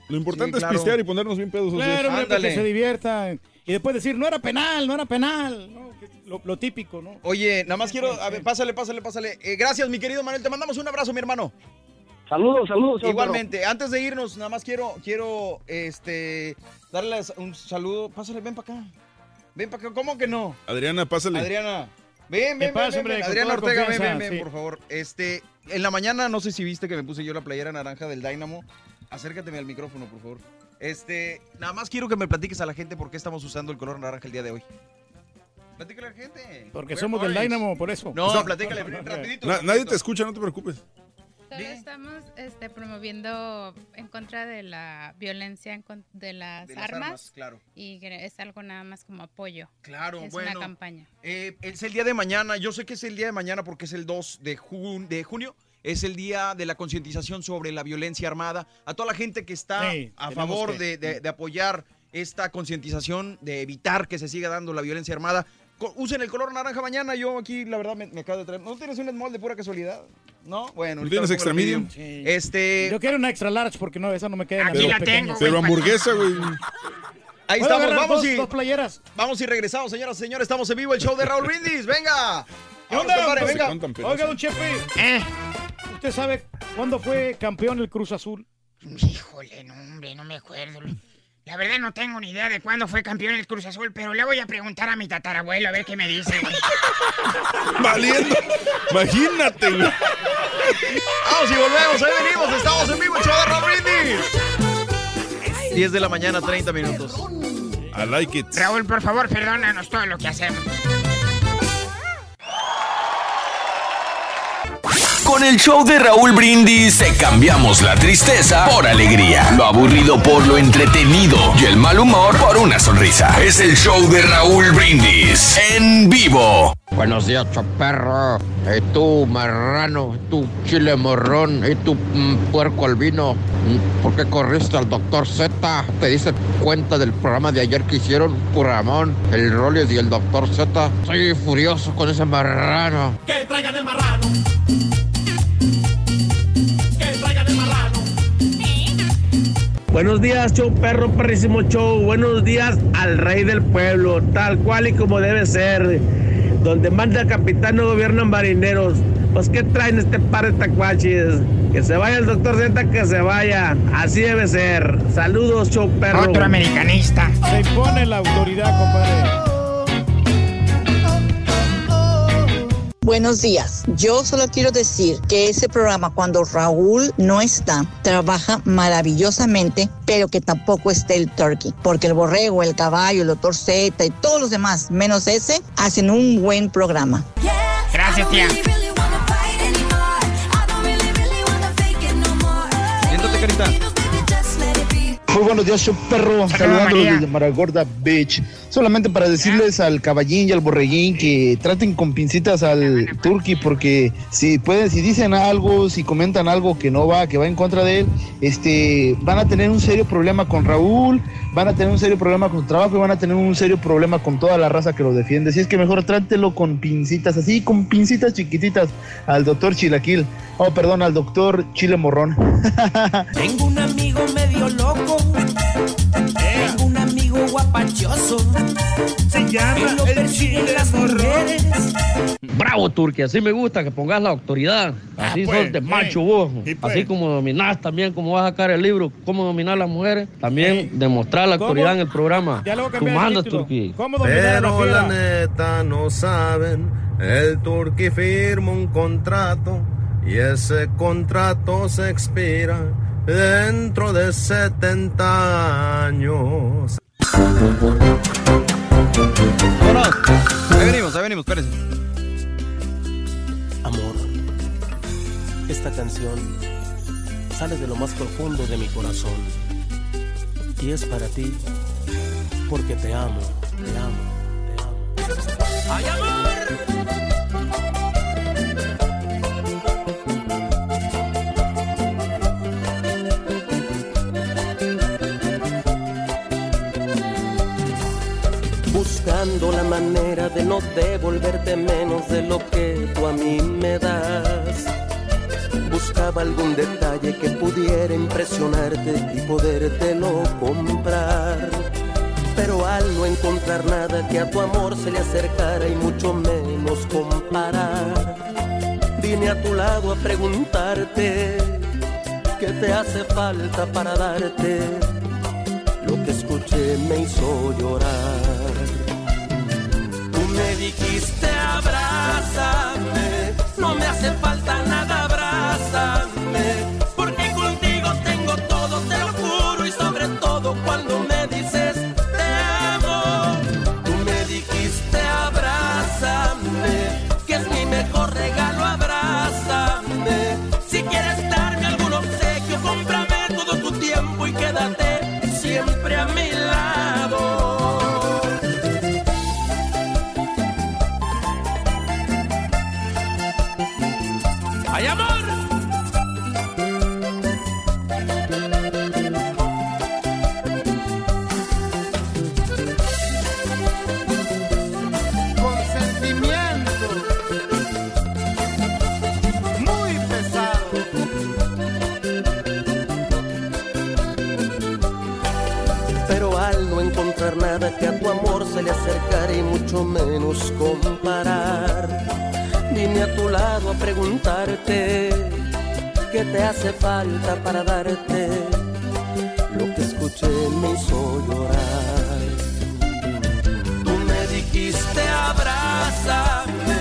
Lo importante Sí, es pistear y ponernos bien pedos. Claro, hombre, para que se diviertan. Y después decir, no era penal, no era penal. ¿no? Que Lo, lo típico, ¿no? Oye, nada más quiero, a ver, pásale, pásale, pásale. Eh, gracias, mi querido Manuel, te mandamos un abrazo, mi hermano. Saludos, saludos. Igualmente, antes de irnos, nada más quiero, quiero, este, darles un saludo. Pásale, ven para acá. Ven para acá, ¿cómo que no? Adriana, pásale. Adriana. Ven, ¿Qué ven, pasa, ven, hombre? ven, Con Adriana Ortega, ven, ven, ven, sí. por favor. Este, en la mañana, no sé si viste que me puse yo la playera naranja del Dynamo. Acércateme al micrófono, por favor. Este, nada más quiero que me platiques a la gente por qué estamos usando el color naranja el día de hoy. Platícale a la gente. Porque We're somos del. Dynamo, por eso. No, O sea, platícale rapidito. Na- nadie te escucha, no te preocupes. Solo estamos este, promoviendo en contra de la violencia en con- de las, De las armas, claro. y es algo nada más como apoyo. Claro, es bueno. una campaña. Eh, es el día de mañana. Yo sé que es el día de mañana porque es el 2 de, jun- de junio. Es el día de la concientización sobre la violencia armada. A toda la gente que está Sí, a favor que- de, de- de apoyar esta concientización, de evitar que se siga dando la violencia armada. Usen el color naranja mañana. Yo aquí, la verdad, me, me acabo de traer. ¿No tienes un small de pura casualidad? ¿No? Bueno. ¿No tienes extra medium? medium. Este. Yo quiero una extra large porque no, esa no me queda en Aquí la dos tengo, pequeñas. Pero hamburguesa, güey. Ahí ¿Puedo estamos, vamos dos- y. dos playeras. Vamos y regresamos, señoras y señores. Estamos en vivo el show de Raúl Brindis. ¡Venga! ¿Qué onda? Compadre, venga. Oiga, don Chepe. ¿Usted sabe cuándo fue campeón el Cruz Azul? Híjole, no, hombre, no me acuerdo. La verdad no tengo ni idea de cuándo fue campeón el Cruz Azul, pero le voy a preguntar a mi tatarabuelo a ver qué me dice. Valiendo. Imagínate, güey. Vamos y volvemos, ahí venimos, estamos en vivo, show de Raúl Brindis. 10 de la mañana, 30 minutos. I like it. Raúl, por favor, perdónanos todo lo que hacemos. Con el show de Raúl Brindis te cambiamos la tristeza por alegría, lo aburrido por lo entretenido y el mal humor por una sonrisa. Es el show de Raúl Brindis en vivo. Buenos días, choperro. Y tú, marrano, tú, chile morrón, y tú, mm, puerco albino. Mm, ¿Por qué corriste al doctor Z? ¿Te diste cuenta del programa de ayer que hicieron? Ramón, el Rollis y el doctor Z. Estoy furioso con ese marrano. Que traigan el marrano. Buenos días, show perro, perrísimo show. Buenos días al rey del pueblo, tal cual y como debe ser. Donde manda el capitán no gobiernan marineros. Pues, ¿qué traen este par de tacuaches? Que se vaya el doctor Z, que se vaya. Así debe ser. Saludos, show perro. Otro americanista. Se impone la autoridad, compadre. Buenos días. Yo solo quiero decir que ese programa, cuando Raúl no está, trabaja maravillosamente, pero que tampoco esté el turkey, porque el borrego, el caballo, el doctor Z y todos los demás, menos ese, hacen un buen programa. Gracias, tía. Siéntate, carita. Muy buenos días, show perro. Saludándolos desde Maragorda Beach. Solamente para decirles al caballín y al borreguín que traten con pincitas al turkey porque si pueden, si dicen algo, si comentan algo que no va, que va en contra de él, este, van a tener un serio problema con Raúl, van a tener un serio problema con su trabajo y van a tener un serio problema con toda la raza que lo defiende. Así es que mejor trátelo con pincitas, así, con pincitas chiquititas al doctor Chilaquil. Oh, perdón, al doctor Chile Morrón. Tengo un amigo medio loco. Tengo un amigo guapachoso. Se llama el chile las mujeres. Bravo, Turquía, así me gusta que pongas la autoridad. Así pues, sos de eh. macho vos. Y pues. Así como dominás también, como vas a sacar el libro, cómo dominar a las mujeres. También demostrar la ¿Cómo? autoridad en el programa. Ya a Tú mandas. Turquía. ¿Cómo dominar a la Pero la neta no saben, el turqui firma un contrato y ese contrato se expira dentro de 70 años. Vámonos. Ahí venimos, ahí venimos, espérense. Amor, esta canción sale de lo más profundo de mi corazón. Y es para ti, porque te amo, te amo, te amo. ¡Ay, amor! La manera de no devolverte menos de lo que tú a mí me das. Buscaba algún detalle que pudiera impresionarte y podértelo comprar. Pero al no encontrar nada que a tu amor se le acercara y mucho menos comparar, vine a tu lado a preguntarte qué te hace falta para darte. Lo que escuché me hizo llorar. Me dijiste abrázame, no me hace falta nada, tu amor se le acercara y mucho menos comparar, vine a tu lado a preguntarte qué te hace falta para darte. Lo que escuché me hizo llorar. Tú me dijiste abrázame,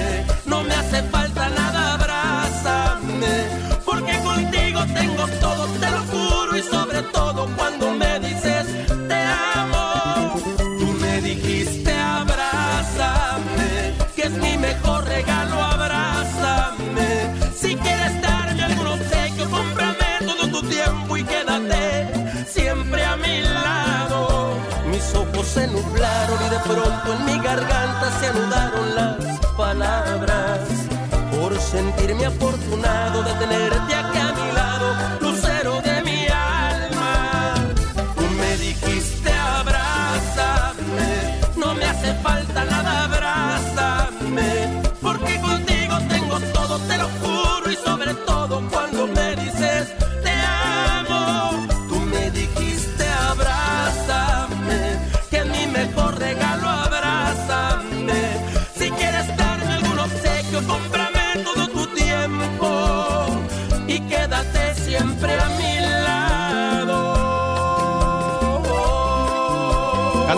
sentirme afortunado de tenerte aquí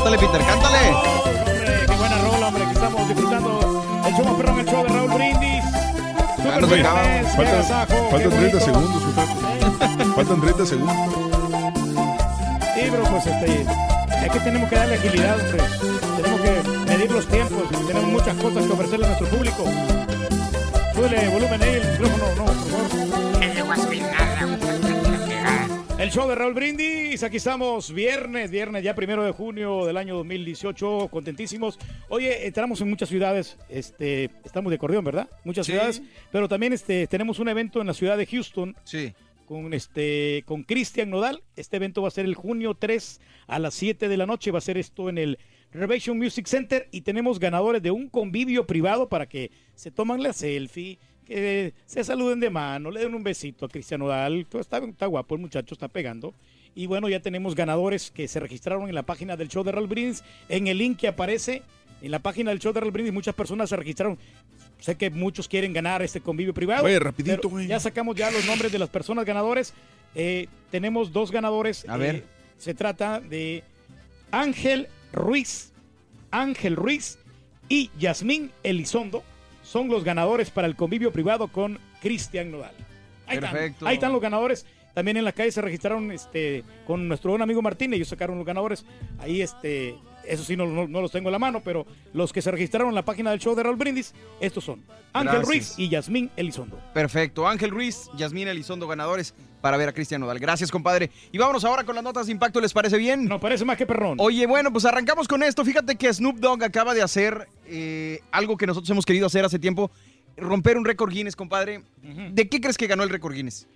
Cántale, Peter, cántale. Hombre, qué buena rola, hombre, que estamos disfrutando el show más perrón, el show de Raúl Brindis. Ya no se acaba. viernes, qué Faltan, agasajo, faltan qué 30 bonito. segundos. Faltan 30 segundos. Sí, pero pues este, es que tenemos que darle agilidad, hombre. Tenemos que medir los tiempos. Tenemos muchas cosas que ofrecerle a nuestro público. Súbele volumen ahí, el micrófono, no, por favor. El show de Raúl Brindis, aquí estamos, viernes, viernes ya primero de junio del año 2018, contentísimos. Oye, entramos en muchas ciudades, este, estamos de acordeón, ¿verdad? Muchas Sí. ciudades, pero también este, tenemos un evento en la ciudad de Houston. Sí. Con este, con Cristian Nodal. Este evento va a ser el junio 3 a las 7 de la noche. Va a ser esto en el Renovation Music Center y tenemos ganadores de un convivio privado para que se toman la selfie, que se saluden de mano, le den un besito a Cristian Nodal. Está, está guapo, el muchacho está pegando. Y bueno, ya tenemos ganadores que se registraron en la página del show de Raúl Brindis. En el link que aparece en la página del show de Raúl Brindis, muchas personas se registraron. Sé que muchos quieren ganar este convivio privado. Oye, rapidito, güey. Ya sacamos ya los nombres de las personas ganadores. Eh, tenemos dos ganadores. A ver. Eh, se trata de Ángel Ruiz. Ángel Ruiz y Yasmín Elizondo son los ganadores para el convivio privado con Cristian Nodal. Ahí Perfecto. Están, ahí están los ganadores. También en la calle se registraron este, con nuestro buen amigo Martín. Ellos sacaron los ganadores. Ahí este, eso sí no, no- no los tengo en la mano, pero los que se registraron en la página del show de Raúl Brindis, estos son Ángel Gracias. Ruiz y Yasmín Elizondo. Perfecto. Ángel Ruiz, Yasmín Elizondo ganadores para ver a Cristian Nodal. Gracias, compadre. Y vámonos ahora con las notas de impacto, ¿les parece bien? No, parece más que perrón. Oye, bueno, pues arrancamos con esto. Fíjate que Snoop Dogg acaba de hacer eh, algo que nosotros hemos querido hacer hace tiempo. Romper un récord Guinness, compadre. ¿De qué crees que ganó el récord Guinness?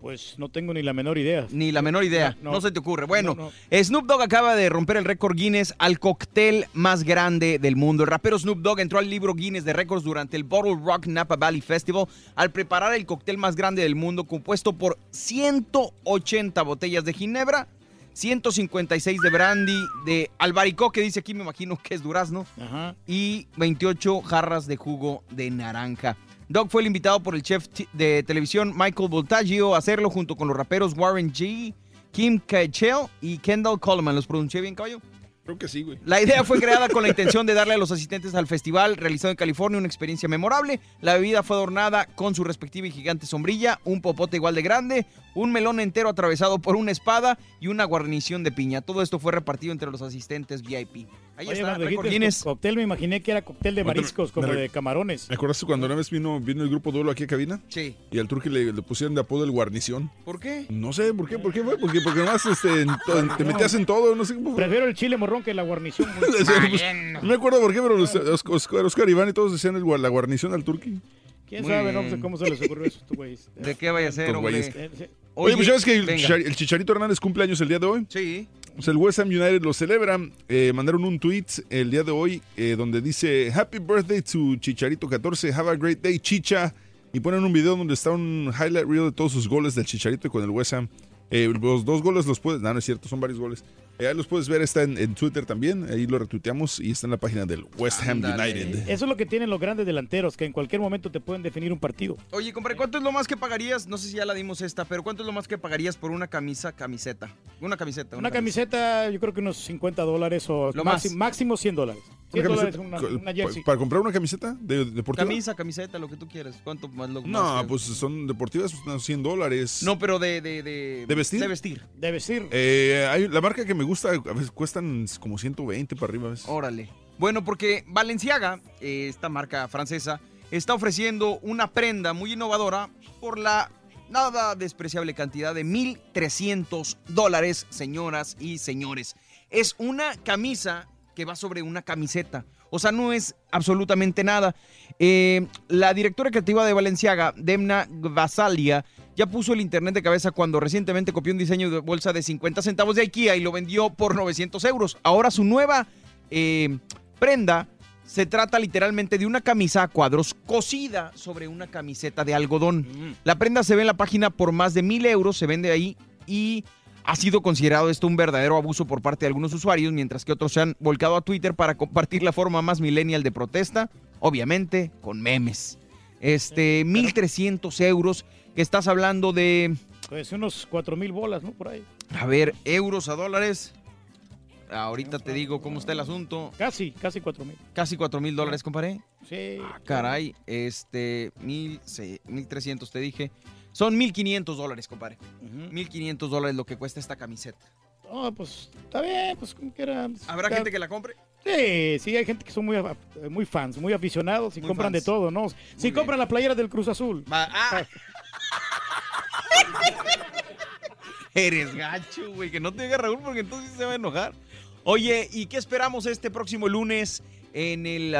Pues no tengo ni la menor idea. Ni la menor idea. No, No, no. se te ocurre. Bueno, No, Snoop Dogg acaba de romper el récord Guinness al cóctel más grande del mundo. El rapero Snoop Dogg entró al libro Guinness de récords durante el Bottle Rock Napa Valley Festival al preparar el cóctel más grande del mundo compuesto por 180 botellas de ginebra, 156 de brandy, de albaricoque, dice aquí, me imagino que es durazno, Ajá. y 28 jarras de jugo de naranja. Dog fue el invitado por el chef de televisión Michael Voltaggio a hacerlo junto con los raperos Warren G, Kim Cattrall y Kendall Coleman. ¿Los pronuncié bien, caballo? Creo que sí, güey. La idea fue creada con la intención de darle a los asistentes al festival realizado en California una experiencia memorable. La bebida fue adornada con su respectiva y gigante sombrilla, un popote igual de grande, un melón entero atravesado por una espada y una guarnición de piña. Todo esto fue repartido entre los asistentes VIP. Ahí Oye, está, dijiste Cóctel, me imaginé que era cóctel de mariscos, como de camarones. ¿Me acordaste cuando una vez vino, vino el grupo Duelo aquí a cabina? Sí. Y al turqui le, le pusieron de apodo el guarnición. ¿Por qué? No sé, ¿por qué? ¿Por qué fue? Porque, porque nomás este, en to- en- te metías en todo, no sé cómo. Prefiero el chile morrón que la guarnición. güey. Decían, pues, no me acuerdo por qué, pero los- Oscar, Oscar, Oscar Iván y todos decían el, la guarnición al turqui. ¿Quién Muy sabe no? Pues, cómo se les ocurrió eso estos güeyes? ¿De qué vaya a ser, hombre? güeyes. Eh, sí. Oye, pues sabes que el, venga. Chichar- el Chicharito Hernández cumple años el día de hoy. Sí. Pues el West Ham United lo celebra. Eh, mandaron un tweet el día de hoy eh, donde dice Happy birthday to Chicharito 14. Have a great day, Chicha. Y ponen un video donde está un highlight reel de todos sus goles del Chicharito con el West Ham. Eh, los dos goles los puedes. No, no es cierto, son varios goles. Eh, ahí los puedes ver, está en, en Twitter también. Ahí lo retuiteamos y está en la página del West Ham. United. Eso es lo que tienen los grandes delanteros, que en cualquier momento te pueden definir un partido. Oye, compadre, ¿cuánto es lo más que pagarías? No sé si ya la dimos esta, pero ¿cuánto es lo más que pagarías por una camisa, camiseta? Una camiseta. Una camiseta, yo creo que unos 50 dólares o Lo máximo, más. máximo 100 dólares. 100 Una camiseta- jersey. ¿Para comprar una camiseta de, deportiva? Camisa, camiseta, lo que tú quieras. ¿Cuánto más lo No, más pues son deportivas, pues, unos 100 dólares. No, pero de... ¿De, de, ¿De vestir? De vestir. De vestir. Eh, hay, la marca que me gusta, a veces cuestan como 120 para arriba. a veces. Órale. Bueno, porque Balenciaga, eh, esta marca francesa, está ofreciendo una prenda muy innovadora por la nada despreciable cantidad de 1.300 dólares, señoras y señores. Es una camisa que va sobre una camiseta. O sea, no es absolutamente nada. Eh, la directora creativa de Balenciaga, Demna Gvasalia, ya puso el internet de cabeza cuando recientemente copió un diseño de bolsa de 50 centavos de IKEA y lo vendió por 900 euros. Ahora su nueva eh, prenda se trata literalmente de una camisa a cuadros cosida sobre una camiseta de algodón. La prenda se ve en la página por más de mil euros, se vende ahí y ha sido considerado esto un verdadero abuso por parte de algunos usuarios, mientras que otros se han volcado a Twitter para compartir la forma más millennial de protesta, obviamente con memes. Este, 1.300 euros, que estás hablando de, Pues unos 4 mil bolas, ¿no? Por ahí. a ver, euros a dólares. Ahorita te digo cómo está el asunto. Casi, casi 4 mil. Casi 4 mil dólares, compadre. Sí. Ah, caray, este, mil, se- 1300 te dije. Son 1500 dólares, compadre. 1500 dólares lo que cuesta esta camiseta. No, pues está bien, pues como quiera. pues, ¿Habrá está- gente que la compre? Sí, sí, hay gente que son muy, muy fans, muy aficionados y Muy compran fans. de todo, ¿no? Si compran la playera del Cruz Azul. ah. Eres gacho, güey, que no te diga Raúl porque entonces se va a enojar. Oye, ¿y qué esperamos este próximo lunes en el,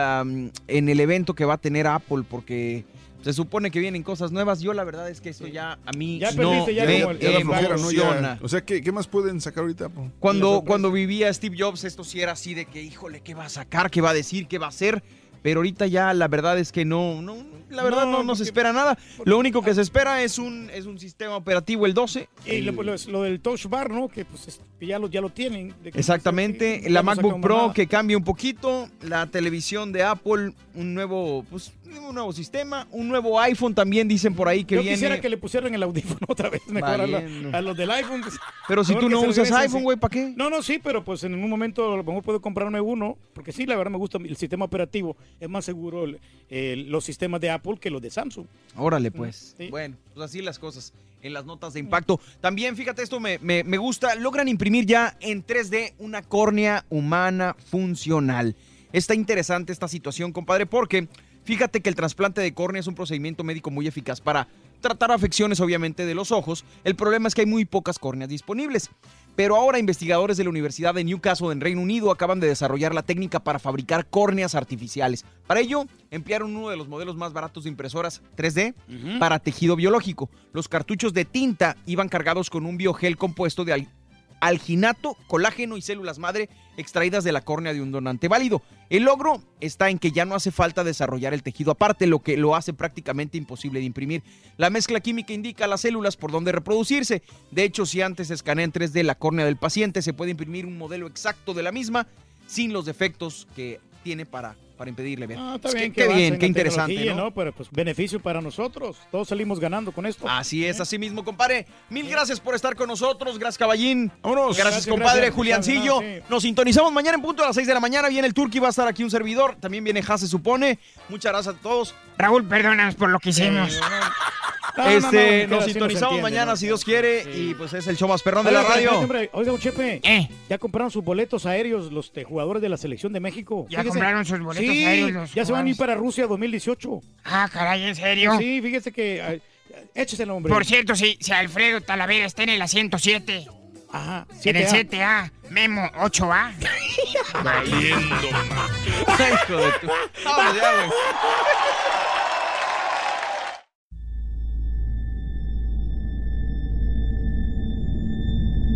en el evento que va a tener Apple? Porque se supone que vienen cosas nuevas. Yo la verdad es que esto ya a mí Ya no perdiste ya me como el- flojera, ¿no? Ya- emociona. o sea, ¿qué, qué más pueden sacar ahorita? po? Cuando, cuando vivía Steve Jobs, esto sí era así de que, híjole, ¿qué va a sacar? ¿Qué va a decir? ¿Qué va a hacer? Pero ahorita ya la verdad es que no, no la verdad no, no se espera nada. Lo único que se espera es un, es un sistema operativo, el 12. Y el- lo, del Touch Bar, ¿no? Que pues ya lo, ya lo tienen. de que- Exactamente, sí, la MacBook Pro nada. que cambia un poquito, la televisión de Apple, un nuevo, pues, un nuevo sistema, un nuevo iPhone también dicen por ahí que Yo viene. quisiera que le pusieran el audífono otra vez mejor a, la- Valiendo. a los del iPhone. pues, Pero si tú no usas iPhone, güey, ¿para qué? No, no, sí, pero pues en un momento a lo mejor puedo comprarme uno, porque sí, la verdad me gusta el sistema operativo. Es más seguro los sistemas de Apple que los de Samsung. Órale, pues. Sí. Bueno, pues así las cosas. en las notas de impacto. También, fíjate, esto me, me- me gusta, logran imprimir ya en 3D una córnea humana funcional. Está interesante esta situación, compadre, porque fíjate que el trasplante de córnea es un procedimiento médico muy eficaz para tratar afecciones, obviamente, de los ojos. El problema es que hay muy pocas córneas disponibles. Pero ahora investigadores de la Universidad de Newcastle en Reino Unido acaban de desarrollar la técnica para fabricar córneas artificiales. Para ello, emplearon uno de los modelos más baratos de impresoras 3D para tejido biológico. Los cartuchos de tinta iban cargados con un biogel compuesto de alginato, colágeno y células madre extraídas de la córnea de un donante válido. El logro está en que ya no hace falta desarrollar el tejido aparte, lo que lo hace prácticamente imposible de imprimir. La mezcla química indica a las células por dónde reproducirse. De hecho, si antes se escanea en 3D la córnea del paciente, se puede imprimir un modelo exacto de la misma sin los defectos que tiene para, para impedirle. Ah, está Es que- bien, qué bien, en qué interesante, tecnología, ¿no? Pero pues beneficio para nosotros. Todos salimos ganando con esto. Así es, así mismo, compadre. Mil gracias por estar con nosotros. Gracias, caballín. Vámonos. Gracias, Gracias, compadre. gracias. Juliancillo. Gracias, sí. Nos sintonizamos mañana en punto a las 6 de la mañana. Viene el Turqui, va a estar aquí un servidor. También viene Jase, supone. Muchas gracias a todos. Raúl, perdónanos por lo que hicimos. No, no, no, este, nos sintonizamos mañana, ¿no? si Dios quiere. Y pues es el show más perrón de la radio. Oiga, don Chepe, Eh. ya compraron sus boletos aéreos los jugadores de la selección de México. Ya compraron sus boletos Sí, aéreos los Ya se van a ir para Rusia 2018. Ah, caray, ¿en serio? Sí, fíjese que... échese el hombre. Por cierto, si, si Alfredo Talavera está en el asiento 7, Ajá, en el 7A. 7A, Memo 8A. Valiendo, Ay, hijo de tu- Vámonos ya, güey.